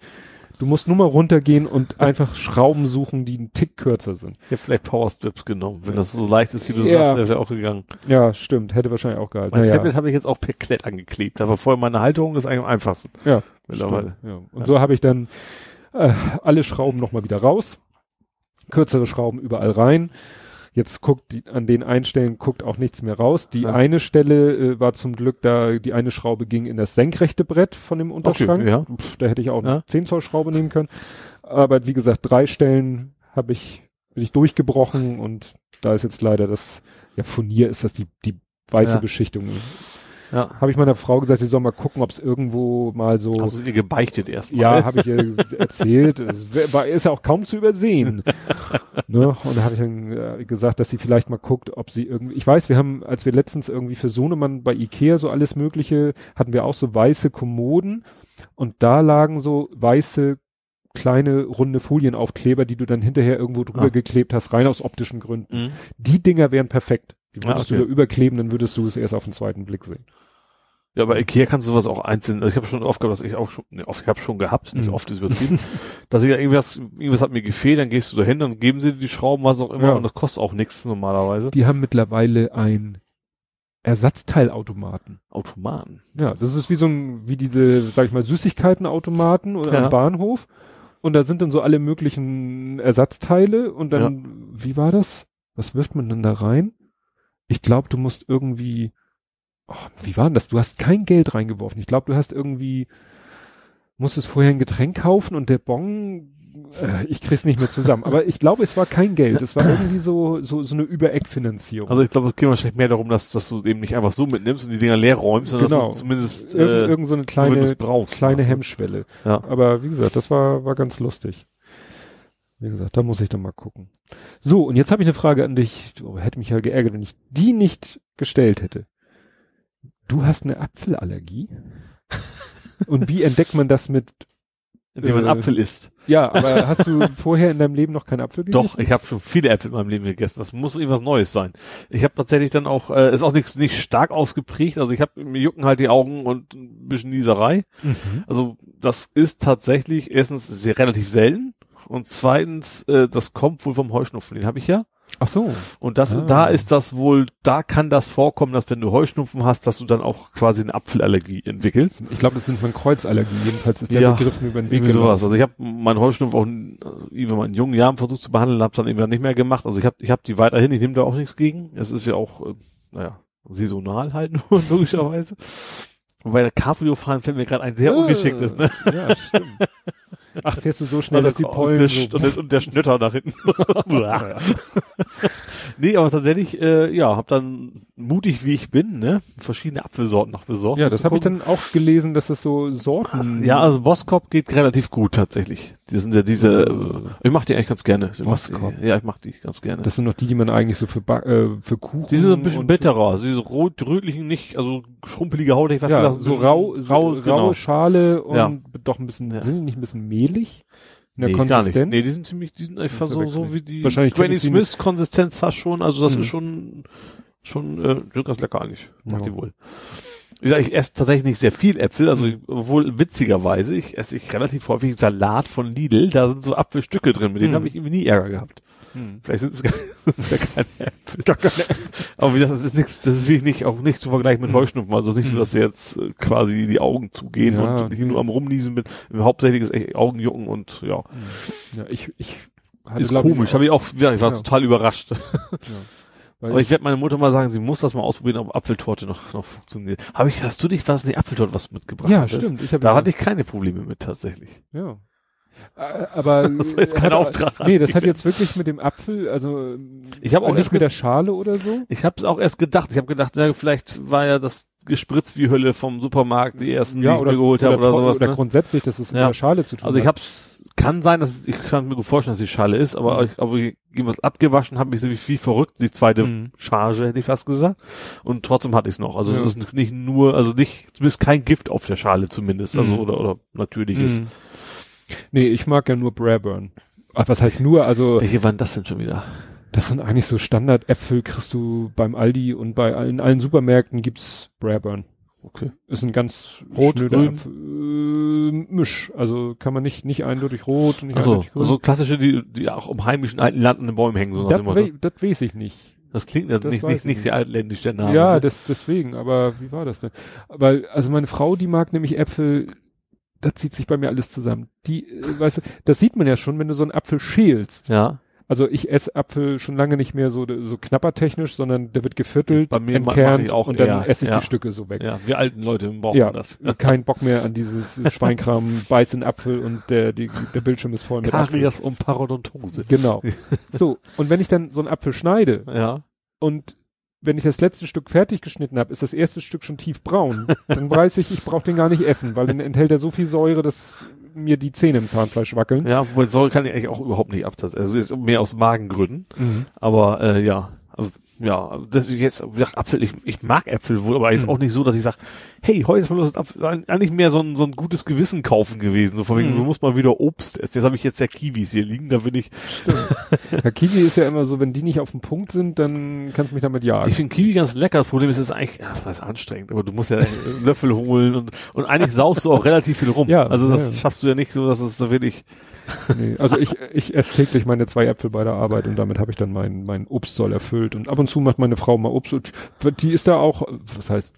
Du musst nur mal runtergehen und einfach Schrauben suchen, die einen Tick kürzer sind. Ich hätte vielleicht Powerstrips genommen. Wenn das so leicht ist, wie du Ja. sagst, wäre auch gegangen. Ja, stimmt. Hätte wahrscheinlich auch gehalten. Mein Naja, Tablet habe ich jetzt auch per Klett angeklebt. Da war vorher meine Halterung, das ist eigentlich am einfachsten. ja, Mittlerweile. ja. Und so habe ich dann äh, alle Schrauben nochmal wieder raus. Kürzere Schrauben überall rein. Jetzt guckt die, an den Einstellen guckt auch nichts mehr raus. Die Ja. eine Stelle äh, war zum Glück da, die eine Schraube ging in das senkrechte Brett von dem Unterschrank. ja. Pff, da hätte ich auch Ja. eine 10 Zoll Schraube nehmen können. Aber wie gesagt, drei Stellen habe ich, bin ich durchgebrochen und da ist jetzt leider das, ja, Furnier ist das die, die weiße Ja. Beschichtung. Ja. Habe ich meiner Frau gesagt, sie soll mal gucken, ob es irgendwo mal so. Hast du ihr gebeichtet erstmal? Ja, habe ich ihr erzählt. Es war, ist ja auch kaum zu übersehen. (laughs) ne? Und da habe ich dann äh, gesagt, dass sie vielleicht mal guckt, ob sie irgendwie. Ich weiß, wir haben, als wir letztens irgendwie für Sohnemann bei Ikea so alles Mögliche, hatten wir auch so weiße Kommoden und da lagen so weiße kleine runde Folienaufkleber, die du dann hinterher irgendwo drüber Ah. geklebt hast, rein aus optischen Gründen. Mhm. Die Dinger wären perfekt. Die Ah, würdest okay. du da überkleben, dann würdest du es erst auf den zweiten Blick sehen. Ja, bei Ikea kannst du sowas auch einzeln, also ich habe schon oft gehabt, dass ich auch schon, nee, oft, ich habe schon gehabt, nicht Mhm. oft ist übertrieben, (laughs) dass ich ja irgendwas, irgendwas hat mir gefehlt, dann gehst du dahin, dann geben sie dir die Schrauben, was auch immer, Ja. und das kostet auch nichts normalerweise. Die haben mittlerweile ein Ersatzteilautomaten. Automaten. Ja, das ist wie so ein, wie diese, sag ich mal, Süßigkeitenautomaten oder Ja. am Bahnhof. Und da sind dann so alle möglichen Ersatzteile und dann, wie war das? Was wirft man denn da rein? Ich glaube, du musst irgendwie, oh, wie war denn das? Du hast kein Geld reingeworfen. Ich glaube, du hast irgendwie, musstest vorher ein Getränk kaufen und der Bon, äh, ich krieg's nicht mehr zusammen. Aber ich glaube, es war kein Geld. Es war irgendwie so, so, so eine Übereckfinanzierung. Also ich glaube, es geht wahrscheinlich mehr darum, dass, dass du eben nicht einfach so mitnimmst und die Dinger leer räumst, sondern Genau. dass du zumindest Irgend, äh, irgend so eine kleine, brauchst, kleine machst. Hemmschwelle. Ja. Aber wie gesagt, das war, war ganz lustig. Wie gesagt, da muss ich dann mal gucken. So, und jetzt habe ich eine Frage an dich. Du hätte mich ja geärgert, wenn ich die nicht gestellt hätte. Du hast eine Apfelallergie? (laughs) und wie entdeckt man das mit, indem man äh, Apfel isst. ja, aber (laughs) hast du vorher in deinem Leben noch keinen Apfel gegessen? Doch, ich habe schon viele Äpfel in meinem Leben gegessen. Das muss irgendwas Neues sein. Ich habe tatsächlich dann auch, äh, ist auch nichts nicht stark ausgeprägt. Also ich habe mir jucken halt die Augen und ein bisschen Nieserei. Mhm. Also das ist tatsächlich erstens sehr relativ selten und zweitens, äh, das kommt wohl vom Heuschnupfen. Den habe ich ja. Ach so. Und das, Ah. da ist das wohl, da kann das vorkommen, dass wenn du Heuschnupfen hast, dass du dann auch quasi eine Apfelallergie entwickelst. Ich glaube, das nennt man Kreuzallergie. Jedenfalls ist der Ja, Begriff über den Weg Irgendwie sowas. Also ich habe meinen Heuschnupfen auch also irgendwann in jungen Jahren versucht zu behandeln, habe dann irgendwann nicht mehr gemacht. Also ich habe ich hab die weiterhin, ich nehme da auch nichts gegen. Es ist ja auch, äh, naja, saisonal halt (laughs) nur, logischerweise. Wobei der Cabrio-Fahren fällt mir gerade ein sehr ungeschickt ist, ne? Ja, stimmt. (laughs) Ach, fährst du so schnell, dass die und Pollen der, so... und, der, und der Schnötter nach hinten. (laughs) (laughs) nee, aber tatsächlich, äh, ja, hab dann mutig wie ich bin, ne, verschiedene Apfelsorten noch besorgt. Ja, das habe ich dann auch gelesen, dass das so Sorten. Ja, also Boskop geht relativ gut tatsächlich. Die sind ja diese, äh, ich mach die eigentlich ganz gerne. Ich mach Boskop. die- Ja, ich mach die ganz gerne. Das sind noch die, die man eigentlich so für, ba äh, für Kuchen. die sind ein bisschen bitterer, also diese rot-rötlichen, nicht, also schrumpelige Haut, ich weiß Ja, nicht, so rau, so rau, raue genau. Schale und Ja. doch ein bisschen, Ja. sind die nicht ein bisschen mehlig? In der Nee, gar nicht. Konsistenz? Nee, die sind ziemlich, die sind einfach so, so wie die Wahrscheinlich Granny Smith Konsistenz fast schon, also das Mhm. ist schon, schon, äh, schon ganz lecker eigentlich. Macht Ja. die wohl. Wie gesagt, ich esse tatsächlich nicht sehr viel Äpfel, also Mhm. obwohl witzigerweise, ich esse ich relativ häufig Salat von Lidl, da sind so Apfelstücke drin, mit denen Mhm. habe ich irgendwie nie Ärger gehabt. Hm. Vielleicht sind es (laughs) gar, sind es ja keine Äpfel. Aber wie gesagt, das ist nichts, das ist wirklich nicht, auch nicht zu vergleichen mit Mhm. Heuschnupfen. Also nicht so, Mhm. dass jetzt äh, quasi die Augen zugehen Ja. und ich nur am Rumniesen bin. Hauptsächlich ist echt Augenjucken und ja, Ja, ich, ich hatte, ist komisch. Habe ich auch, ja, ich war Ja. total überrascht. weil (laughs) Aber ich werde meine Mutter mal sagen, sie muss das mal ausprobieren, ob Apfeltorte noch, noch funktioniert. Habe ich, hast du dich, was die Apfeltorte was mitgebracht? ja, hattest? stimmt. Ich hab Da ja- hatte ich keine Probleme mit tatsächlich. Ja. Äh, Aber (laughs) Das war jetzt kein hat- Auftrag Nee, das hat jetzt wirklich mit dem Apfel, also Ich habe auch nicht erst mit der Schale oder so. Ich habe es auch erst gedacht. Ich habe gedacht, na, vielleicht war ja das gespritzt wie Hölle vom Supermarkt, die ersten, die ich mir geholt habe oder, tro- sowas. Oder ne? grundsätzlich, dass es mit Ja. der Schale zu tun Also ich hat. hab's, kann sein, dass ich kann mir gut vorstellen, dass die Schale ist, aber ich, aber ich was abgewaschen habe ich so wie, wie verrückt, die zweite Mhm. Charge hätte ich fast gesagt. Und trotzdem hatte ich es noch. Also Ja. es ist nicht nur, also nicht, zumindest kein Gift auf der Schale zumindest, also Mhm. oder, oder natürliches. Mhm. Nee, ich mag ja nur Braeburn. Ach, was heißt nur? Also Welche waren das denn schon wieder? das sind eigentlich so Standardäpfel, kriegst du beim Aldi und bei allen, allen Supermärkten gibt's Braeburn. Okay. Ist ein ganz Rot, schnöder grün? Apfel. Äh, Misch. Also kann man nicht, nicht eindeutig rot und nicht Also, eindeutig grün. also klassische, die, die auch im heimischen alten Land an den Bäumen hängen, so nach das, dem Motto. we das weiß ich nicht. Das klingt ja das nicht, nicht, ich nicht sehr altländisch, der Name. ja, ne? das, deswegen, aber wie war das denn? Weil, also meine Frau, die mag nämlich Äpfel, da zieht sich bei mir alles zusammen. Die, äh, weißt du, das sieht man ja schon, wenn du so einen Apfel schälst. ja. Also ich esse Apfel schon lange nicht mehr so, so knappertechnisch, sondern der wird geviertelt, Bei mir entkernt auch und dann eher, esse ich ja. die Stücke so weg. Ja, wir alten Leute brauchen Ja, das. (laughs) kein Bock mehr an dieses (laughs) Schweinkram, beiß in Apfel und der, die, der Bildschirm ist voll mit Apfel. Karies und Parodontose. Genau. (laughs) So, und wenn ich dann so einen Apfel schneide Ja. und wenn ich das letzte Stück fertig geschnitten habe, ist das erste Stück schon tiefbraun. Dann weiß ich, ich brauche den gar nicht essen, weil dann enthält er so viel Säure, dass mir die Zähne im Zahnfleisch wackeln. Ja, wobei Säure kann ich eigentlich auch überhaupt nicht abtasten. Also ist mehr aus Magengründen. Mhm. Aber äh, ja, also, ja, das ist jetzt wie gesagt, Apfel, ich, ich mag Äpfel wohl, aber jetzt Mhm. auch nicht so, dass ich sage, hey, heute ist mal Lust Apfel. Eigentlich mehr so ein, so ein gutes Gewissen kaufen gewesen. So von wegen, Mhm. du musst mal wieder Obst essen. Jetzt habe ich jetzt ja Kiwis hier liegen, da bin ich. (laughs) Ja, Kiwi ist ja immer so, wenn die nicht auf dem Punkt sind, dann kannst du mich damit jagen. Ich finde Kiwi ganz lecker. Das Problem ist, es ist eigentlich, ja, das ist anstrengend, aber du musst ja einen (laughs) Löffel holen und, und eigentlich saust du auch relativ viel rum. Ja, also das ja. schaffst du ja nicht so, dass es so wirklich, Nee, also ich, ich esse täglich meine zwei Äpfel bei der Arbeit und damit habe ich dann meinen mein Obstsoll erfüllt. Und ab und zu macht meine Frau mal Obst und die ist da auch, was heißt,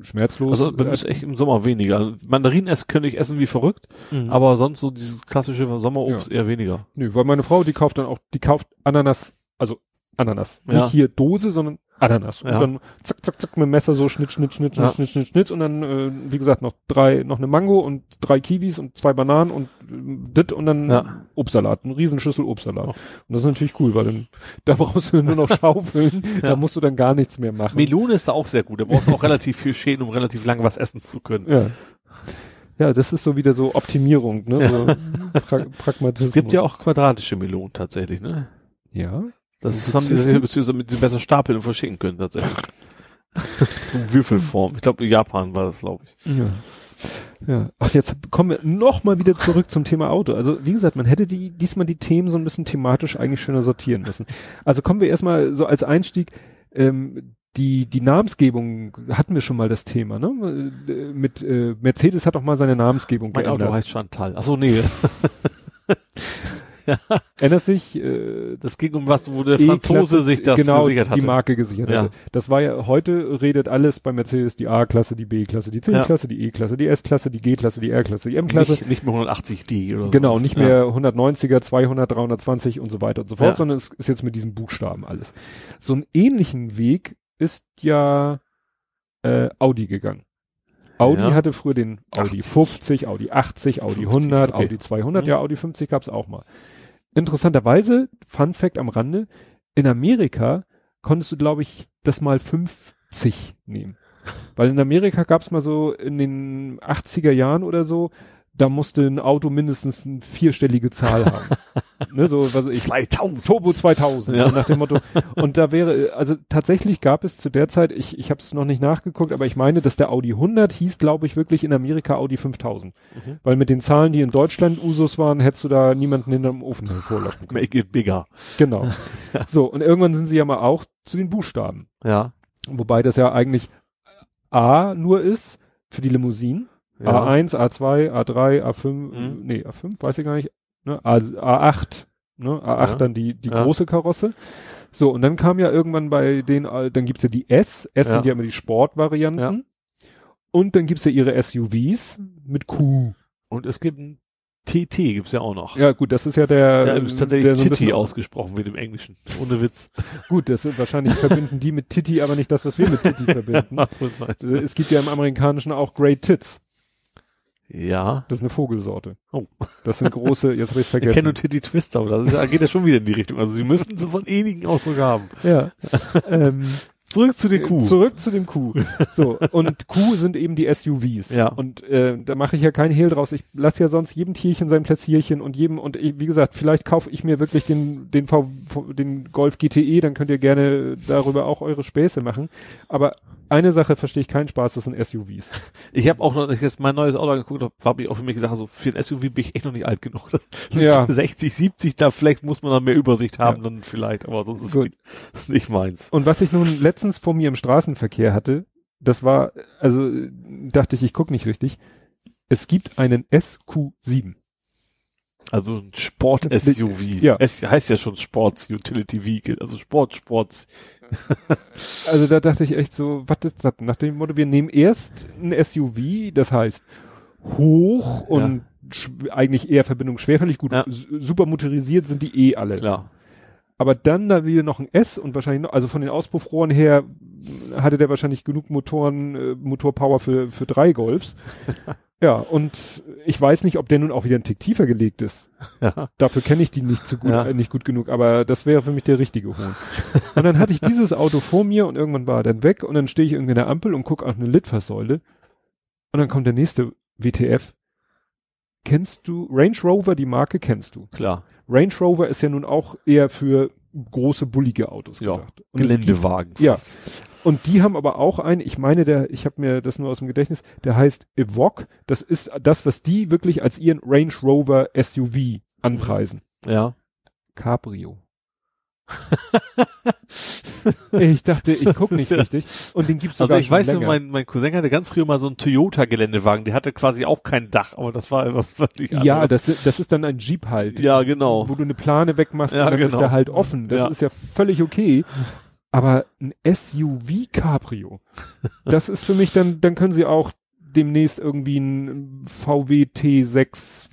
schmerzlos. also bei mir ist echt im Sommer weniger. Mandarinen essen könnte ich essen wie verrückt, Mhm. aber sonst so dieses klassische Sommerobst eher weniger. Nö, weil meine Frau, die kauft dann auch, die kauft Ananas, also Ananas. Ja. Nicht hier Dose, sondern Ananas. Und Ja. dann zack, zack, zack mit dem Messer so schnitt, schnitt, schnitt, Ja. schnitt, schnitt, schnitt und dann, äh, wie gesagt, noch drei, noch eine Mango und drei Kiwis und zwei Bananen und äh, dit und dann Ja. Obstsalat, eine Riesenschüssel Obstsalat. Und das ist natürlich cool, weil dann, da brauchst du nur noch (laughs) schaufeln, Ja. da musst du dann gar nichts mehr machen. Melone ist da auch sehr gut. Da brauchst du auch relativ viel Schäden, um relativ lange was essen zu können. Ja. Ja, das ist so wieder so Optimierung, ne? So pra Pragmatismus. Es gibt ja auch quadratische Melonen tatsächlich, ne? Ja. Das haben die beziehungsweise mit besser stapeln und verschicken können tatsächlich. (laughs) Zum Würfelform. Ich glaube, in Japan war das, glaube ich. Ja. Ja. Ach, jetzt kommen wir noch mal wieder zurück zum Thema Auto. Also, wie gesagt, man hätte die, diesmal die Themen so ein bisschen thematisch eigentlich schöner sortieren müssen. Also kommen wir erstmal so als Einstieg, ähm, die, die Namensgebung hatten wir schon mal das Thema, ne? Äh, Mit, äh, Mercedes hat auch mal seine Namensgebung Mein geändert. Auto heißt Chantal. Ach so, (laughs) (laughs) nee. Ändert sich, äh, Das ging um was, wo der Franzose sich das genau, gesichert hatte. die Marke gesichert Ja. hatte. Das war ja, heute redet alles bei Mercedes die A-Klasse, die B-Klasse, die C-Klasse, die E-Klasse, die S-Klasse, die G-Klasse, die R-Klasse, die M-Klasse. Nicht, nicht mehr 180D oder Genau, sowas. nicht Ja. mehr 190er, 200, 320 und so weiter und so fort, Ja. sondern es ist jetzt mit diesen Buchstaben alles. So einen ähnlichen Weg ist ja äh, Audi gegangen. Audi Ja. hatte früher den Audi 80. 50, Audi 80, Audi 50, 100, okay. Audi 200, Mhm. ja, Audi 50 gab's auch mal. Interessanterweise, Fun Fact am Rande, in Amerika konntest du, glaube ich, das mal fünf 80 nehmen. Weil in Amerika gab es mal so in den 80er Jahren oder so, da musste ein Auto mindestens eine vierstellige Zahl haben. (laughs) ne, so, was ich, 2000. Turbo 2000, Ja. so nach dem Motto. Und da wäre, also tatsächlich gab es zu der Zeit, ich, ich habe es noch nicht nachgeguckt, aber ich meine, dass der Audi 100 hieß, glaube ich, wirklich in Amerika Audi 5000. Mhm. Weil mit den Zahlen, die in Deutschland Usus waren, hättest du da niemanden hinterm Ofen hervorlocken können. Make it bigger. Genau. (laughs) So, und irgendwann sind sie ja mal auch zu den Buchstaben. Ja. Wobei das ja eigentlich A nur ist für die Limousinen. Ja. A1, A2, A3, A5, Mhm. nee, A5, weiß ich gar nicht, ne, A, A8, ne, A8 Ja. dann die, die Ja. große Karosse. So, und dann kam ja irgendwann bei den, dann gibt's ja die S, S sind ja immer die Sportvarianten. Und dann gibt's ja ihre SUVs mit Q. Und es gibt ein TT, gibt's ja auch noch. Ja, gut, das ist ja der, Der ist tatsächlich der so Titi ausgesprochen wird im Englischen. Ohne Witz. (laughs) Gut, das sind wahrscheinlich verbinden die mit Titi, aber nicht das, was wir mit Titi (laughs) verbinden. Es gibt ja im Amerikanischen auch Great Tits. Ja. Das ist eine Vogelsorte. Oh. Das sind große, jetzt habe (laughs) ich Ich kenne vergessen. nur Titty Twister, aber das ist, geht ja schon wieder in die Richtung. Also sie müssen so von ähnlichen Ausdruck haben. Ja. (laughs) ähm, Zurück zu den Kuh. Zurück zu dem Q. So, und Q sind eben die SUVs. Ja. Und äh, da mache ich ja keinen Hehl draus. Ich lasse ja sonst jedem Tierchen sein Pläsierchen und jedem, und ich, wie gesagt, vielleicht kaufe ich mir wirklich den, den, v- den Golf GTE, dann könnt ihr gerne darüber auch eure Späße machen. Aber eine Sache verstehe ich keinen Spaß, das sind SUVs. (laughs) Ich habe auch noch, ich jetzt mein neues Auto angeguckt habe, habe ich auch für mich gesagt, also für ein SUV bin ich echt noch nicht alt genug. (laughs) Ja. 60, 70, da vielleicht muss man dann mehr Übersicht haben, Ja. dann vielleicht, aber sonst ist Gut. das nicht meins. Und was ich nun letztens vor mir im Straßenverkehr hatte, das war, also dachte ich, ich gucke nicht richtig. Es gibt einen SQ7. Also ein Sport-SUV. (laughs) Ja. Es heißt ja schon Sports Utility Vehicle, also Sport, Sports. (laughs) Also da dachte ich echt so, was ist das? Nach dem Motto, wir nehmen erst ein SUV, das heißt hoch und sch- eigentlich eher Verbindung schwerfällig, gut, Ja. super motorisiert sind die eh alle. Klar. Aber dann da wieder noch ein S und wahrscheinlich noch, also von den Auspuffrohren her hatte der wahrscheinlich genug Motoren, äh, Motorpower für, für drei Golfs. (laughs) ja, und ich weiß nicht, ob der nun auch wieder ein Tick tiefer gelegt ist. Ja. Dafür kenne ich die nicht so gut, Ja. äh, nicht gut genug, aber das wäre für mich der richtige Hohn. und dann hatte ich dieses Auto vor mir und irgendwann war er dann weg und dann stehe ich irgendwie in der Ampel und gucke auf eine Litfaßsäule und dann kommt der nächste WTF. Kennst du Range Rover, die Marke kennst du? Klar. Range Rover ist ja nun auch eher für große, bullige Autos Ja, gedacht. Und es gibt- Geländewagen. Ja. Und die haben aber auch einen, ich meine, der, ich habe mir das nur aus dem Gedächtnis, der heißt Evoque. Das ist das, was die wirklich als ihren Range Rover SUV anpreisen. Ja. Cabrio. (laughs) ich dachte, ich guck nicht richtig. Und den gibt's Also sogar ich schon weiß, länger. mein, mein Cousin hatte ganz früher mal so einen Toyota-Geländewagen, der hatte quasi auch kein Dach, aber das war etwas völlig ja, das, das ist dann ein Jeep halt. ja, genau. Wo du eine Plane wegmachst Ja, und dann ist genau. der halt offen. Das Ja. ist ja völlig okay. Aber ein SUV Cabrio, das ist für mich dann, dann können sie auch demnächst irgendwie ein VW T6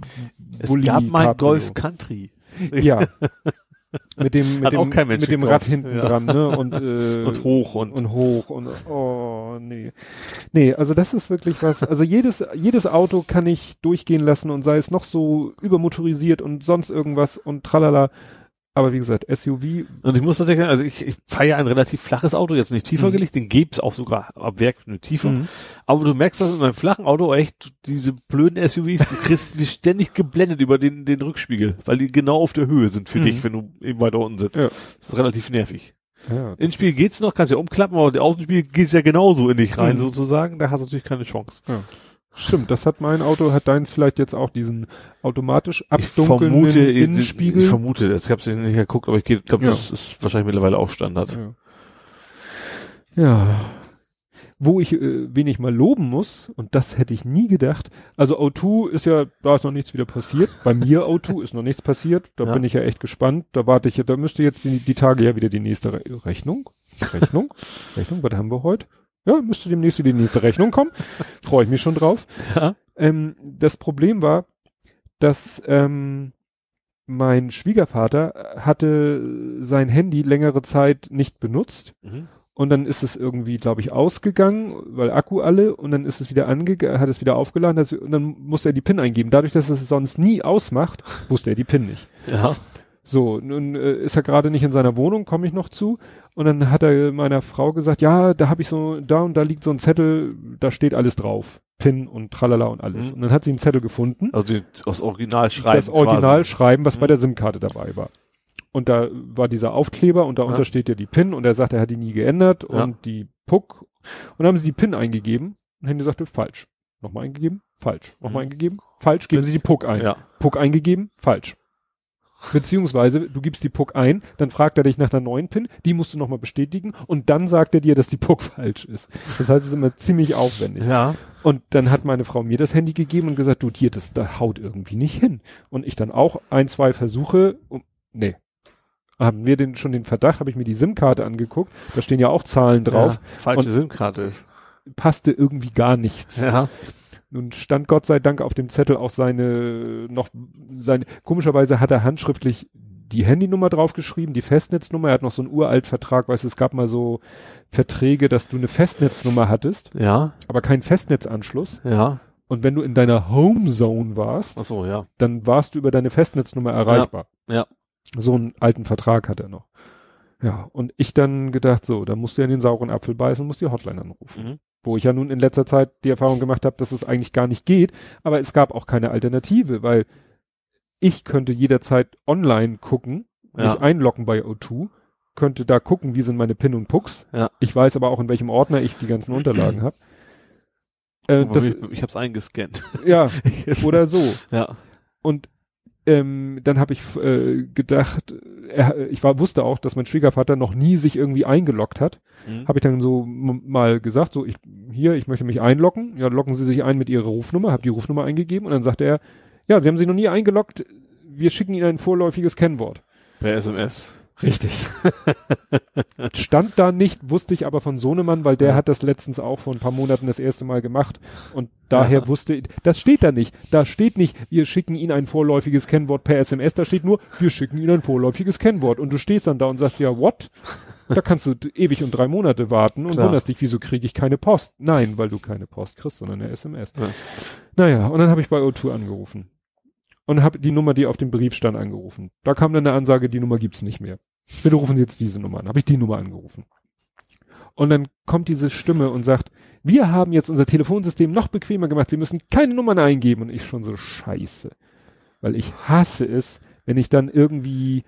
Es Bulli gab mal. Golf Country. Ja. (laughs) mit dem, mit Hat dem, auch kein Mensch mit dem. Rad hinten Ja. dran, ne? Und, (laughs) äh, Und hoch und, und hoch und oh nee. Nee, also das ist wirklich was. Also jedes jedes Auto kann ich durchgehen lassen und sei es noch so übermotorisiert und sonst irgendwas und tralala. Aber wie gesagt, SUV, und ich muss tatsächlich sagen, also ich, ich fahre ja ein relativ flaches Auto, jetzt nicht tiefer Mhm. gelegt, den gibt's auch sogar ab Werk eine Tiefe. Mhm. Aber du merkst, dass in einem flachen Auto echt diese blöden SUVs, du kriegst (laughs) wie ständig geblendet über den, den Rückspiegel, weil die genau auf der Höhe sind für Mhm. dich, wenn du eben weiter unten sitzt. Ja. Das ist relativ nervig. ja, Innenspiel geht's noch, kannst ja umklappen, aber der Außenspiel geht's ja genauso in dich rein, Mhm. sozusagen. Da hast du natürlich keine Chance. Stimmt. Das hat mein Auto, hat deins vielleicht jetzt auch diesen automatisch Ich abdunkelnden vermute, Innenspiegel. ich vermute das. Ich habe es nicht geguckt, aber ich glaube, Ja. das ist wahrscheinlich mittlerweile auch Standard. Ja. ja. Wo ich äh, wenig mal loben muss, und das hätte ich nie gedacht, also O2 ist ja, da ist noch nichts wieder passiert. Bei mir O2 (laughs) ist noch nichts passiert. Da Ja. bin ich ja echt gespannt. Da warte ich, da müsste jetzt die, die Tage ja wieder die nächste Re Rechnung. Rechnung? (laughs) Rechnung, was haben wir heute? Ja, müsste demnächst wieder die nächste Rechnung kommen. (laughs) Freue ich mich schon drauf. Ja. Ähm, das Problem war, dass ähm, mein Schwiegervater hatte sein Handy längere Zeit nicht benutzt Mhm. und dann ist es irgendwie, glaube ich, ausgegangen, weil Akku alle und dann ist es wieder angegangen, hat es wieder aufgeladen hat, und dann musste er die PIN eingeben. Dadurch, dass es sonst nie ausmacht, wusste er die PIN nicht. Ja. So, nun äh, ist er gerade nicht in seiner Wohnung, komme ich noch zu. Und dann hat er meiner Frau gesagt, ja, da habe ich so, da und da liegt so ein Zettel, da steht alles drauf. PIN und tralala und alles. Mhm. Und dann hat sie einen Zettel gefunden. Also die, aus Original schreiben. das Original quasi. schreiben, was bei Mhm. der SIM-Karte dabei war. Und da war dieser Aufkleber und darunter Ja. steht ja die PIN und er sagt, er hat die nie geändert Ja. und die PUC. Und dann haben sie die PIN eingegeben und Handy sagte, falsch. Nochmal eingegeben, falsch. Nochmal Mhm. eingegeben, falsch. Geben Sie die PUC ein. Ja. PUC eingegeben, falsch. Beziehungsweise du gibst die PUC ein, dann fragt er dich nach einer neuen PIN, die musst du nochmal bestätigen und dann sagt er dir, dass die PUC (laughs) falsch ist. Das heißt, es ist immer ziemlich aufwendig. Ja. Und dann hat meine Frau mir das Handy gegeben und gesagt, du, hier, das, da haut irgendwie nicht hin. Und ich dann auch ein, zwei Versuche, um, nee. Haben wir den, schon den Verdacht, habe ich mir die SIM-Karte angeguckt, da stehen ja auch Zahlen drauf, Ja, das falsche SIM-Karte ist. passte irgendwie gar nichts. Ja. Nun stand Gott sei Dank auf dem Zettel auch seine, noch, seine, komischerweise hat er handschriftlich die Handynummer draufgeschrieben, die Festnetznummer, er hat noch so einen uralt Vertrag, weißt du, es gab mal so Verträge, dass du eine Festnetznummer hattest, Ja. aber keinen Festnetzanschluss. Ja. Und wenn du in deiner Homezone warst, Ach so, ja. dann warst du über deine Festnetznummer erreichbar. Ja. So einen alten Vertrag hat er noch. Ja, und ich dann gedacht, so, da musst du ja in den sauren Apfel beißen und musst die Hotline anrufen. Mhm. Wo ich ja nun in letzter Zeit die Erfahrung gemacht habe, dass es eigentlich gar nicht geht, aber es gab auch keine Alternative, weil ich könnte jederzeit online gucken, mich Ja. einloggen bei O2, könnte da gucken, wie sind meine PIN und Pucks. Ja. Ich weiß aber auch, in welchem Ordner ich die ganzen Unterlagen habe. Äh, das, ich, ich hab's eingescannt. ja, (laughs) oder so. ja. Und ähm, dann habe ich äh, gedacht, er, ich war, wusste auch, dass mein Schwiegervater noch nie sich irgendwie eingeloggt hat. Mhm. Habe ich dann so mal gesagt, so ich hier, ich möchte mich einloggen. Ja, loggen Sie sich ein mit Ihrer Rufnummer, habe die Rufnummer eingegeben und dann sagte er, ja, Sie haben sich noch nie eingeloggt. Wir schicken Ihnen ein vorläufiges Kennwort. Per SMS. Richtig. (laughs) Stand da nicht, wusste ich aber von Sohnemann, weil der Ja. hat das letztens auch vor ein paar Monaten das erste Mal gemacht und daher Ja. wusste ich, das steht da nicht. Da steht nicht, wir schicken Ihnen ein vorläufiges Kennwort per SMS, da steht nur, wir schicken Ihnen ein vorläufiges Kennwort und du stehst dann da und sagst ja, what? Da kannst du ewig und drei Monate warten und Klar. wunderst dich, wieso kriege ich keine Post? Nein, weil du keine Post kriegst, sondern eine SMS. Ja. Naja, und dann habe ich bei O2 angerufen und habe die Nummer, die auf dem Brief stand, angerufen. Da kam dann eine Ansage, die Nummer gibt's nicht mehr. Bitte rufen Sie jetzt diese Nummer an. Habe ich die Nummer angerufen. Und dann kommt diese Stimme und sagt, wir haben jetzt unser Telefonsystem noch bequemer gemacht. Sie müssen keine Nummern eingeben. Und ich schon so scheiße. Weil ich hasse es, wenn ich dann irgendwie äh,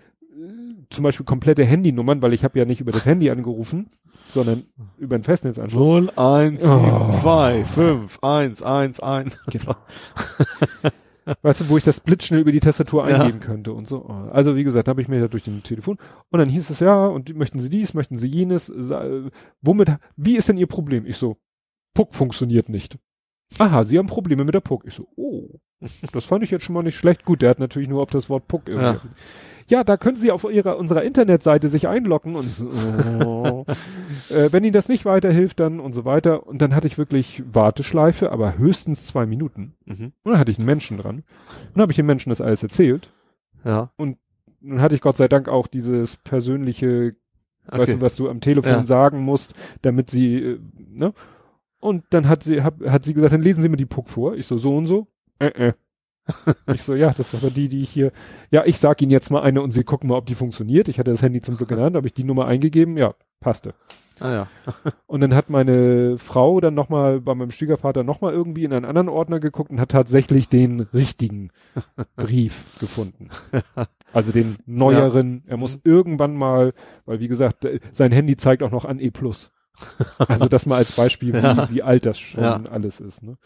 zum Beispiel komplette Handynummern, weil ich habe ja nicht über das Handy angerufen, sondern über einen Festnetzanschluss. 0, 1, Oh. 7, 2, 5, 1, 1, 1. Genau. (laughs) Weißt du, wo ich das blitzschnell über die Tastatur Ja. eingeben könnte und so. Also wie gesagt, habe ich mir ja durch den Telefon und dann hieß es ja und möchten Sie dies, möchten Sie jenes, äh, womit, wie ist denn Ihr Problem? Ich so, Puck funktioniert nicht. Aha, Sie haben Probleme mit der Puck. Ich so, oh, das fand ich jetzt schon mal nicht schlecht. Gut, der hat natürlich nur auf das Wort Puck irgendwie. Ja. Ja, da können Sie auf ihrer, unserer Internetseite sich einloggen und so, oh. (laughs) äh, wenn Ihnen das nicht weiterhilft, dann und so weiter. Und dann hatte ich wirklich Warteschleife, aber höchstens zwei Minuten. Mhm. Und dann hatte ich einen Menschen dran. Und dann habe ich dem Menschen das alles erzählt. Ja. Nun hatte ich Gott sei Dank auch dieses persönliche, weißt Okay. du, was du am Telefon Ja. sagen musst, damit sie, äh, ne? Und dann hat sie, hab, hat sie gesagt, dann lesen Sie mir die Puck vor. Ich so, so und so. Äh, äh. Ich so, ja, das ist aber die, die ich hier, ja, ich sag Ihnen jetzt mal eine und Sie gucken mal, ob die funktioniert. Ich hatte das Handy zum Glück in der Hand, habe ich die Nummer eingegeben, ja, passte. Ah ja. (laughs) Und dann hat meine Frau dann nochmal bei meinem Schwiegervater nochmal irgendwie in einen anderen Ordner geguckt und hat tatsächlich den richtigen Brief gefunden. Also den neueren. Er muss irgendwann mal, weil wie gesagt, äh, sein Handy zeigt auch noch an E+. Also das mal als Beispiel, wie, Ja. wie alt das schon Ja. alles ist. Ne?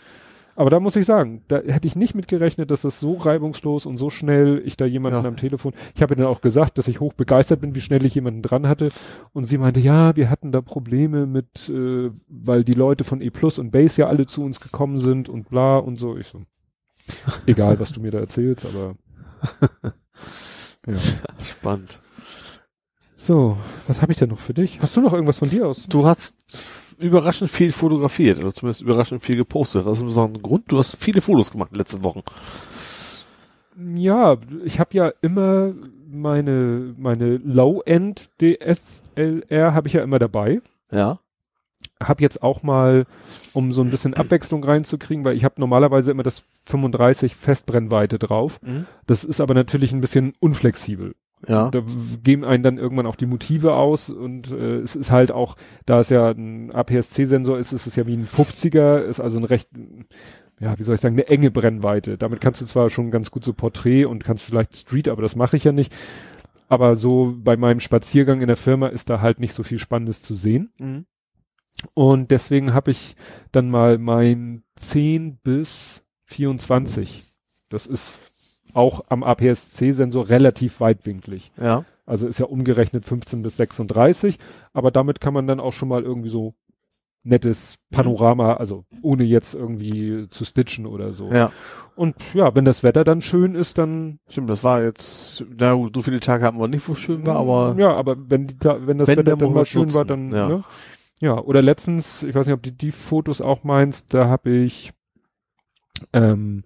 Aber da muss ich sagen, da hätte ich nicht mit gerechnet, dass das so reibungslos und so schnell ich da jemanden Ja. am Telefon. Ich habe ihr dann auch gesagt, dass ich hoch begeistert bin, wie schnell ich jemanden dran hatte. Und sie meinte, ja, wir hatten da Probleme mit, äh, weil die Leute von E Plus und Base ja alle zu uns gekommen sind und bla und so. Ich so, egal, was du mir da erzählst, aber (laughs) ja. Spannend. So, was habe ich denn noch für dich? Hast du noch irgendwas von dir aus? Du hast überraschend viel fotografiert, oder zumindest überraschend viel gepostet. Das ist so ein Grund. Du hast viele Fotos gemacht in den letzten Wochen. Ja, ich habe ja immer meine meine Low-End DSLR habe ich ja immer dabei. Ja. Hab jetzt auch mal, um so ein bisschen Abwechslung reinzukriegen, weil ich habe normalerweise immer das 35 Festbrennweite drauf. Mhm. Das ist aber natürlich ein bisschen unflexibel. Ja. Da geben einen dann irgendwann auch die Motive aus und äh, es ist halt auch, da es ja ein APS-C-Sensor ist, ist es ja wie ein 50er, ist also ein recht, ja, wie soll ich sagen, eine enge Brennweite. Damit kannst du zwar schon ganz gut so Porträt und kannst vielleicht Street, aber das mache ich ja nicht. Aber so bei meinem Spaziergang in der Firma ist da halt nicht so viel Spannendes zu sehen. Mhm. Und deswegen habe ich dann mal mein 10 bis 24. Das ist auch am APS-C-Sensor relativ weitwinklig. Ja. Also ist ja umgerechnet 15 bis 36, aber damit kann man dann auch schon mal irgendwie so nettes Panorama, also ohne jetzt irgendwie zu stitchen oder so. Ja. Und ja, wenn das Wetter dann schön ist, dann Stimmt, das war jetzt, na gut, so viele Tage hatten wir nicht, wo es schön war, aber ja, aber wenn die, wenn das Wenn, Wetter dann mal schön war, nutzen, dann ja. Ne? ja. Oder letztens, ich weiß nicht, ob du die Fotos auch meinst, da habe ich ähm,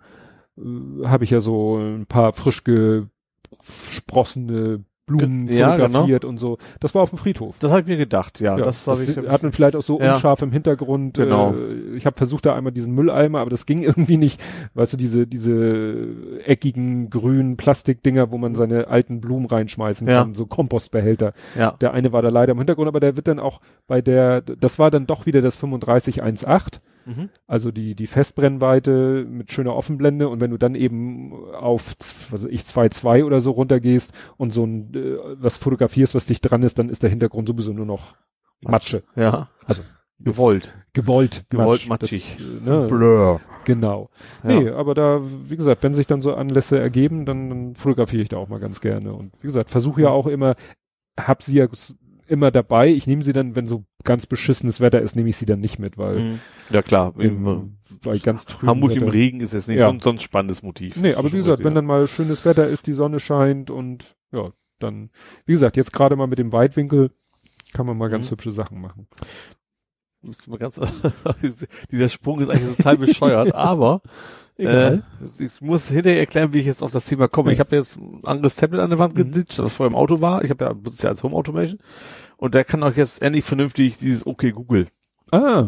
äh, habe ich ja so ein paar frisch gesprossene Blumen Ge- ja, genau. fotografiert und so. Das war auf dem Friedhof. das habe ich mir gedacht, ja. Ja, das das ich. hat man vielleicht auch so Ja. unscharf im Hintergrund. Genau. Äh, ich habe versucht, da einmal diesen Mülleimer, aber das ging (laughs) irgendwie nicht. Weißt du, diese, diese eckigen grünen Plastikdinger, wo man seine alten Blumen reinschmeißen Ja. kann, so Kompostbehälter. ja. Der eine war da leider im Hintergrund, aber der wird dann auch bei der, das war dann doch wieder das 3518, Mhm. also die, die Festbrennweite mit schöner Offenblende und wenn du dann eben auf, was weiß ich, 2.2 oder so runtergehst und so ein, äh, was fotografierst, was dicht dran ist, dann ist der Hintergrund sowieso nur noch Matsche. Ja. Also Gewollt. (laughs) Gewollt. Gewollt Matsch. matschig. Das, äh, ne, Blur. genau. Ja. Nee, aber da, wie gesagt, wenn sich dann so Anlässe ergeben, dann, dann fotografiere ich da auch mal ganz gerne. Und wie gesagt, versuche ja auch immer, hab sie ja immer dabei. Ich nehme sie dann, wenn so ganz beschissenes Wetter ist, nehme ich sie dann nicht mit, weil Mhm. Ja klar. im, bei ganz trüben Hamburg im Wetter- Regen ist jetzt nicht Ja. so, ein- so ein spannendes Motiv. Nee, aber wie gesagt, wenn dann mal schönes Wetter ist, die Sonne scheint und ja, dann, wie gesagt, jetzt gerade mal mit dem Weitwinkel kann man mal ganz Mhm. hübsche Sachen machen. Ganz, (laughs) dieser Sprung ist eigentlich total bescheuert, (laughs) aber äh, ich muss hinterher erklären, wie ich jetzt auf das Thema komme. Ich habe jetzt ein anderes Tablet an der Wand Mhm. geditscht, das vorher im Auto war. Ich habe ja, benutze ja als Home Automation. Und der kann auch jetzt endlich vernünftig dieses Okay Google. Ah.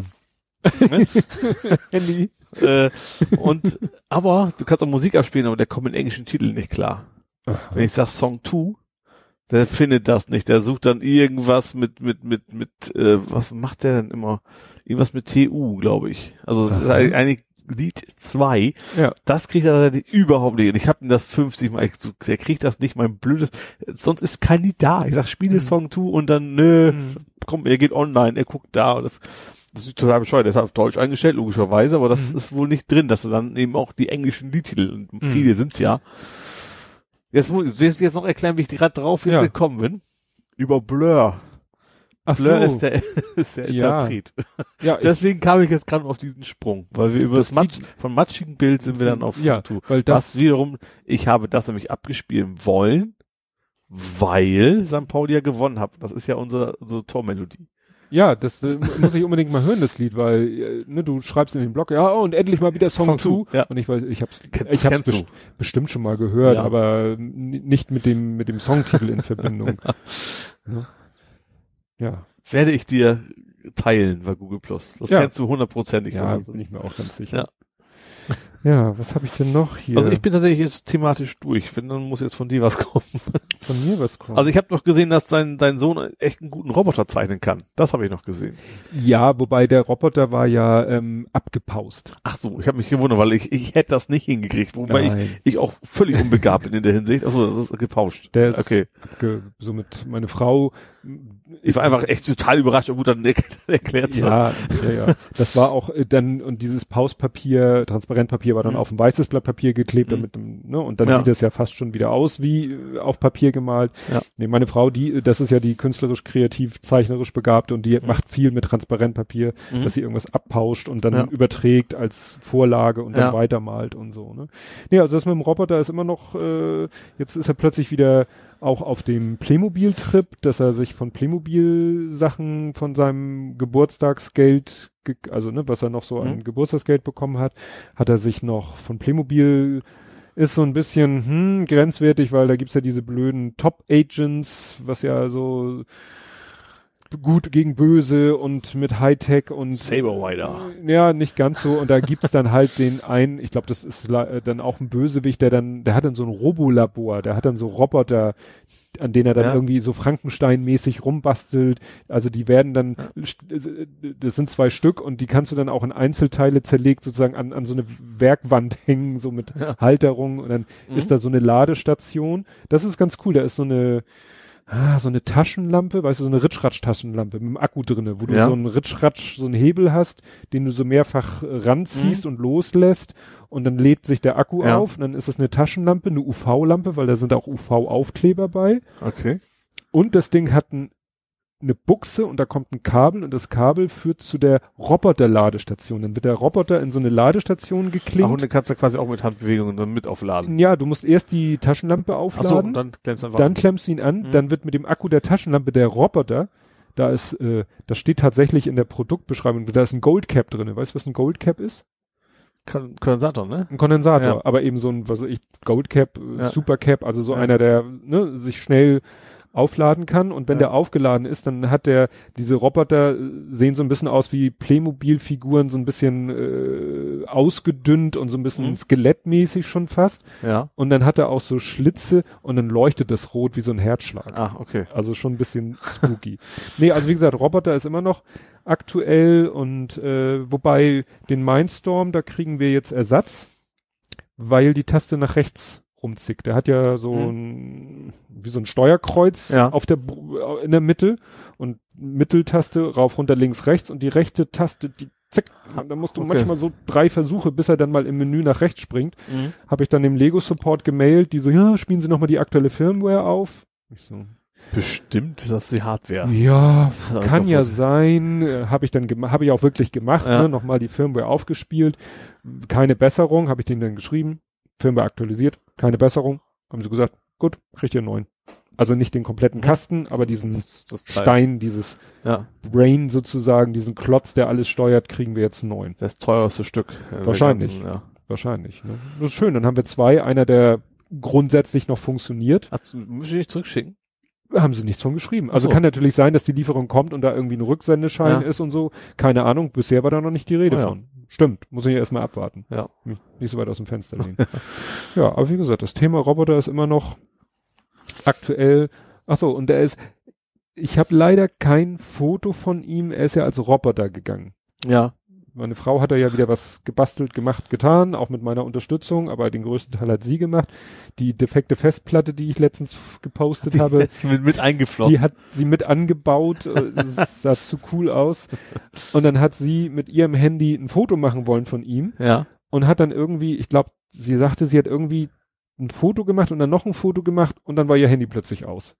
Ne? (laughs) Handy. äh, und, aber du kannst auch Musik abspielen, aber der kommt mit englischen Titeln nicht klar. Wenn ich sag Song 2, der findet das nicht. Der sucht dann irgendwas mit, mit, mit, mit, äh, was macht der denn immer? Irgendwas mit TU, glaube ich. Also es ist Aha. eigentlich Lied 2. Ja. Das kriegt er überhaupt nicht. Und ich habe ihm das 50 Mal, der kriegt das nicht, mein blödes, sonst ist kein Lied da. Ich sag, spiele Mhm. Song 2 und dann, nö, Mhm. komm, er geht online, er guckt da und das, das ist total bescheuert. Der ist auf Deutsch eingestellt, logischerweise, aber das Mhm. ist wohl nicht drin, dass er dann eben auch die englischen Liedtitel, und Mhm. viele sind's ja. Jetzt muss ich jetzt noch erklären, wie ich gerade drauf jetzt Ja. gekommen bin. Über Blur. Ach Blur so. ist der, (laughs) ist der Ja. Interpret. ja, (laughs) Deswegen kam ich jetzt gerade auf diesen Sprung, weil wir über das, Das Matsch, von matschigen Bild sind wir dann auf ja, Song 2. weil Das das, wiederum, ich habe das nämlich abgespielt wollen, weil St. Pauli ja gewonnen hat. Das ist ja unsere, unsere Tormelodie. ja, das äh, muss ich unbedingt mal hören, das Lied, weil, äh, ne, du schreibst in den Blog, ja, oh, und endlich mal wieder Song Song 2. two, ja. Und ich weiß, ich hab's, Kennst- ich hab's best bestimmt schon mal gehört, Ja. aber nicht mit dem, mit dem Songtitel in (laughs) Verbindung. ja. Ja. Werde ich dir teilen bei Google Plus. Das Ja. kennst du hundertprozentig. Ja, bin ich mir auch ganz sicher. Ja. Ja, was habe ich denn noch hier? also ich bin tatsächlich jetzt thematisch durch. Wenn, dann muss jetzt von dir was (laughs) kommen. von mir was kommt. Also ich habe noch gesehen, dass dein, dein Sohn echt einen guten Roboter zeichnen kann. Das habe ich noch gesehen. ja, wobei der Roboter war ja ähm, abgepaust. Ach so, ich habe mich gewundert, weil ich, ich hätte das nicht hingekriegt. Wobei ich, Nein. ich auch völlig unbegabt bin in der Hinsicht. Ach so, das ist gepauscht. Der ist okay. abge, somit meine Frau. Ich war einfach echt total überrascht. Aber gut, dann erklärt's das. Ja, ja, ja. Das war auch äh, dann, und dieses Pauspapier, Transparentpapier war dann Mhm. auf ein weißes Blatt Papier geklebt, Mhm. damit, ne, und dann Ja. sieht es ja fast schon wieder aus wie äh, auf Papier gemalt. Ja. Nee, meine Frau, die, das ist ja die künstlerisch, kreativ, zeichnerisch begabte und die macht viel mit Transparentpapier, Mhm. dass sie irgendwas abpauscht und dann Ja. überträgt als Vorlage und dann weitermalt und so, ne. Nee, also das mit dem Roboter ist immer noch, äh, jetzt ist er plötzlich wieder auch auf dem Playmobil-Trip, dass er sich von Playmobil-Sachen von seinem Geburtstagsgeld, ge also ne, was er noch so an Mhm. Geburtstagsgeld bekommen hat, hat er sich noch von Playmobil ist so ein bisschen hm, grenzwertig, weil da gibt's ja diese blöden Top-Agents, was ja so gut gegen böse und mit Hightech und Saber Rider. ja, nicht ganz so. Und da gibt's dann halt den einen, ich glaube, das ist äh, dann auch ein Bösewicht, der dann, der hat dann so ein Robolabor, der hat dann so Roboter, an denen er dann Ja. irgendwie so Frankenstein-mäßig rumbastelt. Also die werden dann, das sind zwei Stück und die kannst du dann auch in Einzelteile zerlegt sozusagen an, an so eine Werkwand (laughs) hängen, so mit Ja. Halterung und dann Mhm. ist da so eine Ladestation. Das ist ganz cool, da ist so eine, ah, so eine Taschenlampe, weißt du, so eine Ritschratsch-Taschenlampe mit einem Akku drinne, wo du Ja. so einen Ritschratsch, so einen Hebel hast, den du so mehrfach äh, ranziehst und loslässt und dann lädt sich der Akku Mhm. Ja. auf und dann ist es eine Taschenlampe, eine UV-Lampe, weil da sind auch UV-Aufkleber bei Okay. und das Ding hat ein, eine Buchse und da kommt ein Kabel und das Kabel führt zu der Roboter-Ladestation. Dann wird der Roboter in so eine Ladestation Ach, geklinkt. und dann kannst du quasi auch mit Handbewegungen dann mit aufladen. ja, du musst erst die Taschenlampe aufladen. Achso, und dann klemmst du einfach. Dann klemmst du ihn an, Mhm. dann wird mit dem Akku der Taschenlampe der Roboter, da ist, äh, das steht tatsächlich in der Produktbeschreibung, da ist ein Goldcap drin. Weißt du, was ein Goldcap ist? Kon Kondensator, ne? Ein Kondensator, Ja. aber eben so ein, was weiß ich, Goldcap, Ja. Supercap, also so Ja. einer, der ne, sich schnell aufladen kann und wenn Ja. der aufgeladen ist, dann hat der, diese Roboter äh, sehen so ein bisschen aus wie Playmobil-Figuren, so ein bisschen äh, ausgedünnt und so ein bisschen Mhm. skelettmäßig schon fast Ja. und dann hat er auch so Schlitze und dann leuchtet das rot wie so ein Herzschlag. Ah, okay. Also schon ein bisschen spooky. (laughs) nee, also wie gesagt, Roboter ist immer noch aktuell und äh, wobei den Mindstorm, da kriegen wir jetzt Ersatz, weil die Taste nach rechts rumzickt. Der hat ja so ein, wie so ein Steuerkreuz Ja. auf der Br- in der Mitte und Mitteltaste rauf, runter, links, rechts und die rechte Taste, die zick, da musst du Okay. manchmal so drei Versuche, bis er dann mal im Menü nach rechts springt Mhm. habe ich dann dem Lego Support gemailt, die so, ja, spielen Sie nochmal die aktuelle Firmware auf. Ich so, Bestimmt ist das die Hardware. ja, kann ja sein, äh, habe ich dann habe ich auch wirklich gemacht, Ja. ne, nochmal die Firmware aufgespielt, keine Besserung, habe ich denen dann geschrieben, Firmware aktualisiert, keine Besserung, haben sie gesagt, gut, kriegt ihr einen neuen. Also nicht den kompletten. Kasten, aber diesen Das, das. Stein, dieses Ja, Brain sozusagen, diesen Klotz, der alles steuert, kriegen wir jetzt einen neuen. das teuerste Stück. Wahrscheinlich. ganzen, ja. Wahrscheinlich. Ne? Das ist schön, dann haben wir zwei, einer, der grundsätzlich noch funktioniert, muss ich nicht zurückschicken? Haben sie nichts von geschrieben. Also so. kann natürlich sein, dass die Lieferung kommt und da irgendwie ein Rücksendeschein Ja. ist und so. Keine Ahnung. Bisher war da noch nicht die Rede ja. von. Stimmt. Muss ich ja erstmal abwarten. Ja. Nicht, nicht so weit aus dem Fenster lehnen. (laughs) ja, aber wie gesagt, das Thema Roboter ist immer noch aktuell. Ach so, und er ist, ich habe leider kein Foto von ihm. Er ist ja als Roboter gegangen. Ja. Meine Frau hat da ja wieder was gebastelt, gemacht, getan, auch mit meiner Unterstützung, aber den größten Teil hat sie gemacht. Die defekte Festplatte, die ich letztens gepostet habe, mit, mit eingeflossen. die hat sie mit angebaut. äh, sah zu cool aus. Und dann hat sie mit ihrem Handy ein Foto machen wollen von ihm ja. und hat dann irgendwie, ich glaube, sie sagte, sie hat irgendwie ein Foto gemacht und dann noch ein Foto gemacht und dann war ihr Handy plötzlich aus.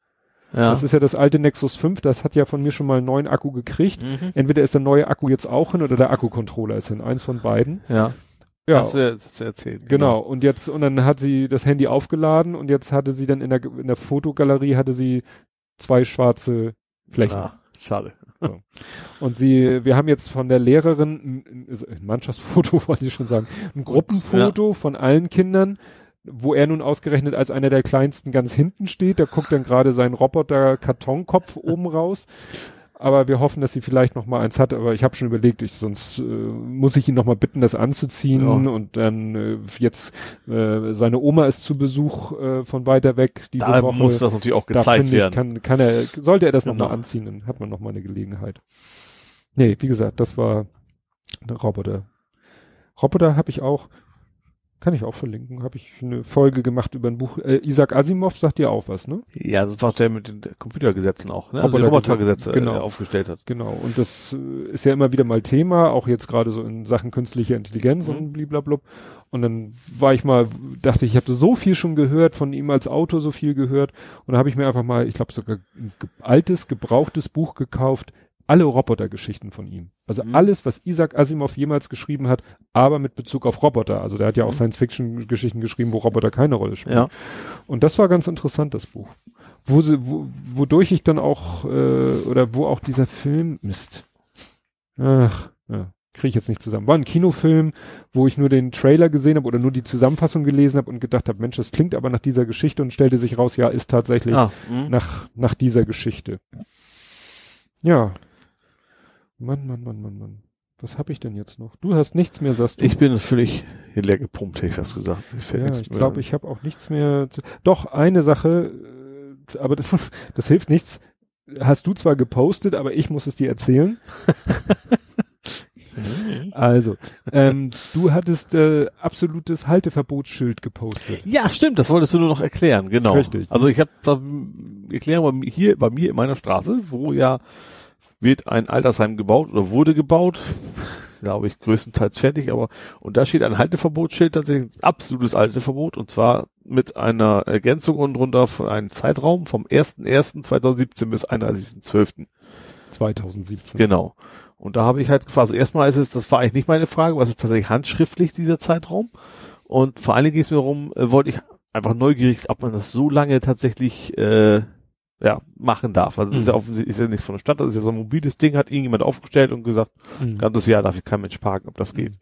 Ja. Das ist ja das alte Nexus 5, das hat ja von mir schon mal einen neuen Akku gekriegt. mhm. Entweder ist der neue Akku jetzt auch hin oder der Akkucontroller ist hin. Eins von beiden. Ja. Ja. Hast du, hast du erzählt. Genau, und jetzt, und dann hat sie das Handy aufgeladen und jetzt hatte sie dann in der, in der Fotogalerie hatte sie zwei schwarze Flächen. Ah, schade. Und sie, wir haben jetzt von der Lehrerin ein, Mannschaftsfoto, (laughs) wollte ich schon sagen, ein Gruppenfoto von allen Kindern, wo er nun ausgerechnet als einer der kleinsten ganz hinten steht. Da guckt dann gerade sein Roboter-Kartonkopf (laughs) oben raus. Aber wir hoffen, dass sie vielleicht noch mal eins hat. Aber ich habe schon überlegt, ich, sonst äh, muss ich ihn noch mal bitten, das anzuziehen. Ja. Und dann äh, jetzt äh, seine Oma ist zu Besuch äh, von weiter weg diese Da Woche. muss das natürlich auch Da gezeigt ich, werden. kann, kann er, sollte er das noch Genau. mal anziehen, dann hat man noch mal eine Gelegenheit. Nee, wie gesagt, das war der Roboter. Roboter habe ich auch, kann ich auch verlinken, habe ich eine Folge gemacht über ein Buch. Äh, Isaac Asimov sagt dir auch was, ne? ja, das war der mit den Computergesetzen auch, ne? Also die Robotergesetze, Robotergesetze genau. äh, aufgestellt hat. Genau. Und das äh, ist ja immer wieder mal Thema, auch jetzt gerade so in Sachen künstliche Intelligenz Mhm. und bliblablub. Und dann war ich mal, dachte ich, ich habe so viel schon gehört, von ihm als Autor so viel gehört. Und da habe ich mir einfach mal, ich glaube sogar ein altes, gebrauchtes Buch gekauft, alle Robotergeschichten von ihm. Also Mhm. alles, was Isaac Asimov jemals geschrieben hat, aber mit Bezug auf Roboter. Also der hat ja auch Mhm. Science-Fiction-Geschichten geschrieben, wo Roboter keine Rolle spielen. Ja. Und das war ganz interessant, das Buch. Wo sie, wo, wodurch ich dann auch, äh, oder wo auch dieser Film Mist. Ach, ja, kriege ich jetzt nicht zusammen. War ein Kinofilm, wo ich nur den Trailer gesehen habe oder nur die Zusammenfassung gelesen habe und gedacht habe, Mensch, das klingt aber nach dieser Geschichte und stellte sich raus, ja, ist tatsächlich Ah, mhm. nach, nach dieser Geschichte. Ja. Mann, Mann, Mann, Mann, Mann. Was habe ich denn jetzt noch? Du hast nichts mehr, sagst du. Ich bin völlig leer gepumpt, hätte ich fast gesagt. Ich ja, ich glaube, ich habe auch nichts mehr. Zu Doch, eine Sache, äh, aber das, (laughs) das hilft nichts. Hast du zwar gepostet, aber ich muss es dir erzählen. (laughs) also, ähm, du hattest äh, absolutes Halteverbotsschild gepostet. Ja, stimmt, das wolltest du nur noch erklären, genau. Richtig. Also ich habe Erklärung hier bei mir in meiner Straße, wo ja wird ein Altersheim gebaut oder wurde gebaut, (laughs) glaube ich, größtenteils fertig, aber und da steht ein Halteverbotsschild, tatsächlich absolutes Halteverbot und zwar mit einer Ergänzung unten drunter für einen Zeitraum vom 1.1.2017 bis 31.12. 2017. Genau. Und da habe ich halt quasi erstmal ist es, das war eigentlich nicht meine Frage, was ist tatsächlich handschriftlich dieser Zeitraum und vor allen Dingen ging es mir darum, äh, wollte ich einfach neugierig, ob man das so lange tatsächlich äh, ja, machen darf. Also das ist ja Mhm. offensichtlich ist ja nichts von der Stadt, das ist ja so ein mobiles Ding, hat irgendjemand aufgestellt und gesagt, Mhm. ganzes Jahr darf hier kein Mensch parken, ob das geht.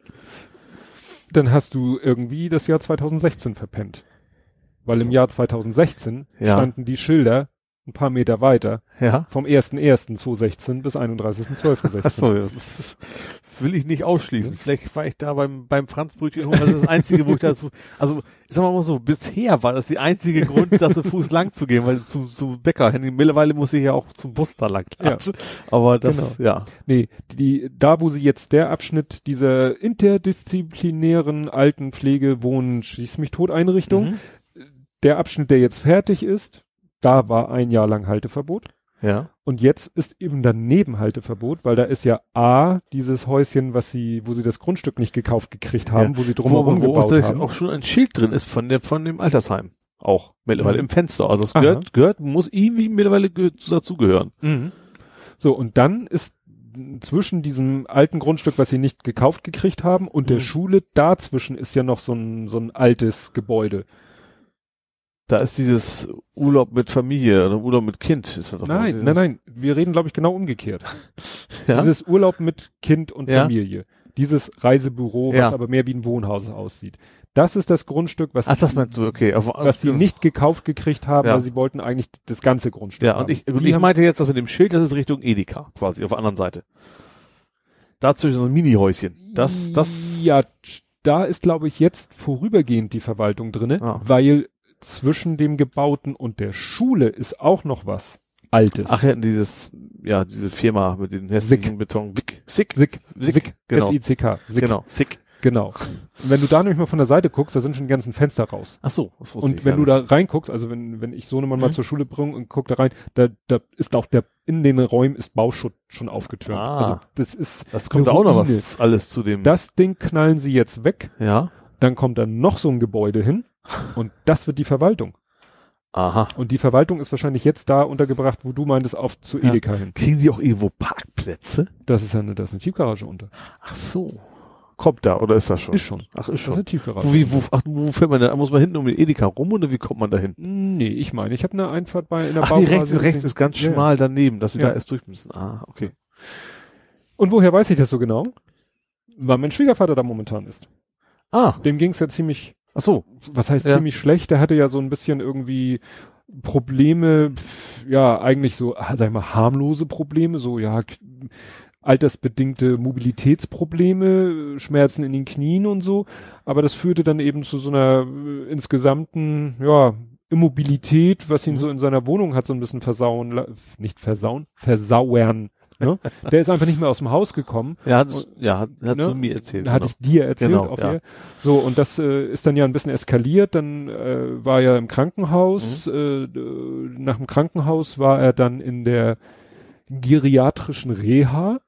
Dann hast du irgendwie das Jahr 2016 verpennt. Weil im Jahr 2016 Ja. standen die Schilder ein paar Meter weiter Ja. vom 1.1.2016 bis 31.12.16. Ach so, ja, das will ich nicht ausschließen. Vielleicht war ich da beim, beim Franzbrötchen holen, das ist das einzige, wo ich da so, also, ich sag mal so, bisher war das die einzige Grund, da zu Fuß lang zu gehen, weil zu, zu Bäcker, mittlerweile muss ich ja auch zum Bus da lang. Ja. Aber das, Genau. ja. Nee, die, da wo sie jetzt der Abschnitt dieser interdisziplinären Altenpflege, Wohnen, schieß mich tot Einrichtung, Mhm. der Abschnitt, der jetzt fertig ist, da war ein Jahr lang Halteverbot. Ja. Und jetzt ist eben daneben Halteverbot, weil da ist ja A, dieses Häuschen, was sie, wo sie das Grundstück nicht gekauft gekriegt haben, wo sie drumherum wo, wo gebaut tatsächlich haben. auch schon ein Schild drin ist von der, von dem Altersheim. Auch mittlerweile Mhm. im Fenster. Also es gehört, gehört, muss irgendwie mittlerweile ge dazugehören. Mhm. So, und dann ist zwischen diesem alten Grundstück, was sie nicht gekauft gekriegt haben, und der Mhm. Schule, dazwischen ist ja noch so ein, so ein altes Gebäude. Da ist dieses Urlaub mit Familie oder Urlaub mit Kind. Ist doch Nein, nein, nein, wir reden, glaube ich, genau umgekehrt. (laughs) Ja? Dieses Urlaub mit Kind und Ja. Familie. Dieses Reisebüro, Ja. was aber mehr wie ein Wohnhaus aussieht. Das ist das Grundstück, was, Ach, das meinst du, okay. Auf, was sie nicht gekauft gekriegt haben, Ja. weil sie wollten eigentlich das ganze Grundstück Ja, haben. und ich, und ich haben- meinte jetzt, dass mit dem Schild, das ist Richtung Edeka, quasi, auf der anderen Seite. Dazwischen so ein Mini-Häuschen. Das, das, Ja, da ist, glaube ich, jetzt vorübergehend die Verwaltung drinne, Ah. weil zwischen dem Gebauten und der Schule ist auch noch was Altes. ach ja, dieses, ja, diese Firma mit den hässlichen Sick. Beton, Wick, Sick, Sick, Sick, Sick, genau. S-I-C-K, Sick, genau, Sick. genau. Und wenn du da nämlich mal von der Seite guckst, da sind schon die ganzen Fenster raus. Ach so, das Und wenn du da reinguckst, also wenn, wenn ich so eine Mann mal Mhm. zur Schule bringe und guck da rein, da, da ist auch der, in den Räumen ist Bauschutt schon aufgetürmt. Ah. Also das ist, das kommt auch noch was alles zu dem. das Ding knallen sie jetzt weg, ja. dann kommt da noch so ein Gebäude hin und das wird die Verwaltung. Aha. Und die Verwaltung ist wahrscheinlich jetzt da untergebracht, wo du meintest, auf zu Ja. Edeka hin. Kriegen die auch irgendwo Parkplätze? Das ist ja eine, das ist eine Tiefgarage unter. Ach so. Kommt da, oder ist das schon? Ist schon. Ach, ist Das ist schon. eine Tiefgarage. Wo, wie, wo, ach, wo fährt man da? Muss man hinten um den Edeka rum oder wie kommt man da hin? Nee, ich meine, ich habe eine Einfahrt bei in der Ach, die Bauphase rechts, rechts ist ganz Ja. schmal daneben, dass sie Ja. da erst durch müssen. Ah, okay. Und woher weiß ich das so genau? Weil mein Schwiegervater da momentan ist. Ah, Dem ging's ja ziemlich, ach so. was heißt Ja. ziemlich schlecht? Der hatte ja so ein bisschen irgendwie Probleme, ja, eigentlich so, ah, sag ich mal, harmlose Probleme, so, ja, altersbedingte Mobilitätsprobleme, Schmerzen in den Knien und so. Aber das führte dann eben zu so einer äh, insgesamten, ja, Immobilität, was ihn Mhm. so in seiner Wohnung hat so ein bisschen versauen, nicht versauen, versauern. Ne? Der ist einfach nicht mehr aus dem Haus gekommen. Ja, hat, ja, hat, hat Ne? zu mir erzählt. Hatte genau. ich dir erzählt Genau, ja. So, und das äh, ist dann ja ein bisschen eskaliert. Dann äh, war er im Krankenhaus. Mhm. Äh, nach dem Krankenhaus war er dann in der geriatrischen Reha.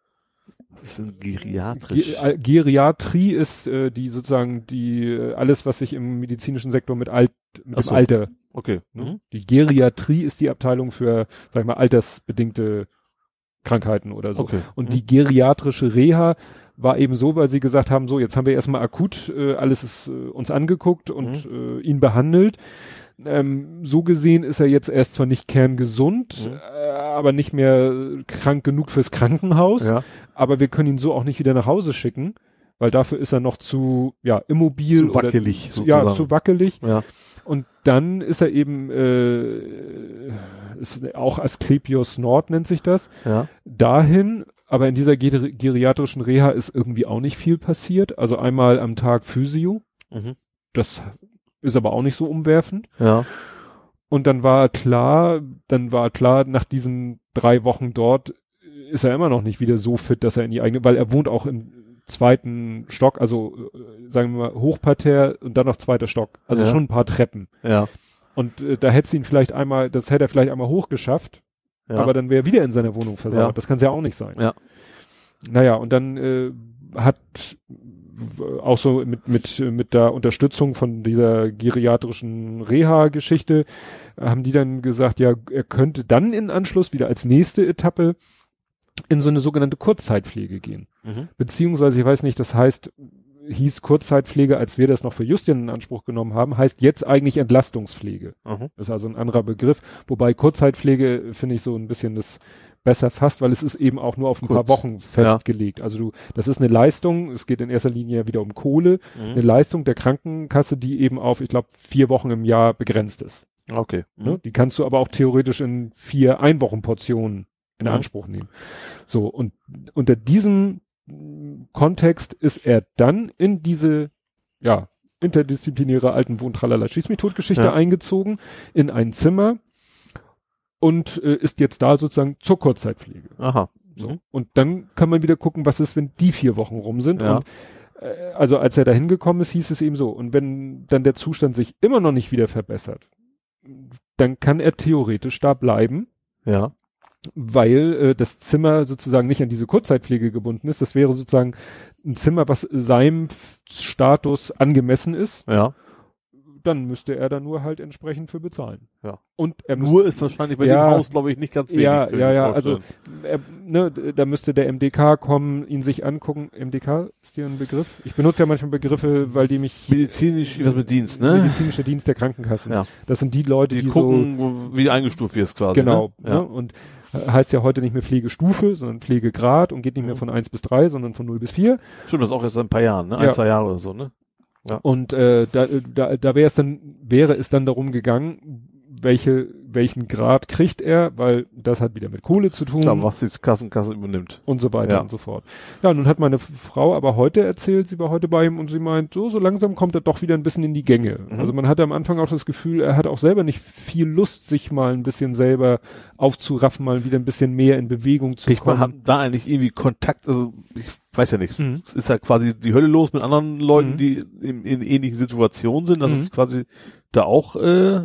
Das ist ein geriatrisch. Ge äh, Geriatrie ist äh, die sozusagen die äh, alles, was sich im medizinischen Sektor mit Alt mit Ach dem so. Alter. okay. Ne? Mhm. Die Geriatrie ist die Abteilung für, sag ich mal, altersbedingte Krankheiten oder so. Okay. Und Mhm. die geriatrische Reha war eben so, weil sie gesagt haben, so, jetzt haben wir erstmal akut äh, alles ist, äh, uns angeguckt und Mhm. äh, ihn behandelt. Ähm, so gesehen ist er jetzt erst zwar nicht kerngesund, Mhm. äh, aber nicht mehr krank genug fürs Krankenhaus. Ja. Aber wir können ihn so auch nicht wieder nach Hause schicken, weil dafür ist er noch zu ja immobil Zu wackelig, oder, ja sozusagen. zu wackelig. Ja. Und dann ist er eben, äh, ist auch Asklepios Nord nennt sich das, Ja. dahin, aber in dieser geri geriatrischen Reha ist irgendwie auch nicht viel passiert. Also einmal am Tag Physio, Mhm. das ist aber auch nicht so umwerfend. Ja. Und dann war klar, dann war klar, nach diesen drei Wochen dort ist er immer noch nicht wieder so fit, dass er in die eigene, weil er wohnt auch im zweiten Stock, also äh, sagen wir mal Hochparterre und dann noch zweiter Stock. Also Ja. schon ein paar Treppen. Ja. Und äh, da hätte ihn vielleicht einmal, das hätte er vielleicht einmal hochgeschafft, Ja. aber dann wäre er wieder in seiner Wohnung versaut. Ja. Das kann es ja auch nicht sein. Ja. Naja, und dann äh, hat auch so mit, mit, mit der Unterstützung von dieser geriatrischen Reha-Geschichte haben die dann gesagt, ja, er könnte dann in Anschluss wieder als nächste Etappe in so eine sogenannte Kurzzeitpflege gehen. Mhm. Beziehungsweise, ich weiß nicht, das heißt, hieß Kurzzeitpflege, als wir das noch für Justin in Anspruch genommen haben, heißt jetzt eigentlich Entlastungspflege. Mhm. Das ist also ein anderer Begriff. Wobei Kurzzeitpflege finde ich so ein bisschen das besser fasst, weil es ist eben auch nur auf ein paar Kurz. Wochen festgelegt. Also du, das ist eine Leistung, es geht in erster Linie wieder um Kohle, eine Mhm. Leistung der Krankenkasse, die eben auf, ich glaube, vier Wochen im Jahr begrenzt ist. Okay. Ne? Mhm. Die kannst du aber auch theoretisch in vier Einwochenportionen in Mhm. Anspruch nehmen. So, und unter diesem Kontext ist er dann in diese, ja, interdisziplinäre alten Wohntralala Schieß mich tot Geschichte Ja. eingezogen, in ein Zimmer und äh, ist jetzt da sozusagen zur Kurzzeitpflege. Aha. So. Mhm. Und dann kann man wieder gucken, was ist, wenn die vier Wochen rum sind. Ja. Und äh, also als er da hingekommen ist, hieß es eben so. Und wenn dann der Zustand sich immer noch nicht wieder verbessert, dann kann er theoretisch da bleiben, Ja. Weil äh, das Zimmer sozusagen nicht an diese Kurzzeitpflege gebunden ist. Das wäre sozusagen ein Zimmer, was seinem Status angemessen ist. Ja. Dann müsste er da nur halt entsprechend für bezahlen. Ja. Und er Nur ist wahrscheinlich bei Ja. dem Haus, glaube ich, nicht ganz wenig. Ja, ja, ja, vorstellen. er, ne, da müsste der MDK kommen, ihn sich angucken. MDK ist dir ein Begriff? Ich benutze ja manchmal Begriffe, weil die mich Medizinisch, was mit Dienst, ne? medizinischer Dienst der Krankenkassen. Ja. Das sind die Leute, Die, die, gucken, wo, wie eingestuft wirst quasi. so genau. Ne? Ne? Ja. Und äh, heißt ja heute nicht mehr Pflegestufe, sondern Pflegegrad und geht nicht mehr von eins bis drei, sondern von 0 bis 4. Stimmt, das ist auch erst ein paar Jahren, ne? Ja. Ein, zwei Jahre oder so, ne? Und äh, da, da, da wäre es dann, wäre es dann darum gegangen, welche, welchen Grad kriegt er, weil das hat wieder mit Kohle zu tun. Klar, was jetzt Kassenkasse übernimmt. und so weiter Ja. und so fort. Ja, nun hat meine Frau aber heute erzählt, sie war heute bei ihm und sie meint, so, so langsam kommt er doch wieder ein bisschen in die Gänge. Mhm. Also man hatte am Anfang auch das Gefühl, er hat auch selber nicht viel Lust, sich mal ein bisschen selber aufzuraffen, mal wieder ein bisschen mehr in Bewegung zu man kommen. hat da eigentlich irgendwie Kontakt, also ich weiß ja nicht. Mhm. Es ist ja quasi die Hölle los mit anderen Leuten, Mhm. die in, in ähnlichen Situationen sind, dass Mhm. es quasi da auch äh,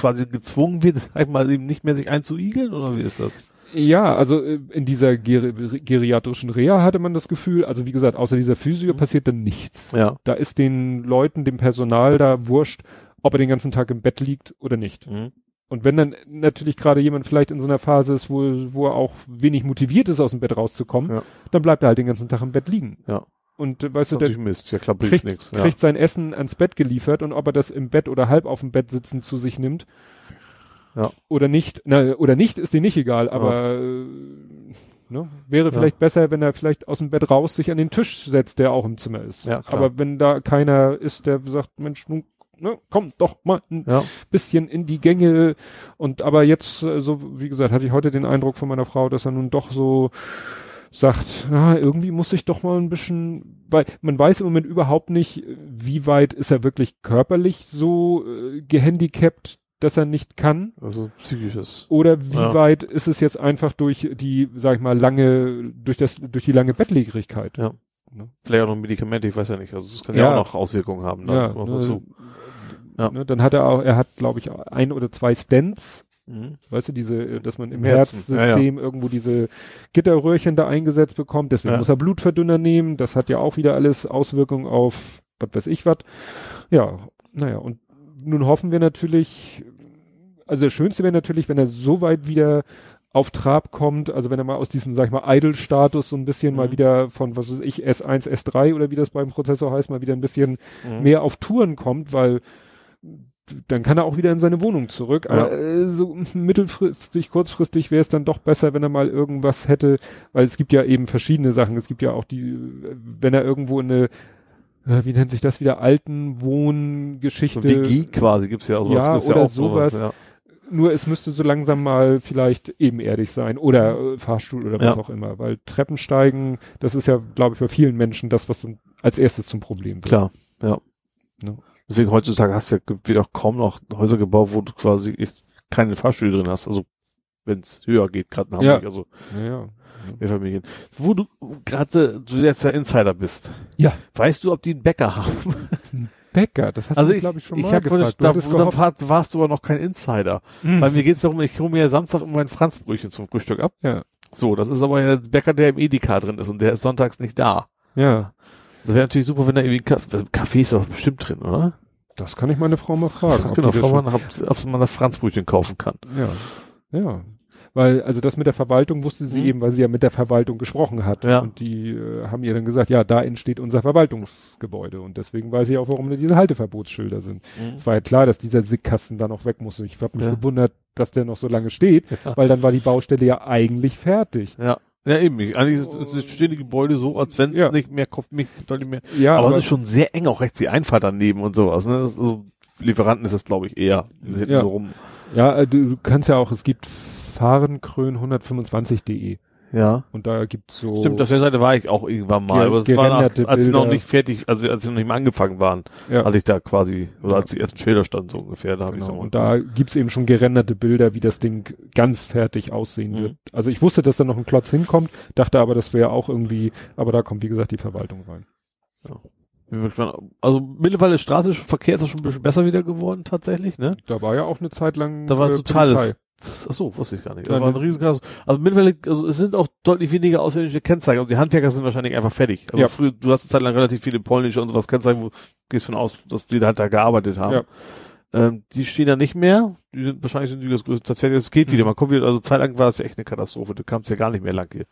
quasi gezwungen wird, (laughs) sag ich mal, eben nicht mehr sich einzuigeln oder wie ist das? Ja, also äh, in dieser geri geriatrischen Reha hatte man das Gefühl, also wie gesagt, außer dieser Physio Mhm. passiert dann nichts. Ja. Da ist den Leuten, dem Personal da wurscht, ob er den ganzen Tag im Bett liegt oder nicht. Mhm. Und wenn dann natürlich gerade jemand vielleicht in so einer Phase ist, wo, wo er auch wenig motiviert ist, aus dem Bett rauszukommen, Ja. dann bleibt er halt den ganzen Tag im Bett liegen. Ja. Und äh, Das weißt ist du, der Mist. Ja klar, kriegt, nichts. Ja. kriegt sein Essen ans Bett geliefert und ob er das im Bett oder halb auf dem Bett sitzen zu sich nimmt Ja. oder nicht, na, oder nicht, ist dir nicht egal, aber äh, ne, wäre vielleicht besser, wenn er vielleicht aus dem Bett raus sich an den Tisch setzt, der auch im Zimmer ist. Ja, aber wenn da keiner ist, der sagt, Mensch, nun, ne, komm doch mal ein Ja. bisschen in die Gänge und aber jetzt äh, so wie gesagt hatte ich heute den Eindruck von meiner Frau, dass er nun doch so sagt, na, irgendwie muss ich doch mal ein bisschen, weil man weiß im Moment überhaupt nicht, wie weit ist er wirklich körperlich so äh, gehandicapt, dass er nicht kann Also psychisches. oder wie Ja. weit ist es jetzt einfach durch die, sag ich mal, lange durch das durch die lange Bettlägerigkeit. Ja. Ne? Vielleicht auch noch Medikamente, ich weiß ja nicht. Also es kann ja, Ja. auch noch Auswirkungen haben. Dann Ja, ne, dazu. Ja. Ne, dann hat er auch, er hat glaube ich ein oder zwei Stents Mhm. Weißt du, diese, äh, dass man im Im Herzen. Herzsystem irgendwo diese Gitterröhrchen da eingesetzt bekommt, deswegen Ja. muss er Blutverdünner nehmen, das hat ja auch wieder alles Auswirkungen auf, was weiß ich was. Ja, naja, und nun hoffen wir natürlich, also das Schönste wäre natürlich, wenn er so weit wieder auf Trab kommt, also wenn er mal aus diesem, sag ich mal, Idle-Status so ein bisschen mal Mhm. wieder von, was weiß ich, S1, S3 oder wie das beim Prozessor heißt, mal wieder ein bisschen Mhm. mehr auf Touren kommt, weil dann kann er auch wieder in seine Wohnung zurück. Ja. Aber äh, so mittelfristig, kurzfristig wäre es dann doch besser, wenn er mal irgendwas hätte, weil es gibt ja eben verschiedene Sachen. Es gibt ja auch die, wenn er irgendwo in eine äh, wie nennt sich das wieder, alten Wohngeschichte. WG quasi gibt's ja auch sowas. Ja, oder auch sowas. ja. Nur es müsste so langsam mal vielleicht ebenerdig sein oder äh, Fahrstuhl oder was Ja. auch immer, weil Treppensteigen, das ist ja, glaube ich, für vielen Menschen das, was als erstes zum Problem wird. Klar, ja. Ne? Deswegen heutzutage hast du ja, wird auch kaum noch Häuser gebaut, wo du quasi keine Fahrstühle drin hast. Also wenn es höher geht, gerade in Ja. Hamburg, also Ja, ja. Mehrfamilien. Wo du gerade, du jetzt ja Insider bist. Ja. Weißt du, ob die einen Bäcker haben? Bäcker, das hast also du, glaube ich, schon ich mal habe gefragt. Da, da gehofft- war, warst du aber noch kein Insider. Hm. Weil mir geht's darum, ich hole mir ja samstags um mein Franzbrötchen zum Frühstück ab. Ja. So, das ist aber ja der Bäcker, der im Edeka drin ist und der ist sonntags nicht da. Ja, Das wäre natürlich super, wenn da irgendwie ein Kaffee, Kaffee ist das bestimmt drin, oder? Das kann ich meine Frau mal fragen. ob genau, das mal, nach, ob, ob sie mal ein Franzbrötchen kaufen kann. Ja. Ja. Weil, also das mit der Verwaltung wusste sie Mhm. eben, weil sie ja mit der Verwaltung gesprochen hat. Ja. Und die äh, haben ihr dann gesagt, ja, da entsteht unser Verwaltungsgebäude. Und deswegen weiß ich auch, warum da diese Halteverbotsschilder sind. Es war ja klar, dass dieser Sickkasten da noch weg muss. Ich habe mich Ja. gewundert, dass der noch so lange steht, (laughs) Ja. weil dann war die Baustelle ja eigentlich fertig. Ja. Ja, eben. Eigentlich ist ist das stehende Gebäude so, als wenn es Ja. nicht mehr, Kopf, nicht, deutlich mehr. Ja, aber aber, es ist schon sehr eng, auch rechts die Einfahrt daneben und sowas, ne? Das ist so, Lieferanten ist das, glaube ich, eher. Die Ja. so rum. ja, äh, du, du kannst ja auch, es gibt fahrenkrön125.de Ja. und da gibt's so Stimmt, auf der Seite war ich auch irgendwann mal, aber es war nach, als sie noch nicht fertig, also als sie noch nicht mal angefangen waren, ja, als ich da quasi, oder Ja. als die ersten Schilder standen, so ungefähr, da habe ich Genau. so Und da gibt's eben schon gerenderte Bilder, wie das Ding ganz fertig aussehen Mhm. wird. Also ich wusste, dass da noch ein Klotz hinkommt, dachte aber, das wäre auch irgendwie, aber da kommt, wie gesagt, die Verwaltung rein. Gespannt. Also mittlerweile ist Straße, Verkehr ist auch schon ein bisschen besser wieder geworden, tatsächlich, ne? Da war ja auch eine Zeit lang Da war äh, es total, Polizei. Ach so, wusste ich gar nicht. Ja, Das war ein. Riesenchaos. Also mittlerweile, also es sind auch deutlich weniger ausländische Kennzeichen. Also die Handwerker sind wahrscheinlich einfach fertig. Also Ja. früher, du hast eine Zeit lang relativ viele polnische und sowas Kennzeichen, wo du gehst von aus, dass die halt da gearbeitet haben. Ja. Ähm, die stehen da nicht mehr. Die sind, wahrscheinlich sind die das größte fertig. Es geht Mhm. wieder. Man kommt wieder, also zeitlang war es ja echt eine Katastrophe. Du kamst ja gar nicht mehr lang hier.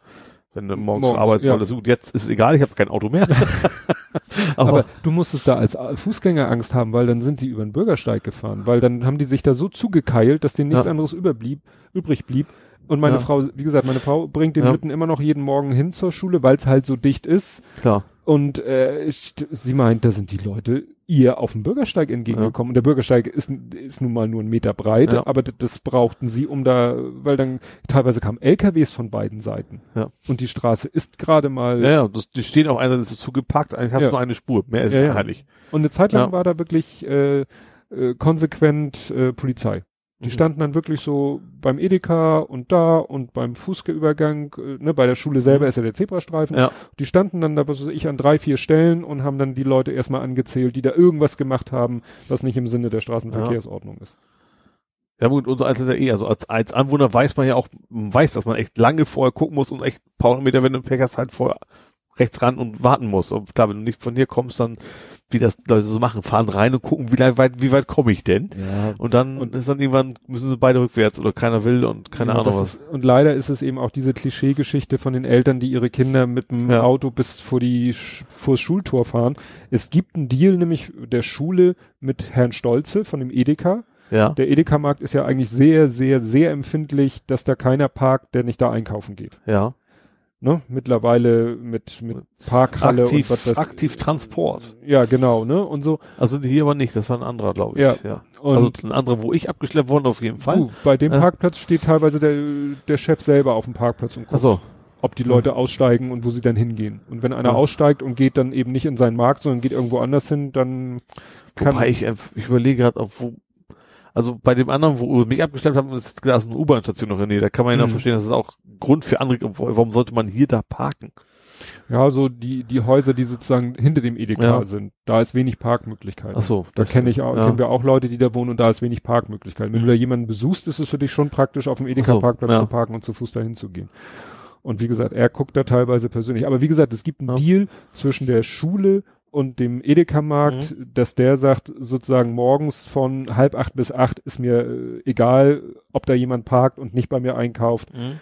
Wenn du morgens, Morgens, zur Arbeit ja. Gut, jetzt ist es egal, ich habe kein Auto mehr. (laughs) (laughs) aber, Aber du musstest da als Fußgänger Angst haben, weil dann sind die über den Bürgersteig gefahren, weil dann haben die sich da so zugekeilt, dass denen nichts Ja. anderes überblieb, übrig blieb. Und meine Ja. Frau, wie gesagt, meine Frau bringt den Ja. Lütten immer noch jeden Morgen hin zur Schule, weil es halt so dicht ist. klar. Und äh, ich, sie meint, da sind die Leute ihr auf dem Bürgersteig entgegengekommen. Und der Bürgersteig ist, ist nun mal nur ein Meter breit, Ja. aber das brauchten sie, um da, weil dann teilweise kamen LKWs von beiden Seiten. Ja. Und die Straße ist gerade mal. Ja, ja, das, die stehen auf einer, das ist zugepackt, eigentlich hast Ja. du nur eine Spur. Mehr ist Ja, ja, ja. eigentlich. Und eine Zeit lang Ja. war da wirklich äh, äh, konsequent äh, Polizei. Die Mhm. standen dann wirklich so beim Edeka und da und beim Fußgängerübergang, äh, ne, bei der Schule selber Mhm. ist ja der Zebrastreifen. Ja. Die standen dann da, was weiß ich, an drei, vier Stellen und haben dann die Leute erstmal angezählt, die da irgendwas gemacht haben, was nicht im Sinne der Straßenverkehrsordnung ist. Ja gut, unser als eh, also als, als Anwohner weiß man ja auch, weiß, dass man echt lange vorher gucken muss und echt ein paar Meter, wenn du Pech hast, halt vorher rechts ran und warten muss. Und klar, wenn du nicht von hier kommst, dann, wie das Leute so machen, fahren rein und gucken, wie weit, wie weit komme ich denn? Ja. Und dann Und- ist dann irgendwann, müssen sie beide rückwärts oder keiner will und keine Ja, Ahnung was. Ist, und leider ist es eben auch diese Klischeegeschichte von den Eltern, die ihre Kinder mit dem Ja. Auto bis vor die vors Schultor fahren. Es gibt einen Deal nämlich der Schule mit Herrn Stolze von dem Edeka. Ja, Der Edeka-Markt ist ja eigentlich sehr, sehr, sehr empfindlich, dass da keiner parkt, der nicht da einkaufen geht. ja. Ne? Mittlerweile mit, mit Parkhalle Aktiv, und was das. aktiv Transport. Ja, genau, ne? Und so. Also hier aber nicht, das war ein anderer, glaube ich. Ja. ja. Also ein anderer, wo ich abgeschleppt worden auf jeden Fall. du, bei dem Ja. Parkplatz steht teilweise der, der Chef selber auf dem Parkplatz und guckt, Achso, ob die Leute aussteigen und wo sie dann hingehen. Und wenn einer Ja. aussteigt und geht dann eben nicht in seinen Markt, sondern geht irgendwo anders hin, dann kann wobei ich, äh, ich überlege gerade, ob wo, also bei dem anderen, wo mich abgeschleppt haben, ist da ist eine U-Bahn-Station noch in der Nähe. Da kann man ja noch Mhm. verstehen, das ist auch Grund für andere, warum sollte man hier da parken? ja so die die Häuser, die sozusagen hinter dem Edeka Ja. sind, da ist wenig Parkmöglichkeiten. Ach so, Da kenne ich auch, ja. kennen wir auch Leute, die da wohnen und da ist wenig Parkmöglichkeiten. Wenn du da jemanden besuchst, ist es für dich schon praktisch, auf dem Edeka-Parkplatz ja. zu parken und zu Fuß dahin zu gehen. Und wie gesagt, er guckt da teilweise persönlich. Aber wie gesagt, es gibt einen. Deal zwischen der Schule und dem Edeka-Markt, dass der sagt, sozusagen morgens von halb acht bis acht ist mir äh, egal, ob da jemand parkt und nicht bei mir einkauft. Mhm.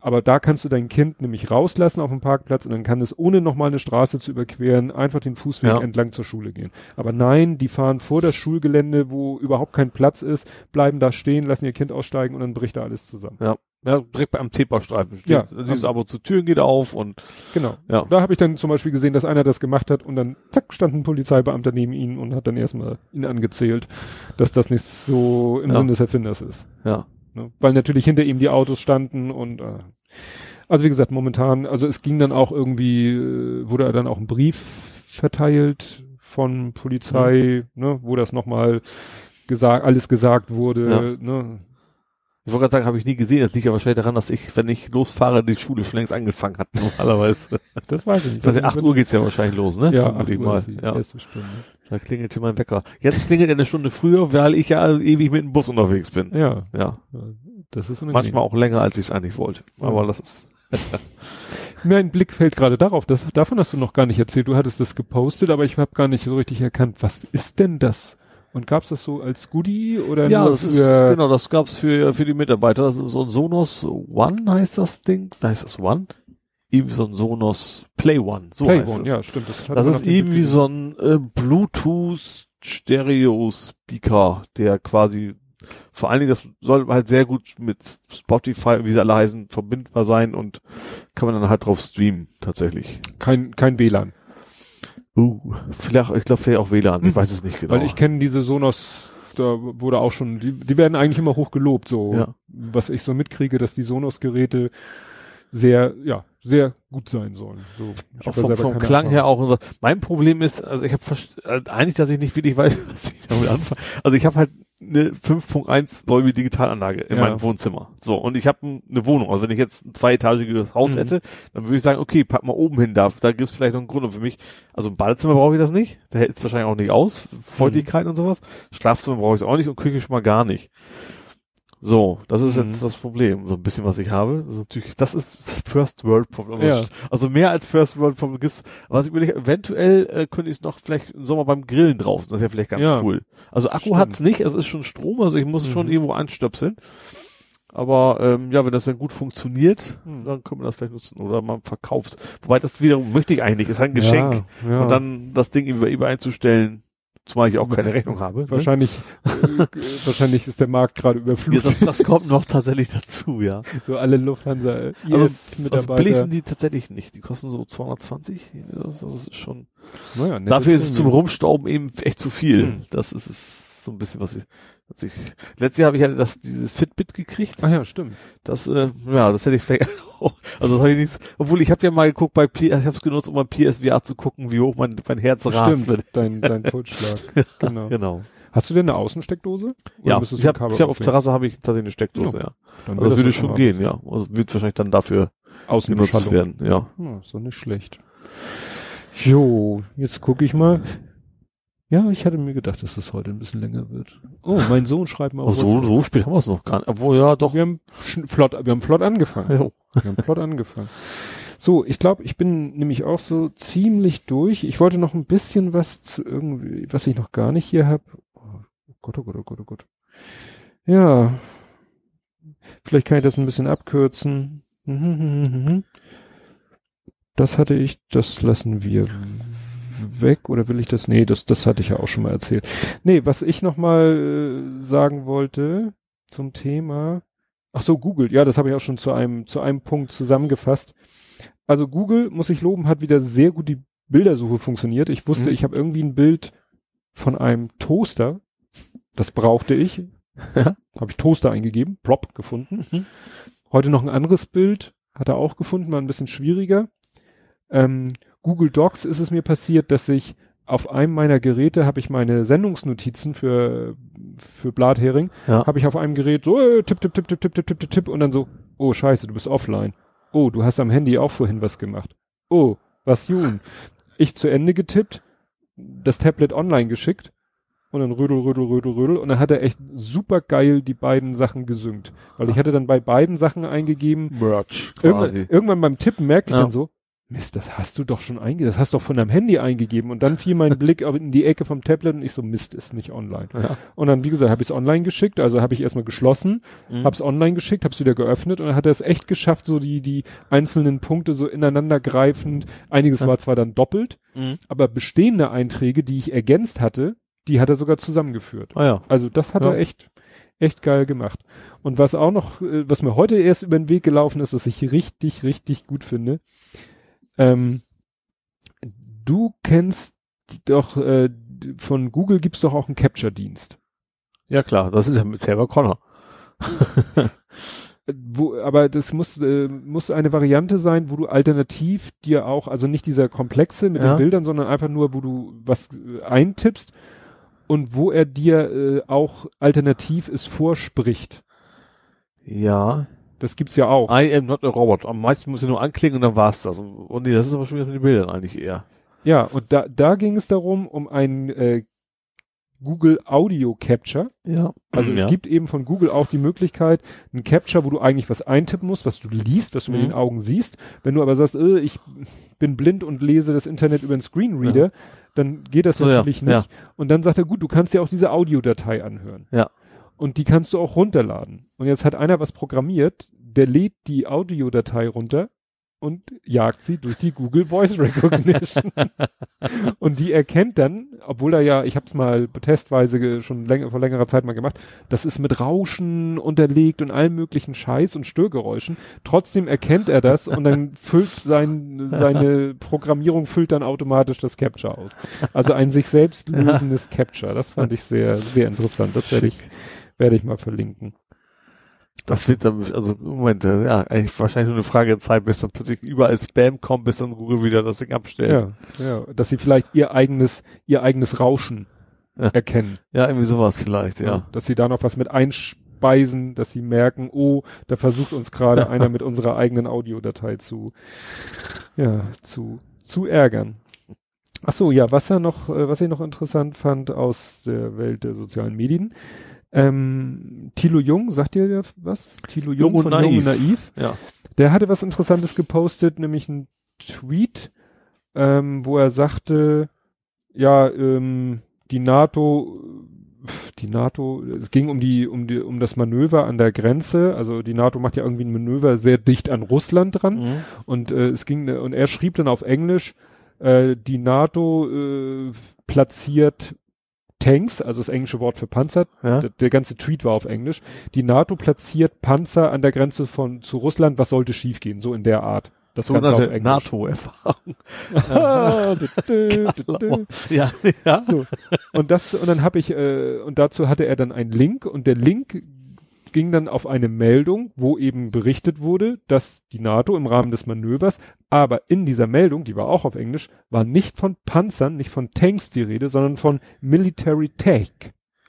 Aber da kannst du dein Kind nämlich rauslassen auf dem Parkplatz und dann kann es, ohne nochmal eine Straße zu überqueren, einfach den Fußweg Ja. entlang zur Schule gehen. Aber nein, die fahren vor das Schulgelände, wo überhaupt kein Platz ist, bleiben da stehen, lassen ihr Kind aussteigen und dann bricht da alles zusammen. Ja, direkt am T-Baustreifen steht. Ja. Siehst du aber zu Türen geht auf und Genau. Ja. Da habe ich dann zum Beispiel gesehen, dass einer das gemacht hat und dann zack stand ein Polizeibeamter neben ihm und hat dann erstmal ihn angezählt, dass das nicht so im Ja. Sinne des Erfinders ist. ja. Ne? Weil natürlich hinter ihm die Autos standen und äh, also wie gesagt, momentan, also es ging dann auch irgendwie, äh, wurde dann auch ein Brief verteilt von Polizei, ne, wo das nochmal gesagt, alles gesagt wurde, ne. Ich wollte gerade sagen, habe ich nie gesehen. Das liegt ja wahrscheinlich daran, dass ich, wenn ich losfahre, die Schule schon längst angefangen hat, (laughs) normalerweise. Das weiß ich nicht. Nicht, 8 Uhr geht's ja wahrscheinlich los, ne? Ja, Vermute 8 ich Uhr mal. ist die Ja. erste Stunde. Da klingelt hier mein Wecker. Jetzt klingelt er eine Stunde früher, weil ich ja ewig mit dem Bus unterwegs bin. Ja, Ja. das ist. Manchmal auch länger, als ich es eigentlich wollte. Ja. Aber das ist, (laughs) (laughs) Mein Blick fällt gerade darauf, das, davon hast du noch gar nicht erzählt. Du hattest das gepostet, aber ich habe gar nicht so richtig erkannt, was ist denn das? Und gab's das so als Goodie oder ja, nur das ist, genau, das gab's für, für die Mitarbeiter. Das ist so ein Sonos One heißt das Ding. Da heißt das One. Eben so ein Sonos Play One. So Play heißt One, es. ja, stimmt. Das, Das ist auf dem eben Bild wie gesehen. so ein äh, Bluetooth Stereo Speaker, der quasi vor allen Dingen, das soll halt sehr gut mit Spotify, wie sie alle heißen, verbindbar sein und kann man dann halt drauf streamen, tatsächlich. kein, kein WLAN. Uh, vielleicht, ich glaube, vielleicht auch WLAN, ich Hm. weiß es nicht genau. Weil ich kenne diese Sonos, da wurde auch schon, die, die werden eigentlich immer hoch gelobt, so Ja. was ich so mitkriege, dass die Sonos-Geräte sehr, ja, sehr gut sein sollen. So, auch vom, vom Klang her Erfahrung. auch. und so. Mein Problem ist, also ich habe äh, eigentlich, dass ich nicht wirklich weiß, (laughs) was ich damit anfange. Also ich habe halt eine 5.1 Dolby Digitalanlage in Ja. meinem Wohnzimmer. So, und ich habe eine Wohnung. Also wenn ich jetzt ein zweietagiges Haus Mhm. hätte, dann würde ich sagen, okay, pack mal oben hin da. Da gibt's vielleicht noch einen Grund. Und für mich, also im Badezimmer brauche ich das nicht. Da hält es wahrscheinlich auch nicht aus. Feuchtigkeit und sowas. Schlafzimmer brauche ich es auch nicht und Küche schon mal gar nicht. So, das ist Mhm. jetzt das Problem, so ein bisschen, was ich habe. Das ist natürlich, das ist das First World Problem. Ja. Also mehr als First World Problem gibt's. Was ich überlege, eventuell äh, könnte ich es noch vielleicht im Sommer beim Grillen drauf. Das wäre vielleicht ganz Ja. cool. Also Akku Stimmt. hat's nicht, es ist schon Strom, also ich muss es schon Mhm. irgendwo anstöpseln. Aber ähm, ja, wenn das dann gut funktioniert, Mhm. dann kann man das vielleicht nutzen oder man verkauft. Wobei das wiederum möchte ich eigentlich, ist halt ein Geschenk. Ja, ja. Und dann das Ding über eBay einzustellen, zumal ich auch keine Rechnung habe. ne? wahrscheinlich, (laughs) äh, wahrscheinlich ist der Markt gerade Ja, überflutet. das, das kommt noch tatsächlich dazu, ja. So alle Lufthansa äh, (laughs) Also, IS also billig sind die tatsächlich nicht. Die kosten so 220. Das, das ist schon. naja, Dafür ist es zum. Rumstauben eben echt zu viel. Hm. Das ist es so ein bisschen, was ich, ich letztes Jahr habe ich ja das, dieses Fitbit gekriegt. Ach ja, stimmt. Das, äh, ja, das hätte ich vielleicht (laughs) auch, also das habe ich nichts, obwohl ich habe ja mal geguckt bei P, ich habe es genutzt, um beim PSVR zu gucken, wie hoch mein, mein Herz rast. Stimmt, dein, dein (laughs) Pulsschlag. genau. Genau. Hast du denn eine Außensteckdose? Oder Ja, ich habe hab auf? Terrasse habe ich tatsächlich eine Steckdose, Ja, ja. Dann Aber das würde schon gehen, ja. Also wird wahrscheinlich dann dafür genutzt werden, ja. Ja, ist doch nicht schlecht. Jo, jetzt gucke ich mal. Ja, ich hatte mir gedacht, dass das heute ein bisschen länger wird. Oh, mein Sohn schreibt mal Aber auf so, so spät haben wir es noch gar nicht. Obwohl, ja, doch. Wir haben flott, wir haben flott angefangen. Ja. Wir haben flott angefangen. So, ich glaube, ich bin nämlich auch so ziemlich durch. Ich wollte noch ein bisschen was zu irgendwie, was ich noch gar nicht hier habe. Oh Gott, oh Gott, oh Gott, oh Gott. Ja. Vielleicht kann ich das ein bisschen abkürzen. Mhm, Das hatte ich, das lassen wir weg oder will ich das? Nee, das, das hatte ich ja auch schon mal erzählt. Nee, was ich noch mal äh, sagen wollte zum Thema, ach so, Google, ja, das habe ich auch schon zu einem, zu einem Punkt zusammengefasst. Also Google, muss ich loben, hat wieder sehr gut die Bildersuche funktioniert. Ich wusste, Mhm. ich habe irgendwie ein Bild von einem Toaster, das brauchte ich. Ja. habe ich Toaster eingegeben, Prop gefunden. Mhm. Heute noch ein anderes Bild, hat er auch gefunden, war ein bisschen schwieriger. Ähm, Google Docs ist es mir passiert, dass ich auf einem meiner Geräte habe ich meine Sendungsnotizen für für Blathering, Ja. habe ich auf einem Gerät so äh, tipp tipp tipp tipp tipp tipp tipp tipp tipp und dann so oh Scheiße, du bist offline. Oh, du hast am Handy auch vorhin was gemacht. Oh, was Jun. Ich zu Ende getippt, das Tablet online geschickt und dann rödel, rödel, rödel, rödel und dann hat er echt super geil die beiden Sachen gesynkt. Weil ich hatte dann bei beiden Sachen eingegeben, Merch irgendwann, quasi. irgendwann beim Tippen merkte ich Ja. dann so, Mist, das hast du doch schon eingegeben, das hast du doch von deinem Handy eingegeben und dann fiel mein Blick in die Ecke vom Tablet und ich so, Mist, ist nicht online. Ja. Und dann, wie gesagt, habe ich es online geschickt, also habe ich erstmal geschlossen, Mhm. hab's online geschickt, hab's wieder geöffnet und dann hat er es echt geschafft, so die, die einzelnen Punkte so ineinander greifend. Einiges Ja. war zwar dann doppelt, Mhm. aber bestehende Einträge, die ich ergänzt hatte, die hat er sogar zusammengeführt. Ah ja. Also das hat Ja. er echt, Echt geil gemacht. Und was auch noch, äh, was mir heute erst über den Weg gelaufen ist, was ich richtig, richtig gut finde, ähm, du kennst doch, äh, von Google gibt's doch auch einen Capture-Dienst. Ja klar, das ist ja mit Sarah Connor. wo, aber das muss, äh, muss eine Variante sein, wo du alternativ dir auch, also nicht dieser komplexe mit Ja. den Bildern, sondern einfach nur, wo du was äh, eintippst und wo er dir äh, auch alternativ es vorspricht. Ja. Das gibt's ja auch. I am not a robot. Am meisten muss ich nur anklicken und dann war's das. Und, nee, das ist aber schon wieder mit den Bildern eigentlich eher. Ja, und da, da ging es darum, um ein äh, Google Audio Capture. Ja. Also ja. es gibt eben von Google auch die Möglichkeit, ein Capture, wo du eigentlich was eintippen musst, was du liest, was du mit Mhm. den Augen siehst. Wenn du aber sagst, äh, ich bin blind und lese das Internet über einen Screenreader, dann geht das So, ja, natürlich nicht. ja. Und dann sagt er, gut, du kannst ja auch diese Audiodatei anhören. Ja. Und die kannst du auch runterladen. Und jetzt hat einer was programmiert, der lädt die Audiodatei runter und jagt sie durch die Google Voice Recognition. (laughs) und die erkennt dann, obwohl er ja, ich habe es mal testweise schon länger, vor längerer Zeit mal gemacht, das ist mit Rauschen unterlegt und allem möglichen Scheiß und Störgeräuschen. Trotzdem erkennt er das und dann (laughs) füllt sein, seine Programmierung füllt dann automatisch das Capture aus. Also ein sich selbst lösendes Capture. Das fand ich sehr, sehr interessant. Das werde ich, werde ich mal verlinken. Das wird dann, also Moment, äh, ja, eigentlich wahrscheinlich nur eine Frage der Zeit, bis dann plötzlich überall Spam kommt, bis dann Google wieder das Ding abstellt. Ja, ja, dass sie vielleicht ihr eigenes, ihr eigenes Rauschen Ja. erkennen. Ja, irgendwie sowas vielleicht, ja. Dass sie da noch was mit einspeisen, dass sie merken, oh, da versucht uns gerade (laughs) einer mit unserer eigenen Audiodatei zu, ja, zu, zu ärgern. Ach so, ja, was er noch, äh, was ich noch interessant fand aus der Welt der sozialen Medien. Ähm, Thilo Jung, sagt ihr ja was? Thilo Jung, Jung und von Naiv. Jung und Naiv. Ja. Der hatte was Interessantes gepostet, nämlich ein Tweet, ähm, wo er sagte, ja, ähm, die NATO, die NATO, es ging um die, um die, um das Manöver an der Grenze. Also die NATO macht ja irgendwie ein Manöver sehr dicht an Russland dran. Mhm. Und äh, es ging, und er schrieb dann auf Englisch, äh, die NATO äh, platziert Tanks, also das englische Wort für Panzer, Ja. der, der ganze Tweet war auf Englisch. Die NATO platziert Panzer an der Grenze von zu Russland. Was sollte schiefgehen? So in der Art. Das Ganze auf Sogenannte Englisch. NATO-Erfahrung. (laughs) Ah, ja, ja. so. Und das, und dann habe ich, äh, und dazu hatte er dann einen Link und der Link ging dann auf eine Meldung, wo eben berichtet wurde, dass die NATO im Rahmen des Manövers, aber in dieser Meldung, die war auch auf Englisch, war nicht von Panzern, nicht von Tanks die Rede, sondern von Military Tech,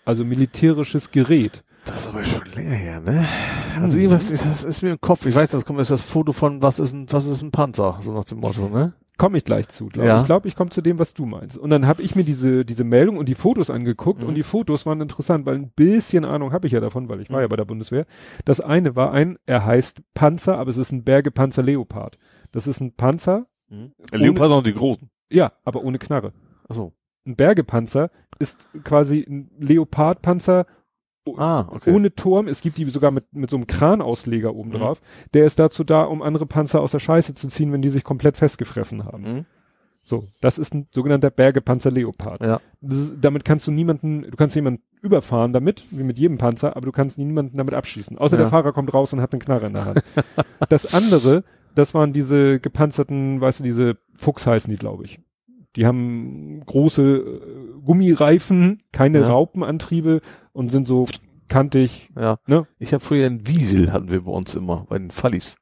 also militärisches Gerät. Das ist aber schon länger her, ne? Also irgendwas, ist- das ist mir im Kopf. Ich weiß, das kommt jetzt das Foto von, was ist ein, was ist ein Panzer? So nach dem Motto, ne? Komme ich gleich zu, glaube Ja. ich. Ich glaube, ich komme zu dem, was du meinst. Und dann habe ich mir diese, diese Meldung und die Fotos angeguckt Mhm. und die Fotos waren interessant, weil ein bisschen Ahnung habe ich ja davon, weil ich war Mhm. ja bei der Bundeswehr. Das eine war ein, er heißt Panzer, aber es ist ein Bergepanzer Leopard. Das ist ein Panzer, Der Leopard sind auch die großen. ja, aber ohne Knarre. Achso. Ein Bergepanzer ist quasi ein Leopardpanzer Ah, okay. ohne Turm. Es gibt die sogar mit, mit so einem Kranausleger oben Mhm. drauf. Der ist dazu da, um andere Panzer aus der Scheiße zu ziehen, wenn die sich komplett festgefressen haben. Mhm. So, das ist ein sogenannter Bergepanzer Leopard. Ja. Ist, damit kannst du niemanden, du kannst jemanden überfahren damit, wie mit jedem Panzer, aber du kannst niemanden damit abschießen. Außer Ja. der Fahrer kommt raus und hat eine Knarre in der Hand. das andere, das waren diese gepanzerten, weißt du, diese Fuchs heißen die, glaube ich. Die haben große äh, Gummireifen, keine Ja. Raupenantriebe und sind so kantig. Ja. Ne? Ich habe früher einen Wiesel, hatten wir bei uns immer, bei den Fallis.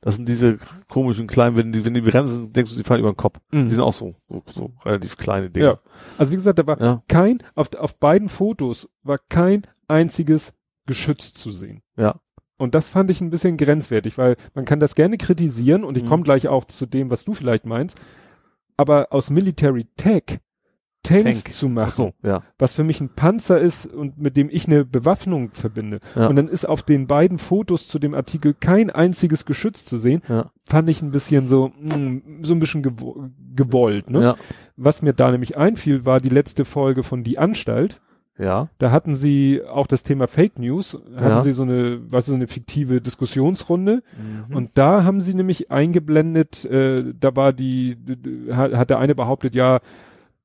Das sind diese komischen kleinen, wenn die, wenn die bremsen, denkst du, die fallen über den Kopf. Die sind auch so, so, so relativ kleine Dinge. Ja. Also wie gesagt, da war Ja. kein, auf, auf beiden Fotos war kein einziges Geschütz zu sehen. Ja. Und das fand ich ein bisschen grenzwertig, weil man kann das gerne kritisieren und ich Mhm. komme gleich auch zu dem, was du vielleicht meinst. Aber aus Military Tech Tanks Tank. zu Ach machen, so, ja. was für mich ein Panzer ist und mit dem ich eine Bewaffnung verbinde. Ja. Und dann ist auf den beiden Fotos zu dem Artikel kein einziges Geschütz zu sehen, Ja. fand ich ein bisschen so, mm, so ein bisschen gewo gewollt. Ne? Was mir da nämlich einfiel, war die letzte Folge von Die Anstalt. Ja. Da hatten sie auch das Thema Fake News, hatten Ja. sie so eine, was so eine fiktive Diskussionsrunde. Mhm. Und da haben sie nämlich eingeblendet, äh, da war die, hat, hat der eine behauptet, ja,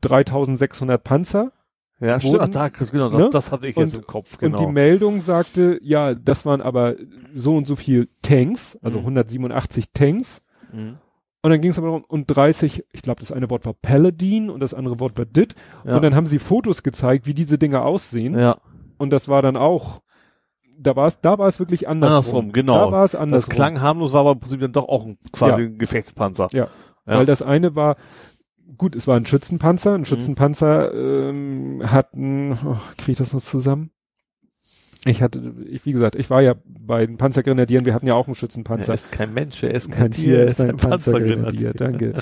3600 Panzer. Ja, stimmt. Ach, da, genau, das, Ne? das hatte ich Und- jetzt im Kopf, genau. Und die Meldung sagte, ja, das waren aber so und so viel Tanks, also Mhm. 187 Tanks. Mhm. Und dann ging es aber darum, und 30, ich glaube, das eine Wort war Paladin und das andere Wort war Dit. Ja. Und dann haben sie Fotos gezeigt, wie diese Dinger aussehen. ja, Und das war dann auch, da war es, da war es wirklich andersrum. Andersrum, genau. Da war es das andersrum. klang harmlos, war aber im Prinzip dann doch auch ein, quasi ein Gefechtspanzer. Ja. Ja. Weil das eine war, gut, es war ein Schützenpanzer. Mhm. Ein Schützenpanzer ähm, hat ein, oh, kriege ich das noch zusammen? Ich hatte, ich, wie gesagt, ich war ja bei den Panzergrenadieren, wir hatten ja auch einen Schützenpanzer. Er ist kein Mensch, er ist Kein Tier ist ein Panzergrenadier, danke.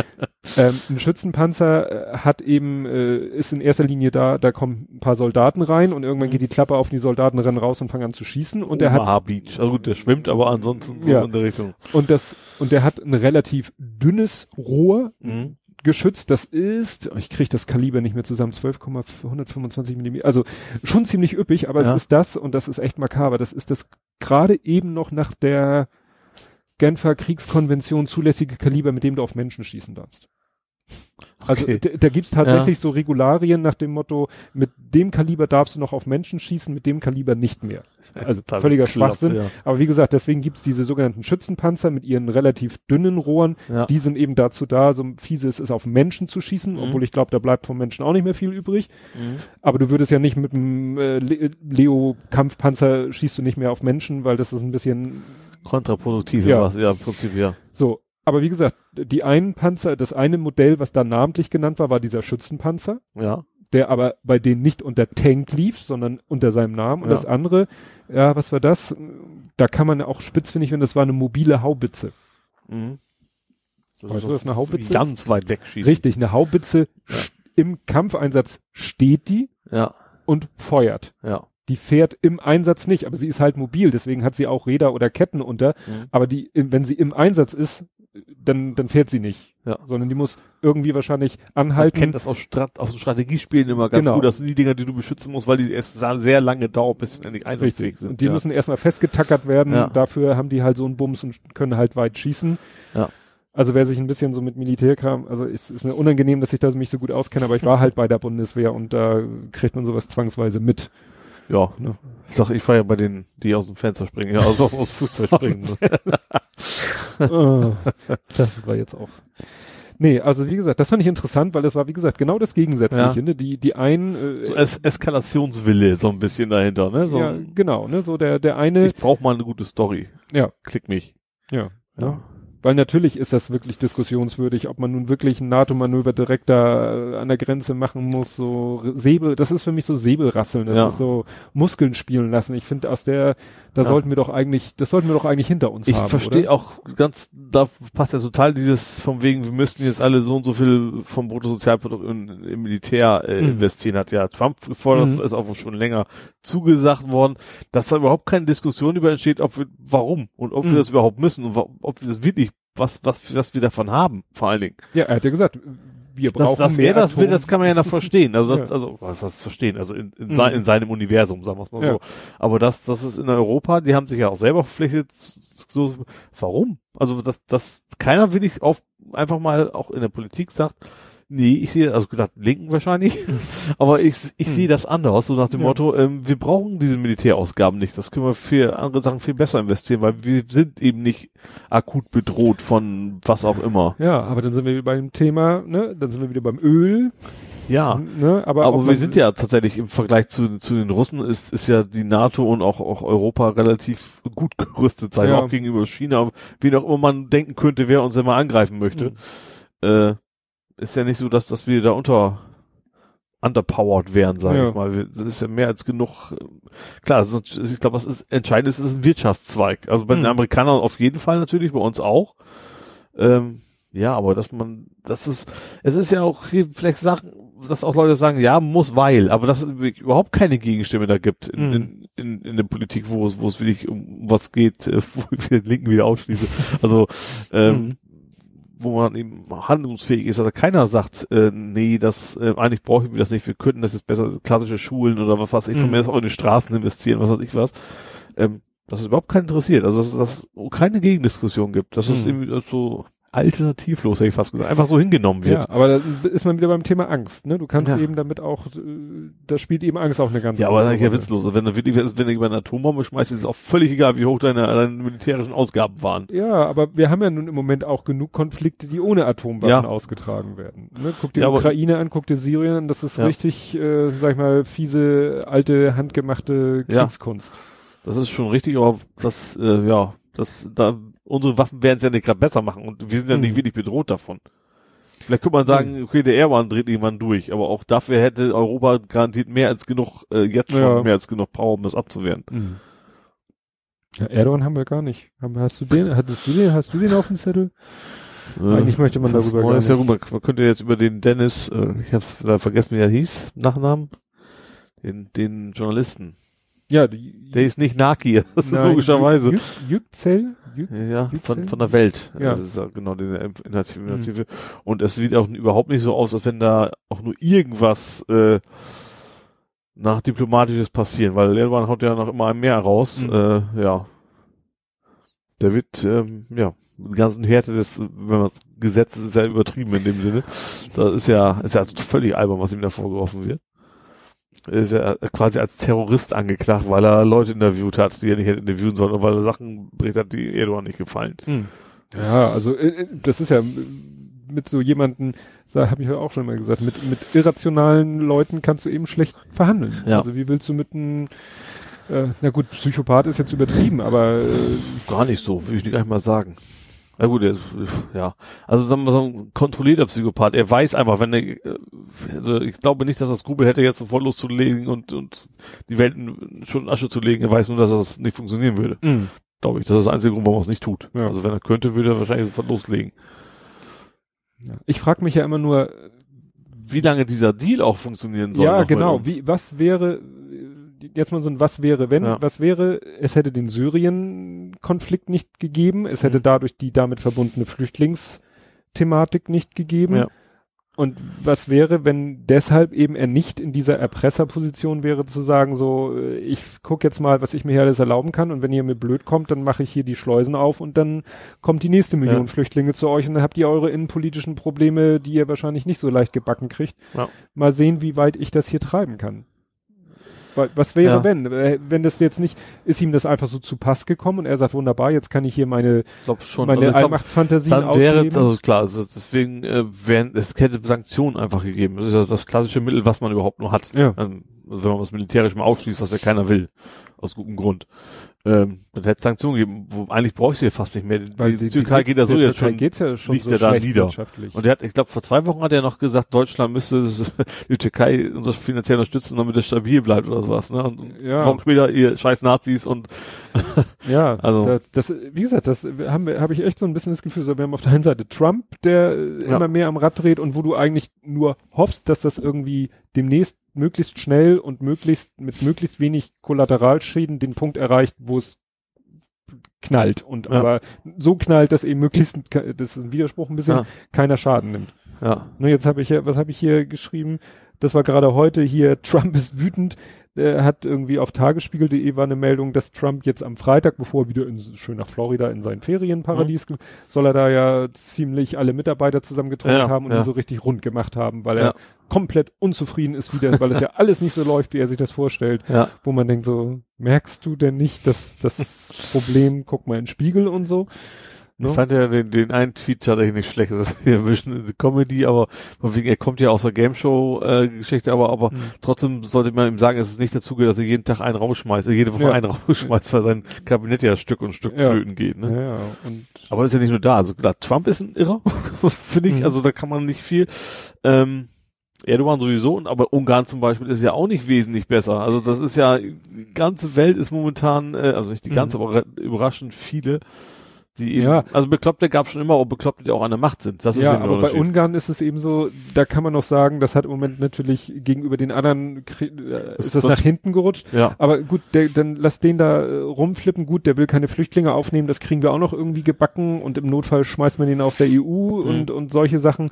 (laughs) ähm, ein Schützenpanzer äh, hat eben, äh, ist in erster Linie da, da kommen ein paar Soldaten rein und irgendwann Mhm. geht die Klappe auf, die Soldaten rennen raus und fangen an zu schießen und der hat Omaha Beach. Also gut, der schwimmt, aber ansonsten so Ja. in der Richtung. und das und der hat ein relativ dünnes Rohr Mhm. Geschützt. Das ist, ich kriege das Kaliber nicht mehr zusammen, 12,125 Millimeter. Also schon ziemlich üppig, aber Ja. es ist das und das ist echt makaber. Das ist das gerade eben noch nach der Genfer Kriegskonvention zulässige Kaliber, mit dem du auf Menschen schießen darfst. Also Okay. da gibt's tatsächlich so Regularien nach dem Motto, mit dem Kaliber darfst du noch auf Menschen schießen, mit dem Kaliber nicht mehr. (laughs) Also völliger bekloppt, Schwachsinn. Ja. Aber wie gesagt, deswegen gibt's diese sogenannten Schützenpanzer mit ihren relativ dünnen Rohren, Ja. die sind eben dazu da, so fiese es ist, auf Menschen zu schießen, Mhm. obwohl ich glaube, da bleibt vom Menschen auch nicht mehr viel übrig. Mhm. Aber du würdest ja nicht mit dem äh, Le Leo-Kampfpanzer schießt du nicht mehr auf Menschen, weil das ist ein bisschen Kontraproduktiv, Ja. ja. Was, ja, im Prinzip, ja. so. Aber wie gesagt, die einen Panzer, das eine Modell, was da namentlich genannt war, war dieser Schützenpanzer, Ja. der aber bei denen nicht unter Tank lief, sondern unter seinem Namen. Und Ja. das andere, ja, was war das? Da kann man auch spitzfindig werden, das war eine mobile Haubitze. Mhm. Weißt du, was eine Haubitze Ganz weit wegschießen. Richtig, eine Haubitze Ja. im Kampfeinsatz steht die Ja, und feuert. ja. Die fährt im Einsatz nicht, aber sie ist halt mobil, deswegen hat sie auch Räder oder Ketten unter. Mhm. Aber die, wenn sie im Einsatz ist, dann, dann fährt sie nicht. Ja. Sondern die muss irgendwie wahrscheinlich Man anhalten. kennt das aus, Strat aus Strategiespielen immer ganz Genau. gut. Das sind die Dinger, die du beschützen musst, weil die erst sehr lange dauert, bis sie endlich einsatzfähig sind. Und die ja. müssen erstmal festgetackert werden. Ja. Dafür haben die halt so einen Bums und können halt weit schießen. Ja. Also wer sich ein bisschen so mit Militärkram, also ist, ist mir unangenehm, dass ich da mich so gut auskenne, aber ich war halt bei der Bundeswehr und da kriegt man sowas zwangsweise mit. ja. Ne? Doch, ich war ja bei denen, die aus dem Fenster springen, ja, also aus, (laughs) aus dem Flugzeug springen. (laughs) Das war jetzt auch. Nee, also wie gesagt, das fand ich interessant, weil das war, wie gesagt, genau das Gegensätzliche. Ja. Ne? Die, die einen, äh, so es Eskalationswille so ein bisschen dahinter, ne? So, ja, genau, ne? So der, der eine, ich brauche mal eine gute Story. Ja. Klick mich. ja, Ja. Weil natürlich ist das wirklich diskussionswürdig, ob man nun wirklich ein NATO-Manöver direkt da äh, an der Grenze machen muss, so Säbel, das ist für mich so Säbelrasseln, das Ja. ist so Muskeln spielen lassen. Ich finde aus der, da Ja. sollten wir doch eigentlich, das sollten wir doch eigentlich hinter uns Ich haben. verstehe oder? auch ganz, da passt ja total dieses von wegen, wir müssten jetzt alle so und so viel vom Bruttosozialprodukt im Militär äh, Mhm. investieren, hat ja Trump gefordert, Mhm. ist auch schon länger zugesagt worden, dass da überhaupt keine Diskussion über entsteht, ob wir, warum und ob Mhm. wir das überhaupt müssen und ob wir das wirklich, was, was, was wir davon haben, vor allen Dingen. Ja, er hat ja gesagt, wir brauchen dass mehr er das will, das kann man ja noch verstehen. Also das, (laughs) Ja. also was, verstehen, also in, in, Mhm. sein, in seinem Universum, sagen wir es mal Ja. so. Aber das, das ist in Europa, die haben sich ja auch selber verpflichtet, so, warum? Also dass, dass keiner will ich auf einfach mal auch in der Politik sagt, nee, ich sehe, also gedacht, Linken wahrscheinlich, (laughs) aber ich, ich Hm. sehe das anders, so nach dem Ja. Motto, ähm, wir brauchen diese Militärausgaben nicht, das können wir für andere Sachen viel besser investieren, weil wir sind eben nicht akut bedroht von was auch immer. Ja, aber dann sind wir wieder beim Thema, ne? Dann sind wir wieder beim Öl, Ja. ne? Aber, Aber wir sind ja tatsächlich im Vergleich zu, zu den Russen ist, ist ja die NATO und auch, auch Europa relativ gut gerüstet, sei Ja. auch gegenüber China, wen auch immer man denken könnte, wer uns immer angreifen möchte. Mhm. Äh, ist ja nicht so, dass, dass wir da unter underpowered wären, sage Ja. ich mal. Es ist ja mehr als genug. äh, Klar, sonst- ich glaube, was ist entscheidend ist, ist ein Wirtschaftszweig. Also bei den Mhm. Amerikanern auf jeden Fall natürlich, bei uns auch. Ähm, ja, aber dass man, das ist, es ist ja auch hier vielleicht Sachen, dass auch Leute sagen, ja, muss, weil, aber dass es überhaupt keine Gegenstimme da gibt in, Mhm. in, in, in der Politik, wo es, wo es wirklich um was geht, (laughs) wo ich den Linken wieder ausschließe. Also, ähm, Mhm. Wo man eben handlungsfähig ist, also keiner sagt, äh, nee, das äh, eigentlich brauchen wir das nicht, wir könnten das jetzt besser klassische Schulen oder was weiß ich, von Mhm. mir ist auch in die Straßen investieren, was weiß ich was. Ähm, dass es überhaupt keinen interessiert, also dass es keine Gegendiskussion gibt. Das ist Mhm. irgendwie so, alternativlos, hätte ich fast gesagt, einfach so hingenommen wird. Ja, aber da ist man wieder beim Thema Angst, ne? Du kannst Ja. eben damit auch, äh, da spielt eben Angst auch eine ganz Ja, aber das ist ja witzlos. Wenn du wirklich, wenn du über eine Atombombe schmeißt, ist es auch völlig egal, wie hoch deine, deine militärischen Ausgaben waren. Ja, aber wir haben ja nun im Moment auch genug Konflikte, die ohne Atomwaffen Ja. ausgetragen werden. Ne? Guck dir Ja, Ukraine an, guck dir Syrien an, das ist richtig, äh, sag ich mal, fiese, alte, handgemachte. Kriegskunst. Das ist schon richtig, aber das, äh, ja, das, da, unsere Waffen werden es ja nicht gerade besser machen und wir sind ja Hm. nicht wirklich bedroht davon. Vielleicht könnte man sagen, okay, der Erdogan dreht irgendwann durch, aber auch dafür hätte Europa garantiert mehr als genug, äh, jetzt schon Ja. mehr als genug Power, um das abzuwehren. Mhm. Ja, Erdogan haben wir gar nicht. Hast du den, hattest du den, hast du den auf dem Zettel? Eigentlich möchte man Äh, darüber gar Neues, ja nicht. man, man könnte jetzt über den Dennis, äh, ich hab's da vergessen, wie er hieß, Nachnamen, den, den Journalisten. Ja, die, Der ist nicht Naki, (laughs) das ist Nein, logischerweise. Jü- Yüksel? Jü- Ja, von, von der Welt. Ja. Das ist ja genau den Initiative. Mhm. Und es sieht auch überhaupt nicht so aus, als wenn da auch nur irgendwas äh, nach Diplomatisches passieren, weil Erdogan haut ja noch immer ein mehr raus. Mhm. Äh, ja. Der wird, ähm, ja, die ganzen Härte des, wenn man Gesetzes ist ja übertrieben in dem Sinne. Das ist ja, ist ja völlig albern, was ihm da vorgeworfen wird. Er ist ja quasi als Terrorist angeklagt, weil er Leute interviewt hat, die er nicht hätte interviewen sollen, und weil er Sachen berichtet hat, die Erdogan nicht gefallen. Ja, also äh, äh, das ist ja mit so jemanden, habe ich ja auch schon mal gesagt, mit, mit irrationalen Leuten kannst du eben schlecht verhandeln. Ja. Also wie willst du mit einem, äh, na gut, Psychopath ist jetzt übertrieben, aber äh, Gar nicht so, würde ich nicht mal sagen. Na gut, er ist, ja. Also sagen wir so ein kontrollierter Psychopath. Er weiß einfach, wenn er, also ich glaube nicht, dass er Skrupel hätte, jetzt sofort loszulegen und, und die Welt in- schon in Asche zu legen. Er weiß nur, dass das nicht funktionieren würde. mh, Glaube ich. Das ist der einzige Grund, warum er es nicht tut. Ja. Also wenn er könnte, würde er wahrscheinlich sofort loslegen. ja. ich frage mich ja immer nur, Wie lange dieser Deal auch funktionieren soll. ja genau, wie, was wäre, jetzt mal so ein Was wäre, wenn, Ja. was wäre, es hätte den Syrien-Konflikt nicht gegeben, es hätte Mhm. dadurch die damit verbundene Flüchtlingsthematik nicht gegeben. Ja. Und was wäre, wenn deshalb eben er nicht in dieser Erpresserposition wäre, zu sagen, so, äh, ich guck jetzt mal, was ich mir hier alles erlauben kann und wenn ihr mir blöd kommt, dann mache ich hier die Schleusen auf und dann kommt die nächste Million Ja. Flüchtlinge zu euch und dann habt ihr eure innenpolitischen Probleme, die ihr wahrscheinlich nicht so leicht gebacken kriegt. Ja. Mal sehen, wie weit ich das hier treiben kann. Wa- Was wäre, Ja. wenn? Äh, Wenn das jetzt nicht, ist ihm das einfach so zu Pass gekommen und er sagt, wunderbar, jetzt kann ich hier meine, Ich schon. meine Also glaub, Allmachtsfantasien dann wäre, ausleben. also klar, also deswegen äh, wären, es hätte Sanktionen einfach gegeben. Das ist ja das klassische Mittel, was man überhaupt nur hat. ja. Ähm, also wenn man das militärisch mal ausschließt, was ja keiner will, aus gutem Grund. Ähm, dann hätte es Sanktionen gegeben, wo eigentlich bräuchte sie fast nicht mehr. Die, die, Türkei geht ja so der jetzt schon. geht's ja schon liegt so ja da nieder. Und er hat, ich glaube, vor zwei Wochen hat er noch gesagt, Deutschland müsste (laughs) die Türkei uns finanziell unterstützen, damit es stabil bleibt oder sowas. Ne? Und Ja. Wochen später, ihr scheiß Nazis und (laughs) Ja, Also- da, das, wie gesagt, das haben wir, habe ich echt so ein bisschen das Gefühl, so wir haben auf der einen Seite Trump, der äh, Ja. immer mehr am Rad dreht und wo du eigentlich nur hoffst, dass das irgendwie demnächst möglichst schnell und möglichst mit möglichst wenig Kollateralschäden den Punkt erreicht, wo es knallt und Ja. aber so knallt, dass eben möglichst, das ist ein Widerspruch ein bisschen, Ja. keiner Schaden nimmt. ja. Ne, jetzt habe ich ja, was habe ich hier geschrieben? Das war gerade heute hier, Trump ist wütend. Er hat irgendwie auf tagesspiegel.de war eine Meldung, dass Trump jetzt am Freitag, bevor er wieder in, schön nach Florida in sein Ferienparadies, ge- soll er da ja ziemlich alle Mitarbeiter zusammengetroffen Ja, haben und ja. die so richtig rund gemacht haben, weil Ja. er komplett unzufrieden ist wieder, weil es ja (laughs) alles nicht so läuft, wie er sich das vorstellt, wo man denkt so, merkst du denn nicht, dass das (laughs) Problem, guck mal in den Spiegel und so. Ich Ne? fand ja den, den einen Tweet tatsächlich nicht schlecht. Das ist hier ein bisschen Comedy, aber von wegen, er kommt ja aus der Game Show äh, Geschichte, aber aber Mhm. trotzdem sollte man ihm sagen, es nicht dazu dass er jeden Tag einen rausschmeißt, äh, jede Woche Ja. einen rausschmeißt, weil sein Kabinett ja Stück und Stück Ja. flöten geht. Ne? Ja, ja, und Aber ist ja nicht nur da. Also klar, Trump ist ein Irrer, (laughs) finde ich. Mhm. Also da kann man nicht viel. Ähm, Erdogan sowieso, aber Ungarn zum Beispiel ist ja auch nicht wesentlich besser. Also das ist ja, die ganze Welt ist momentan, äh, also nicht die Mhm. ganze, aber re- überraschend viele, die eben, Ja. also Bekloppte gab schon immer, aber Bekloppte, die auch an der Macht sind. Das ist ja, der aber bei. Ungarn ist es eben so, da kann man noch sagen, das hat im Moment natürlich gegenüber den anderen, äh, ist das nach hinten gerutscht. Ja, Aber gut, der, dann lass den da äh, rumflippen. Gut, der will keine Flüchtlinge aufnehmen, das kriegen wir auch noch irgendwie gebacken und im Notfall schmeißt man den auf der EU Mhm. und, und solche Sachen.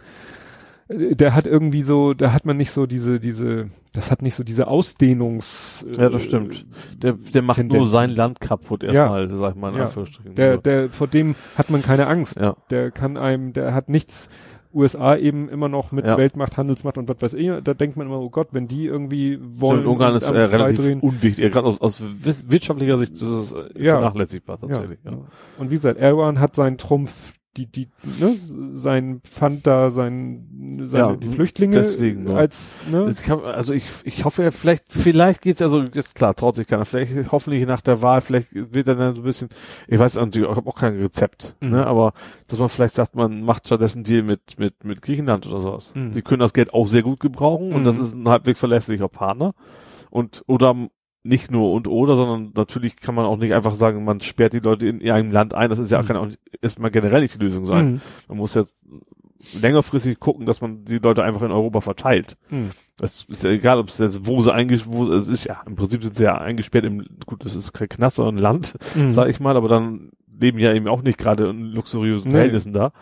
Äh, der hat irgendwie so, da hat man nicht so diese, diese, das hat nicht so diese Ausdehnungs. Ja, das stimmt. Der, der macht Tendenzen. nur sein Land kaputt erstmal, sag ich mal in Ja. Anführungsstrichen. Der, der, vor dem hat man keine Angst. ja. Der kann einem, der hat nichts. USA eben immer noch mit Ja. Weltmacht, Handelsmacht und was weiß ich. Da denkt man immer, oh Gott, wenn die irgendwie wollen. Stimmt, Ungarn und ist äh, relativ freidrehen. unwichtig. Ja, Gerade aus, aus wi- wirtschaftlicher Sicht ist es äh, Ja. vernachlässigbar tatsächlich. Ja. Ja. Und wie gesagt, Erdogan hat seinen Trumpf, die, die, ne, sein Pfand da, sein, seine, Ja, die Flüchtlinge deswegen, ja. als, ne? Kann, also ich, ich hoffe, vielleicht, vielleicht geht's ja so, jetzt klar, traut sich keiner, vielleicht hoffentlich nach der Wahl, vielleicht wird er dann so ein bisschen, ich weiß natürlich, ich habe auch kein Rezept, Mhm. ne, aber dass man vielleicht sagt, man macht stattdessen Deal mit, mit, mit Griechenland oder sowas. Mhm. Die können das Geld auch sehr gut gebrauchen und Mhm. das ist ein halbwegs verlässlicher Partner und, oder nicht nur und oder, sondern natürlich kann man auch nicht einfach sagen, man sperrt die Leute in einem Land ein, das ist ja auch Mhm. kann auch erstmal generell nicht die Lösung sein. Mhm. Man muss jetzt längerfristig gucken, dass man die Leute einfach in Europa verteilt. Mhm. Das ist ja egal, ob es jetzt, wo sie eingesperrt, wo, es ist ja, im Prinzip sind sie ja eingesperrt im, gut, das ist kein Knast, sondern Land, Mhm. sag ich mal, aber dann leben ja eben auch nicht gerade in luxuriösen Nee. Verhältnissen da,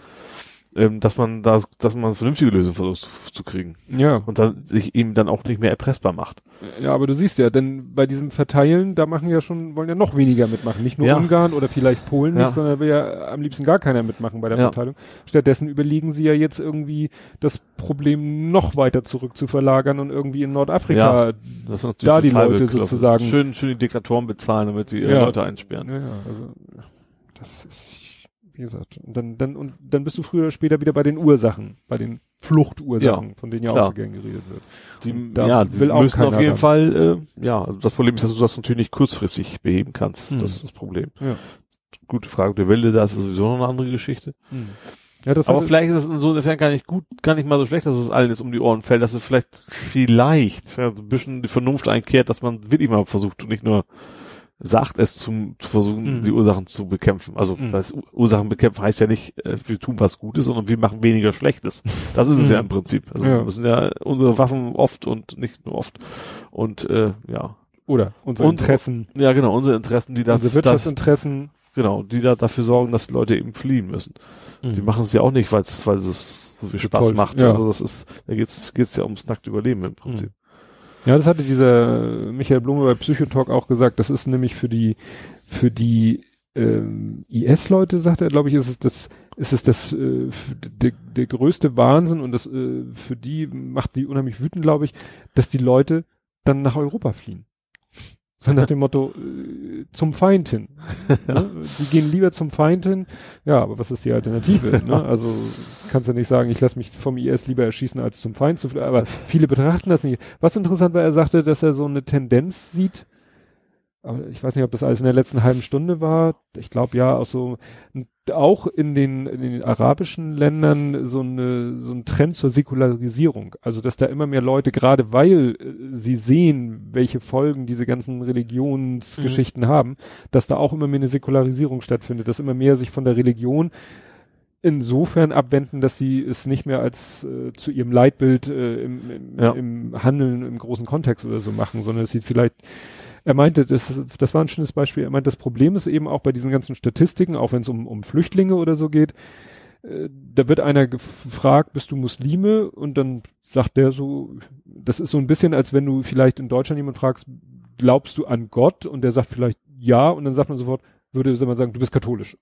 ähm, dass man da, dass man eine vernünftige Lösung versucht zu, zu kriegen. Ja. Und dann sich eben dann auch nicht mehr erpressbar macht. Ja, aber du siehst ja, denn bei diesem Verteilen, da machen ja schon, wollen ja noch weniger mitmachen. Nicht nur Ja. Ungarn oder vielleicht Polen Ja. nicht, sondern will ja am liebsten gar keiner mitmachen bei der Ja. Verteilung. Stattdessen überlegen sie ja jetzt irgendwie, das Problem noch weiter zurück zu verlagern und irgendwie in Nordafrika. Das ist natürlich Da die Leute sozusagen- Schön, schön die Diktatoren bezahlen, damit die ihre Ja. Leute einsperren. Ja, ja, also das ist, wie gesagt, und dann, dann, und dann bist du früher oder später wieder bei den Ursachen, bei den Fluchtursachen, von denen ja klar. auch so gern geredet wird. Die, ja, die müssen auf jeden ran. Fall, äh, ja, also das Problem ist, dass du das natürlich nicht kurzfristig beheben kannst. Hm. Das ist das Problem. Ja. Gute Frage. Der Wille, da ist sowieso noch eine andere Geschichte. Ja, das Aber vielleicht ist es insofern gar nicht gut, gar nicht mal so schlecht, dass es allen jetzt um die Ohren fällt, dass es vielleicht, vielleicht, ja, so ein bisschen die Vernunft einkehrt, dass man wirklich mal versucht und nicht nur sagt, es zum, zu versuchen, Mhm. die Ursachen zu bekämpfen. Also, Mhm. das Ur- Ursachen bekämpfen heißt ja nicht, äh, wir tun was Gutes, sondern wir machen weniger Schlechtes. Das ist es Mhm. ja im Prinzip. Also, Ja. das sind ja unsere Waffen oft und nicht nur oft. Und, äh, ja. oder unsere Und- Interessen, Ja, genau, unsere Interessen, die da, unsere Wirtschaftsinteressen. genau, die da dafür sorgen, dass die Leute eben fliehen müssen. Die Mhm. machen es ja auch nicht, weil es, weil es so viel Spaß toll, macht. ja. Also das ist, da geht's, geht's ja ums nackte Überleben im Prinzip. Ja, das hatte dieser Michael Blume bei Psychotalk auch gesagt. Das ist nämlich für die, für die ähm, IS-Leute, sagt er, glaube ich, ist es das, ist es das äh, der, der größte Wahnsinn und das äh, für die macht die unheimlich wütend, glaube ich, dass die Leute dann nach Europa fliehen. (laughs) So nach dem Motto äh, zum Feind hin. Ne? (laughs) Die gehen lieber zum Feind hin. Ja, aber was ist die Alternative? ne? Also kannst du nicht sagen, ich lasse mich vom IS lieber erschießen, als zum Feind zu fliehen. Aber (laughs) viele betrachten das nicht. Was interessant war, er sagte, dass er so eine Tendenz sieht. Aber ich weiß nicht, ob das alles in der letzten halben Stunde war. Ich glaube ja, auch so auch in den, in den arabischen Ländern so eine so ein Trend zur Säkularisierung. Also dass da immer mehr Leute, gerade weil äh, sie sehen, welche Folgen diese ganzen Religionsgeschichten haben, dass da auch immer mehr eine Säkularisierung stattfindet, dass immer mehr sich von der Religion insofern abwenden, dass sie es nicht mehr als äh, zu ihrem Leitbild äh, im, im, Ja. im Handeln im großen Kontext oder so machen, sondern dass sie vielleicht er meinte, das, das war ein schönes Beispiel. Er meinte, das Problem ist eben auch bei diesen ganzen Statistiken, auch wenn es um, um Flüchtlinge oder so geht, äh, da wird einer gefragt, bist du Muslime? Und dann sagt der so, das ist so ein bisschen, als wenn du vielleicht in Deutschland jemand fragst, glaubst du an Gott? Und der sagt vielleicht ja, und dann sagt man sofort, würde man sagen, du bist katholisch.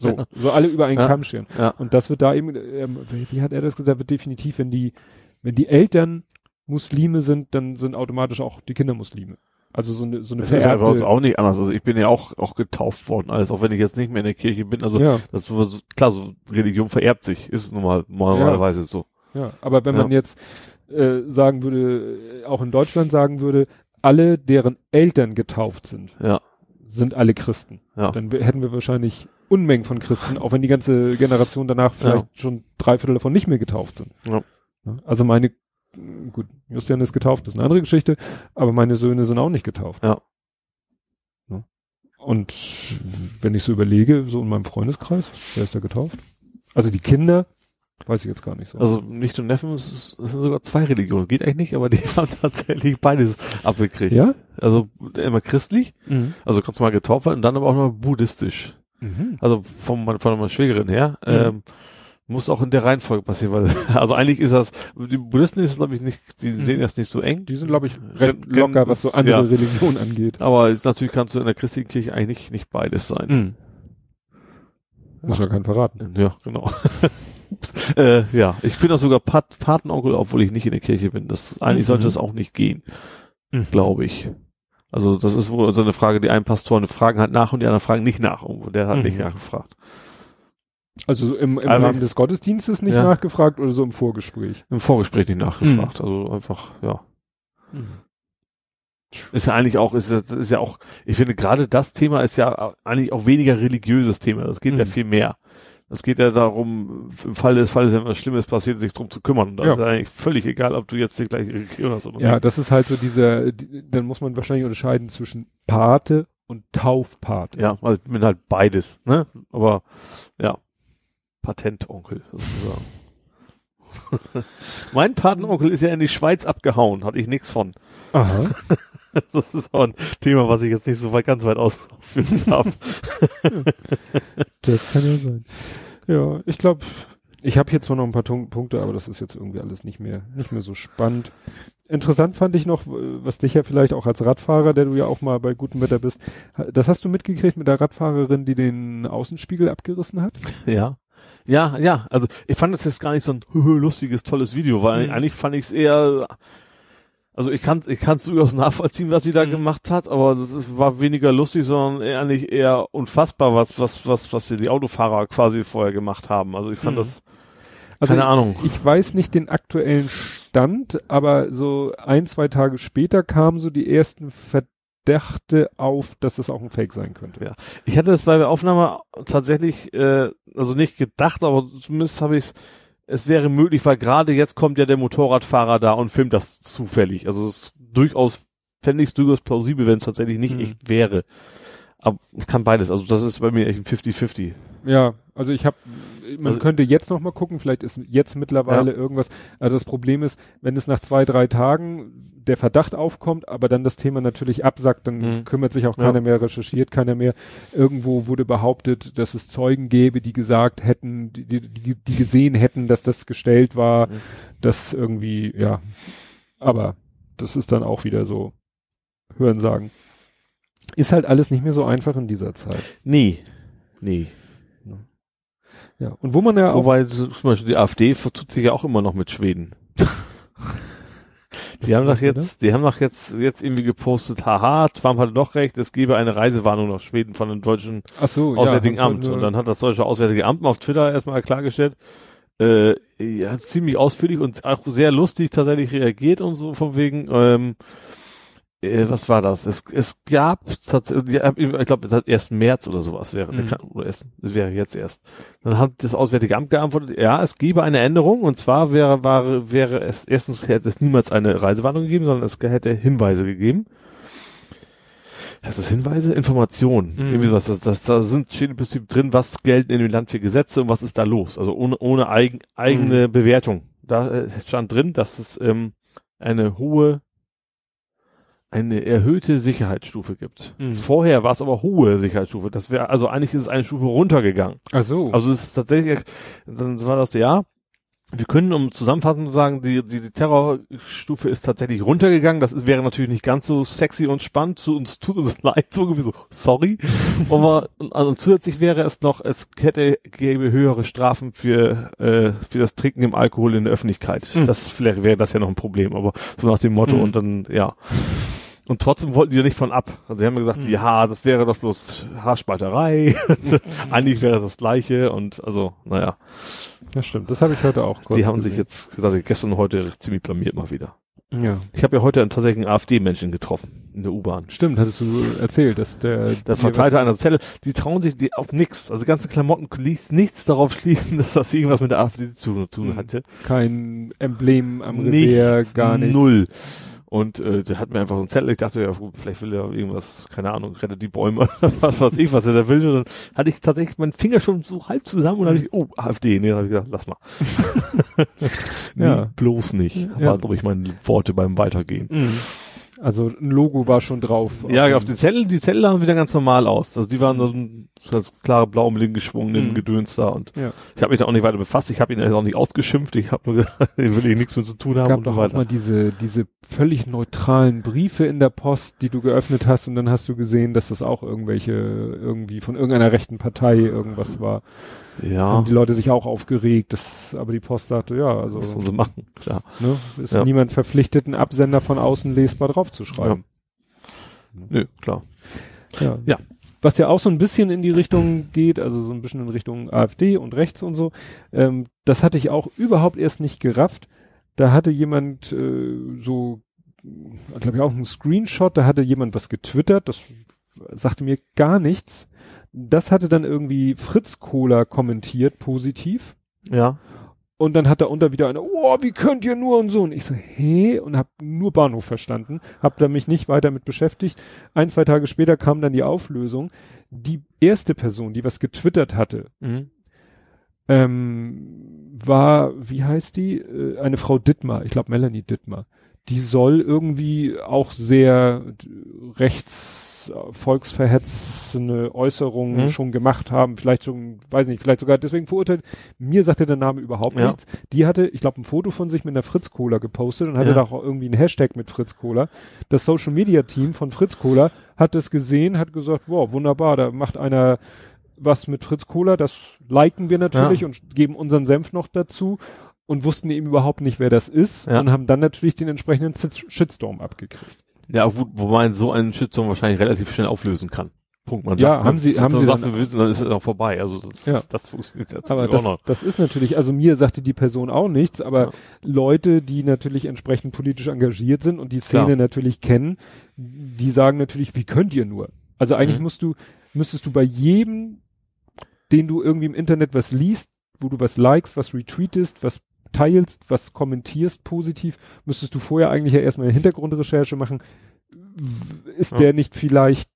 So, Ja. so alle über einen Ja. Kamm scheren. Ja. Und das wird da eben, ähm, wie wie hat er das gesagt, wird definitiv, wenn die, wenn die Eltern Muslime sind, dann sind automatisch auch die Kinder Muslime. Also so eine, so eine Das ist ja bei uns auch nicht anders. Also ich bin ja auch, auch getauft worden, alles, auch wenn ich jetzt nicht mehr in der Kirche bin. Also ja, das ist so, klar, so Religion vererbt sich, ist nun mal normalerweise so. ja. Aber wenn Ja. man jetzt äh, sagen würde, äh, auch in Deutschland sagen würde, alle, deren Eltern getauft sind, Ja, sind alle Christen. ja. Dann hätten wir wahrscheinlich Unmengen von Christen, auch wenn die ganze Generation danach vielleicht schon drei Viertel davon nicht mehr getauft sind. Ja. Ja, Also meine, gut, Justian ist getauft, das ist eine andere Geschichte, aber meine Söhne sind auch nicht getauft. Ja. Ja. Und wenn ich so überlege, so in meinem Freundeskreis, wer ist da getauft? Also die Kinder, weiß ich jetzt gar nicht so. Also nicht und Neffen, es, es sind sogar zwei Religionen. Geht eigentlich nicht, aber die (laughs) haben tatsächlich beides abgekriegt. ja? Also immer christlich, Mhm. also kannst du mal getauft werden und dann aber auch noch buddhistisch. Mhm. Also von, von meiner Schwägerin her. Mhm. Ähm, Muss auch in der Reihenfolge passieren, weil, (laughs) also eigentlich ist das, die Buddhisten ist glaube ich nicht, die Mhm. sehen das nicht so eng. Die sind, glaube ich, recht Gen- locker, was so andere ja. Religionen angeht. Aber ist, natürlich kannst du in der christlichen Kirche eigentlich nicht, nicht beides sein. Mhm. Muss ja keinen verraten. Ja, genau. (laughs) Äh, ja, ich bin auch sogar Pat Patenonkel, obwohl ich nicht in der Kirche bin. Das, eigentlich Mhm. sollte das auch nicht gehen, Mhm. glaube ich. Also das ist wohl so eine Frage, die einen Pastoren fragen halt nach und die anderen fragen nicht nach. Und der hat Mhm. nicht nachgefragt. Also so im, im Aber- Rahmen des Gottesdienstes nicht Ja. nachgefragt oder so im Vorgespräch? Im Vorgespräch nicht Mhm. nachgefragt. Also einfach, ja. Ist ja eigentlich auch, ist, ja- ist ja auch, ich finde gerade das Thema ist ja eigentlich auch weniger religiöses Thema. Das geht ja Mhm. viel mehr. Es geht ja darum, im Fall des Falles, wenn was Schlimmes passiert, sich drum zu kümmern. Und da Ja. ist ja eigentlich völlig egal, ob du jetzt die gleiche Religion hast oder Ja, nicht. das ist halt so dieser, die, dann muss man wahrscheinlich unterscheiden zwischen Pate und Taufpate. Ja, also ich bin halt beides, ne? Aber ja, Patentonkel sozusagen. (laughs) mein Patenonkel ist ja in die Schweiz abgehauen, hatte ich nichts von. Aha. (laughs) Das ist auch ein Thema, was ich jetzt nicht so weit ganz weit aus, ausführen darf. (laughs) Das kann ja sein. Ja, ich glaube, ich habe hier zwar noch ein paar Punkte, aber das ist jetzt irgendwie alles nicht mehr, nicht mehr so spannend. Interessant fand ich noch, was dich ja vielleicht auch als Radfahrer, der du ja auch mal bei gutem Wetter bist, das hast du mitgekriegt mit der Radfahrerin, die den Außenspiegel abgerissen hat? Ja. Ja, ja, also ich fand das jetzt gar nicht so ein (laughs) lustiges, tolles Video, weil Mhm. eigentlich fand ich es eher, also ich kann ich kann es durchaus nachvollziehen, was sie da Mhm. gemacht hat, aber das ist, war weniger lustig, sondern eigentlich eher unfassbar, was was was was die Autofahrer quasi vorher gemacht haben. Also ich fand Mhm. das Also keine Ahnung. Ich, ich weiß nicht den aktuellen Stand, aber so ein, zwei Tage später kamen so die ersten Verdächte auf, dass es auch ein Fake sein könnte. Ja. Ich hatte das bei der Aufnahme tatsächlich, äh, also nicht gedacht, aber zumindest habe ich es, es wäre möglich, weil gerade jetzt kommt ja der Motorradfahrer da und filmt das zufällig. Also es ist durchaus, fände ich es durchaus plausibel, wenn es tatsächlich nicht Mhm. echt wäre. Aber es kann beides, also das ist bei mir echt ein 50-50. Ja, also ich habe, man Also- könnte jetzt noch mal gucken, vielleicht ist jetzt mittlerweile irgendwas. Also das Problem ist, wenn es nach zwei, drei Tagen der Verdacht aufkommt, aber dann das Thema natürlich absackt, dann Mhm. kümmert sich auch Ja. keiner mehr, recherchiert keiner mehr. Irgendwo wurde behauptet, dass es Zeugen gäbe, die gesagt hätten, die, die, die, gesehen hätten, dass das gestellt war, Mhm. das irgendwie, ja. Aber das ist dann auch wieder so Hören sagen. Ist halt alles nicht mehr so einfach in dieser Zeit. Nee. Nee. Ja. Und wo man ja auch Wobei zum Beispiel die AfD vertut sich ja auch immer noch mit Schweden. (laughs) Die haben doch jetzt, die haben doch jetzt, jetzt irgendwie gepostet, haha, Trump hatte doch recht, es gebe eine Reisewarnung nach Schweden von dem deutschen so, Auswärtigen ja, Amt. Und dann hat das deutsche Auswärtige Amt auf Twitter erstmal klargestellt, äh, ja, ziemlich ausführlich und auch sehr lustig tatsächlich reagiert und so von wegen, ähm, äh, was war das? Es, es gab tatsächlich, ich glaube, es hat erst März oder sowas wäre, Mhm. oder erst, es wäre jetzt erst. Dann hat das Auswärtige Amt geantwortet, ja, es gebe eine Änderung und zwar wäre, war, wäre es, erstens hätte es niemals eine Reisewarnung gegeben, sondern es hätte Hinweise gegeben. Heißt das Hinweise? Informationen. Mhm. Irgendwie sowas. Das, das, da sind, steht im Prinzip drin, was gelten in dem Land für Gesetze und was ist da los. Also ohne, ohne eigen, eigene Bewertung. Da äh, stand drin, dass es ähm, eine hohe, eine erhöhte Sicherheitsstufe gibt. Mhm. Vorher war es aber hohe Sicherheitsstufe. Das wäre, also eigentlich ist es eine Stufe runtergegangen. Ach so. Also es ist tatsächlich, dann war das ja, wir können um zusammenfassend zu sagen, die, die, die Terrorstufe ist tatsächlich runtergegangen. Das ist, wäre natürlich nicht ganz so sexy und spannend. Zu uns tut uns (laughs) leid, so so, sorry. (laughs) Aber also zusätzlich wäre es noch, es hätte, gäbe höhere Strafen für, äh, für das Trinken im Alkohol in der Öffentlichkeit. Hm. Das vielleicht wäre das ja noch ein Problem, aber so nach dem Motto Hm. und dann, ja. Und trotzdem wollten die ja nicht von ab. Also sie haben gesagt, Hm. ja, das wäre doch bloß Haarspalterei. (laughs) (laughs) Eigentlich wäre das gleiche und also, naja, das stimmt. Das habe ich heute auch kurz die haben sich gesehen. jetzt also gestern und heute ziemlich blamiert mal wieder. Ja. Ich habe ja heute einen, tatsächlich einen AfD-Menschen getroffen in der U-Bahn. Stimmt, hattest du erzählt, dass der Der verteilte einer Zelle, die trauen sich die auf nix. Also ganze Klamotten ließ nichts darauf schließen, (laughs) dass das irgendwas mit der AfD zu tun Mhm. hatte. kein Emblem am Revier, Nichts, gar nichts. Null. Und äh, der hat mir einfach so einen Zettel, ich dachte, ja, vielleicht will er irgendwas, keine Ahnung, rettet die Bäume, (laughs) was weiß ich, was er da will. Und dann hatte ich tatsächlich meinen Finger schon so halb zusammen und dann habe ich, oh, AfD, nee, dann habe ich gesagt, lass mal. nee, (laughs) Ja. bloß nicht. Ja. War, glaube ich, meine Worte beim Weitergehen. Mhm. Also ein Logo war schon drauf. Ja, auf den Zettel, die Zettel sahen wieder ganz normal aus. Also die waren so, ganz klare blau im Link geschwungenen Mhm. Gedöns da und Ja. ich habe mich da auch nicht weiter befasst. Ich habe ihn also auch nicht ausgeschimpft. Ich habe nur gesagt, (laughs) ich will ich nichts mit zu tun haben gab und doch so auch weiter. mal diese, diese völlig neutralen Briefe in der Post, die du geöffnet hast und dann hast du gesehen, dass das auch irgendwelche, irgendwie von irgendeiner rechten Partei irgendwas war. Ja, Haben die Leute sich auch aufgeregt, das, aber die Post sagte, ja, also, sollen sie machen? Klar. ne, ist Ja. niemand verpflichtet, einen Absender von außen lesbar draufzuschreiben. Nö, klar. Ja. Ja. Was ja auch so ein bisschen in die Richtung geht, also so ein bisschen in Richtung AfD und rechts und so, ähm, das hatte ich auch überhaupt erst nicht gerafft. Da hatte jemand äh, so, glaube ich auch einen Screenshot, da hatte jemand was getwittert, das sagte mir gar nichts. Das hatte dann irgendwie Fritz Kohler kommentiert, positiv. Ja. Und dann hat da unter wieder einer, oh, wie könnt ihr nur und so. Und ich so, hä? Und hab nur Bahnhof verstanden, hab da mich nicht weiter mit beschäftigt. Ein, zwei Tage später kam dann die Auflösung. Die erste Person, die was getwittert hatte, Mhm. ähm, war, wie heißt die? Äh, eine Frau Dittmar, ich glaube Melanie Dittmar. Die soll irgendwie auch sehr äh, rechts äh, volksverhetzende Äußerungen Mhm. schon gemacht haben, vielleicht schon, weiß nicht, vielleicht sogar deswegen verurteilt. Mir sagte der Name überhaupt Ja. nichts. Die hatte, ich glaube, ein Foto von sich mit einer Fritz Cola gepostet und hatte Ja. da auch irgendwie einen Hashtag mit Fritz Cola. Das Social Media Team von Fritz Cola hat das gesehen, hat gesagt, wow, wunderbar, da macht einer was mit Fritz Kohler, das liken wir natürlich Ja. und geben unseren Senf noch dazu und wussten eben überhaupt nicht, wer das ist Ja. und haben dann natürlich den entsprechenden Shit- Shitstorm abgekriegt. Ja, wo, wo man so einen Shitstorm wahrscheinlich relativ schnell auflösen kann. Punkt. Man Ja, sagt, haben man, sie- haben sie Sachen dann- wissen, dann ist es auch vorbei. Also das, Ja. das, funktioniert jetzt Aber auch das, noch. das ist natürlich, also mir sagte die Person auch nichts, aber Ja. Leute, die natürlich entsprechend politisch engagiert sind und die Szene Klar. natürlich kennen, die sagen natürlich, wie könnt ihr nur? Also eigentlich Mhm. musst du, müsstest du bei jedem, den du irgendwie im Internet was liest, wo du was likest, was retweetest, was teilst, was kommentierst positiv, müsstest du vorher eigentlich ja erstmal eine Hintergrundrecherche machen. Ist Ja. der nicht vielleicht,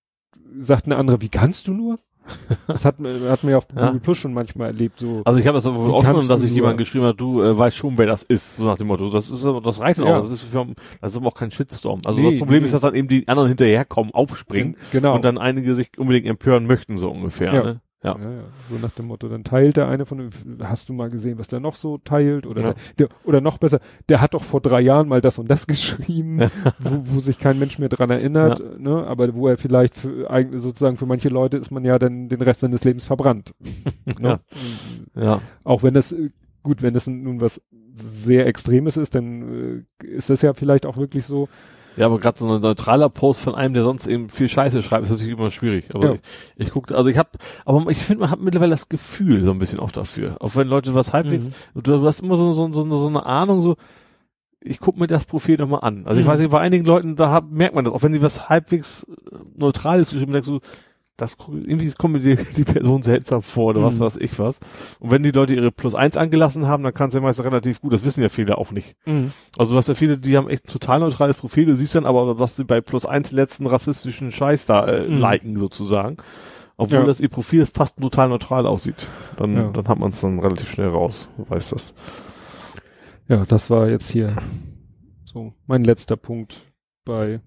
sagt eine andere, wie kannst du nur? (laughs) Das hat, hat man ja auf Ja. Google Plus schon manchmal erlebt, so. Also ich habe das auch schon, dass ich jemand geschrieben habe, du äh, weißt schon, wer das ist, so nach dem Motto. Das ist aber, das reicht Ja. auch. Das ist, für, das ist aber auch kein Shitstorm. Also Nee, das Problem nee. ist, dass dann eben die anderen hinterherkommen, aufspringen genau. und dann einige sich unbedingt empören möchten, so ungefähr. Ja. Ne? Ja. Ja, ja, so nach dem Motto, dann teilt der eine von dem, hast du mal gesehen, was der noch so teilt? Oder, Ja. der, der, oder noch besser, der hat doch vor drei Jahren mal das und das (laughs) geschrieben, wo, wo sich kein Mensch mehr dran erinnert, ne? aber wo er vielleicht für, sozusagen für manche Leute ist man ja dann den Rest seines Lebens verbrannt. (laughs) ne? Ja. Auch wenn das, gut, wenn das nun was sehr Extremes ist, dann äh, ist das ja vielleicht auch wirklich so, Ja, aber gerade so ein neutraler Post von einem, der sonst eben viel Scheiße schreibt, ist natürlich immer schwierig. Aber Ja. ich, ich gucke, also ich habe, aber ich finde, man hat mittlerweile das Gefühl so ein bisschen auch dafür. Auch wenn Leute was halbwegs, Mhm. du, du hast immer so, so, so, so eine Ahnung, so, ich gucke mir das Profil nochmal an. Also ich Mhm. weiß nicht, bei einigen Leuten, da hab, merkt man das, auch wenn die was halbwegs äh, Neutrales geschrieben haben, denkst du, das irgendwie kommt mir die, (laughs) die Person seltsam vor oder was Mhm. weiß ich was. Und wenn die Leute ihre Plus eins angelassen haben, dann kann es ja meist relativ gut, das wissen ja viele auch nicht. Also du hast ja viele, die haben echt ein total neutrales Profil, du siehst dann aber, was sie bei plus eins letzten rassistischen Scheiß da äh, Mhm. liken sozusagen. Obwohl Ja. das ihr Profil fast total neutral aussieht. Dann, Ja. dann hat man es dann relativ schnell raus. Du weißt das. Ja, das war jetzt hier so mein letzter Punkt bei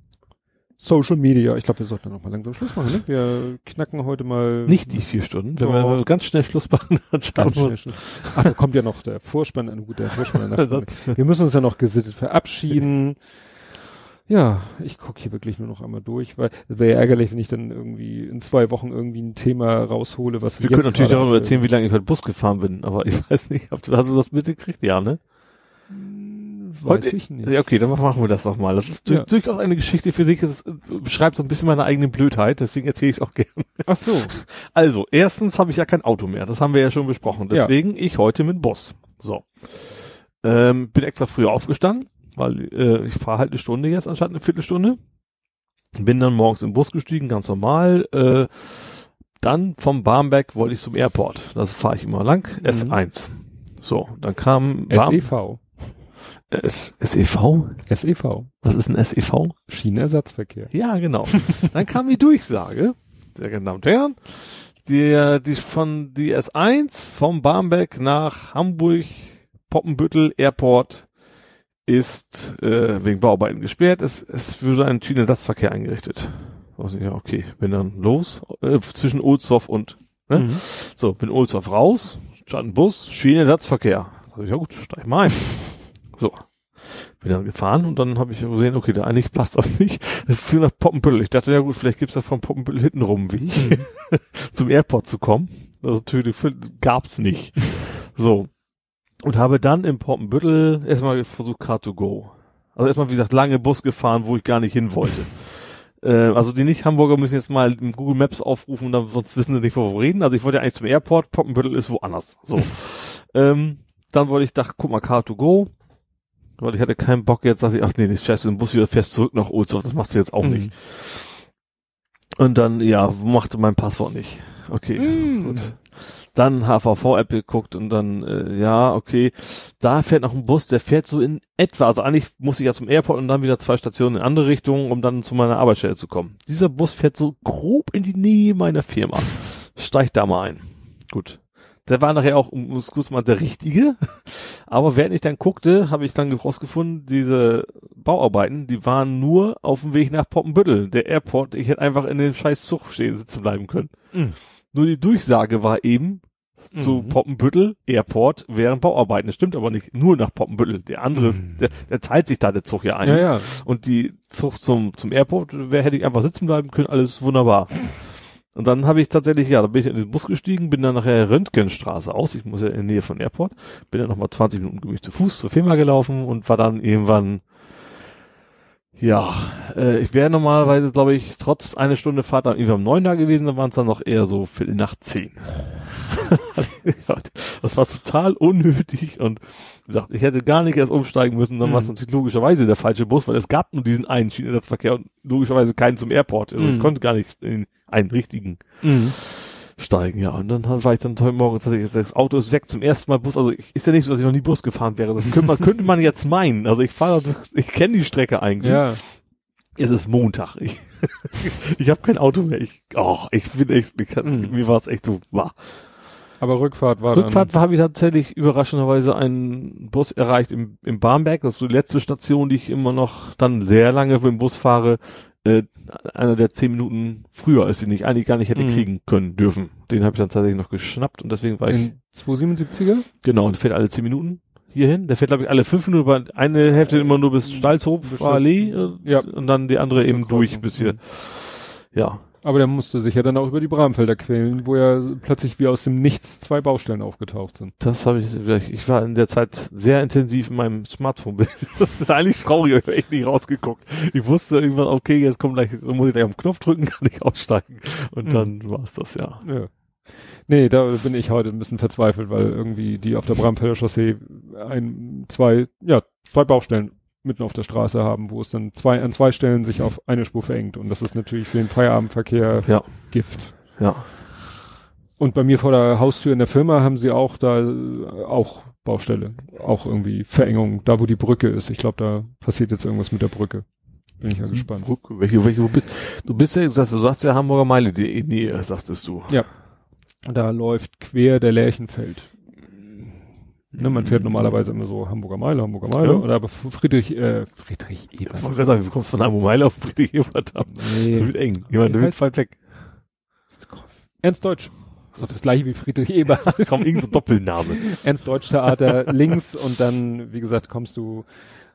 Social Media. Ich glaube, wir sollten noch mal langsam Schluss machen. Ne? Wir knacken heute mal Nicht die vier Stunden. Wenn Doch. wir ganz schnell Schluss machen, (laughs) dann schaffen ganz wir. Ach, da kommt ja noch der Vorspann, ein guter Vorspann. (laughs) wir müssen uns ja noch gesittet verabschieden. Ja, ich gucke hier wirklich nur noch einmal durch, weil es wäre ja ärgerlich, wenn ich dann irgendwie in zwei Wochen irgendwie ein Thema raushole, was Wir jetzt können natürlich darüber erzählen, wie lange ich heute Bus gefahren bin, aber ich (laughs) weiß nicht, ob du, hast du das mitgekriegt? Ja, ne? Weiß Heute- ich nicht. Ja, okay, dann machen wir das doch mal. Das ist Ja. durchaus eine Geschichte für sich. Es beschreibt so ein bisschen meine eigene Blödheit, deswegen erzähle ich es auch gerne. Ach so. (laughs) Also, erstens habe ich ja kein Auto mehr. Das haben wir ja schon besprochen. Ja. Deswegen ich heute mit Bus. So. Ähm, bin extra früh aufgestanden, weil äh, ich fahre halt eine Stunde jetzt anstatt eine Viertelstunde. Bin dann morgens im Bus gestiegen, ganz normal. Äh, dann vom Barmbek wollte ich zum Airport. Das fahre ich immer lang. Mhm. S1. So, dann kam SEV. S SEV? SEV. Was ist ein SEV? Schienenersatzverkehr. Ja, genau. Dann kam die Durchsage, sehr geehrten Damen und Herren, die, die von die S1 vom Barmbek nach Hamburg Poppenbüttel Airport ist äh, wegen Bauarbeiten gesperrt. Es, es würde ein Schienenersatzverkehr eingerichtet. Also, ja, okay, bin dann los äh, zwischen Ohlsdorf und Ne? Mhm. So, bin Ohlsdorf raus, stand ein Bus, Schienenersatzverkehr. Ja gut, steig mal ein. So. Bin dann gefahren und dann habe ich gesehen, okay, da eigentlich passt das nicht. Das führt nach Poppenbüttel. Ich dachte, ja gut, vielleicht gibt's da von Poppenbüttel hintenrum einen Weg, (laughs) zum Airport zu kommen. Das natürlich gab's nicht. So. Und habe dann im Poppenbüttel erstmal versucht, Car to go. Also erstmal, wie gesagt, lange Bus gefahren, wo ich gar nicht hin wollte. (laughs) Äh, also die Nicht-Hamburger müssen jetzt mal Google Maps aufrufen, dann, sonst wissen sie nicht, wo wir reden. Also ich wollte ja eigentlich zum Airport, Poppenbüttel ist woanders. So. (laughs) ähm, dann wollte ich, dachte, guck mal, Car to go. Weil ich hatte keinen Bock jetzt, dass ich, ach nee, das fährst du im Bus wieder fährst zurück nach Ohlsdorf, das machst du jetzt auch Mhm. nicht. Und dann, ja, machte mein Passwort nicht. Okay, Mhm. gut. Dann HVV-App geguckt und dann, äh, ja, okay, da fährt noch ein Bus, der fährt so in etwa, also eigentlich muss ich ja zum Airport und dann wieder zwei Stationen in andere Richtungen, um dann zu meiner Arbeitsstelle zu kommen. Dieser Bus fährt so grob in die Nähe meiner Firma. Steigt da mal ein. Gut. Der war nachher auch, um es kurz mal, der richtige. (laughs) Aber während ich dann guckte, habe ich dann rausgefunden, diese Bauarbeiten, die waren nur auf dem Weg nach Poppenbüttel. Der Airport, ich hätte einfach in dem scheiß Zug stehen, sitzen bleiben können. Mhm. Nur die Durchsage war eben, zu Mhm. Poppenbüttel, Airport, wären Bauarbeiten. Das stimmt aber nicht nur nach Poppenbüttel. Der andere, Mhm. der, der teilt sich da der Zug ja ein. Ja, ja. Und die Zug zum, zum Airport, wer hätte ich einfach sitzen bleiben können, alles wunderbar. Und dann habe ich tatsächlich, ja, da bin ich in den Bus gestiegen, bin dann nachher Röntgenstraße aus, ich muss ja in der Nähe von Airport, bin dann nochmal 20 Minuten gemütlich zu Fuß zur Firma gelaufen und war dann irgendwann, ja, äh, ich wäre normalerweise, glaube ich, trotz eine Stunde Fahrt dann irgendwie um neun da gewesen, dann waren es dann noch eher so Viertel nach zehn. (laughs) Das war total unnötig und gesagt, ich hätte gar nicht erst umsteigen müssen, dann Mhm. war es natürlich logischerweise der falsche Bus, weil es gab nur diesen einen Schienenersatzverkehr und logischerweise keinen zum Airport. Also Mhm. ich konnte gar nicht in einen richtigen Mhm. steigen, ja. Und dann war ich dann heute Morgen tatsächlich, das Auto ist weg zum ersten Mal Bus. Also ich, ist ja nicht so, dass ich noch nie Bus gefahren wäre. Das könnte man, (laughs) könnte man jetzt meinen. Also ich fahre, ich kenne die Strecke eigentlich. Ja. Es ist Montag. Ich, (laughs) ich habe kein Auto mehr. Ich, oh, ich bin echt, ich, Mhm. mir war es echt so, wow. Aber Rückfahrt war Rückfahrt habe ich tatsächlich überraschenderweise einen Bus erreicht im, im Barmbek. Das ist die letzte Station, die ich immer noch dann sehr lange mit dem Bus fahre. Äh, einer der zehn Minuten früher, als ich nicht eigentlich gar nicht hätte Mhm. kriegen können dürfen. Den habe ich dann tatsächlich noch geschnappt und deswegen war dann ich in 277er? genau und fährt alle zehn Minuten hierhin. Der fährt glaube ich alle fünf Minuten, aber eine Hälfte immer nur bis Stalzhof Bis- Allee äh, Ja. und dann die andere eben durch bis hier. Mhm. Ja, Aber der musste sich ja dann auch über die Bramfelder quälen, wo ja plötzlich wie aus dem Nichts zwei Baustellen aufgetaucht sind. Das habe ich, ich war in der Zeit sehr intensiv in meinem Smartphone. (laughs) Das ist eigentlich traurig, ich habe echt nicht rausgeguckt. Ich wusste irgendwann, okay, jetzt kommt gleich, muss ich gleich auf den Knopf drücken, (laughs) kann ich aussteigen. Und Mhm. dann war's das, ja. Ja. Nee, da bin ich heute ein bisschen verzweifelt, weil irgendwie die auf der Bramfelder Chaussee ein, zwei, ja, zwei Baustellen mitten auf der Straße haben, wo es dann zwei, an zwei Stellen sich auf eine Spur verengt. Und das ist natürlich für den Feierabendverkehr Ja. Gift. Ja. Und bei mir vor der Haustür in der Firma haben sie auch da auch Baustelle, auch irgendwie Verengung, da wo die Brücke ist. Ich glaube, da passiert jetzt irgendwas mit der Brücke. Bin ich ja gespannt. Wo, welche, welche, wo bist, du bist ja, du sagst ja Hamburger Meile, die Nähe, sagtest du. Da läuft quer der Lärchenfeld. Ne, man fährt normalerweise immer so Hamburger Meile, Hamburger Meile, Ja. oder aber Friedrich, äh, Friedrich Ich Ebert. wollte gerade sagen, wie kommst du von Hamburger Meile auf Friedrich Ebert ab? Das Nee, wird eng. Jemand, der wird weit weg. Ernst Deutsch. Ist doch das gleiche wie Friedrich Ebert. (laughs) Kaum irgendein so Doppelname. Ernst Deutsch Theater links und dann, wie gesagt, kommst du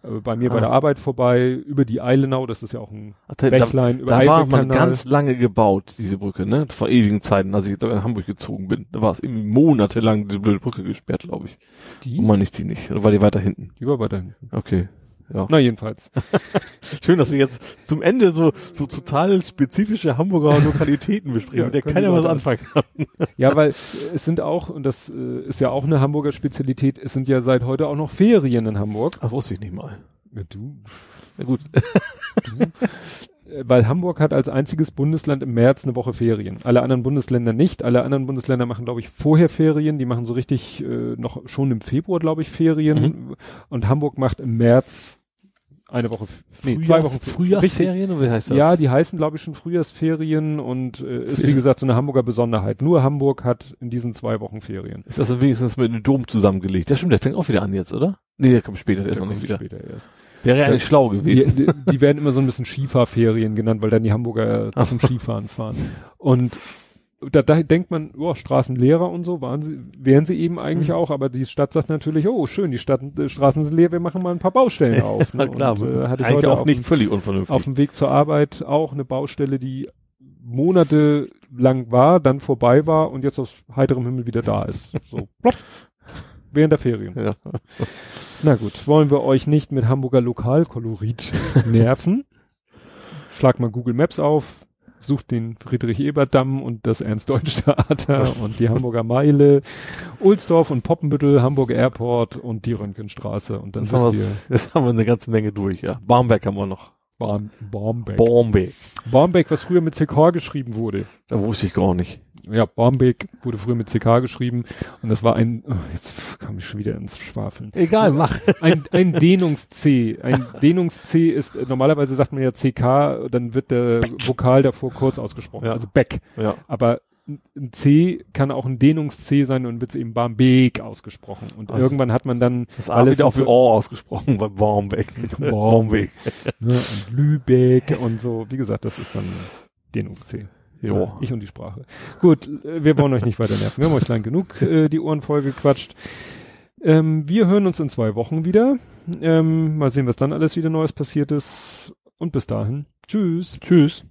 äh, bei mir bei Ah. der Arbeit vorbei, über die Eilenau, das ist ja auch ein Da, da, Bächlein, über da war man ganz lange gebaut, diese Brücke, ne? Vor ewigen Zeiten, als ich da in Hamburg gezogen bin. Da war es irgendwie monatelang diese blöde Brücke gesperrt, glaube ich. die, Und meine ich die nicht. Oder war die weiter hinten? die war weiter hinten. Okay. Ja. Na, jedenfalls. (laughs) Schön, dass wir jetzt zum Ende so, so total spezifische Hamburger Lokalitäten besprechen, Ja, mit der keiner was anfangen kann. (laughs) Ja, weil es sind auch, und das äh, ist ja auch eine Hamburger Spezialität, es sind ja seit heute auch noch Ferien in Hamburg. Ach, wusste ich nicht mal. Ja, du. Ja gut. Äh, Weil Hamburg hat als einziges Bundesland im März eine Woche Ferien. Alle anderen Bundesländer nicht. Alle anderen Bundesländer machen, glaube ich, vorher Ferien. Die machen so richtig äh, noch schon im Februar, glaube ich, Ferien. Und Hamburg macht im März eine Woche, nee, zwei Wochen Frühjahrsferien, oder wie heißt das? Ja, die heißen, glaube ich, schon Frühjahrsferien und äh, ist, wie gesagt, so eine Hamburger Besonderheit. Nur Hamburg hat in diesen zwei Wochen Ferien. Ist das dann wenigstens mit einem Dom zusammengelegt? Ja, stimmt, der fängt auch wieder an jetzt, oder? Nee, der kommt später, der ist Der noch nicht wieder. Später erst. Wäre ja eigentlich schlau Die, gewesen. die, die werden immer so ein bisschen Skifahrferien genannt, weil dann die Hamburger zum. Skifahren fahren. Und da, da denkt man, oh, Straßenlehrer und so waren sie, wären sie eben eigentlich Mhm. auch, aber die Stadt sagt natürlich, oh, schön, die Stadt, äh, Straßen sind leer, wir machen mal ein paar Baustellen (laughs) auf. Ne? Na klar, und, äh, hatte ich heute auch auf nicht dem- völlig unvernünftig. auf dem Weg zur Arbeit auch eine Baustelle, die Monate lang war, dann vorbei war und jetzt aus heiterem Himmel wieder da ist. So, (laughs) plopp. Während der Ferien. ja. Na gut, wollen wir euch nicht mit Hamburger Lokalkolorit (laughs) nerven. Schlag mal Google Maps auf, sucht den Friedrich-Ebert-Damm und das Ernst-Deutsch-Theater (laughs) und die Hamburger Meile, Ulsdorf und Poppenbüttel, Hamburg Airport und die Röntgenstraße und dann Jetzt haben, ihr, jetzt haben wir eine ganze Menge durch, ja. Barmbek haben wir noch. Barm Barmbek. Barmbek. Barmbek, was früher mit CK geschrieben wurde. Da wusste ich gar nicht. Ja, Barmbek wurde früher mit CK geschrieben und das war ein, oh, jetzt kam ich schon wieder ins Schwafeln. Egal, mach. (laughs) Ein, ein Dehnungs-C. Ein Dehnungs-C ist, normalerweise sagt man ja CK, dann wird der Vokal davor kurz ausgesprochen, Ja. also Beck. Ja. Aber ein- C kann auch ein Dehnungs-C sein und wird eben Barmbek ausgesprochen. Und Also, irgendwann hat man dann Das A alles auch wie O ausgesprochen bei (laughs) Barmbek. Barmbek. ne, und Lübeck und so. Wie gesagt, das ist dann Dehnungs-C. Jo. Ich und die Sprache. Gut, wir wollen euch nicht weiter nerven. Wir haben euch lang genug äh, die Ohren voll gequatscht. Ähm, wir hören uns in zwei Wochen wieder. Ähm, mal sehen, was dann alles wieder Neues passiert ist. Und bis dahin. Tschüss. Tschüss.